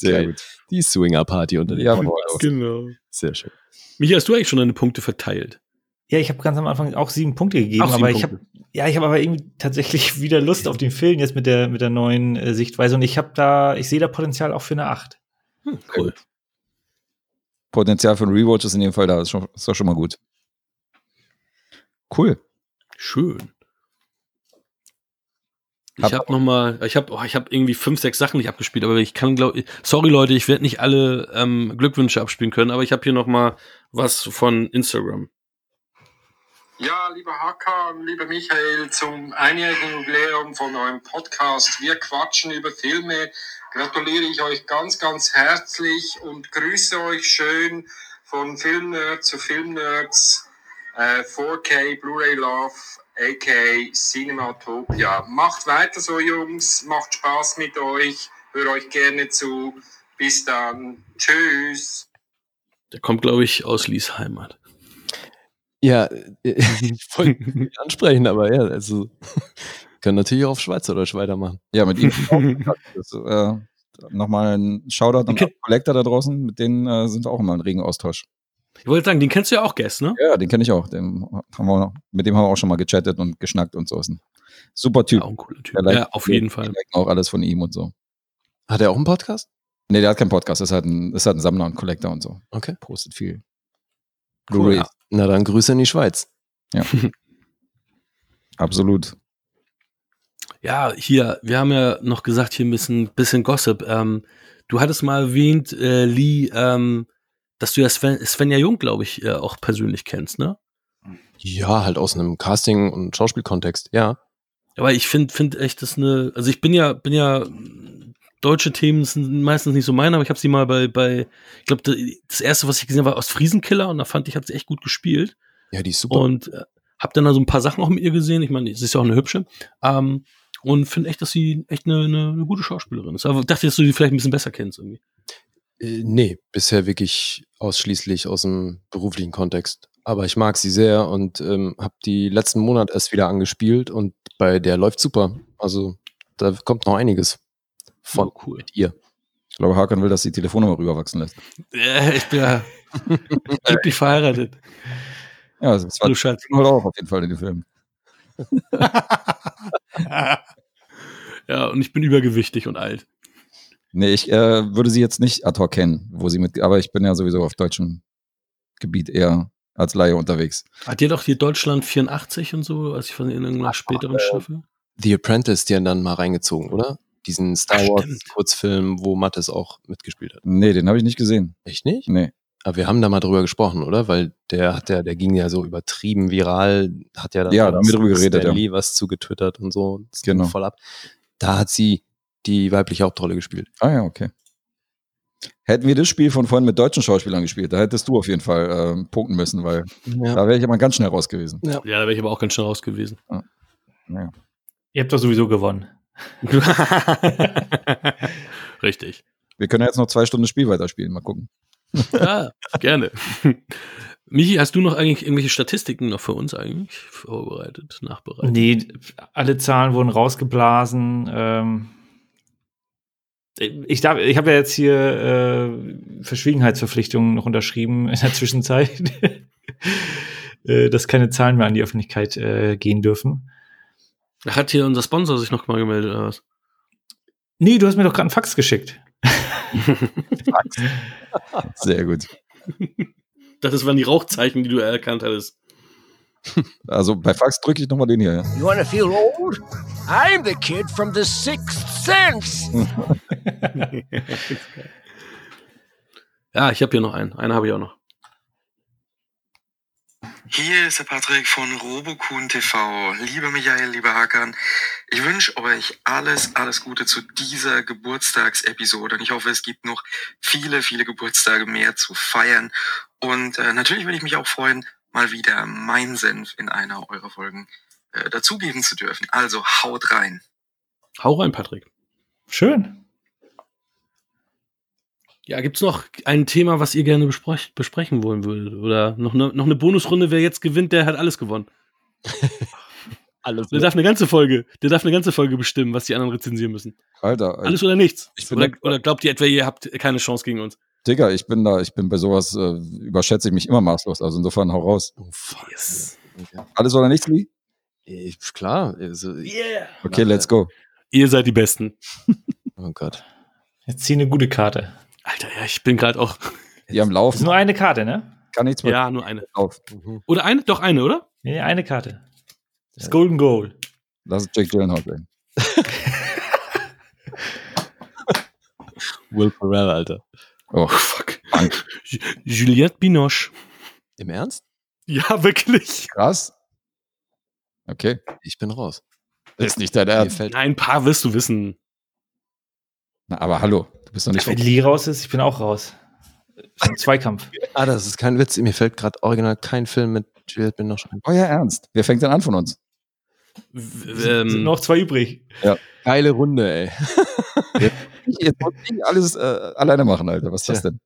Sehr gut. Die Swinger-Party unter den. Podcasts. Genau. Sehr schön. Michi, hast du eigentlich schon deine Punkte verteilt? Ja, ich habe ganz am Anfang auch sieben Punkte gegeben, sieben aber ich habe ja, ich habe aber irgendwie tatsächlich [laughs] wieder Lust auf den Film jetzt mit der mit der neuen äh, Sichtweise und ich habe da, ich sehe da Potenzial auch für eine acht. Hm, cool. Potenzial für ein Rewatch ist in dem Fall da. Ist, schon, ist doch schon mal gut. Cool. Schön. Ich Hab- habe noch mal, ich habe, oh, ich habe irgendwie fünf, sechs Sachen nicht abgespielt, aber ich kann, glaube, sorry Leute, ich werde nicht alle ähm, Glückwünsche abspielen können, aber ich habe hier noch mal was von Instagram. Ja, lieber Hakan, lieber Michael, zum einjährigen Jubiläum von eurem Podcast Wir quatschen über Filme gratuliere ich euch ganz, ganz herzlich und grüße euch schön von Filmnerd zu Filmnerds, äh, 4K Blu-ray Love, aka Cinematopia. Macht weiter so, Jungs, macht Spaß mit euch, hör euch gerne zu. Bis dann, tschüss. Der kommt, glaube ich, aus Lies Heimat. Ja, äh, [laughs] ich wollte ihn nicht ansprechen, aber ja, also [laughs] können natürlich auch auf Schweizerdeutsch weitermachen. Ja, mit ihm. das, äh, Nochmal ein Shoutout an alle Collector da draußen, mit denen äh, sind wir auch immer in regen Austausch. Ich wollte sagen, den kennst du ja auch, Guest, ne? Ja, den kenne ich auch. Den haben wir, mit dem haben wir auch schon mal gechattet und geschnackt und so. Ist ein super Typ. Ja, auch ein cooler Typ. Liked- Ja, auf jeden Fall. wir auch alles von ihm und so. Hat er auch einen Podcast? Nee, der hat keinen Podcast. Das ist halt ein, ist halt ein Sammler und Collector und so. Okay. Postet viel. Cool. Blu-rays. Na dann Grüße in die Schweiz. Ja. [laughs] Absolut. Ja, hier, wir haben ja noch gesagt, hier ein bisschen, bisschen Gossip. Ähm, du hattest mal erwähnt, äh, Lee, ähm, dass du ja Sven, Svenja Jung, glaube ich, äh, auch persönlich kennst, ne? Ja, halt aus einem Casting- und Schauspielkontext, ja. Aber ich finde find echt, das eine, also ich bin ja, bin ja deutsche Themen sind meistens nicht so meine, aber ich habe sie mal bei, bei ich glaube, das erste, was ich gesehen habe, war Ostfriesenkiller und da fand ich, hat sie echt gut gespielt. Ja, die ist super. Und äh, habe dann da so ein paar Sachen auch mit ihr gesehen. Ich meine, sie ist ja auch eine hübsche. Ähm, und finde echt, dass sie echt eine, eine, eine gute Schauspielerin ist. Aber dachte, dass du sie vielleicht ein bisschen besser kennst irgendwie. Äh, nee, bisher wirklich ausschließlich aus dem beruflichen Kontext. Aber ich mag sie sehr und ähm, habe die letzten Monate erst wieder angespielt und bei der läuft super. Also da kommt noch einiges von Oh, cool. mit ihr. Ich glaube, Hakan will, dass die Telefonnummer rüberwachsen lässt. Ja, ich bin ja [laughs] glücklich verheiratet. Ja, das war Du Schatz. halt auch auf jeden Fall in den Filmen. [laughs] Ja, und ich bin übergewichtig und alt. Nee, ich äh, würde sie jetzt nicht ad hoc kennen, wo sie mit, aber ich bin ja sowieso auf deutschem Gebiet eher als Laie unterwegs. Hat ihr doch hier Deutschland 84 und so, als ich von in irgendeiner späteren Staffel? The Apprentice, die haben dann mal reingezogen, oder? Diesen Star Ach, Wars stimmt. Kurzfilm, wo Mattes auch mitgespielt hat. Nee, den habe ich nicht gesehen. Echt nicht? Nee. Aber wir haben da mal drüber gesprochen, oder? Weil der hat ja, der ging ja so übertrieben viral, hat ja dann Ja, wir drüber geredet, Stan ja. Was zugetwittert und so. Das ging Genau. Voll ab. Da hat sie die weibliche Hauptrolle gespielt. Ah ja, okay. Hätten wir das Spiel von vorhin mit deutschen Schauspielern gespielt, da hättest du auf jeden Fall ähm, punkten müssen, weil Ja. da wäre ich aber ganz schnell raus gewesen. Ja. Ja, da wäre ich aber auch ganz schnell raus gewesen. Naja. Ihr habt doch sowieso gewonnen. [laughs] Richtig. Wir können ja jetzt noch zwei Stunden Spiel weiterspielen, mal gucken. Ja, gerne. [laughs] Michi, hast du noch eigentlich irgendwelche Statistiken noch für uns eigentlich vorbereitet, nachbereitet? Nee, alle Zahlen wurden rausgeblasen. Ähm, ich darf, ich habe ja jetzt hier äh, Verschwiegenheitsverpflichtungen noch unterschrieben in der Zwischenzeit, [laughs] äh, dass keine Zahlen mehr an die Öffentlichkeit äh, gehen dürfen. Hat hier unser Sponsor sich noch mal gemeldet oder was? Nee, du hast mir doch gerade einen Fax geschickt. [laughs] Sehr gut. Das waren die Rauchzeichen, die du erkannt hattest. Also bei Fax drücke ich nochmal den hier. Ja. You wanna feel old? I'm the kid from the sixth sense. [laughs] ja, ich habe hier noch einen. Einen habe ich auch noch. Hier ist der Patrick von Robokun TV. Lieber Michael, lieber Hakan, ich wünsche euch alles, alles Gute zu dieser Geburtstagsepisode und ich hoffe, es gibt noch viele, viele Geburtstage mehr zu feiern. Und äh, natürlich würde ich mich auch freuen, mal wieder mein Senf in einer eurer Folgen äh, dazugeben zu dürfen. Also haut rein. Hau rein, Patrick. Schön. Ja, gibt's noch ein Thema, was ihr gerne besprech besprechen wollen würdet? Oder noch eine, noch eine Bonusrunde, wer jetzt gewinnt, der hat alles gewonnen. [laughs] Alles. Der darf eine ganze Folge, der darf eine ganze Folge bestimmen, was die anderen rezensieren müssen. Alter, Alles oder nichts. Oder, oder glaubt ihr etwa, ihr habt keine Chance gegen uns? Digga, ich bin da, ich bin bei sowas, äh, überschätze ich mich immer maßlos. Also insofern hau raus. Oh, fuck. Yes. Okay. Alles oder nichts, Lee? Eh, Klar. Also, Yeah. Okay, let's go. Ihr seid die Besten. Oh Gott. Jetzt zieh eine gute Karte. Alter, ja, ich bin gerade auch. Die am Ist Laufen, nur eine Karte, ne? kann nichts mehr Ja, nur eine. auf. Mhm. Oder eine? Doch eine, oder? Nee, eine Karte. Das Golden Goal. Lass es Jake Gyllenhaal sein. [laughs] Will Ferrell, Alter. Oh, fuck. Juliette Binoche. Im Ernst? Ja, wirklich. Krass. Okay. Ich bin raus. Ist nicht dein Ernst. fällt Nein, ein paar wirst du wissen. Na, aber hallo, du bist doch nicht Wenn Lee raus ist, ich bin auch raus. Zweikampf. [laughs] Ah, das ist kein Witz. Mir fällt gerade original kein Film mit Juliette Binoche ein. Euer Ernst. Wer fängt denn an von uns? Sind Ähm, noch zwei übrig. Geile Runde, ey. [laughs] Jetzt muss ich alles äh, alleine machen, Alter. Was ist das Tja. denn?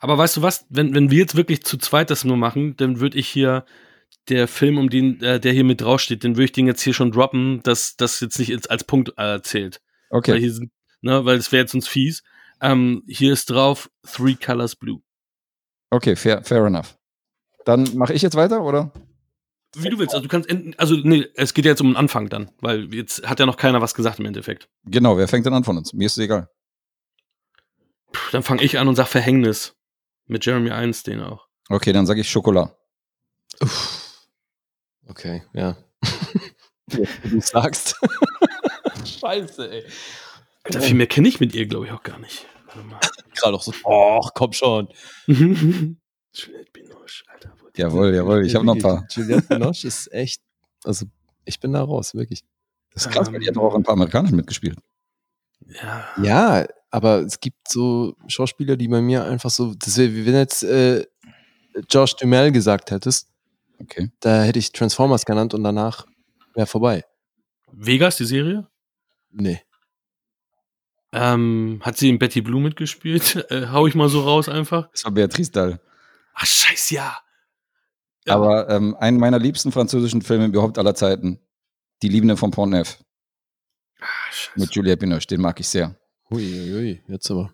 aber weißt du was? Wenn, wenn wir jetzt wirklich zu zweit das nur machen, dann würde ich hier der Film, um den, äh, der hier mit draufsteht, den würde ich den jetzt hier schon droppen, dass das jetzt nicht als, als Punkt äh, zählt. Weil Okay. hier sind, ne, weil das wäre jetzt uns fies. Ähm, hier ist drauf Three Colors Blue. Okay, fair, fair enough. Dann mache ich jetzt weiter, oder? Wie du willst. Also du kannst enden, also nee, es geht ja jetzt um den Anfang dann, weil jetzt hat ja noch keiner was gesagt im Endeffekt. Genau, wer fängt denn an von uns? Mir ist es egal. Puh, dann fange ich an und sag Verhängnis. Mit Jeremy Einstein auch. Okay, dann sage ich Schokolade. Okay, [laughs] ja. Wie du sagst. [laughs] Scheiße, ey. Alter, viel mehr kenne ich mit ihr, glaube ich, auch gar nicht. [laughs] Gerade auch so, och, komm schon. Juliette Binoche, Alter. wo Jawohl, jawohl. Ich habe noch ein paar. Juliette Binoche ist echt, also ich bin da raus, wirklich. Das ist krass, weil die hat doch auch ein paar Amerikaner mitgespielt. Ja. Ja, aber es gibt so Schauspieler, die bei mir einfach so, das wär, wie wenn jetzt äh, Josh Duhamel gesagt hättest, Okay. da hätte ich Transformers genannt und danach wäre vorbei. Vegas, die Serie? Nee. Ähm, hat sie in Betty Blue mitgespielt? [laughs] Äh, hau ich mal so raus einfach. Das war Beatrice Dalle. Ach, scheiß ja. Ja. Aber ähm, einen meiner liebsten französischen Filme überhaupt aller Zeiten. Die Liebende von Portneuf. Ah. Mit Juliette Binoche. Den mag ich sehr. Hui, hui, hui, jetzt aber.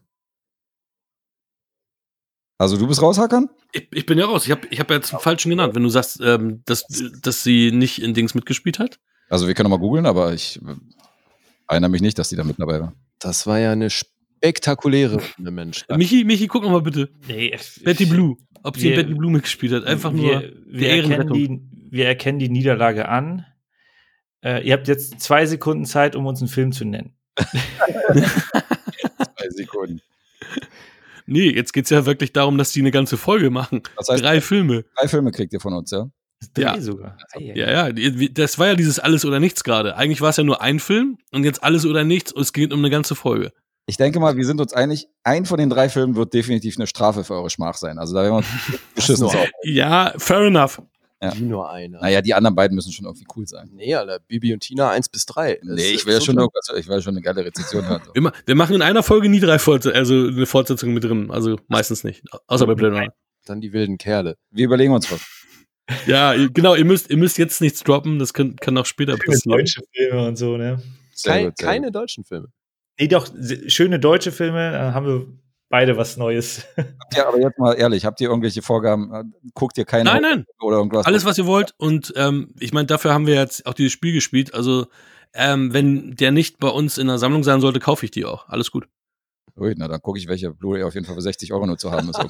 Also du bist raus, Hakan? Ich, ich bin ja raus. Ich habe ich hab jetzt den falschen genannt, wenn du sagst, ähm, dass, dass sie nicht in Dings mitgespielt hat. Also wir können mal googeln, aber ich äh, erinnere mich nicht, dass die da mit dabei war. Das war ja eine spektakuläre Runde, Mensch. Michi, Michi, guck noch mal bitte. Nee, Betty Blue. Ob sie in Wir- Betty Blue mitgespielt hat. Einfach nur wir, die wir, erkennen Ehrenrettung. die, wir erkennen die Niederlage an. Äh, ihr habt jetzt zwei Sekunden Zeit, um uns einen Film zu nennen. [laughs] Zwei Sekunden. Nee, jetzt geht's ja wirklich darum, dass die eine ganze Folge machen. Das heißt, Drei Filme. drei Filme kriegt ihr von uns, ja? Drei Ja. sogar. Ja, ja, das war ja dieses Alles oder Nichts gerade. Eigentlich war es ja nur ein Film und jetzt Alles oder Nichts und es geht um eine ganze Folge. Ich denke mal, wir sind uns einig, ein von den drei Filmen wird definitiv eine Strafe für eure Schmach sein. Also da werden wir uns [laughs] beschissen. Ja, fair enough. Ja. Wie nur eine. Naja, die anderen beiden müssen schon irgendwie cool sein. Nee, Alter, Bibi und Tina 1 bis 3. Das Nee, ich will ja so schon irgendwas, ich will schon eine geile Rezension hören. Wir, ma- wir machen in einer Folge nie drei Fortsetzungen, also eine Fortsetzung mit drin. Also meistens nicht. Außer bei Blade Runner. Dann die wilden Kerle. Wir überlegen uns was. [laughs] Ja, genau, ihr müsst, ihr müsst jetzt nichts droppen, das kann, kann auch später passieren. Deutsche Filme und so, ne? Kein, keine deutschen Filme. Nee, doch, schöne deutsche Filme, da haben wir beide was Neues. [laughs] Habt ihr aber jetzt mal ehrlich, habt ihr irgendwelche Vorgaben? Äh, Guckt ihr keine Nein, nein. oder irgendwas? Alles, was ihr wollt. Und ähm, ich meine, dafür haben wir jetzt auch dieses Spiel gespielt. Also, ähm, wenn der nicht bei uns in der Sammlung sein sollte, kaufe ich die auch. Alles gut. Ui, na, dann gucke ich, welche Blu-ray auf jeden Fall für 60 Euro nur zu haben ist. [laughs]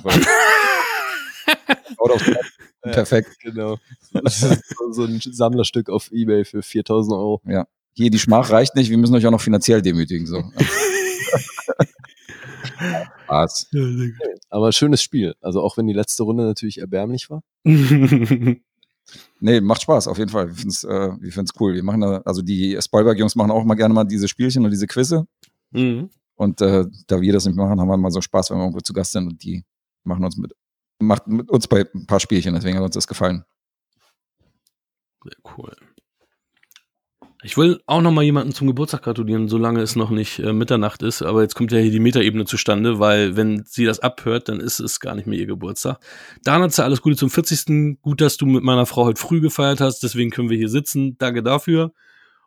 Perfekt. Genau. So ein Sammlerstück auf Ebay für 4000 Euro. Ja. Hier, die Schmach reicht nicht, wir müssen euch auch noch finanziell demütigen. So. [laughs] Spaß. Aber schönes Spiel. Also auch wenn die letzte Runde natürlich erbärmlich war. [laughs] Nee, macht Spaß, auf jeden Fall. Wir finden's, äh, wir finden's cool. Wir machen da, also die Spoilberg-Jungs machen auch mal gerne mal diese Spielchen und diese Quizze. Mhm. Und äh, da wir das nicht machen, haben wir mal so Spaß, wenn wir irgendwo zu Gast sind und die machen uns mit, macht mit uns bei ein paar Spielchen, deswegen hat uns das gefallen. Sehr cool. Ich will auch noch mal jemanden zum Geburtstag gratulieren, solange es noch nicht äh, Mitternacht ist. Aber jetzt kommt ja hier die Metaebene zustande, weil wenn sie das abhört, dann ist es gar nicht mehr ihr Geburtstag. Danatze, alles Gute zum 40. Gut, dass du mit meiner Frau heute früh gefeiert hast. Deswegen können wir hier sitzen. Danke dafür.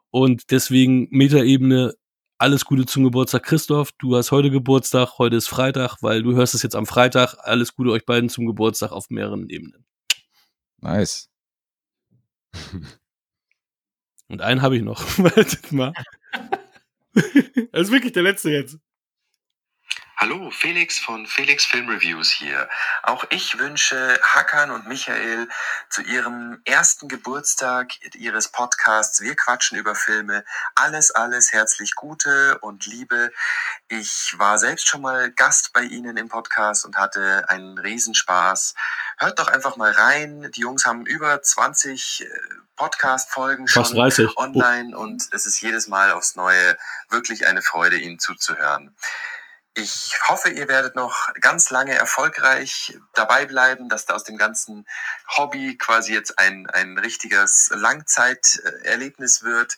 Und deswegen Metaebene, alles Gute zum Geburtstag, Christoph. Du hast heute Geburtstag. Heute ist Freitag, weil du hörst es jetzt am Freitag. Alles Gute euch beiden zum Geburtstag auf mehreren Ebenen. Nice. [laughs] Und einen habe ich noch. [laughs] Wartet mal. [laughs] das ist wirklich der letzte jetzt. Hallo, Felix von Felix Film Reviews hier. Auch ich wünsche Hakan und Michael zu ihrem ersten Geburtstag ihres Podcasts Wir quatschen über Filme alles, alles herzlich Gute und Liebe. Ich war selbst schon mal Gast bei Ihnen im Podcast und hatte einen Riesenspaß. Hört doch einfach mal rein. Die Jungs haben über 20 äh, Podcast-Folgen schon Fast 30. online und es ist jedes Mal aufs Neue wirklich eine Freude, Ihnen zuzuhören. Ich hoffe, ihr werdet noch ganz lange erfolgreich dabei bleiben, dass da aus dem ganzen Hobby quasi jetzt ein, ein richtiges Langzeiterlebnis wird.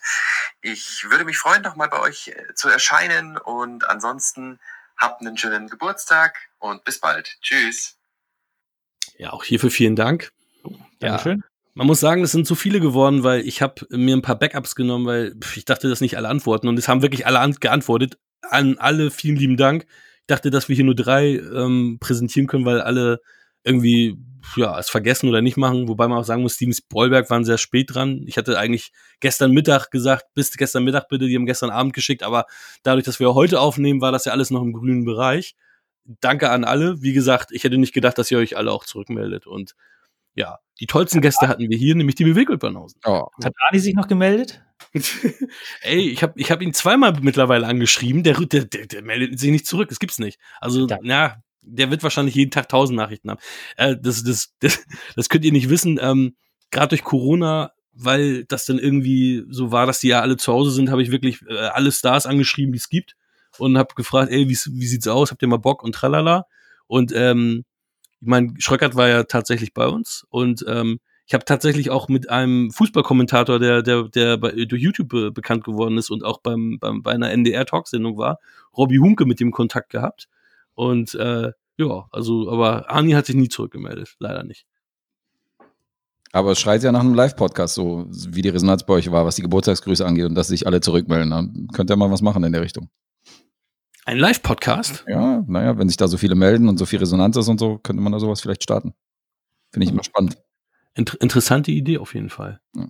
Ich würde mich freuen, noch mal bei euch äh, zu erscheinen und ansonsten habt einen schönen Geburtstag und bis bald. Tschüss. Ja, auch hierfür vielen Dank. Dankeschön. Man muss sagen, es sind zu viele geworden, weil ich habe mir ein paar Backups genommen, weil ich dachte, dass nicht alle antworten und es haben wirklich alle an geantwortet. An alle vielen lieben Dank. Ich dachte, dass wir hier nur drei ähm, präsentieren können, weil alle irgendwie ja es vergessen oder nicht machen. Wobei man auch sagen muss, Steven Spoilberg waren sehr spät dran. Ich hatte eigentlich gestern Mittag gesagt, bis gestern Mittag bitte. Die haben gestern Abend geschickt, aber dadurch, dass wir heute aufnehmen, war das ja alles noch im grünen Bereich. Danke an alle. Wie gesagt, ich hätte nicht gedacht, dass ihr euch alle auch zurückmeldet und ja, die tollsten Gäste hatten wir hier, nämlich die Bewegtbanausen. Oh. Hat Ani sich noch gemeldet? [laughs] Ey, ich habe ich hab ihn zweimal mittlerweile angeschrieben, der, der, der, der meldet sich nicht zurück, das gibt's nicht. Also, na, der wird wahrscheinlich jeden Tag tausend Nachrichten haben. Äh, das, das, das, das könnt ihr nicht wissen. Ähm, Gerade durch Corona, weil das dann irgendwie so war, dass die ja alle zu Hause sind, habe ich wirklich äh, alle Stars angeschrieben, die es gibt. und habe gefragt, ey, wie, wie sieht's aus? Habt ihr mal Bock und tralala? Und ähm, ich meine, Schröckert war ja tatsächlich bei uns und ähm, ich habe tatsächlich auch mit einem Fußballkommentator, der, der, der bei, durch YouTube be bekannt geworden ist und auch beim, beim bei einer NDR-Talksendung war, Robby Hunke mit dem Kontakt gehabt. Und äh, ja, also, aber Arni hat sich nie zurückgemeldet, leider nicht. Aber es schreit ja nach einem Live-Podcast, so wie die Resonanz bei euch war, was die Geburtstagsgrüße angeht und dass sich alle zurückmelden. Dann könnt ihr mal was machen in der Richtung. Ein Live-Podcast? Ja, naja, wenn sich da so viele melden und so viel Resonanz ist und so, könnte man da sowas vielleicht starten. Finde ich immer spannend. Inter interessante Idee auf jeden Fall. Ja.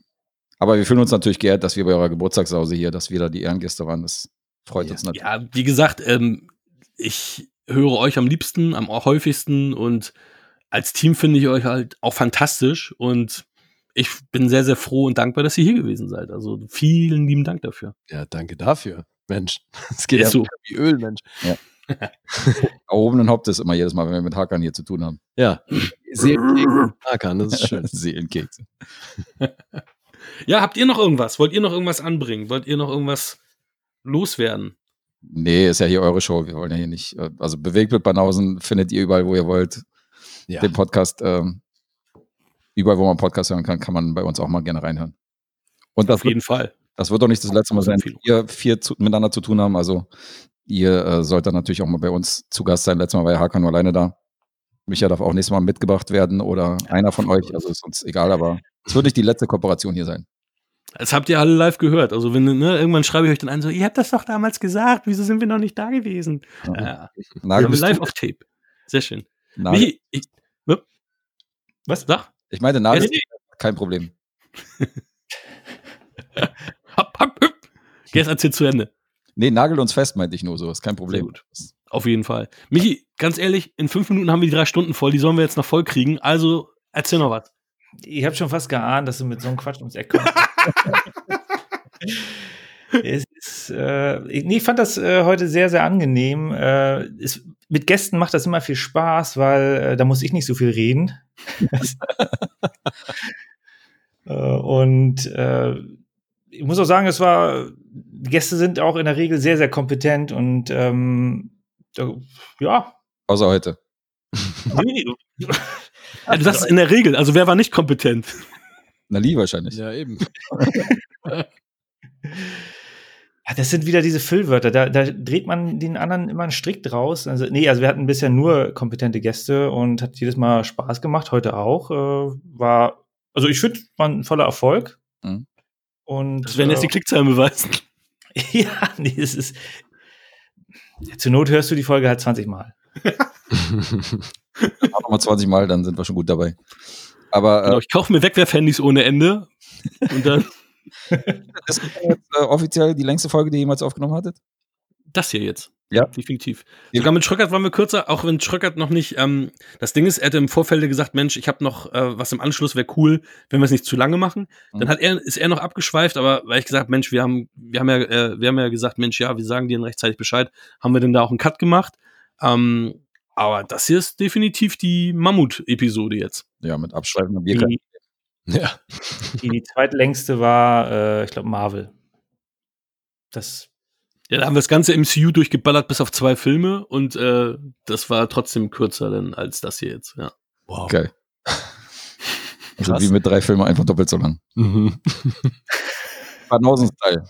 Aber wir fühlen uns natürlich geehrt, dass wir bei eurer Geburtstagssause hier, dass wir da die Ehrengäste waren. Das freut ja. uns natürlich. Ja, wie gesagt, ähm, ich höre euch am liebsten, am häufigsten und als Team finde ich euch halt auch fantastisch und ich bin sehr, sehr froh und dankbar, dass ihr hier gewesen seid. Also vielen lieben Dank dafür. Ja, danke dafür. Mensch, [laughs] es geht ja so. wie Öl, Mensch. Ja. [laughs] Erhobenen Hauptes immer jedes Mal, wenn wir mit Hakan hier zu tun haben. Ja. Seelenkekse. Hakan, das ist schön. [laughs] Seelenkekse. Ja, habt ihr noch irgendwas? Wollt ihr noch irgendwas anbringen? Wollt ihr noch irgendwas loswerden? Nee, ist ja hier eure Show. Wir wollen ja hier nicht. äh, Also bewegt mit Banausen findet ihr überall, wo ihr wollt. Ja. Den Podcast, ähm, überall, wo man Podcast hören kann, kann man bei uns auch mal gerne reinhören. Und das Auf jeden Fall. Das wird doch nicht das letzte Mal sein, dass wir vier zu, miteinander zu tun haben. Also ihr äh, sollt dann natürlich auch mal bei uns zu Gast sein. Letztes Mal war ja Hakan nur alleine da. Micha darf auch nächstes Mal mitgebracht werden oder einer von euch. Also ist uns egal, aber es wird nicht die letzte Kooperation hier sein. Das habt ihr alle live gehört. Also wenn, ne, irgendwann schreibe ich euch dann ein, so, ihr habt das doch damals gesagt, wieso sind wir noch nicht da gewesen? Ja. [laughs] Wir Nagel, live du- auf Tape. Sehr schön. Nagel, Michi, ich, was? Sag? ich meinte Nagel, Ja, nee. kein Problem. [laughs] Hopp, hopp, hopp. Jetzt erzählt zu Ende. Nee, nagel uns fest, meinte ich nur so. Ist kein Sehr Problem. gut. Auf jeden Fall. Michi, ganz ehrlich, in fünf Minuten haben wir die drei Stunden voll, die sollen wir jetzt noch voll kriegen. Also erzähl noch was. Ich habe schon fast geahnt, dass du mit so einem Quatsch ums Eck kommst. [laughs] es ist, äh, ich, nee, ich fand das äh, heute sehr, sehr angenehm. Äh, es, mit Gästen macht das immer viel Spaß, weil äh, da muss ich nicht so viel reden. [laughs] [laughs] äh, und äh, ich muss auch sagen, es war, die Gäste sind auch in der Regel sehr, sehr kompetent und ähm, da, ja. Außer heute. Nee, Ja, du sagst es in der Regel, also wer war nicht kompetent? Nali wahrscheinlich. Ja, eben. [laughs] Ja, das sind wieder diese Füllwörter. Da, da dreht man den anderen immer einen Strick draus. Also, nee, also wir hatten bisher nur kompetente Gäste und hat jedes Mal Spaß gemacht. Heute auch. Äh, war, also ich finde, war ein voller Erfolg. Mhm. Und, Das werden jetzt die äh, Klickzahlen beweisen. [laughs] Ja, nee, es ist. Ja, zur Not hörst du die Folge halt 20 Mal. [laughs] Mach noch mal 20 Mal, dann sind wir schon gut dabei. Aber Genau, äh, ich kaufe mir Wegwerfhandys ohne Ende. Und dann [laughs] das ist jetzt äh, offiziell die längste Folge, die ihr jemals aufgenommen hattet? Das hier jetzt. Ja. Definitiv. Sogar mit Schröckert waren wir kürzer, auch wenn Schröckert noch nicht. Ähm, das Ding ist, er hatte im Vorfeld gesagt, Mensch, ich habe noch äh, was im Anschluss, wäre cool, wenn wir es nicht zu lange machen. Dann Mhm. hat er, ist er noch abgeschweift, aber weil ich gesagt, Mensch, wir haben, wir haben ja, äh, wir haben ja gesagt, Mensch, ja, wir sagen dir rechtzeitig Bescheid, haben wir denn da auch einen Cut gemacht. Ähm, aber das hier ist definitiv die Mammut-Episode jetzt. Ja, mit abschweifender Die, Bierkarte. [laughs] Ja. die, die zweitlängste war, äh, ich glaube, Marvel. Das Ja, da haben wir das ganze MCU durchgeballert bis auf zwei Filme und äh, das war trotzdem kürzer denn als das hier jetzt. Ja. Wow. Geil. [laughs] Also Krass. wie mit drei Filmen einfach doppelt so lang. Mhm. [laughs] Banausen-Style.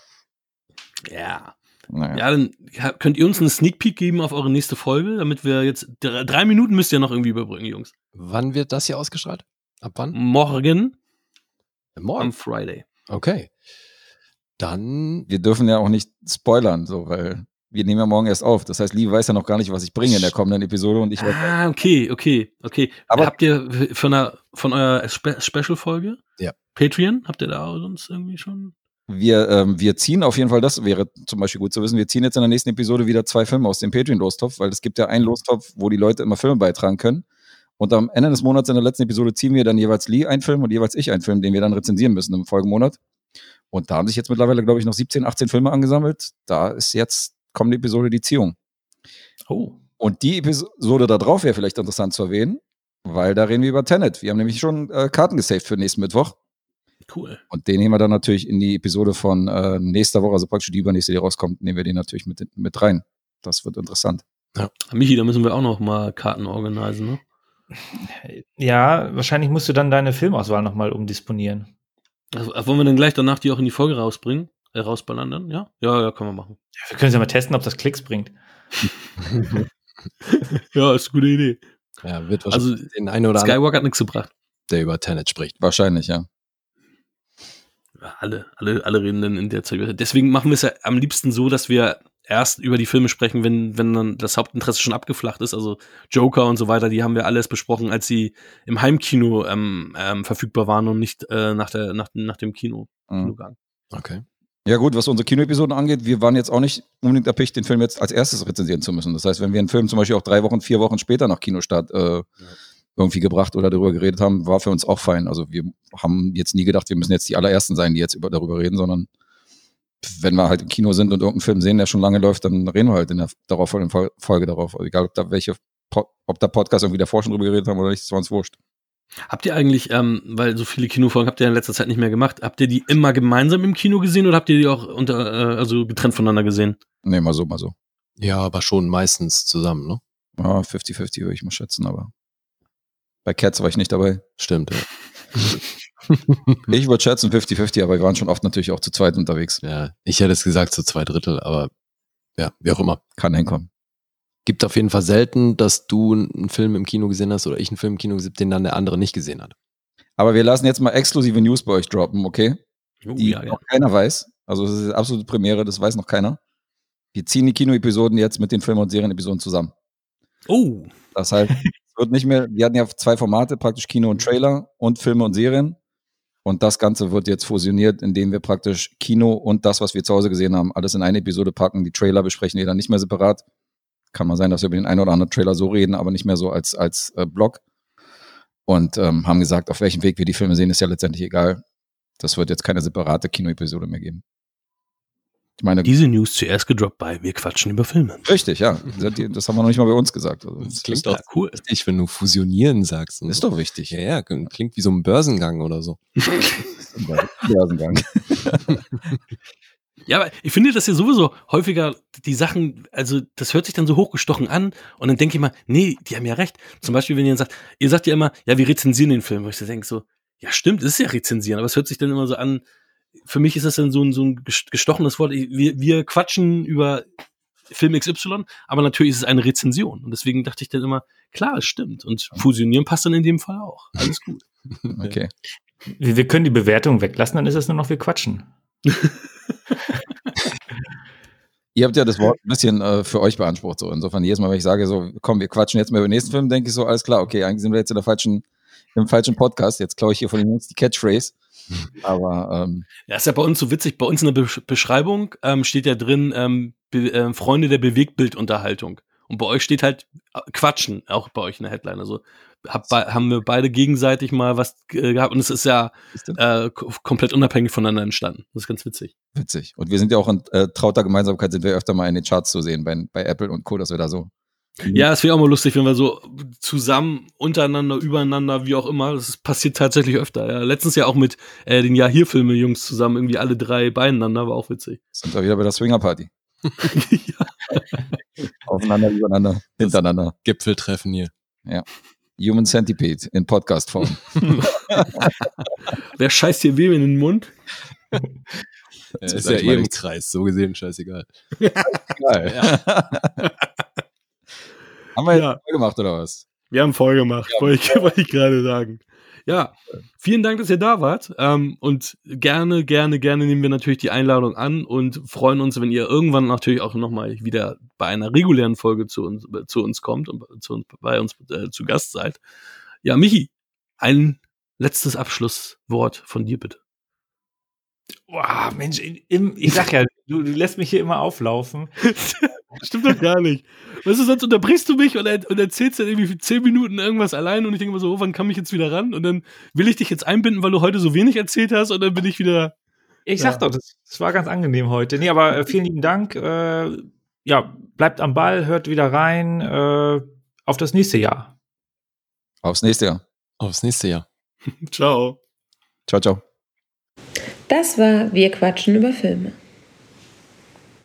Ja. Naja. Ja, dann könnt ihr uns einen Sneak Peek geben auf eure nächste Folge, damit wir jetzt drei, drei Minuten müsst ihr noch irgendwie überbrücken, Jungs. Wann wird das hier ausgestrahlt? Ab wann? Morgen am Morgen. Friday. Okay. Dann. Wir dürfen ja auch nicht spoilern, so, weil wir nehmen ja morgen erst auf. Das heißt, Lee weiß ja noch gar nicht, was ich bringe in der kommenden Episode und ich Ah, okay, okay, okay. Aber- habt ihr von, einer, von eurer Spe Special-Folge? Ja. Patreon? Habt ihr da sonst irgendwie schon? wir, ähm, wir ziehen auf jeden Fall, das wäre zum Beispiel gut zu wissen, wir ziehen jetzt in der nächsten Episode wieder zwei Filme aus dem Patreon-Lostopf, weil es gibt ja einen Lostopf, wo die Leute immer Filme beitragen können. Und am Ende des Monats in der letzten Episode ziehen wir dann jeweils Lee einen Film und jeweils ich einen Film, den wir dann rezensieren müssen im Folgemonat. Und da haben sich jetzt mittlerweile, glaube ich, noch 17, 18 Filme angesammelt. Da ist jetzt kommende Episode die Ziehung. Oh. Und die Episode da drauf wäre vielleicht interessant zu erwähnen, weil da reden wir über Tenet. Wir haben nämlich schon äh, Karten gesaved für nächsten Mittwoch. Cool. Und den nehmen wir dann natürlich in die Episode von äh, nächster Woche, also praktisch die übernächste, die rauskommt, nehmen wir den natürlich mit, mit rein. Das wird interessant. Ja. Michi, da müssen wir auch noch mal Karten organisieren, ne? Ja, wahrscheinlich musst du dann deine Filmauswahl noch mal umdisponieren. Also, wollen wir dann gleich danach die auch in die Folge rausbringen? Äh, rausballern dann? Ja? Ja, ja, können wir machen. Ja, wir können ja mal testen, ob das Klicks bringt. [laughs] ja, ist eine gute Idee. Ja, wird Also, wahrscheinlich den einen oder Skywalker hat nichts gebracht. der über Tenet spricht. Wahrscheinlich, ja. Ja, alle, alle, alle reden dann in der Zeit. Deswegen machen wir es ja am liebsten so, dass wir erst über die Filme sprechen, wenn, wenn dann das Hauptinteresse schon abgeflacht ist. Also Joker und so weiter, die haben wir alles besprochen, als sie im Heimkino ähm, ähm, verfügbar waren und nicht äh, nach, der, nach, nach dem Kino. Mhm. Okay. Ja gut, was unsere Kinoepisoden angeht, wir waren jetzt auch nicht unbedingt erpicht, den Film jetzt als erstes rezensieren zu müssen. Das heißt, wenn wir einen Film zum Beispiel auch drei Wochen, vier Wochen später nach Kinostart äh, irgendwie gebracht oder darüber geredet haben, war für uns auch fein. Also wir haben jetzt nie gedacht, wir müssen jetzt die allerersten sein, die jetzt über, darüber reden, sondern wenn wir halt im Kino sind und irgendeinen Film sehen, der schon lange läuft, dann reden wir halt in der darauffolgenden Fol- Folge darauf. Also egal, ob da welche, ob der Podcast irgendwie davor schon drüber geredet haben oder nicht, das war uns wurscht. Habt ihr eigentlich, ähm, weil so viele Kinofolgen habt ihr in letzter Zeit nicht mehr gemacht, habt ihr die immer gemeinsam im Kino gesehen oder habt ihr die auch unter, äh, also getrennt voneinander gesehen? Nee, mal so, mal so. Ja, aber schon meistens zusammen, ne? Ja, 50-50 würde ich mal schätzen, aber bei Cats war ich nicht dabei. Stimmt, ja. [laughs] [laughs] Ich würde schätzen 50-50, aber wir waren schon oft natürlich auch zu zweit unterwegs. Ja, ich hätte es gesagt zu zwei Drittel, aber ja, wie auch immer. Kann hinkommen. Gibt auf jeden Fall selten, dass du einen Film im Kino gesehen hast oder ich einen Film im Kino gesehen, den dann der andere nicht gesehen hat. Aber wir lassen jetzt mal exklusive News bei euch droppen, okay? Oh, Die ja, ja. noch keiner weiß. Also das ist absolute Premiere, das weiß noch keiner. Wir ziehen die Kinoepisoden jetzt mit den Film- und Serienepisoden zusammen. Oh. Das heißt, es wird nicht mehr, wir hatten ja zwei Formate, praktisch Kino und Trailer und Filme und Serien. Und das Ganze wird jetzt fusioniert, indem wir praktisch Kino und das, was wir zu Hause gesehen haben, alles in eine Episode packen. Die Trailer besprechen wir dann nicht mehr separat. Kann mal sein, dass wir über den einen oder anderen Trailer so reden, aber nicht mehr so als, als äh, Blog. Und ähm, haben gesagt, auf welchem Weg wir die Filme sehen, ist ja letztendlich egal. Das wird jetzt keine separate Kinoepisode mehr geben. Ich meine, Diese News zuerst gedroppt bei Wir quatschen über Filme. richtig, ja. Das haben wir noch nicht mal bei uns gesagt. Also, Das das klingt Ja, doch cool. wichtig, wenn du fusionieren sagst. ist so. doch wichtig. Ja, ja, klingt wie so ein Börsengang oder so. [laughs] Börsengang. [laughs] Ja, aber ich finde das ja sowieso häufiger die Sachen, also das hört sich dann so hochgestochen an und dann denke ich mal, nee, die haben ja recht. Zum Beispiel, wenn ihr sagt, ihr sagt ja immer, ja, wir rezensieren den Film, wo ich so denke so, ja stimmt, das ist ja rezensieren, aber es hört sich dann immer so an, für mich ist das dann so ein, so ein ges- gestochenes Wort. Wir, wir quatschen über Film XY, aber natürlich ist es eine Rezension und deswegen dachte ich dann immer, klar, es stimmt und fusionieren passt dann in dem Fall auch. Alles [laughs] gut. Okay. Wir, wir können die Bewertung weglassen, dann ist es nur noch wir quatschen. [laughs] Ihr habt ja das Wort ein bisschen äh, für euch beansprucht. So. Insofern, jedes Mal, wenn ich sage, so, komm, wir quatschen jetzt mal über den nächsten Film, denke ich so, alles klar, okay, eigentlich sind wir jetzt in der falschen, im falschen Podcast. Jetzt klaue ich hier von den Jungs die Catchphrase. Aber ähm, Ja, ist ja bei uns so witzig. Bei uns in der Besch- Beschreibung ähm, steht ja drin ähm, Be äh, Freunde der Bewegtbildunterhaltung. Und bei euch steht halt äh, Quatschen, auch bei euch in der Headline. Also hab, haben wir beide gegenseitig mal was äh, gehabt und es ist ja äh, ko- komplett unabhängig voneinander entstanden. Das ist ganz witzig. witzig. Und wir sind ja auch in äh, trauter Gemeinsamkeit, sind wir öfter mal in den Charts zu sehen bei, bei Apple und Co., dass wir da so. Ja, es wäre auch mal lustig, wenn wir so zusammen, untereinander, übereinander, wie auch immer. Das passiert tatsächlich öfter. Ja. Letztens ja auch mit äh, den Ja-Hier-Filme-Jungs zusammen, irgendwie alle drei beieinander, war auch witzig. Sind wir wieder bei der Swinger-Party. [laughs] Aufeinander, übereinander, hintereinander. Gipfeltreffen hier. Ja. Human Centipede in Podcast-Form. [laughs] Wer scheißt hier wem in den Mund? Ja, Jetzt ist ja eh im. Kreis, so gesehen, scheißegal. Geil. [laughs] Haben wir jetzt Ja. voll gemacht oder was? Wir haben voll gemacht, wollte ich, [laughs] ich gerade sagen. Ja, vielen Dank, dass ihr da wart. Ähm, und gerne, gerne, gerne nehmen wir natürlich die Einladung an und freuen uns, wenn ihr irgendwann natürlich auch nochmal wieder bei einer regulären Folge zu uns, zu uns kommt und zu uns, bei uns äh, zu Gast seid. Ja, Michi, ein letztes Abschlusswort von dir bitte. Boah, Mensch, im, ich sag ja, du, du lässt mich hier immer auflaufen. [laughs] Stimmt doch gar nicht. Weißt du, sonst unterbrichst du mich und, er, und erzählst dann irgendwie für zehn Minuten irgendwas allein und ich denke immer so, oh, wann kann ich jetzt wieder ran? Und dann will ich dich jetzt einbinden, weil du heute so wenig erzählt hast und dann bin ich wieder. Ich sag Ja. doch, das, das war ganz angenehm heute. Nee, aber äh, vielen lieben Dank. Äh, ja, bleibt am Ball, hört wieder rein. Äh, auf das nächste Jahr. Aufs nächste Jahr. Aufs nächste Jahr. [laughs] Ciao. Ciao, ciao. Das war Wir quatschen über Filme.